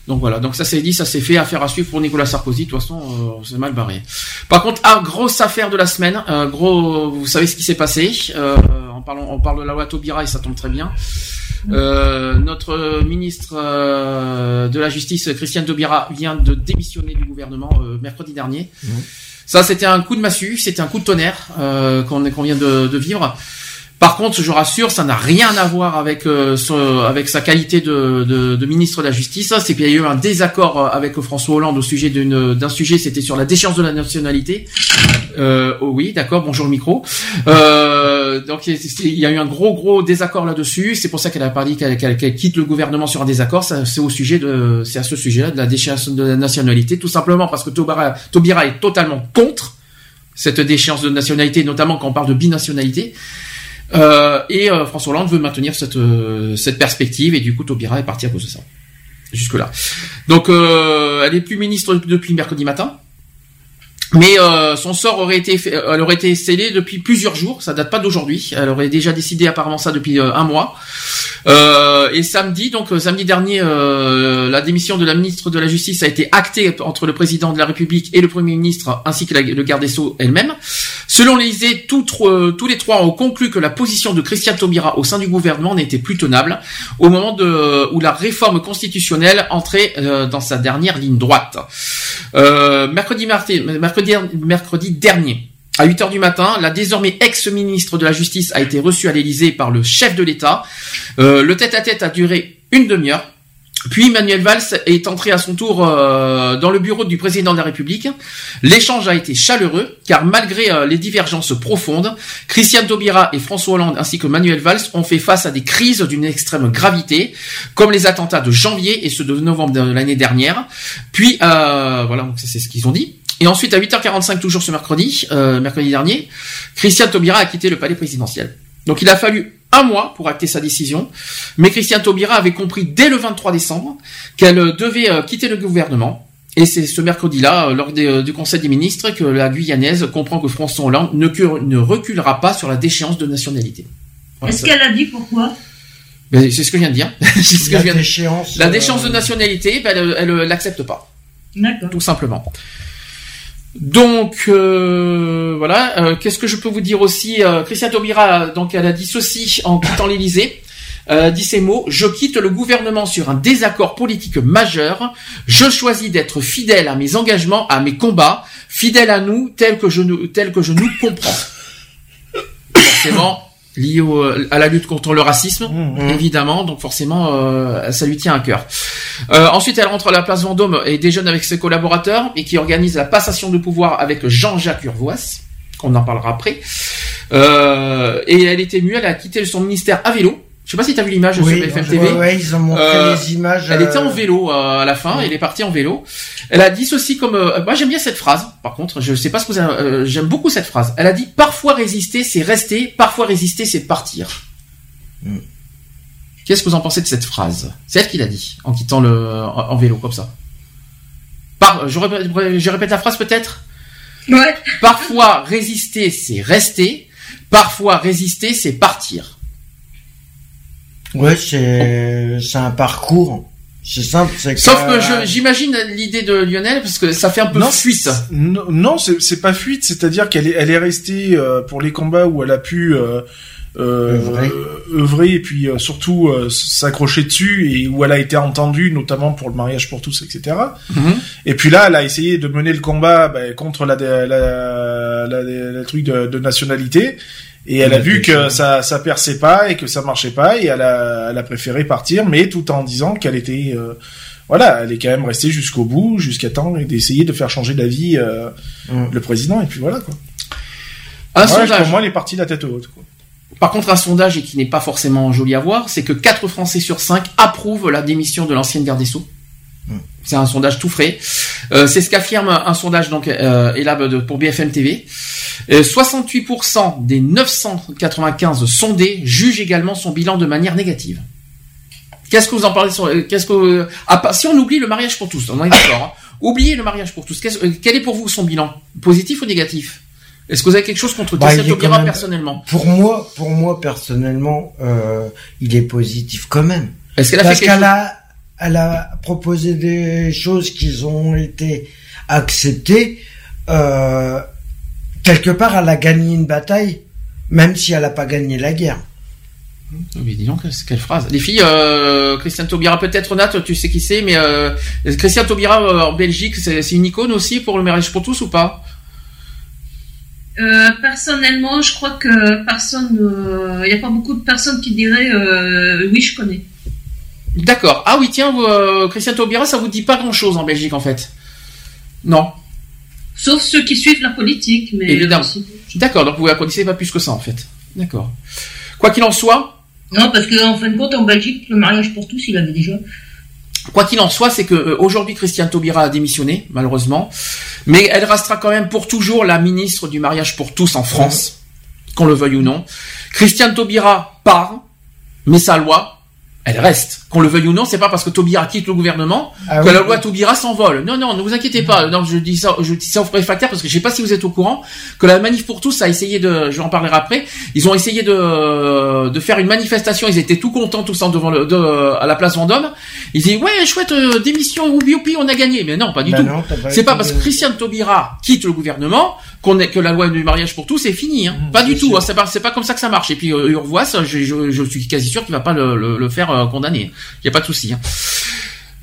Donc voilà, donc ça c'est dit, ça c'est fait, affaire à suivre pour Nicolas Sarkozy, de toute façon euh, c'est mal barré. Par contre, ah, grosse affaire de la semaine, euh, gros, vous savez ce qui s'est passé, euh, en parlant, on parle de la loi Taubira et ça tombe très bien. Euh, notre ministre euh, de la Justice, Christiane Taubira, vient de démissionner du gouvernement euh, mercredi dernier. Ça, c'était un coup de massue, c'était un coup de tonnerre euh, qu'on qu'on vient de, de vivre. Par contre, je rassure, ça n'a rien à voir avec euh, avec sa qualité de, de, de ministre de la Justice. C'est qu'il y a eu un désaccord euh, avec François Hollande au sujet d'une- d'un sujet, c'était sur la déchéance de la nationalité. Euh, oh oui, d'accord. Bonjour le micro. Euh, donc il y a eu un gros gros désaccord là-dessus. C'est pour ça qu'elle a parlé qu'elle qu'elle- quitte le gouvernement sur un désaccord. C'est au sujet de, c'est à ce sujet-là de la déchéance de la nationalité, tout simplement parce que Taubira, Taubira est totalement contre cette déchéance de nationalité, notamment quand on parle de binationalité. Euh, et euh, François Hollande veut maintenir cette euh, cette perspective et du coup Taubira est parti à cause de ça. Jusque là. Donc elle est plus ministre depuis mercredi matin. Mais euh, son sort aurait été, fait- elle aurait été scellé depuis plusieurs jours. Ça date pas d'aujourd'hui. Elle aurait déjà décidé apparemment ça depuis euh, un mois. Euh, et samedi, donc euh, samedi dernier, euh, la démission de la ministre de la Justice a été actée entre le président de la République et le Premier ministre, ainsi que le garde des Sceaux elle-même. Selon l'Élysée, tous, les trois ont conclu que la position de Christiane Taubira au sein du gouvernement n'était plus tenable au moment où la réforme constitutionnelle entrait euh, dans sa dernière ligne droite. Euh, mercredi, mercredi, mercredi dernier. À 8 heures du matin, la désormais ex-ministre de la Justice a été reçue à l'Élysée par le chef de l'État. Euh, le tête-à-tête a duré une demi-heure. Puis Manuel Valls est entré à son tour euh, dans le bureau du président de la République. L'échange a été chaleureux, car malgré euh, les divergences profondes, Christiane Taubira et François Hollande ainsi que Manuel Valls ont fait face à des crises d'une extrême gravité, comme les attentats de janvier et ceux de novembre de l'année dernière. Puis, voilà, donc c'est ce qu'ils ont dit. Et ensuite, à 8h45, toujours ce mercredi, euh, mercredi dernier, Christiane Taubira a quitté le palais présidentiel. Donc il a fallu un mois pour acter sa décision, mais Christiane Taubira avait compris dès le 23 décembre qu'elle euh, devait euh, quitter le gouvernement. Et c'est ce mercredi-là, lors des, du Conseil des ministres, que la Guyanaise comprend que François Hollande ne, ne reculera pas sur la déchéance de nationalité. Voilà,
Est-ce qu'elle a dit pourquoi?
Ben, c'est ce que je viens de dire. C'est ce que
La
je viens de-
déchéance,
La
euh,
déchéance de nationalité, ben, elle, elle l'accepte pas.
D'accord.
Tout simplement. Donc euh, voilà, Euh, qu'est-ce que je peux vous dire aussi euh, Christiane Taubira, donc elle a dit ceci en quittant l'Élysée. Elle a dit ces mots Je quitte le gouvernement sur un désaccord politique majeur. Je choisis d'être fidèle à mes engagements, à mes combats, fidèle à nous, tel que je nous, tel que je nous comprends. Forcément lié au- à la lutte contre le racisme, évidemment. Donc forcément, euh, ça lui tient à cœur. Euh, ensuite, elle rentre à la place Vendôme et déjeune avec ses collaborateurs et qui organise la passation de pouvoir avec Jean-Jacques Urvoas, qu'on en parlera après. Euh, et elle est émue, elle a quitté son ministère à vélo. Je sais pas si tu as vu l'image
Oui,
sur BFM TV.
ouais, ouais, ils ont montré les images,
Elle
euh,
était en vélo euh, à la fin, elle est partie en vélo. Elle a dit ceci comme... euh, moi j'aime bien cette phrase, par contre, je sais pas ce que vous avez... euh, j'aime beaucoup cette phrase. Elle a dit « Parfois résister, c'est rester. Parfois résister, c'est partir.
Mm.
Qu'est-ce que vous en pensez de cette phrase? C'est elle qui l'a dit, en quittant le en, en vélo, comme ça. Par, je, répète, je répète la phrase peut-être?
Ouais.
Parfois résister, c'est rester. Parfois, résister, c'est partir.
Ouais, c'est c'est un parcours. C'est simple, c'est
Sauf que j'imagine l'idée de Lionel, parce que ça fait un peu
Non,
fuite.
Non, non, c'est c'est pas fuite, c'est-à-dire qu'elle est, elle est restée euh, pour les combats où elle a pu euh, euh,
Œuvrer.
œuvrer et puis euh, surtout euh, s'accrocher dessus et où elle a été entendue, notamment pour le mariage pour tous, etc.
Mhm.
Et puis là, elle a essayé de mener le combat bah, contre la, la, la, la- la truc de, de nationalité. Et elle a vu que ça, ça perçait pas et que ça marchait pas et elle a, elle a préféré partir, mais tout en disant qu'elle était, euh, voilà, elle est quand même restée jusqu'au bout, jusqu'à temps et d'essayer de faire changer d'avis euh, le président et puis voilà quoi.
Un sondage.
Pour moi, elle est partie la tête haute. Quoi.
Par contre, un sondage et qui n'est pas forcément joli à voir, c'est que 4 Français sur 5 approuvent la démission de l'ancienne garde des Sceaux. C'est un sondage tout frais. Euh, c'est ce qu'affirme un sondage donc euh, Elab pour BFM TV. Euh, 68% des 995 sondés jugent également son bilan de manière négative. Qu'est-ce que vous en parlez sur euh, Qu'est-ce que ah, pas- si on oublie le mariage pour tous, on est d'accord. hein. Oubliez le mariage pour tous. Euh, quel est pour vous son bilan? Positif ou négatif? Est-ce que vous avez quelque chose contre
Bah,
Christian Taubira
même-
personnellement?
Pour moi, pour moi personnellement, euh, il est positif quand même.
Est-ce qu'elle a
Parce
fait quelque
elle a proposé des choses qui ont été acceptées. Euh, quelque part, elle a gagné une bataille, même si elle n'a pas gagné la guerre.
Mais dis donc, quelle phrase. Les filles, euh, Christian Taubira, peut-être Nat, tu sais qui c'est, mais euh, Christian Taubira euh, en Belgique, c'est une icône aussi pour le mariage pour tous ou pas?
Euh, personnellement, je crois que personne, il n'y a pas beaucoup de personnes qui diraient euh, oui, je connais.
D'accord. Ah oui, tiens, euh, Christian Taubira, ça vous dit pas grand-chose en Belgique en fait. Non.
Sauf ceux qui suivent la politique, mais
Évidemment. D'accord, donc vous la connaissez pas plus que ça en fait. D'accord. Quoi qu'il en soit,
Non, parce qu'en fin de compte, en Belgique, le mariage pour tous, il avait déjà.
Quoi qu'il en soit, c'est que euh, aujourd'hui Christiane Taubira a démissionné, malheureusement, mais elle restera quand même pour toujours la ministre du mariage pour tous en France, qu'on le veuille ou non. Christiane Taubira part, mais sa loi, elle reste. Qu'on le veuille ou non, c'est pas parce que Taubira quitte le gouvernement
Ah
que
oui.
la loi Taubira s'envole. Non, non, ne vous inquiétez pas. Non, je dis ça, je dis ça aux réfractaires parce que je sais pas si vous êtes au courant que la manif pour tous a essayé de, je en parlerai après, ils ont essayé de, de faire une manifestation. Ils étaient tout contents tous en devant le, de, à la place Vendôme. Ils disaient ouais, chouette euh, démission, youpi, youpi, on a gagné. Mais non, pas du
Bah
tout. C'est pas parce que Christiane Taubira quitte le gouvernement qu'on est que la loi du mariage pour tous est finie. Hein. pas du tout. hein. C'est pas c'est pas comme ça que ça marche. Et puis euh, Urvoas, je, je, je suis quasi sûr qu'il va pas le, le, le faire euh, condamner. Il y a pas de souci. hein.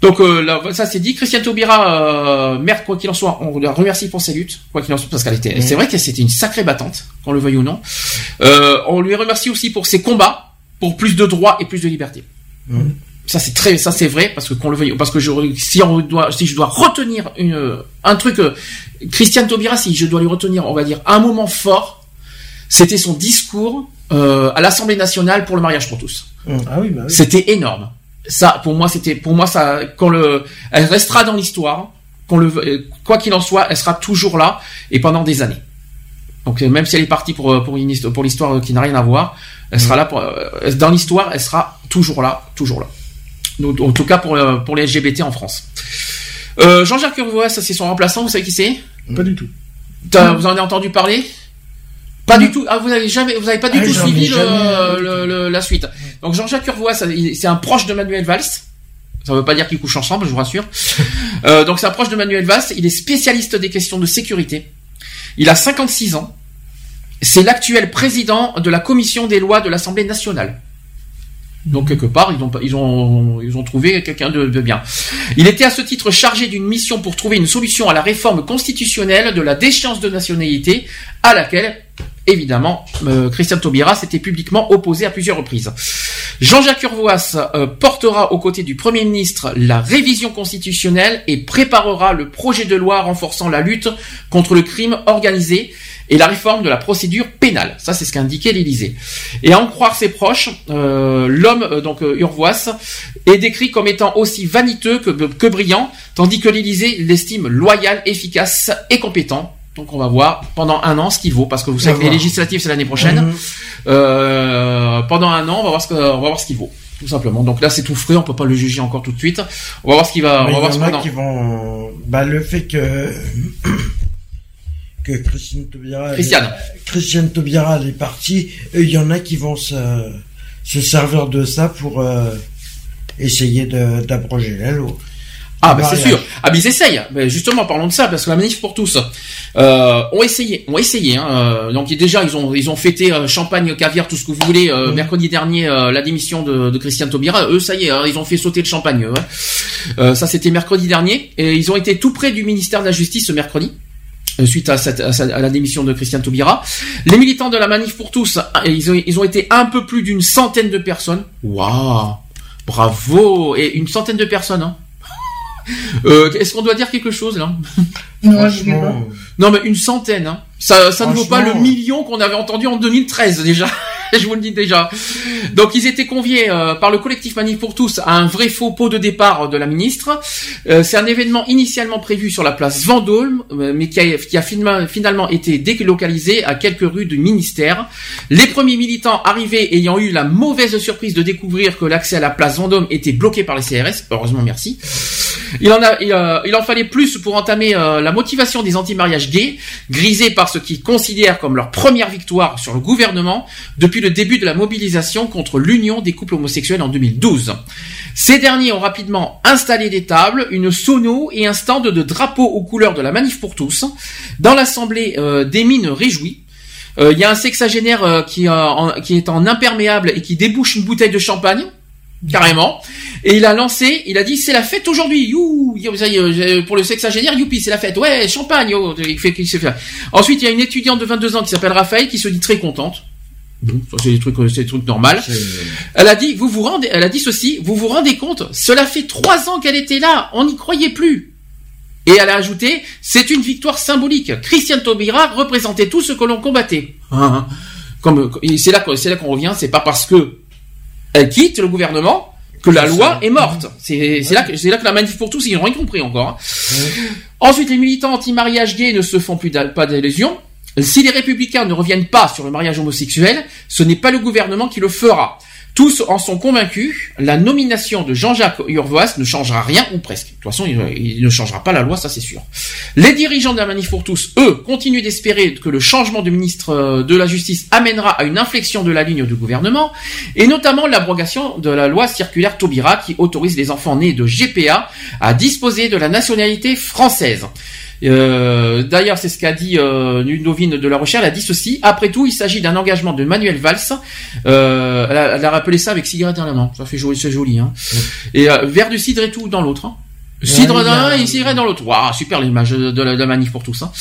Donc euh, là, ça c'est dit. Christiane Taubira, euh, merde quoi qu'il en soit, on la remercie pour ses luttes, quoi qu'il en soit, parce qu'elle était, c'est vrai qu'elle c'était une sacrée battante, qu'on le veuille ou non. Euh, on lui remercie aussi pour ses combats pour plus de droits et plus de liberté. Ça c'est très, ça c'est vrai parce que qu'on le veuille, parce que je, si on doit, si je dois retenir une, un truc, euh, Christiane Taubira, si je dois lui retenir, on va dire un moment fort, c'était son discours euh, à l'Assemblée nationale pour le mariage pour tous.
Ah oui, bah oui.
C'était énorme. Ça, pour moi, c'était, pour moi, ça, quand le, elle restera dans l'histoire, qu'on le, quoi qu'il en soit, elle sera toujours là et pendant des années. Donc même si elle est partie pour pour une histo- pour l'histoire qui n'a rien à voir, elle sera là pour, euh, dans l'histoire, elle sera toujours là, toujours là. Donc, en tout cas pour euh, pour les LGBT en France. Euh, Jean-Jacques Urvoas, ça c'est son remplaçant, vous savez qui c'est?
Pas du tout.
T'as- Vous en avez entendu parler? Pas du tout. Ah, vous avez jamais, vous avez pas du
Ah,
tout suivi le-
jamais-
le- le- la suite. Donc Jean-Jacques il- c'est un proche de Manuel Valls. Ça veut pas dire qu'ils couchent ensemble, je vous rassure. Euh, donc c'est un proche de Manuel Valls. Il est spécialiste des questions de sécurité. Il a 56 ans. C'est l'actuel président de la commission des lois de l'Assemblée nationale. Donc quelque part, ils ont, ils ont, ils ont trouvé quelqu'un de, bien. Il était à ce titre chargé d'une mission pour trouver une solution à la réforme constitutionnelle de la déchéance de nationalité, à laquelle, évidemment, euh, Christian Taubira s'était publiquement opposé à plusieurs reprises. Jean-Jacques Urvoas euh, portera aux côtés du Premier ministre la révision constitutionnelle et préparera le projet de loi renforçant la lutte contre le crime organisé et la réforme de la procédure pénale. Ça, c'est ce qu'indiquait l'Élysée. Et à en croire ses proches, euh, l'homme, euh, donc euh, Urvoas, est décrit comme étant aussi vaniteux que, que brillant, tandis que l'Élysée l'estime loyal, efficace et compétent. Donc on va voir pendant un an ce qu'il vaut, parce que vous savez que les législatives c'est l'année prochaine.
Mhm.
Euh, pendant un an, on va voir ce que, on va voir ce qu'il vaut, tout simplement. Donc là c'est tout frais, on peut pas le juger encore tout de suite. On va voir ce qu'il va,
Mais
on va voir
y
ce
qui vont. Bah, le fait que. Que Christiane Taubira,
Christiane.
Christiane Taubira, elle est partie. Il y en a qui vont se, se servir de ça pour euh, essayer d'abroger la loi.
Ah bah c'est sûr. Ah mais ils essayent. Mais justement parlons de ça parce que la manif pour tous euh, ont essayé, ont essayé. Hein. Euh, Donc déjà ils ont ils ont fêté euh, champagne, caviar, tout ce que vous voulez. euh, Mercredi dernier la démission de, de Christian Taubira. Eux ça y est, hein, ils ont fait sauter le champagne. ça c'était mercredi dernier et ils ont été tout près du ministère de la Justice ce mercredi. Euh, Suite à, cette- à sa- à la démission de Christian Taubira, les militants de la manif pour tous, euh, ils ont, ils ont été un peu plus d'une centaine de personnes. Waouh, bravo et une centaine de personnes. Hein. Euh, Est-ce qu'on doit dire quelque chose là?
Non, je vais pas.
Non mais une centaine, hein. ça, ça ne vaut pas le million qu'on avait entendu en 2013 déjà. Je vous le dis déjà. Donc ils étaient conviés euh, par le collectif Manif pour tous à un vrai faux pot de départ de la ministre. Euh, C'est un événement initialement prévu sur la place Vendôme, euh, mais qui a, qui a finalement, été délocalisé à quelques rues du ministère. Les premiers militants arrivés ayant eu la mauvaise surprise de découvrir que l'accès à la place Vendôme était bloqué par les CRS. Heureusement, merci. Euh, il en fallait plus pour entamer euh, la motivation des anti-mariages gays, grisés par ce qu'ils considèrent comme leur première victoire sur le gouvernement depuis le début de la mobilisation contre l'union des couples homosexuels en 2012. Ces derniers ont rapidement installé des tables, une sono et un stand de drapeaux aux couleurs de la manif pour tous. Dans l'assemblée euh, des mines réjouies, euh, il y a un sexagénaire qui est en imperméable et qui débouche une bouteille de champagne carrément. Et il a lancé, il a dit c'est la fête aujourd'hui, you, you, ça y est, euh, pour le sexagénaire, youpi, c'est la fête, ouais, champagne, yo, il fait, il fait. Ensuite, il y a une étudiante de 22 ans qui s'appelle Raphaël qui se dit très contente. Bon, c'est des trucs, euh, c'est des trucs normaux. Elle a dit, vous vous rendez, elle a dit ceci, vous vous rendez compte, cela fait trois ans qu'elle était là, on n'y croyait plus. Et elle a ajouté, c'est une victoire symbolique. Christiane Taubira représentait tout ce que l'on combattait. Hein, hein. Comme, c'est là, c'est là qu'on revient, c'est pas parce que elle quitte le gouvernement que la loi est morte. C'est là que c'est là que la manif pour tous ils n'ont rien compris encore. hein. Ensuite, les militants anti-mariage gay ne se font plus pas d'illusions. Si les républicains ne reviennent pas sur le mariage homosexuel, ce n'est pas le gouvernement qui le fera. Tous en sont convaincus, la nomination de Jean-Jacques Urvoas ne changera rien ou presque. De toute façon, il, ne changera pas la loi, ça c'est sûr. Les dirigeants de la Manif pour tous, eux, continuent d'espérer que le changement de ministre euh, de la Justice amènera à une inflexion de la ligne du gouvernement, et notamment l'abrogation de la loi circulaire Taubira qui autorise les enfants nés de GPA à disposer de la nationalité française. Euh, D'ailleurs, c'est ce qu'a dit euh, Ludovine de la Rochelle. Elle a dit ceci. Après tout, il s'agit d'un engagement de Manuel Valls. Euh, elle, a, elle a rappelé ça avec cigarette dans la main. Ça fait joli, c'est joli. Hein. Et euh, verre de cidre et tout dans l'autre. Hein. Cidre
a-
et cidre dans l'autre. Waouh, super l'image de la, de la manif pour tous. Hein.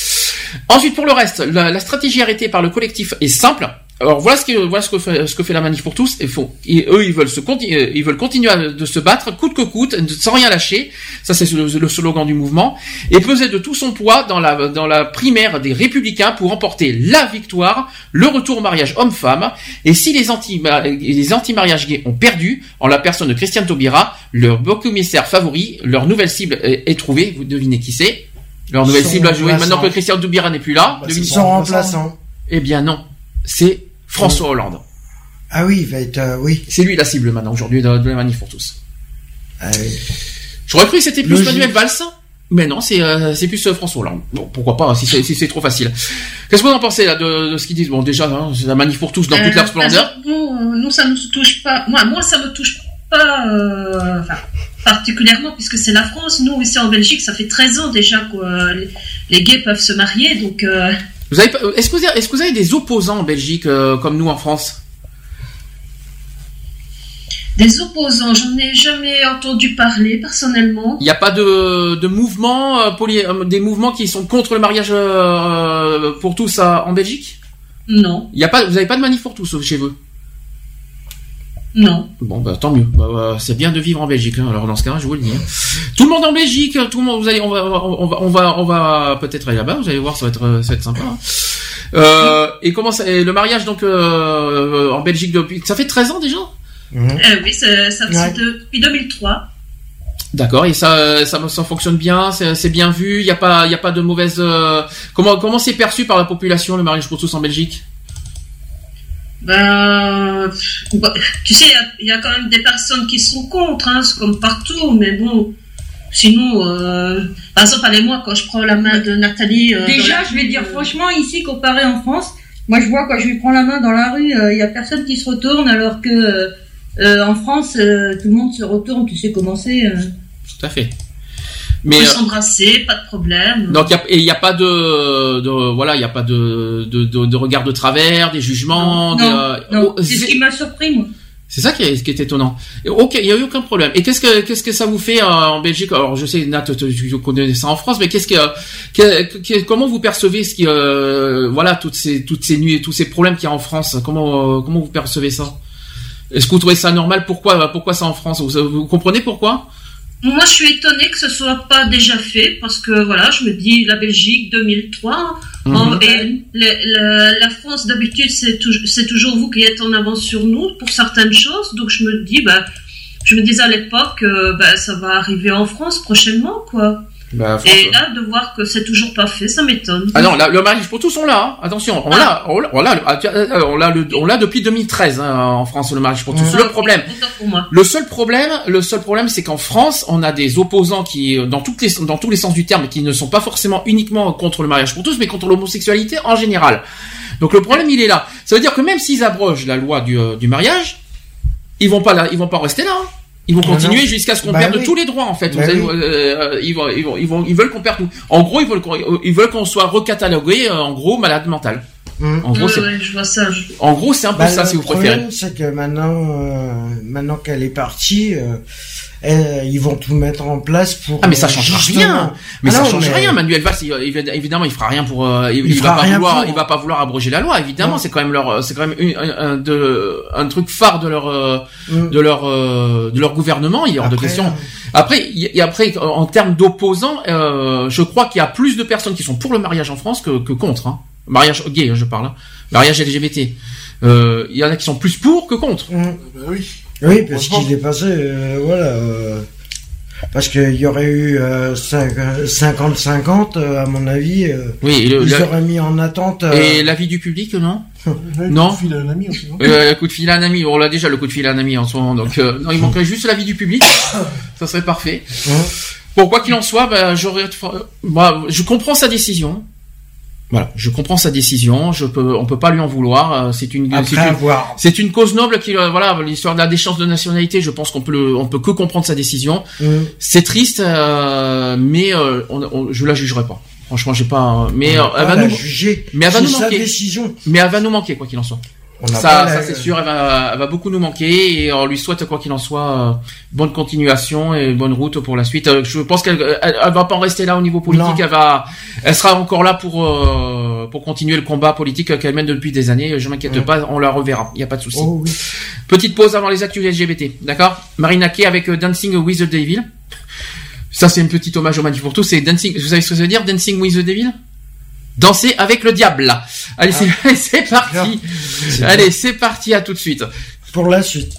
Ensuite, pour le reste, la, la stratégie arrêtée par le collectif est simple. Alors voilà ce que voilà ce que fait, ce que fait la manif pour tous. Et faut, et eux ils veulent se euh, ils veulent continuer à- de se battre coûte que coûte, sans rien lâcher. Ça c'est le, le slogan du mouvement. Et peser de tout son poids dans la dans la primaire des républicains pour emporter la victoire, le retour au mariage homme-femme. Et si les anti les anti mariages gays ont perdu, en la personne de Christiane Taubira, leur beau commissaire favori, leur nouvelle cible est, est trouvée. Vous devinez qui c'est? Leur nouvelle cible joué
remplaçant.
maintenant que Christiane Taubira n'est plus là.
Bah,
devinez-
Son remplaçant.
eh bien non, c'est François Hollande.
Ah oui, il va être, euh, oui.
C'est lui la cible maintenant aujourd'hui de, de la manif pour tous.
Ah oui.
J'aurais cru que c'était plus
Logique.
Manuel Valls, mais non, c'est euh, c'est plus euh, François Hollande. Bon, pourquoi pas, si c'est si c'est trop facile. Qu'est-ce que vous en pensez là de, de ce qu'ils disent? Bon, déjà, hein, c'est la manif pour tous dans toute leur
Euh,
splendeur.
Nous, nous, ça ne nous touche pas. Moi, moi, ça me touche pas euh, enfin, particulièrement puisque c'est la France. Nous, ici en Belgique, ça fait 13 ans déjà que euh, les, les gays peuvent se marier. Donc, euh,
Vous avez, pas- est-ce que vous avez, est-ce que vous avez des opposants en Belgique euh, comme nous en France?
Des opposants, j'en ai jamais entendu parler personnellement.
Il n'y a pas de, de mouvement, euh, poly- euh, des mouvements qui sont contre le mariage pour tous en Belgique?
Non,
Il y a pas, vous n'avez pas de manif pour tous chez vous?
Non.
Bon, bah, tant mieux. Bah, bah, c'est bien de vivre en Belgique. hein. Alors dans ce cas, je vous le dis. hein. Tout le monde en Belgique, tout le monde. Vous allez, on va, on va, on va, on va peut-être aller là-bas. Vous allez voir, ça va être, euh, ça va être sympa. hein. Euh, et comment ça, et le mariage donc euh, en Belgique depuis, ça fait 13 ans déjà?
Euh, oui, ça, ça
Ouais.
c'est depuis 2003.
D'accord. Et ça, ça, ça fonctionne bien. C'est c'est bien vu. Il y a pas, il y a pas de mauvaise. euh, comment, comment c'est perçu par la population le mariage pour tous en Belgique?
Ben, bah, tu sais, il y a- il y, a quand même des personnes qui sont contre, hein, c'est comme partout, mais bon, Sinon, euh, par exemple, allez moi quand je prends la main de Nathalie. euh,
Déjà,
la
je vais
rue,
dire
euh,
franchement, ici, comparé en France, moi je vois quand je lui prends la main dans la rue, il y a personne qui se retourne, alors que euh, euh, en France, euh, tout le monde se retourne, tu sais comment c'est. euh.
Tout à fait.
On
Mais
peut
euh,
s'embrasser, pas de problème.
donc il y a- et il n'y a pas de, de voilà, il n'y a pas de, de, de, de regard de travers, des jugements.
non,
euh,
non,
oh,
c'est ce qui m'a surpris, moi.
C'est ça qui est, qui est étonnant. Ok, il y a eu aucun problème. Et qu'est-ce que qu'est-ce que ça vous fait euh, en Belgique? Alors je sais Nat, tu, tu connais ça en France, mais qu'est-ce que, que- que- comment vous percevez ce qui euh, voilà toutes ces toutes ces nuits et tous ces problèmes qu'il y a en France? Comment euh, comment vous percevez ça? Est-ce que vous trouvez ça normal? Pourquoi pourquoi ça en France? Vous, vous comprenez pourquoi?
Moi, je suis étonnée que ce soit pas déjà fait parce que voilà, je me dis la Belgique 2003
Mhm.
en- et le- le- la France d'habitude c'est tou- c'est toujours vous qui êtes en avance sur nous pour certaines choses. Donc je me dis bah je me disais à l'époque euh, bah, ça va arriver en France prochainement quoi.
Bah,
Et là de voir que c'est toujours pas fait, ça m'étonne.
Ah non, là, le mariage pour tous, on l'a. hein. Attention, on l'a, on l'a, on l'a, ah, euh, on l'a, le- on l'a depuis 2013 hein, en France le mariage pour tous.
Ah,
Le problème,
autant pour moi.
le seul problème, le seul problème, c'est qu'en France, on a des opposants qui, euh, dans toutes les, dans tous les sens du terme, qui ne sont pas forcément uniquement contre le mariage pour tous, mais contre l'homosexualité en général. Donc le problème, il est là. Ça veut dire que même s'ils abrogent la loi du, euh, du mariage, ils vont pas là, ils vont pas rester là. hein. Ils vont
Ah
continuer jusqu'à ce qu'on
Bah
perde
oui.
tous les droits en fait.
Bah oui.
euh, ils, vont, ils, vont, ils, vont, ils veulent qu'on perde tout. En gros, ils veulent qu'on, ils veulent qu'on soit recatalogué euh, en gros malade mental. En gros, c'est,
ouais, je vois ça. je-
en gros, c'est un peu
Bah,
ça
le
si vous
problème,
préférez.
c'est que maintenant, euh, maintenant qu'elle est partie, euh, elle- ils vont tout mettre en place pour.
Ah mais ça
euh,
change
justement-
rien. Mais
Ah
ça
non,
change
mais-
rien. Manuel Valls, il- il- évidemment, il fera rien pour. euh, il,
Il
il
fera
va pas
rien
vouloir.
pour.
Il va pas vouloir abroger la loi. Évidemment, c'est quand même leur. C'est quand même une- un, un- de, un truc phare de leur euh,
Mm.
de leur euh, de leur gouvernement. Il est hors de
Après,
question.
euh,
Après, il y a- et après, en termes d'opposants, euh, je crois qu'il y a plus de personnes qui sont pour le mariage en France que, que contre. Hein. Mariage gay, hein, je parle. Hein. Mariage LGBT. Euh, Il y en a qui sont plus pour que contre.
Mm.
Bah oui.
Oui, parce qu'il est passé, euh, voilà. euh, parce qu'il y aurait eu euh, cinq- euh, 50-50, euh, à mon avis. euh,
Oui, le-
ils
la-
auraient mis en attente. euh,
Et l'avis du public, non Non.
Il a un ami aussi, non
Euh, coup de fil à un ami, on l'a déjà le coup de fil à un ami en ce moment, donc euh, non, il manquerait juste l'avis du public, ça serait parfait. Bon, quoi qu'il en soit, bah, j'aurais, bah, je comprends sa décision. Voilà, je comprends sa décision. Je peux, on peut pas lui en vouloir. euh, C'est une, c'est une, c'est une cause noble qui, euh, voilà, l'histoire de la déchéance de nationalité. Je pense qu'on peut, le, on peut que comprendre sa décision.
Mm.
C'est triste, euh, mais euh, on, on- je la jugerai pas. Franchement, j'ai pas. Mais
On
euh, elle
pas
va nous,
juger.
mais elle va nous manquer.
décision.
Mais elle va nous manquer quoi qu'il en soit.
On
Ça, ça c'est sûr, elle va, elle va beaucoup nous manquer et on lui souhaite quoi qu'il en soit euh, bonne continuation et bonne route pour la suite. Euh, Je pense qu'elle elle, elle va pas en rester là au niveau politique,
Non.
elle va, elle sera encore là pour euh, pour continuer le combat politique qu'elle mène depuis des années. Je m'inquiète
Ouais.
pas, on la reverra, il y a pas de souci.
Oh oui.
Petite pause avant les actus LGBT, d'accord? Marina Kay avec euh, Dancing with the Devil. Ça c'est une petite hommage au Manif pour tous. C'est Dancing. Vous savez ce que ça veut dire Dancing with the Devil? Danser avec le diable. Allez, c'est c'est parti. Allez, c'est parti. À tout de suite.
Pour la suite.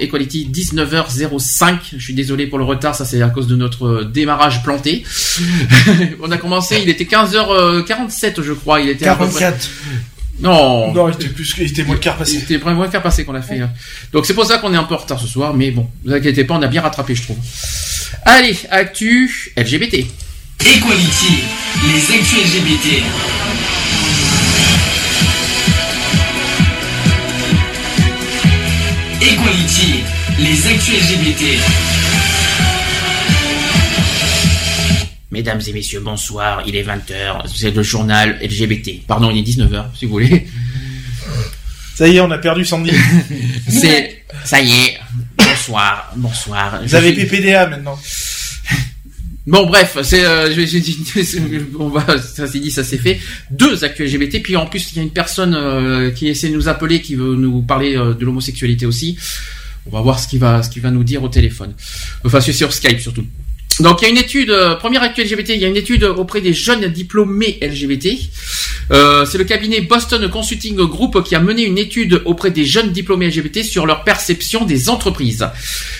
Equality
19h05. Je suis désolé pour le retard, ça c'est à cause de notre euh, démarrage planté. On a commencé, il était 15h47 je crois, il était à peu près-
44.
Non.
Non, il était plus que, il était moins de quart passé.
C'était vraiment moins quart passé qu'on a fait. hein. Donc c'est pour ça qu'on est un peu en retard ce soir, mais bon, ne vous inquiétez pas, on a bien rattrapé je trouve. Allez, actu LGBT.
Equality. Les actus LGBT. Equality. Les actus LGBT.
Mesdames et messieurs, bonsoir, il est 20h, c'est le journal LGBT. Pardon, il est 19h si vous voulez.
Ça y est, on a perdu Sandy.
C'est ça y est. Bonsoir, bonsoir.
Vous
Je
avez
suis-
PPDA maintenant.
Bon bref, c'est euh, on va ça s'est dit ça s'est fait deux actus LGBT puis en plus il y a une personne euh, qui essaie de nous appeler qui veut nous parler euh, de l'homosexualité aussi. On va voir ce qu'il va ce qu'il va nous dire au téléphone. Enfin c'est sur Skype surtout. Donc il y a une étude, euh, première actu LGBT, il y a une étude auprès des jeunes diplômés LGBT. Euh, c'est le cabinet Boston Consulting Group qui a mené une étude auprès des jeunes diplômés LGBT sur leur perception des entreprises.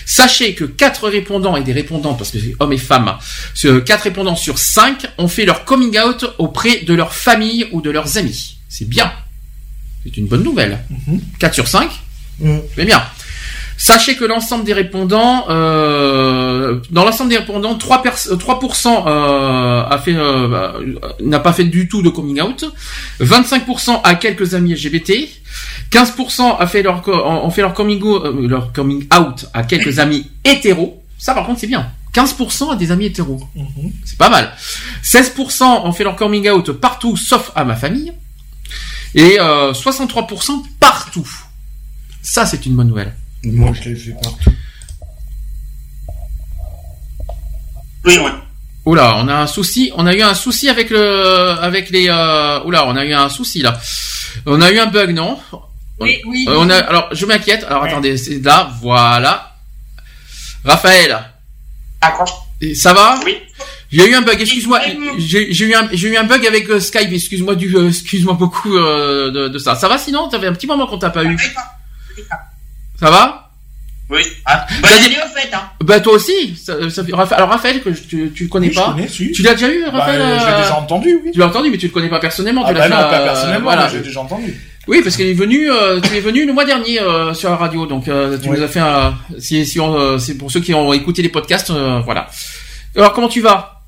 Sachez que quatre répondants et des répondants, parce que c'est hommes et femmes, quatre répondants sur cinq ont fait leur coming out auprès de leur famille ou de leurs amis. C'est bien. C'est une bonne nouvelle. 4 sur 5 C'est bien. Sachez que l'ensemble des répondants, euh, dans l'ensemble des répondants, 3%, pers- euh, 3% euh, a fait, euh, n'a pas fait du tout de coming out, 25% a quelques amis LGBT, 15% a fait leur, ont fait leur coming, out, leur coming out à quelques amis hétéros. Ça, par contre, c'est bien. 15% à des amis hétéros. C'est pas mal. 16% ont fait leur coming out partout, sauf à ma famille. Et euh, 63% partout. Ça, c'est une bonne nouvelle.
Moi, je l'ai fait partout.
Oui, ouais.
Oula, on a un souci. On a eu un souci avec le, avec les. Euh, oula, on a eu un souci là. On a eu un bug, non?
Oui, oui.
Euh, on a. Alors, je m'inquiète. Alors, attendez, c'est là, voilà. Raphaël. Ça va?
Oui.
J'ai eu un bug. Excuse-moi. J'ai eu un, j'ai eu un bug avec euh, Skype. Excuse-moi du, euh, excuse-moi beaucoup euh, de, de ça. Ça va sinon? Ça fait un petit moment qu'on t'a pas eu. Ça va?
Oui. Ah. Bonne année au fait, hein.
Bah toi aussi. Ça, ça alors Raphaël que je- tu, tu le connais
Oui, je
pas?
connais, si.
Tu l'as déjà eu,
Bah,
Raphaël
euh, je l'ai
euh,
déjà entendu, oui.
Tu l'as entendu, mais tu le connais pas personnellement.
Ah
tu
bah
l'as
non,
fait,
pas personnellement,
voilà.
j'ai déjà entendu.
Oui, parce qu'il est venu, euh, tu es venu le mois dernier euh, sur la radio, donc euh, tu nous as fait un. Si, si on, euh, c'est pour ceux qui ont écouté les podcasts, euh, voilà. Alors comment tu vas?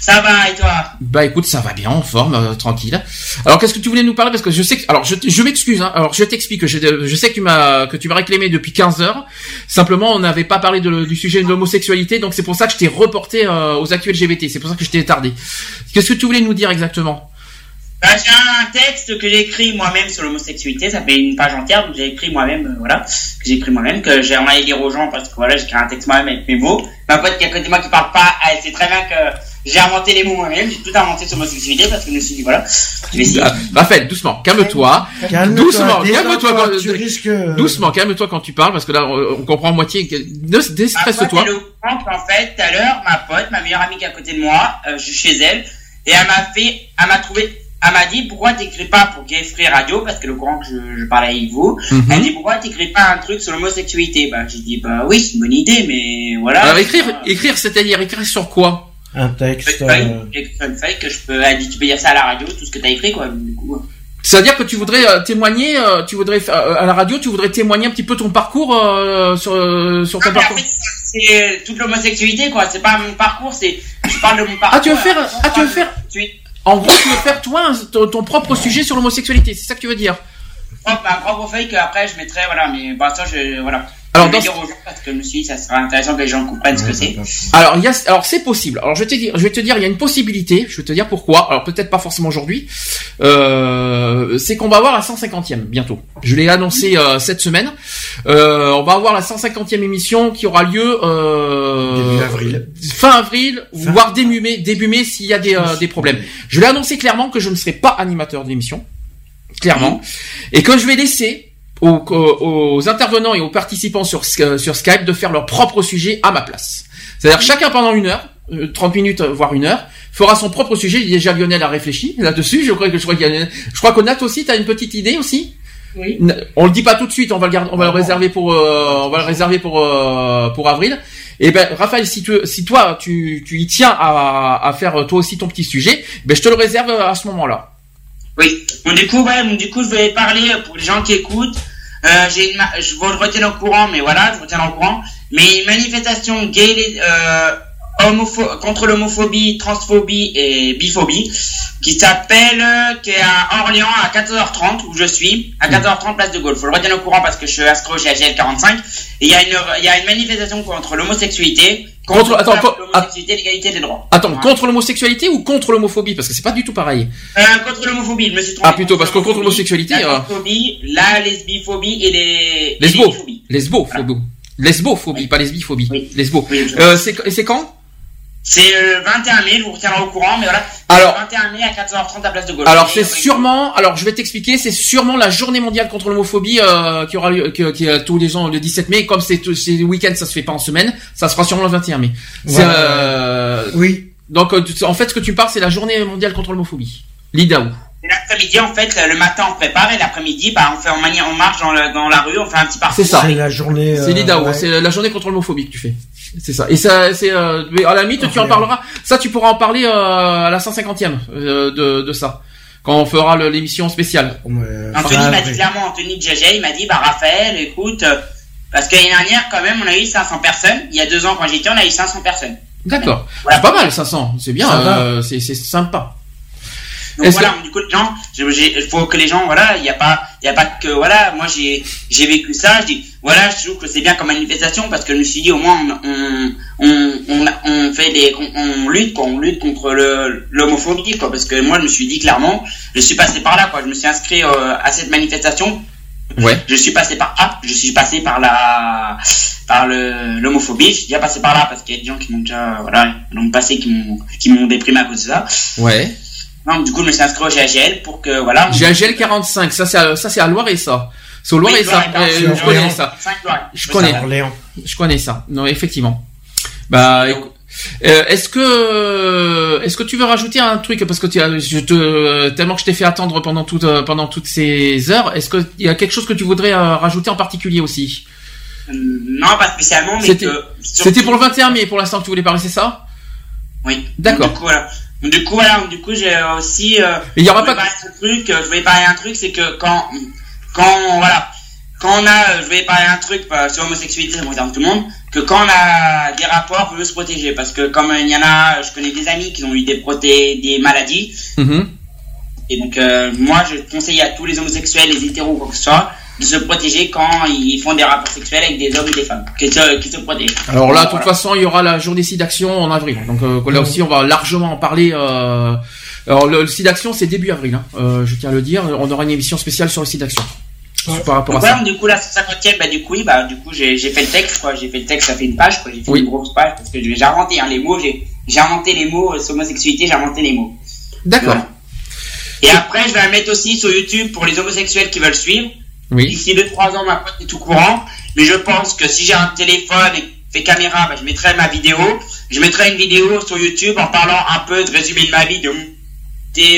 Ça va, et toi
Bah écoute, ça va bien, en forme, euh, tranquille. Alors qu'est-ce que tu voulais nous parler? Parce que je sais que alors je, je m'excuse hein. Alors je t'explique que je, je sais que tu m'as que tu m'as réclamé depuis 15 heures. Simplement, on n'avait pas parlé de- du sujet de l'homosexualité, donc c'est pour ça que je t'ai reporté euh, aux actuels LGBT. C'est pour ça que je t'ai tardé. Qu'est-ce que tu voulais nous dire exactement?
Bah, j'ai un texte que j'ai écrit moi-même sur l'homosexualité, ça fait une page entière, donc j'ai écrit moi-même, euh, voilà, que j'ai écrit moi-même, que j'ai envoyé lire aux gens parce que voilà, j'ai écrit un texte moi-même avec mes mots. Ma pote qui est à côté de moi qui parle pas, elle sait très bien que j'ai inventé les mots moi-même, j'ai tout inventé sur l'homosexualité parce que je me suis dit, voilà, je vais essayer.
Ah, Raphaël, doucement, calme-toi.
Calme-toi,
doucement, calme-toi.
toi,
quand-
tu risques, euh,
Doucement, calme-toi quand tu parles parce que là, on comprend à moitié.
Ma
Déstresse-toi.
qu'en fait, tout à l'heure, ma pote, ma meilleure amie qui est à côté de moi, euh, je suis chez elle, et elle m'a fait, elle m'a trouvé elle m'a dit pourquoi t'écris pas pour Gay Free Radio? Parce que le courant que je, je parlais avec vous.
Mhm.
Elle dit pourquoi t'écris pas un truc sur l'homosexualité? Bah j'ai dit bah oui c'est une bonne idée mais voilà.
Alors écrire, écrire, c'est-à-dire écrire sur quoi?
Un texte.
Une feuille que je peux. Tu peux dire ça à la radio tout ce que t'as écrit quoi. Du coup.
C'est-à-dire que tu voudrais euh, témoigner, euh, tu voudrais euh, à la radio, tu voudrais témoigner un petit peu ton parcours euh, sur euh, sur ton
Ah,
parcours.
en fait, c'est toute l'homosexualité quoi. C'est pas mon parcours c'est je parle de mon parcours.
Ah tu veux faire,
euh,
ah tu veux faire. En gros, tu veux faire toi ton, ton propre sujet sur l'homosexualité, c'est ça que tu veux dire?
Propre, ma propre feuille qu'après je mettrai, voilà, mais bah, ça, je, voilà.
Alors,
je vais
dans
parce que je me suis dit, ça sera intéressant que les gens comprennent ce que c'est.
Alors, il y a, alors c'est possible. Alors, je vais te dire, je vais te dire, il y a une possibilité. Je vais te dire pourquoi. Alors, peut-être pas forcément aujourd'hui. Euh, c'est qu'on va avoir la 150e bientôt. Je l'ai annoncé euh, cette semaine. Euh, on va avoir la 150e émission qui aura lieu euh,
Début avril.
fin avril, voire début mai, début mai s'il y a des, euh, des problèmes. Je l'ai annoncé clairement que je ne serai pas animateur de l'émission, clairement, et que je vais laisser aux, aux- intervenants et aux participants sur, sur Skype de faire leur propre sujet à ma place. C'est-à-dire chacun pendant une heure, euh, 30 minutes euh, voire une heure, fera son propre sujet. Déjà Lionel a réfléchi là-dessus. Je crois que je crois qu'il y a, je crois que Nat aussi, t'as une petite idée aussi?
Oui.
On le dit pas tout de suite, on va le garder, on va le réserver pour, euh, on va le réserver pour euh, pour avril. Et ben Raphaël, si tu, si toi tu, tu y tiens à, à faire euh, toi aussi ton petit sujet, ben je te le réserve à ce moment-là.
Oui. Bon, du coup, ouais, donc, du coup, je vais parler pour les gens qui écoutent. Euh, j'ai une je vous retiens au courant, mais voilà, je retiens au courant. Mais une manifestation gay, euh, contre l'homophobie, transphobie et biphobie, qui s'appelle, euh, qui est à Orléans à 14h30 où je suis, à 14h30 place de Gaulle. Faut le retenir au courant parce que je suis astro AGL 45. Et il y a une, il y a une manifestation contre l'homosexualité,
Contre- attends,
contre
co-
l'homosexualité, l'égalité des droits.
Attends, contre l'homosexualité ou contre l'homophobie? Parce que c'est pas du tout pareil.
Euh, contre l'homophobie, je me suis trompé.
Ah plutôt parce que contre l'homosexualité,
La
euh,
transphobie, la lesbiphobie et les... et
lesbo,
les phobies.
lesbophobie, lesbophobie, pas lesbiphobie, lesbo. Euh, c'est et c'est quand?
C'est le 21 mai, je vous retiendrai au courant, mais voilà.
Alors-
Le 21 mai à 14h30 à Place de Gaulle.
Alors c'est
euh,
sûrement, alors je vais t'expliquer, c'est sûrement la journée mondiale contre l'homophobie euh, qui aura lieu, qui, qui est tous les ans le 17 mai. Comme c'est tout- c'est le week-end, ça se fait pas en semaine, ça sera sûrement le 21 mai. C'est,
Voilà.
euh,
Oui.
Donc euh, en fait, ce que tu parles, c'est la journée mondiale contre l'homophobie. L'IDAO.
L'après-midi, en fait, le matin, on prépare, et l'après-midi, bah, on fait, on, manie- on marche dans, le- dans la rue, on fait un petit parcours.
C'est ça.
C'est la journée.
C'est
euh,
l'IDAO,
ouais.
c'est la journée contre l'homophobie que tu fais. C'est ça. Et ça, c'est euh, mais à la limite, tu en parleras. Ça, tu pourras en parler euh, à la 150e euh, de, de ça, quand on fera l'émission spéciale.
Anthony m'a dit clairement, Anthony de GG, il m'a dit, bah, Raphaël, écoute, euh, parce que l'année dernière, quand même, on a eu 500 personnes. Il y a deux ans, quand j'étais, on a eu 500 personnes.
D'accord. C'est pas mal, 500. C'est bien. Euh, c'est sympa.
Donc voilà, du coup, les gens, il faut que les gens, voilà, il n'y a pas, il y a pas que, voilà, moi j'ai, j'ai vécu ça, je dis, voilà, je trouve que c'est bien comme manifestation parce que je me suis dit, au moins, on, on, on, on fait des, on, on lutte, quoi, on lutte contre le, l'homophobie, quoi, parce que moi, je me suis dit clairement, je suis passé par là, quoi, je me suis inscrit euh, à cette manifestation,
Ouais.
je suis passé par, ah, je suis passé par la, par le, l'homophobie, je suis déjà passé par là parce qu'il y a des gens qui m'ont déjà, voilà, l'ont passé, qui m'ont, qui m'ont déprimé à cause de ça.
Ouais.
Donc, du coup, je me suis inscrit au GAGL pour que, voilà.
GAGL 45. Ça, c'est à, ça, c'est à Loire et ça. C'est au Loire
Oui,
et ça. Euh, je
Orléans.
connais ça. Je connais. Je connais ça. Non, effectivement. Bah, euh, est-ce que est-ce que tu veux rajouter un truc? Parce que tu as, je te tellement que je t'ai fait attendre pendant toute euh, pendant toutes ces heures. Est-ce que il y a quelque chose que tu voudrais euh, rajouter en particulier aussi?
Euh, Non, pas spécialement, mais
C'était
que.
c'était pour le 21 mai pour l'instant que tu voulais parler, c'est ça?
Oui.
D'accord.
Du coup, voilà. Du coup, voilà. Du coup, j'ai aussi. Euh,
il y aura
je
pas
voulais parler d'un truc. euh, Je voulais parler d'un truc, c'est que quand, quand, voilà, quand on a, euh, je voulais parler d'un truc euh, sur l'homosexualité, ça concerne tout le monde, que quand on a des rapports, on veut se protéger, parce que comme euh, il y en a, je connais des amis qui ont eu des proté des maladies,
Mhm.
et donc euh, moi, je conseille à tous les homosexuels, les hétéros, quoi que ce soit, de se protéger quand ils font des rapports sexuels avec des hommes et des femmes, qui se, qui se protègent.
Alors là, de toute
Voilà.
façon, il y aura la journée SIDAction en avril. Donc euh, là aussi, on va largement en parler. Euh... Alors le, le SIDAction, c'est début avril. Hein. Euh, je tiens à le dire. On aura une émission spéciale sur le SIDAction. Par rapport à
Donc
ça.
voilà, du coup, la 150e, bah, du coup, oui, bah, du coup, j'ai, fait le texte, quoi. J'ai fait le texte, ça fait une page, quoi. J'ai fait
Oui.
une grosse page, parce que j'ai inventé, hein, les mots, j'ai, inventé les mots, euh, sur homosexualité, j'ai inventé les mots.
D'accord.
Et après, je vais la mettre aussi sur YouTube pour les homosexuels qui veulent suivre.
Oui.
D'ici 2-3 ans, ma pote est tout courant. Mais je pense que si j'ai un téléphone et fait caméra, bah, je mettrai ma vidéo. Je mettrai une vidéo sur YouTube en parlant un peu de résumé de ma vie, de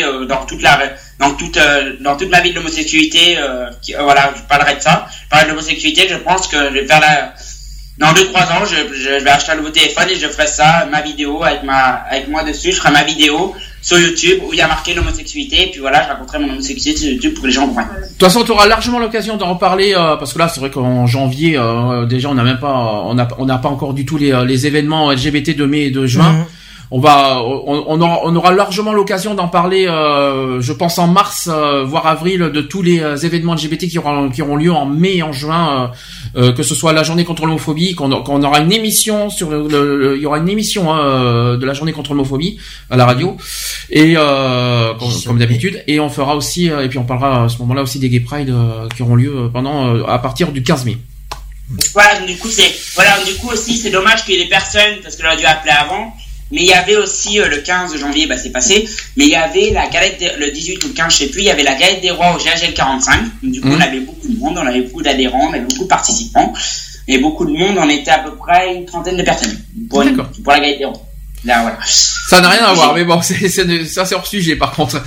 euh, dans toute la dans toute euh, dans toute ma vie de l'homosexualité. euh, euh, voilà, je parlerai de ça. Je parlerai de l'homosexualité. Je pense que je vais faire la dans deux trois ans, je, je vais acheter un nouveau téléphone et je ferai ça, ma vidéo avec ma avec moi dessus. Je ferai ma vidéo sur YouTube où il y a marqué l'homosexualité. Et puis voilà, je raconterai mon homosexualité sur YouTube pour que les gens comprennent.
De toute façon, tu auras largement l'occasion d'en reparler euh, parce que là, c'est vrai qu'en janvier, euh, déjà, on n'a même pas, on n'a on n'a pas encore du tout les, euh, les événements LGBT de mai et de juin.
Mhm.
On va, on, on aura, on aura largement l'occasion d'en parler, euh, je pense en mars, euh, voire avril, de tous les euh, événements LGBT qui auront, qui auront lieu en mai et en juin, euh, euh, que ce soit la journée contre l'homophobie, qu'on aura une émission sur le, le- le- il y aura une émission hein, euh, de la journée contre l'homophobie à la radio. Et euh, comme, comme d'habitude, et on fera aussi, euh, et puis on parlera à ce moment-là aussi des Gay Pride euh, qui auront lieu pendant euh, à partir du 15 mai.
Voilà, du coup, c'est, voilà, du coup aussi, c'est dommage qu'il y ait des personnes, parce que j'aurais dû appeler avant, mais il y avait aussi, euh, le 15 janvier, bah, c'est passé, mais il y avait la galette, des- le 18 ou le 15, je sais plus, il y avait la galette des rois au GHL 45, donc, du coup,
Mhm.
on avait beaucoup de monde, on avait beaucoup d'adhérents, on avait beaucoup de participants, et beaucoup de monde, on était à peu près une trentaine de personnes, pour, une- pour la galette des rois. Là, voilà.
Ça n'a rien à voir, mais bon, ça c'est hors sujet par contre.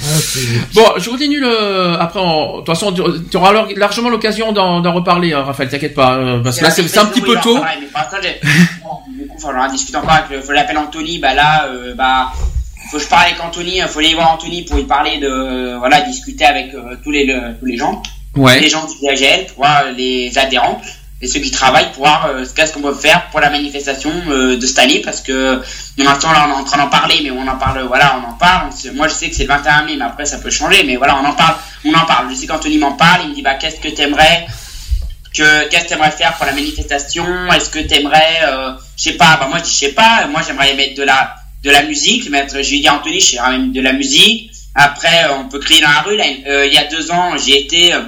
Bon, je continue le. Après, on- de toute façon, tu, auras lar- largement l'occasion d'en, reparler, hein, Raphaël. T'inquiète pas, euh, parce que là c'est, un petit peu tôt.
Ouais, mais coup, faudra discuter encore avec le, faut l'appeler Anthony, bah là, euh, bah, faut que je parle avec Anthony, il faut aller voir Anthony pour lui parler de, euh, voilà, discuter avec euh, tous les, le- tous les gens.
Ouais.
Les gens du DHL, pour voir les adhérents et ceux qui travaillent pour voir euh, ce qu'on peut faire pour la manifestation euh, de cette année parce que l'instant là on est en train d'en parler mais on en parle voilà on en parle On moi je sais que c'est le 21 mai mais après ça peut changer mais voilà on en parle on en parle je sais qu'Anthony m'en parle il me dit bah qu'est-ce que t'aimerais que qu'est-ce que t'aimerais faire pour la manifestation? Est-ce que t'aimerais, euh, je sais pas, bah moi je je sais pas, moi j'aimerais mettre de la de la musique, mettre, je lui ai dit à Anthony, je j'aimerais mettre de la musique. Après, euh, on peut crier dans la rue. Euh, il y a deux ans, j'ai été, euh,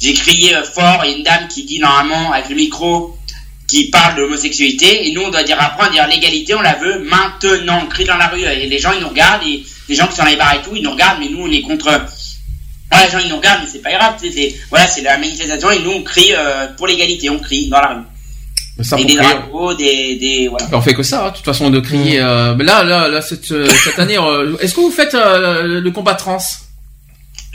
j'ai crié fort. Il y a une dame qui dit normalement avec le micro, qui parle de l'homosexualité, et nous on doit dire après, on dire l'égalité, on la veut maintenant. On crie dans la rue et les gens ils nous regardent, les gens qui sont dans les bars et tout, ils nous regardent, mais nous on est contre. Ouais, les gens ils nous regardent, mais c'est pas grave, c'est voilà, c'est la manifestation et nous on crie pour l'égalité, on crie dans la rue.
Ça,
et des des, des voilà.
On fait que ça, hein, de toute façon, de crier. euh, mais là, là, là, cette, euh, cette année, euh, est-ce que vous faites euh, le combat trans?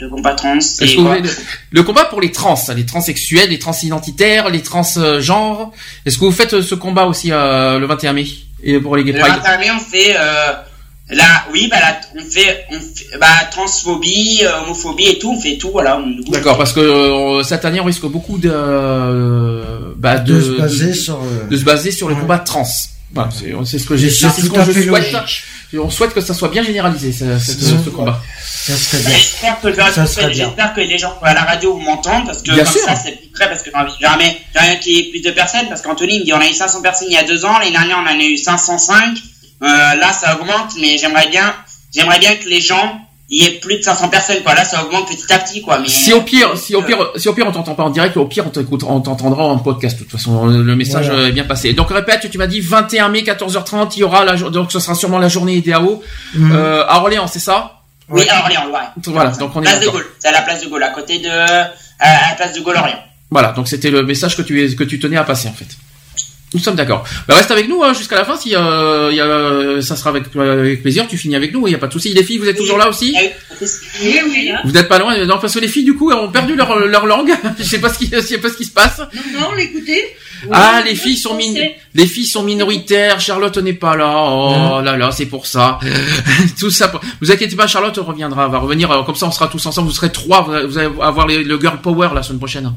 Le combat trans,
Est-ce
c'est
que vous le, le combat pour les trans, les transsexuels, les transidentitaires, les transgenres? Est-ce que vous faites ce combat aussi euh, le 21 mai et pour les gay
Le
pride?
21 mai, on fait euh, là, oui, bah là, on fait, on fait bah, transphobie, euh, homophobie et tout, on fait tout, voilà.
D'accord, parce que euh, cette année on risque beaucoup de, euh, bah, de,
De se baser sur, euh,
de se baser sur le combat trans. Voilà, c'est c'est ce que j'ai, c'est ce que je souhaite. on souhaite que ça soit bien généralisé, ce, ce- combat.
Ça serait bien.
J'espère que, j'espère que les gens à la radio m'entendent parce que
Bien
comme
sûr.
ça c'est plus près parce que j'ai envie- jamais jamais qu'il y ait plus de personnes parce qu'Anthony me dit on a eu 500 personnes il y a deux ans l'année dernière on en a eu 505 euh, là ça augmente mais j'aimerais bien j'aimerais bien que les gens il y ait plus de 500 personnes quoi là ça augmente petit à petit quoi mais
Si au pire, si au pire, si au pire on t'entend pas en direct, au pire on t'écoute, on t'entendra en podcast. De toute façon, le message
Voilà.
est bien passé. Donc répète, tu m'as dit 21 mai 14h30, il y aura la, donc ce sera sûrement la journée IDAO
Mhm.
euh, à Orléans, c'est ça?
Oui à Orléans ouais
Voilà, donc on est
place de. Gaulle c'est à la place de Gaulle à côté de à la place de Gaulle Orléans
Voilà, donc c'était le message que tu que tu tenais à passer en fait. Nous sommes d'accord. Bah, reste avec nous hein, jusqu'à la fin. Si euh, il y a, ça sera avec, avec plaisir. Tu finis avec nous. Il y a pas de souci. Les filles, vous êtes toujours là aussi?
Oui, oui.
Vous n'êtes pas loin. Non, parce que les filles du coup ont perdu leur leur langue. Je sais pas ce qui je sais pas ce qui se passe.
Non, non, l'écoutez.
Ah, les filles sont min... les filles sont minoritaires. Charlotte n'est pas là. Oh là là, c'est pour ça. Tout ça. pour- Vous inquiétez pas, Charlotte reviendra, va revenir. euh, Comme ça, on sera tous ensemble. Vous serez trois. Vous allez- vous allez avoir les- le girl power la semaine prochaine.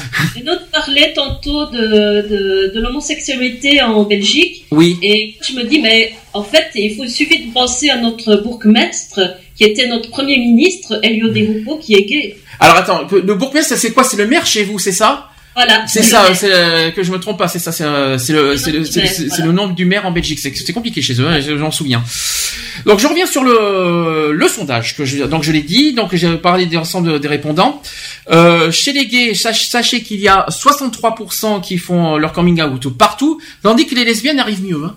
Et d'autres parlaient tantôt de, de, de l'homosexualité en Belgique.
Oui.
Et je me dis, mais en fait, il faut il suffit de penser à notre bourgmestre, qui était notre premier ministre, Elio Di Rupo, qui est gay.
Alors attends, le bourgmestre, c'est quoi? C'est le maire chez vous, c'est ça?
Voilà.
C'est ça, c'est euh, que je me trompe pas, c'est ça, c'est euh, c'est le c'est le, c'est le- c'est- le nom du maire en Belgique, c'est c'est compliqué chez eux, hein, j'en souviens. Donc je reviens sur le le sondage que je donc je l'ai dit, donc j'ai parlé de l'ensemble des répondants. Euh, chez les gays, sach- sachez qu'il y a 63% qui font leur coming out partout, tandis que les lesbiennes arrivent mieux. Hein.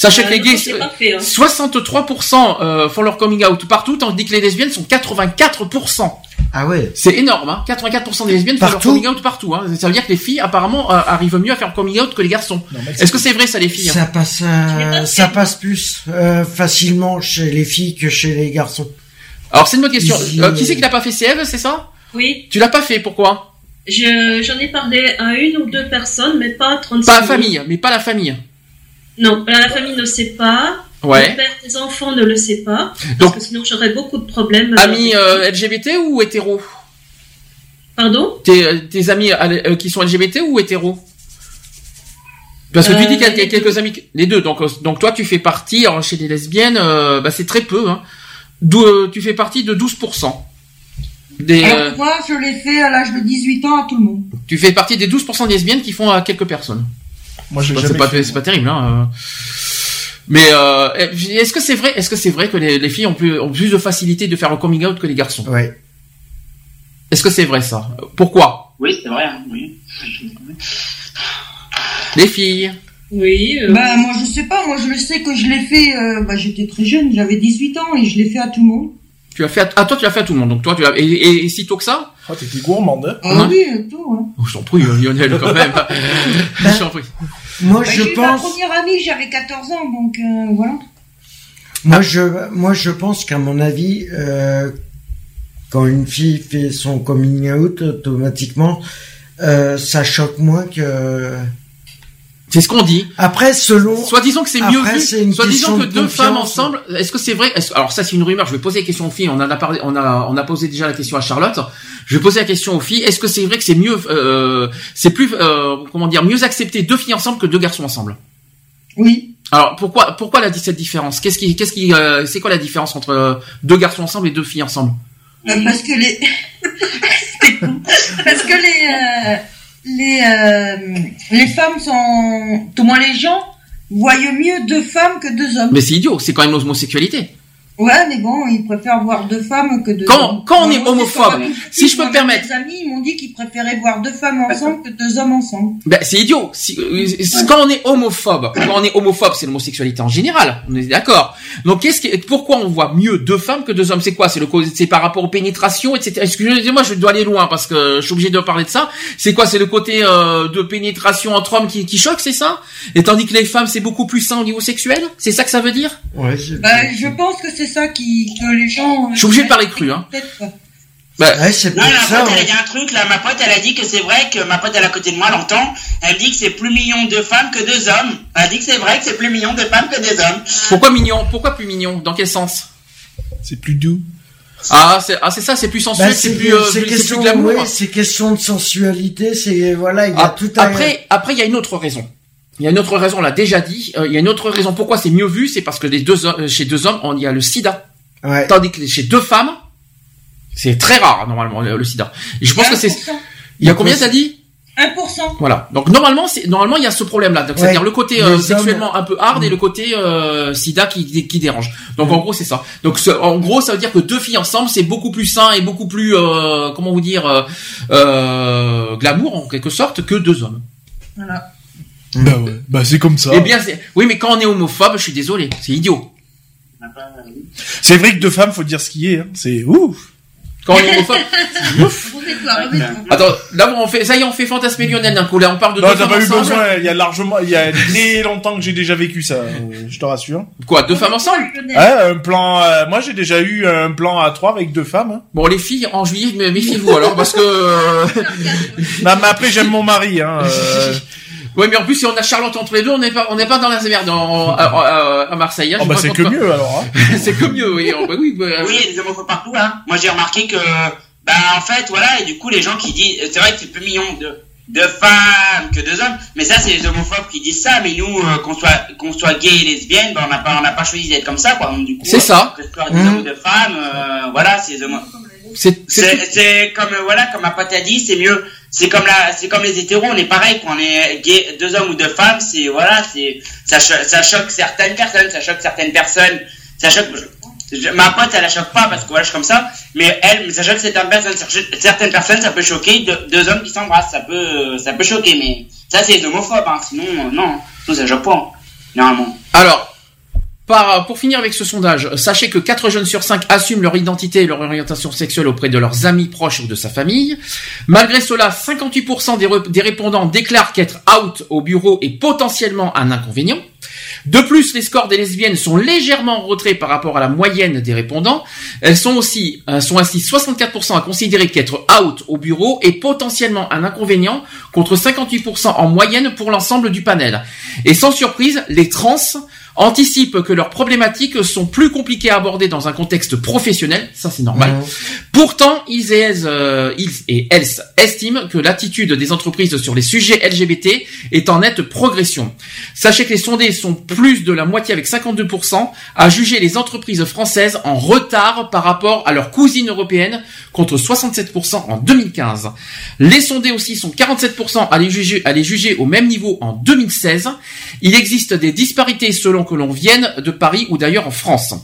Sachez que
Euh,
les gays,
c'est pas fait, hein.
63% euh, font leur coming out partout, tandis que les lesbiennes sont 84%.
Ah ouais.
C'est énorme, hein. 84% des lesbiennes font leur coming out partout. Hein. Ça veut dire que les filles, apparemment, euh, arrivent mieux à faire coming out que les garçons. Est-ce que c'est vrai ça, les filles
Ça
hein
passe, euh, ça passe plus euh, facilement chez les filles que chez les garçons.
Alors c'est une bonne question.
Ils-
Euh, qui c'est qui l'a pas fait C'est Eve, c'est ça
Oui,
Tu l'as pas fait, pourquoi
je- j'en ai parlé à une ou deux personnes, mais pas à 36
Pas la
000.
famille, mais pas la famille.
Non, la famille ne sait pas.
Ouais.
Le père des enfants ne le sait pas.
Donc-
parce que sinon j'aurais beaucoup de problèmes.
Amis euh, LGBT ou hétéro
Pardon?
Tes, euh, tes amis euh, qui sont LGBT ou hétéro? Parce que tu
Euh,
dis qu'il y a quelques amis, les deux. Donc, euh, donc toi, tu fais partie alors, chez les lesbiennes, euh, bah, c'est très peu. Hein. D'où, euh, tu fais partie de 12%. Des,
Alors,
euh,
moi, je l'ai fait à l'âge de 18 ans à tout le monde.
tu fais partie des 12% des lesbiennes qui font à quelques personnes.
Moi, je l'ai
c'est pas,
fait,
c'est pas terrible. Hein. euh. Mais euh, est-ce que c'est vrai Est-ce que c'est vrai que les, les filles ont plus, ont plus de facilité de faire un coming out que les garçons?
Ouais.
Est-ce que c'est vrai ça? Pourquoi?
Oui, c'est vrai. hein, oui.
Les filles
Oui. euh,
Bah, moi, je sais pas. Moi, je le sais que je l'ai fait. euh, bah, j'étais très jeune. J'avais 18 ans et je l'ai fait à tout le monde.
Tu as fait à, ah, toi tu l'as fait à tout le monde. Donc toi tu l'as et, et, et si tôt que ça?
Oh, t'étais gourmande, hein
Ah oui, tout. Hein.
Oh, je t'en prie, Lionel, quand même. je t'en prie.
Moi,
Bah,
je
j'ai eu ma
pense.
première amie, j'avais 14 ans, donc euh, voilà.
Moi, je, moi, je pense qu'à mon avis, euh, quand une fille fait son coming out, automatiquement, euh, ça choque moins que.
C'est ce qu'on dit.
Après, selon.
Soit disons que c'est mieux
Après,
vu.
c'est une
Soit disons
question
que
de
deux femmes ensemble. Est-ce que c'est vrai Alors ça c'est une rumeur. Je vais poser la question aux filles. On en a parlé. On a on a posé déjà la question à Charlotte. Je vais poser la question aux filles. Est-ce que c'est vrai que c'est mieux euh, C'est plus euh, comment dire mieux accepter deux filles ensemble que deux garçons ensemble?
Oui.
Alors pourquoi pourquoi la cette différence? Qu'est-ce qui qu'est-ce qui euh, c'est quoi la différence entre euh, deux garçons ensemble et deux filles ensemble?
Euh, parce que les. parce que les. Euh, les, euh, les femmes sont. Tout moins les gens voient mieux deux femmes que deux hommes.
Mais c'est idiot. C'est quand même l'homosexualité.
Ouais, mais bon, ils préfèrent voir deux femmes que deux
Quand-
hommes.
quand on est homophobe, si je peux me permettre-
Mes amis, m'ont dit qu'ils préféraient voir deux femmes ensemble que deux hommes ensemble.
Ben, c'est idiot. Si- euh, Quand on est homophobe, quand on est homophobe, c'est l'homosexualité en général. On est d'accord. Donc, qu'est-ce qui, pourquoi on voit mieux deux femmes que deux hommes? C'est quoi? C'est le, cause- c'est par rapport aux pénétrations, etc. Excusez-moi, je dois aller loin parce que je suis obligé de parler de ça. C'est quoi? C'est le côté euh, de pénétration entre hommes qui, qui choque, c'est ça? Et tandis que les femmes, c'est beaucoup plus sain au niveau sexuel? C'est ça que ça veut dire?
Ouais, je...
Bah, je pense que c'est ça qui, que les gens. euh,
Je suis obligé de parler cru, hein. Ben,
Ouais, c'est
Non,
ça.
pote, elle a
ouais.
dit un truc, là, ma pote, elle a dit que c'est vrai que ma pote, elle est à côté de moi, elle entend, elle dit que c'est plus mignon de femmes que deux hommes. Elle a dit que c'est vrai que c'est plus mignon de femmes que des hommes.
Pourquoi mignon? Pourquoi plus mignon? Dans quel sens?
C'est plus doux.
Ah, c'est ah, ça. C'est plus sensuel.
Bah,
c'est plus, euh,
c'est
c'est
question,
plus glamour.
ouais, c'est question de sensualité, c'est, voilà, il y a
Ah,
tout à
Après, après, il y a une autre raison. Il y a une autre raison, on l'a déjà dit. Euh, il y a une autre raison pourquoi c'est mieux vu, c'est parce que les deux, hommes- euh, chez deux hommes, on- il y a le sida.
Ouais.
Tandis que chez deux femmes, c'est très rare, normalement, le, le sida. Et je pense que c'est,
1%.
il y a combien t'as dit?
1%.
Voilà. Donc normalement, c'est normalement il y a ce problème-là. Donc
Ouais.
c'est-à-dire le côté euh, sexuellement un peu hard et le côté euh, sida qui, qui dérange. Donc en gros c'est ça. Donc ce- en gros ça veut dire que deux filles ensemble c'est beaucoup plus sain et beaucoup plus euh, comment vous dire glamour en quelque sorte que deux hommes.
Voilà.
Bah ouais, bah c'est comme ça.
Eh bien oui mais quand on est homophobe je suis désolé c'est idiot.
C'est vrai que deux femmes, faut dire ce qui est. Hein. C'est ouf.
Quand on est. Attends là on fait ça y est on fait fantasmer Lionel d'un coup là on parle de
Non,
deux
t'as
femmes
pas eu
ensemble.
besoin. Il y a largement, il y a très longtemps que j'ai déjà vécu ça. euh, Je te rassure.
Quoi deux femmes ensemble?
Ouais, un plan. euh, moi, j'ai déjà eu un plan à trois avec deux femmes. Hein.
Bon les filles en juillet mais méfiez-vous alors parce que euh,
Non, mais après, j'aime mon mari. Hein. euh.
Ouais, mais en plus, si on a Charlotte entre les deux, on n'est pas, on n'est pas dans la merde en- à, à- à Marseille. hein,
Oh, bah c'est que
pas.
mieux alors. Hein.
c'est que mieux, oui. Oh, bah oui, bah,
Oui, il y a des homophobes partout, hein. Moi, j'ai remarqué que, bah, en fait, voilà, et du coup, les gens qui disent, c'est vrai que c'est plus mignon de, de femmes que deux hommes, mais ça, c'est les homophobes qui disent ça, mais nous, euh, qu'on soit, qu'on soit gay et lesbienne, bah, on n'a pas, on n'a pas choisi d'être comme ça, quoi. Donc, du coup,
C'est ça.
Que ce soit des hommes ou de femmes, euh, voilà, c'est les homo-
c'est,
comme, euh, voilà, comme ma pote a dit, c'est mieux. C'est comme la, c'est comme les hétéros, on est pareil, quand on est gay, deux hommes ou deux femmes, c'est, voilà, c'est, ça, cho- ça choque certaines personnes, ça choque certaines personnes, ça choque, je- ma pote, elle la choque pas parce que voilà, je suis comme ça, mais elle, ça choque certaines personnes, ça certaines personnes, ça peut choquer deux, deux hommes qui s'embrassent, ça peut, ça peut choquer, mais ça, c'est les homophobes, hein, sinon, euh, non, tout ça choque pas, hein, normalement.
Alors, par, pour finir avec ce sondage, sachez que 4 jeunes sur 5 assument leur identité et leur orientation sexuelle auprès de leurs amis proches ou de sa famille. Malgré cela, 58% des, re- des répondants déclarent qu'être out au bureau est potentiellement un inconvénient. De plus, les scores des lesbiennes sont légèrement en retrait par rapport à la moyenne des répondants. Elles sont aussi euh, sont ainsi 64% à considérer qu'être out au bureau est potentiellement un inconvénient contre 58% en moyenne pour l'ensemble du panel. Et sans surprise, les trans anticipent que leurs problématiques sont plus compliquées à aborder dans un contexte professionnel, ça c'est normal. Pourtant, ils et elles, euh, ils et elles estiment que l'attitude des entreprises sur les sujets LGBT est en nette progression. Sachez que les sondés sont plus de la moitié avec 52% à juger les entreprises françaises en retard par rapport à leurs cousines européennes contre 67% en 2015. Les sondés aussi sont 47% à les juger, à les juger au même niveau en 2016. Il existe des disparités selon que l'on vienne de Paris ou d'ailleurs en France.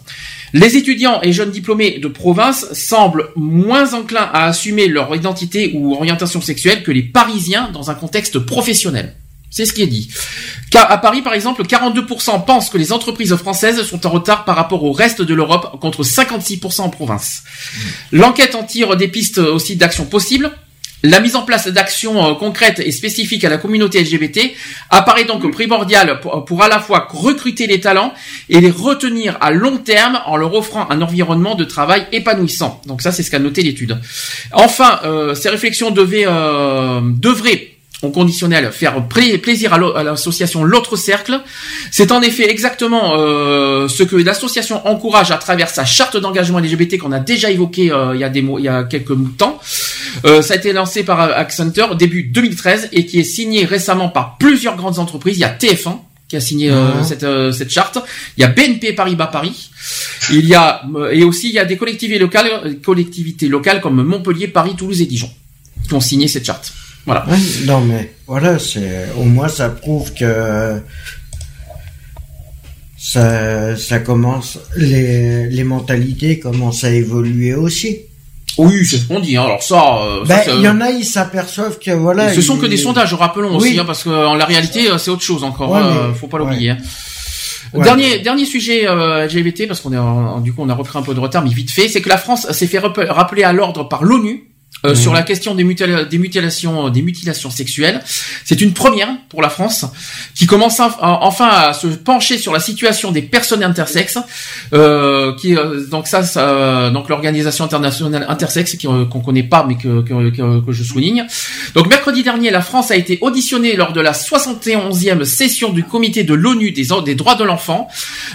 Les étudiants et jeunes diplômés de province semblent moins enclins à assumer leur identité ou orientation sexuelle que les Parisiens dans un contexte professionnel. C'est ce qui est dit. Car à Paris, par exemple, 42% pensent que les entreprises françaises sont en retard par rapport au reste de l'Europe, contre 56% en province. L'enquête en tire des pistes aussi d'actions possibles. La mise en place d'actions euh, concrètes et spécifiques à la communauté LGBT apparaît donc primordiale pour, pour à la fois recruter les talents et les retenir à long terme en leur offrant un environnement de travail épanouissant. Donc ça, c'est ce qu'a noté l'étude. Enfin, euh, ces réflexions devaient, euh, devraient au conditionnel faire pla- plaisir à l'association L'autre Cercle. C'est en effet exactement euh, ce que l'association encourage à travers sa charte d'engagement LGBT qu'on a déjà évoqué euh, il y a des mois, il y a quelques temps. Euh, ça a été lancé par Accenture début 2013 et qui est signé récemment par plusieurs grandes entreprises. Il y a TF1 qui a signé euh,
Mhm.
cette, euh, cette charte. Il y a BNP Paribas Paris. Il y a euh, et aussi il y a des collectivités locales, collectivités locales comme Montpellier, Paris, Toulouse et Dijon qui ont signé cette charte. Voilà.
Ouais, non mais voilà, c'est au moins ça prouve que ça, ça commence les, les mentalités commencent à évoluer aussi.
Oui, c'est ce qu'on dit. hein. Alors ça, euh, ça,
Ben,
c'est-
il y en a, ils s'aperçoivent que voilà.
ce sont
ils-
que des sondages, rappelons aussi,
Oui.
hein, parce que en la réalité, euh, c'est autre chose encore.
Ouais,
hein,
mais-
faut pas l'oublier. hein.
Ouais.
Dernier dernier sujet euh, LGBT parce qu'on est en- du coup on a repris un peu de retard mais vite fait c'est que la France s'est fait rappeler à l'ordre par l'ONU euh,
Mhm.
sur la question des, mutil- des mutilations des mutilations sexuelles c'est une première pour la France qui commence en- enfin à se pencher sur la situation des personnes intersexes euh, qui euh, donc ça, ça donc l'organisation internationale intersexes qui, euh, qu'on connaît pas mais que, que, que, que je souligne donc mercredi dernier la France a été auditionnée lors de la 71e session du comité de l'ONU des, des droits de l'enfant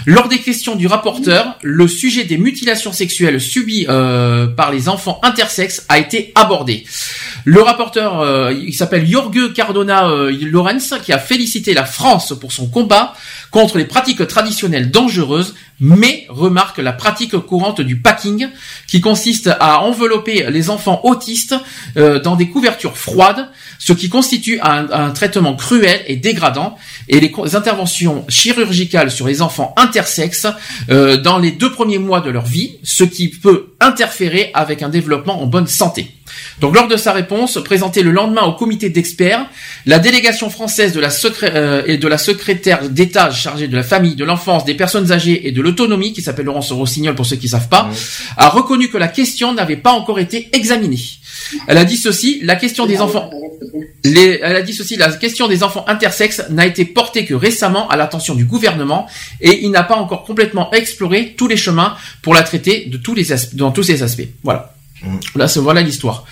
lors des questions du rapporteur le sujet des mutilations sexuelles subies euh, par les enfants intersexes a été le rapporteur, euh, il s'appelle Jorge Cardona euh, Lorenz, qui a félicité la France pour son combat contre les pratiques traditionnelles dangereuses, mais remarque la pratique courante du packing, qui consiste à envelopper les enfants autistes euh, dans des couvertures froides, ce qui constitue un, traitement cruel et dégradant, et les interventions chirurgicales sur les enfants intersexes euh, dans les deux premiers mois de leur vie, ce qui peut interférer avec un développement en bonne santé. Donc lors de sa réponse, présentée le lendemain au comité d'experts, la délégation française de la, euh, et de la secrétaire d'État chargée de la famille, de l'enfance, des personnes âgées et de l'autonomie, qui s'appelle Laurence Rossignol pour ceux qui savent pas, a reconnu que la question n'avait pas encore été examinée. Elle a dit ceci, la question des enfants, les- elle a dit ceci, la question des enfants intersexes n'a été portée que récemment à l'attention du gouvernement et il n'a pas encore complètement exploré tous les chemins pour la traiter de tous les dans tous ses aspects. Voilà. Là, c'est voilà l'histoire.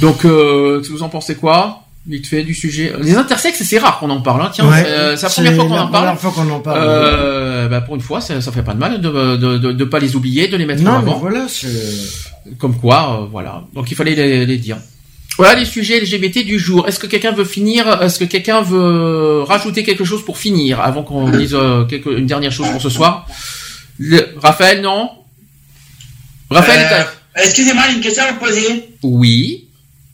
Donc, euh, vous en pensez quoi? Vite fait du sujet. Les intersexes, c'est rare qu'on en parle. Hein. Tiens,
Ouais,
euh, c'est la première fois qu'on en parle.
première fois qu'on en parle.
Euh, bah, pour une fois, ça, ça fait pas de mal de, de, de, de pas les oublier, de les mettre en
mais
avant.
voilà, c'est.
Comme quoi, euh, voilà. Donc il fallait les, les dire. Voilà les sujets LGBT du jour. Est-ce que quelqu'un veut finir Est-ce que quelqu'un veut rajouter quelque chose pour finir avant qu'on dise euh, quelque, une dernière chose pour ce soir? Le- Raphaël, non? Raphaël,
Euh, Excusez-moi, j'ai une question à vous poser.
oui.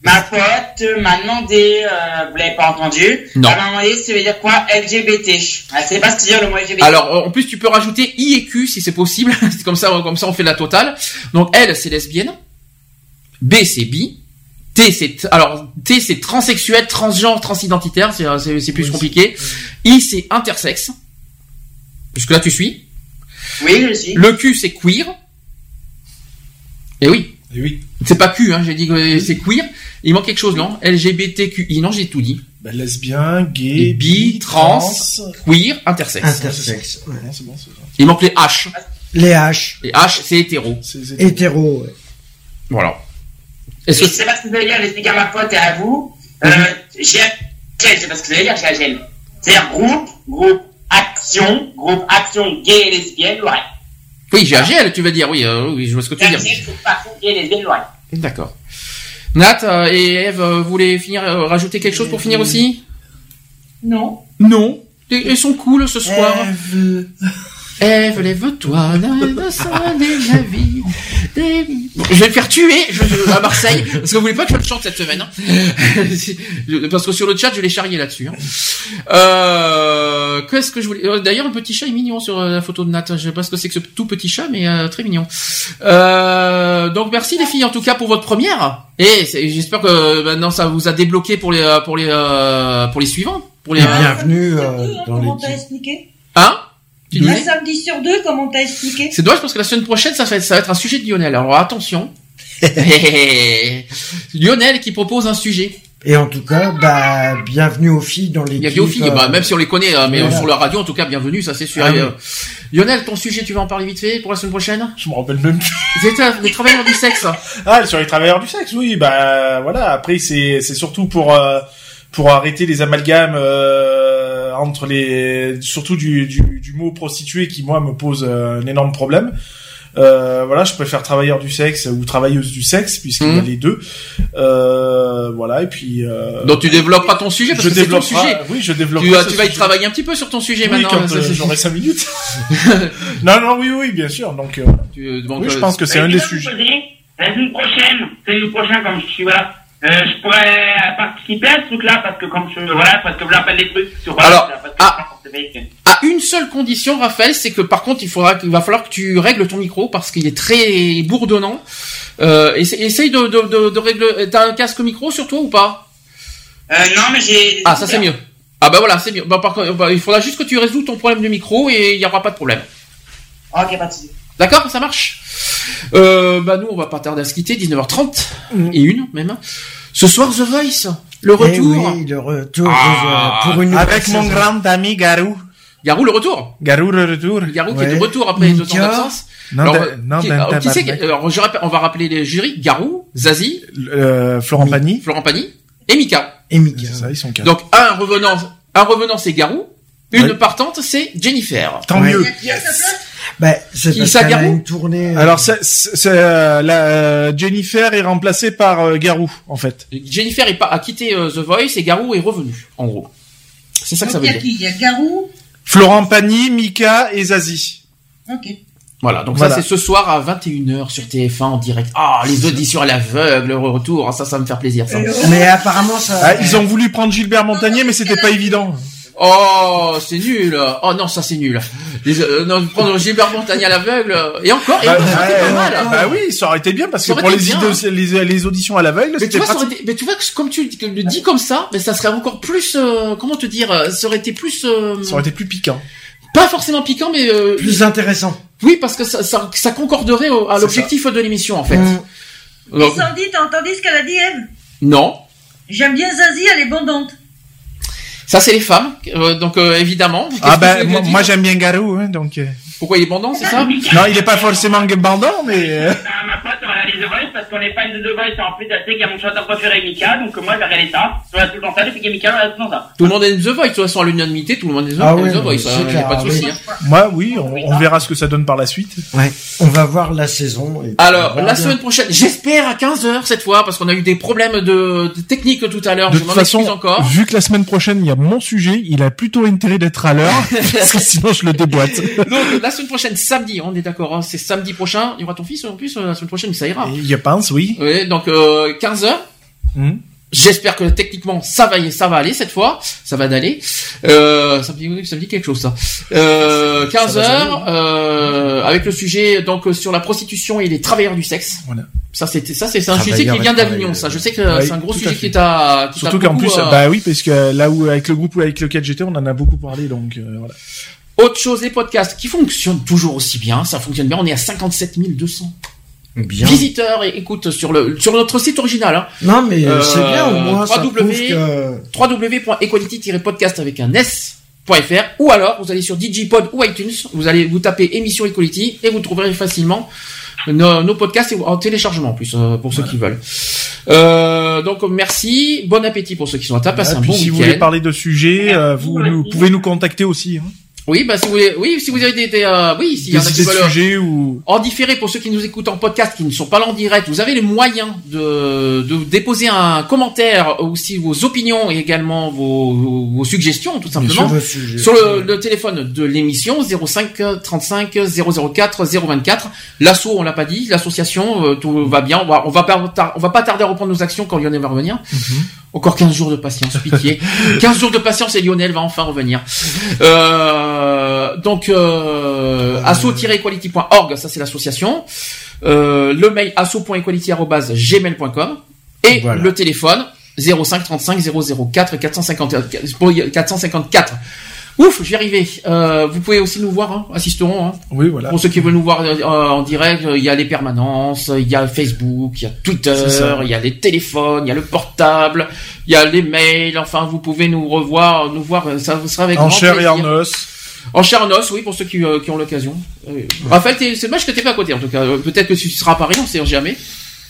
Ma pote m'a demandé, euh, vous l'avez pas entendu,
Non.
elle m'a demandé ça veut dire quoi LGBT. Elle sait pas ce que veut dire le mot LGBT.
Alors, euh, en plus, tu peux rajouter I et Q si c'est possible. C'est comme ça, comme ça, on fait la totale. Donc, L, c'est lesbienne. B, c'est bi. T, c'est alors T, c'est transsexuel, transgenre, transidentitaire. C'est c'est plus compliqué. I, c'est intersexe. Jusque là, tu suis.
Oui, je suis.
Le Q, c'est queer. Et oui.
oui.
C'est pas Q, hein, j'ai dit que c'est queer. Il manque quelque chose, non? LGBTQI, non, j'ai tout dit.
Ben, lesbien, gay,
Bi, trans, queer, intersexe.
Intersexe, ouais.
Non, c'est bon, c'est.
Il manque les H.
Les H.
Les H, c'est hétéro.
Hétéro, ouais.
Voilà.
Je sais pas ce que vous allez dire, j'explique à ma pote et à vous. Euh, j'ai je sais pas ce que vous allez dire, j'ai AGL. C'est-à-dire groupe, groupe, action, groupe, action, gay et lesbienne, ouais.
Oui, j'ai AGL, tu veux dire, oui, euh, oui, je vois ce que tu veux dire.
Groupe, action, gay et lesbienne, ouais.
D'accord. Nat euh, et Eve, euh, vous voulez finir, euh, rajouter quelque chose pour finir aussi?
Non.
Non. Elles sont cool ce soir. Eve, lève-toi, le soleil, la vie. des- Bon, je vais me faire tuer je- je- à Marseille, parce que vous voulez pas que je le chante cette semaine. Hein. Parce que sur le chat, je l'ai charrié là-dessus. Hein. Euh, Qu'est-ce que je voulais euh, D'ailleurs, un petit chat est mignon sur euh, la photo de Nat. Je sais pas ce que c'est que ce tout petit chat, mais euh, très mignon. Euh, donc merci les filles en tout cas pour votre première. Et j'espère que maintenant ça vous a débloqué pour les euh, pour les euh, pour les suivants. Pour les euh,
bienvenue euh, dans
Comment
l'équipe.
t'as expliqué?
Hein? Tu
Un samedi sur deux, comment t'as expliqué
C'est dommage parce que la semaine prochaine, ça va être, ça va être un sujet de Lionel. Alors attention. Lionel qui propose un sujet.
Et en tout cas, bah, bienvenue aux filles dans l'équipe.
Il y a aux filles,
euh,
bah, même si on les connaît, hein, mais
voilà.
sur la radio, en tout cas, bienvenue, ça c'est sûr.
Ah oui.
euh, Lionel, ton sujet, tu vas en parler vite fait pour la semaine prochaine?
Je me rappelle même.
C'est euh, les travailleurs du sexe.
Ah, sur les travailleurs du sexe, oui. Bah voilà. Après, c'est c'est surtout pour euh, pour arrêter les amalgames euh, entre les surtout du, du du mot prostituée qui moi me pose euh, un énorme problème. Euh, voilà, je préfère travailleur du sexe ou travailleuse du sexe puisqu'il y a
Mhm.
les deux. Euh, voilà et puis. Euh,
Donc tu développes pas ton sujet parce
je
que c'est ton sujet.
Oui, je développe.
Tu, vas- tu vas y
sujet.
travailler un petit peu sur ton sujet
Oui,
maintenant.
quand euh, j'aurai 5 minutes. non, non, oui, oui, bien sûr. Donc, euh,
tu- donc,
oui, je pense que c'est un des sujets.
La semaine prochaine, la semaine prochaine, comme je suis voilà, euh, je pourrais participer à ce truc-là parce que comme je voilà, parce que vous rappelle des trucs sur
Alors,
parce que que-
À une seule condition, Raphaël, c'est que par contre, il faudra, il va falloir que tu règles ton micro parce qu'il est très bourdonnant. Euh, essa- essaye de, de, de, de régler. T'as un casque micro sur toi ou pas?
Euh, non, mais j'ai.
Ah, ça c'est mieux. Ah bah voilà, c'est mieux. Bah, par contre, bah, il faudra juste que tu résous ton problème de micro et il y aura pas de problème.
Ok, pas de souci.
D'accord, ça marche. Euh, bah nous, on va pas tarder à se quitter, 19h30 et une même. Ce soir, The Voice, le
eh
retour.
oui, le retour
Ah.
euh, pour une
Avec mon grand ami Garou.
Garou, le retour.
Garou le retour.
Garou qui est de retour après deux ans d'absence.
Non,
Alors,
d'un- non,
qui,
d'un
alors, qui c'est
tabarnak.
qui- alors, je rappelle- on va rappeler les jurys. Garou, Zazie,
Euh, Florent Pagny.
Florent Pagny et Mika.
Et Mika.
Ça, ils sont quatre.
Donc un revenant, un revenant c'est Garou, une
Ouais.
partante c'est Jennifer.
Tant
Ouais.
mieux.
Bah, c'est
Qui,
parce qu'elle a une tournée. euh,
Alors, c'est, c'est, c'est, euh, la, euh, Jennifer est remplacée par euh, Garou, en fait.
Jennifer est pas, a quitté euh, The Voice et Garou est revenu, en gros. C'est ça que ça veut
il y a
dire.
qui? Il y a Garou.
Florent Pagny, Mika et Zazie.
Ok.
Voilà, donc
Voilà.
ça c'est ce soir à 21h sur TF1 en direct. Ah, les auditions à l'aveugle, le retour, ah, ça, ça va me faire plaisir ça.
Mais apparemment, ça.
Ah, ils ont voulu prendre Gilbert Montagnier, mais c'était pas évident.
Oh, c'est nul. Oh non, ça c'est nul. Les, euh, non, prendre Gilbert Montagné à l'aveugle. Et encore, et
Bah,
encore, c'était pas
ouais,
mal.
bah oui, ça aurait été bien parce
Ça
que pour les,
bien.
ido- les, les auditions à l'aveugle,
Mais tu
c'était
été- mais tu vois que comme tu le dis comme ça, mais ça serait encore plus, euh, comment te dire, euh, ça aurait été plus, euh,
Ça aurait été plus piquant.
pas forcément piquant, mais euh,
Plus intéressant.
oui, parce que ça, ça, ça concorderait au- à l'objectif de l'émission en fait.
Mm.
Donc,
Et Sandy, t'as entendu ce qu'elle a dit, Eve
non,
J'aime bien Zazie, elle est bondante.
Ça c'est les femmes, euh, donc euh, évidemment.
Ah ben, moi, j'aime bien Garou, hein, donc... euh.
Pourquoi il est bandant, c'est ça?
Non, il est pas forcément bandant, mais... euh,
Ah, parce qu'on est fan de The Voice et en plus, elle sait qu'il y a mon chanteur préféré Mika, donc moi, j'ai regardé ça. Je regarde tout le temps ça, depuis qu'il y a Mika, je regarde tout le temps ça.
Tout le monde aime The Voice, de toute façon à l'unanimité, tout le monde aime The
Ah oui,
The Voice,
c'est
hein, pas de
oui.
souci. hein.
Moi, oui, on, on verra ce que ça donne par la suite.
Ouais. On va voir la saison.
Alors, la
bien.
semaine prochaine, j'espère à 15h cette fois, parce qu'on a eu des problèmes de, de technique tout à l'heure,
De
je
toute
m'en
façon,
excuse encore.
vu que la semaine prochaine, il y a mon sujet, il a plutôt intérêt d'être à l'heure, parce que sinon je le déboîte.
Donc, la semaine prochaine, samedi, on est d'accord, hein, c'est samedi prochain, il y aura ton fils en plus, euh, la semaine prochaine, ça ira.
Et Je pense, oui.
Oui, donc euh, 15h.
Hmm.
J'espère que techniquement ça va ça va aller cette fois, ça va d'aller. Euh, ça me dit ça me dit quelque chose ça. Euh, 15
Ça va
heures euh, avec le sujet donc euh, sur la prostitution et les travailleurs du sexe.
Voilà.
Ça c'était ça c'est un
Travailleurs
sujet qui vient d'Avignon ça. Je sais que c'est un gros
à
sujet qui qui t'a
Surtout qu'en plus,
euh,
bah oui, parce que là où, avec le groupe avec lequel j'étais, on en a beaucoup parlé, donc euh, voilà.
autre chose les podcasts qui fonctionnent toujours aussi bien, ça fonctionne bien, on est à 57 200
Bien.
visiteurs et écoute sur le sur notre site original. Hein.
Non, mais c'est bien, au moins, ça
www
prouve que-
www.equality-podcast avec un s.fr ou alors vous allez sur Digipod ou iTunes, vous allez vous taper émission Equality et vous trouverez facilement nos, nos podcasts et en téléchargement en plus euh, pour ceux qui veulent. Euh, donc merci, bon appétit pour ceux qui sont à table, passez
Et
un bon
si vous voulez parler de sujets, euh, vous, nous- pouvez nous contacter aussi. Hein.
Oui, bah si vous voulez, oui, si vous avez des, des, euh, oui, s'il y en a qui veulent
sujets ou
en différé pour ceux qui nous écoutent en podcast, qui ne sont pas là en direct, vous avez les moyens de, de déposer un commentaire aussi vos opinions et également vos, vos, vos suggestions tout simplement
vos suggestions.
sur le, le téléphone de l'émission 05 35 004 024. L'asso, on l'a pas dit, l'association, euh, tout va bien. On va, on va pas, tar- on va pas tarder à reprendre nos actions quand Lionel va revenir. Encore 15 jours de patience, pitié. 15 jours de patience et Lionel va enfin revenir. Euh, donc, euh, asso-equality.org, ça c'est l'association. Euh, le mail asso.equality.gmail.com et le téléphone 05 35 004 454 pour- 454. Ouf, je vais y arriver. Euh, vous pouvez aussi nous voir, hein, assisteront. Hein.
Oui, voilà.
Pour ceux qui veulent nous voir euh, en direct, euh, il y a les permanences, il y a Facebook, il y a Twitter, il y a les téléphones, il y a le portable, il y a les mails. Enfin, vous pouvez nous revoir, nous voir. euh, Ça vous sera avec
en
grand
chair et en os.
En chair et en os, oui, pour ceux qui, euh, qui ont l'occasion. Euh, Raphaël, c'est dommage que t'es pas à côté, en tout cas. Peut-être que tu seras à Paris, on sait jamais.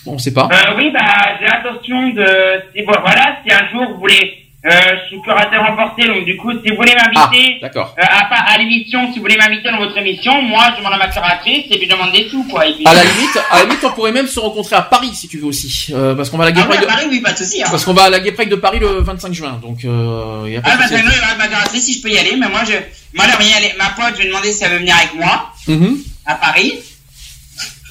Bon, on sait pas.
Euh, oui, bah, j'ai l'intention de, voilà, si un jour vous voulez, je suis curateur emporté, donc du coup, si vous voulez m'inviter,
Ah,
euh, à, à l'émission, si vous voulez m'inviter dans votre émission, moi, je demande à ma curatrice et puis je demande des sous, quoi. Et puis,
À la limite, à la limite, on pourrait même se rencontrer à Paris si tu veux aussi, euh, parce qu'on va à la Gay
Ah oui,
Pride
à Paris, oui, pas de souci, hein.
Parce qu'on va à la Gay de Paris le 25 juin, donc euh, y a pas
Ah,
de
bah, ma curatrice, si je peux y aller, mais moi, je, moi, aller. Ma pote, je vais demander si elle veut venir avec moi,
Mhm.
à Paris.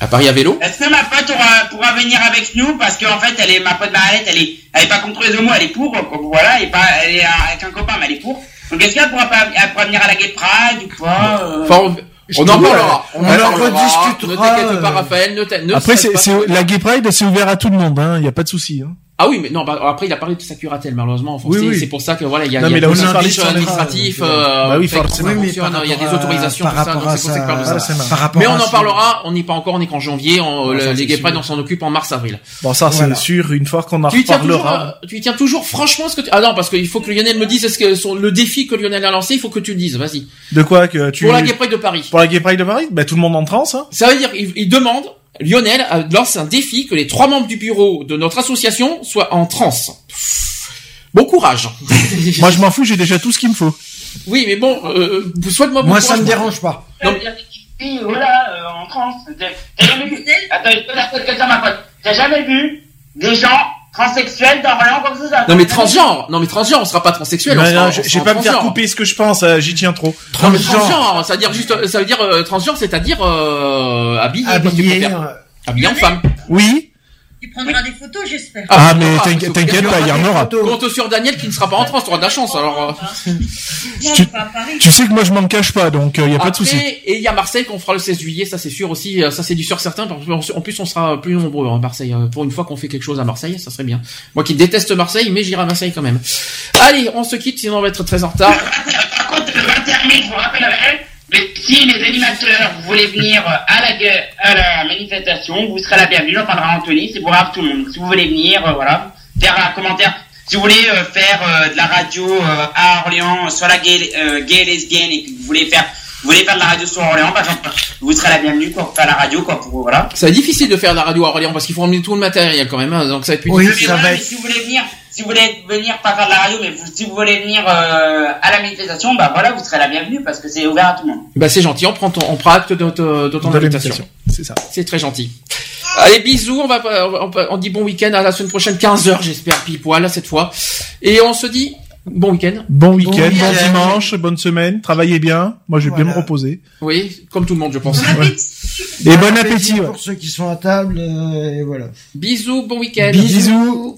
À Paris à vélo.
Est-ce que ma pote aura, pourra venir avec nous parce qu'en fait elle est ma pote Mahalette, elle est elle est pas contre les homos, elle est pour quoi, voilà, elle est pas elle est avec un copain mais elle est pour. Donc est-ce qu'elle pourra pas elle pourra venir à la Gay Pride ou pas euh
Enfin, on, on en parlera. On, en
rediscutera,
Ne t'inquiète pas,
euh.
Raphaël. Ne t'in- ne
Après, c'est, la Gay Pride, c'est ouvert à tout le monde, hein. Il y a pas de souci, hein.
Ah oui, mais non, bah, après il a parlé de sa curatelle, malheureusement. Enfin,
Oui,
c'est-
oui.
C'est pour ça que voilà, il y a,
Non,
y a
mais là aussi, Bah oui, forcément.
il y a des autorisations,
par
tout ça, donc
rapport à
ça
par rapport
Mais on en parlera, on n'est pas encore, on n'est qu'en janvier, on, les Gay. Pride, on s'en occupe en mars-avril.
Bon, ça,
Voilà.
c'est sûr, une fois qu'on en
Tu y tiens toujours,
reparlera.
euh, tu tiens toujours franchement ce que tu... Ah non, parce qu'il faut que Lionel me dise est-ce que son, le défi que Lionel a lancé, il faut que tu le dises, vas-y.
De quoi que tu.
Pour la Gay Pride de Paris.
Pour la Gay Pride de Paris? Bah, tout le monde en transe, hein.
Ça veut dire il demande, Lionel euh, lance un défi que les trois membres du bureau de notre association soient en transe. Bon courage.
Moi, je m'en fous, j'ai déjà tout ce qu'il me faut.
Oui, mais bon, euh, souhaite-moi bon
Moi,
courage.
ça me dérange pas.
Non,
Oui, voilà, euh, en France. T'as t'as jamais vu Attends, je peux dire quelque chose à ma pote. T'as jamais vu des gens transsexuels d'Orléans comme ça
Non mais transgenre, non mais transgenre, on sera pas transsexuel. on
Non,
sera-
non,
on
je vais pas me faire couper ce que je pense, euh, j'y tiens trop.
Non mais transgenre, ça veut dire juste, ça veut dire euh, transgenre, c'est-à-dire euh, habillé, parce que
Habillé, euh,
habillé en femme.
Oui.
Tu prendras des photos, j'espère.
Ah, mais
Ah,
t'inquiète-
sauf
t'inquiète pas, il y en aura.
Compte sur Daniel qui ne sera pas en France, tu auras de la chance. Alors, euh.
Tu, tu sais que moi, je m'en cache pas, donc il y a pas de souci.
Et il y a Marseille qu'on fera le 16 juillet, ça c'est sûr aussi, euh, ça c'est du sûr certain. parce que, En plus, on sera plus nombreux à Marseille. euh, Pour une fois qu'on fait quelque chose à Marseille, ça serait bien. Moi qui déteste Marseille, mais j'irai à Marseille quand même. Allez, on se quitte, sinon on va être très en retard.
Par contre, le 21 mai, je vous rappellerai, mais si les animateurs vous voulez venir à la, à la manifestation, vous serez la bienvenue, j'en parlera à Anthony, c'est pour grave tout le monde. Si vous voulez venir, euh, voilà, faire un commentaire. Si vous voulez euh, faire euh, de la radio euh, à Orléans, sur la gay, euh, gay lesbienne, et que vous voulez faire, vous voulez faire de la radio sur Orléans, par exemple, vous serez la bienvenue quoi, pour faire la radio, quoi, pour, voilà.
Ça va être difficile de faire de la radio à Orléans parce qu'il faut emmener tout le matériel quand même, hein, donc ça va être plus
Mais
difficile.
voilà, mais si vous voulez venir, si vous voulez venir pas faire de la radio, mais vous- si vous voulez venir euh, à la manifestation, bah voilà, vous serez la bienvenue parce que c'est ouvert à tout le monde.
Bah c'est gentil, on prend ton, on prend acte de, de, de ton
De
invitation.
C'est ça.
C'est très gentil. Allez, bisous, on va, on, dit bon week-end à la semaine prochaine, 15h j'espère, pile poil cette fois. Et on se dit bon week-end.
Bon week-end, bon, dimanche, bonne semaine, travaillez bien. Moi, je vais bien me reposer.
Oui, comme tout le monde je pense.
Ouais. Et bon appétit. ouais.
pour ceux qui sont à table, euh, et voilà.
Bisous, bon week-end.
Bisous.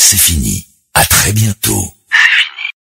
c'est fini.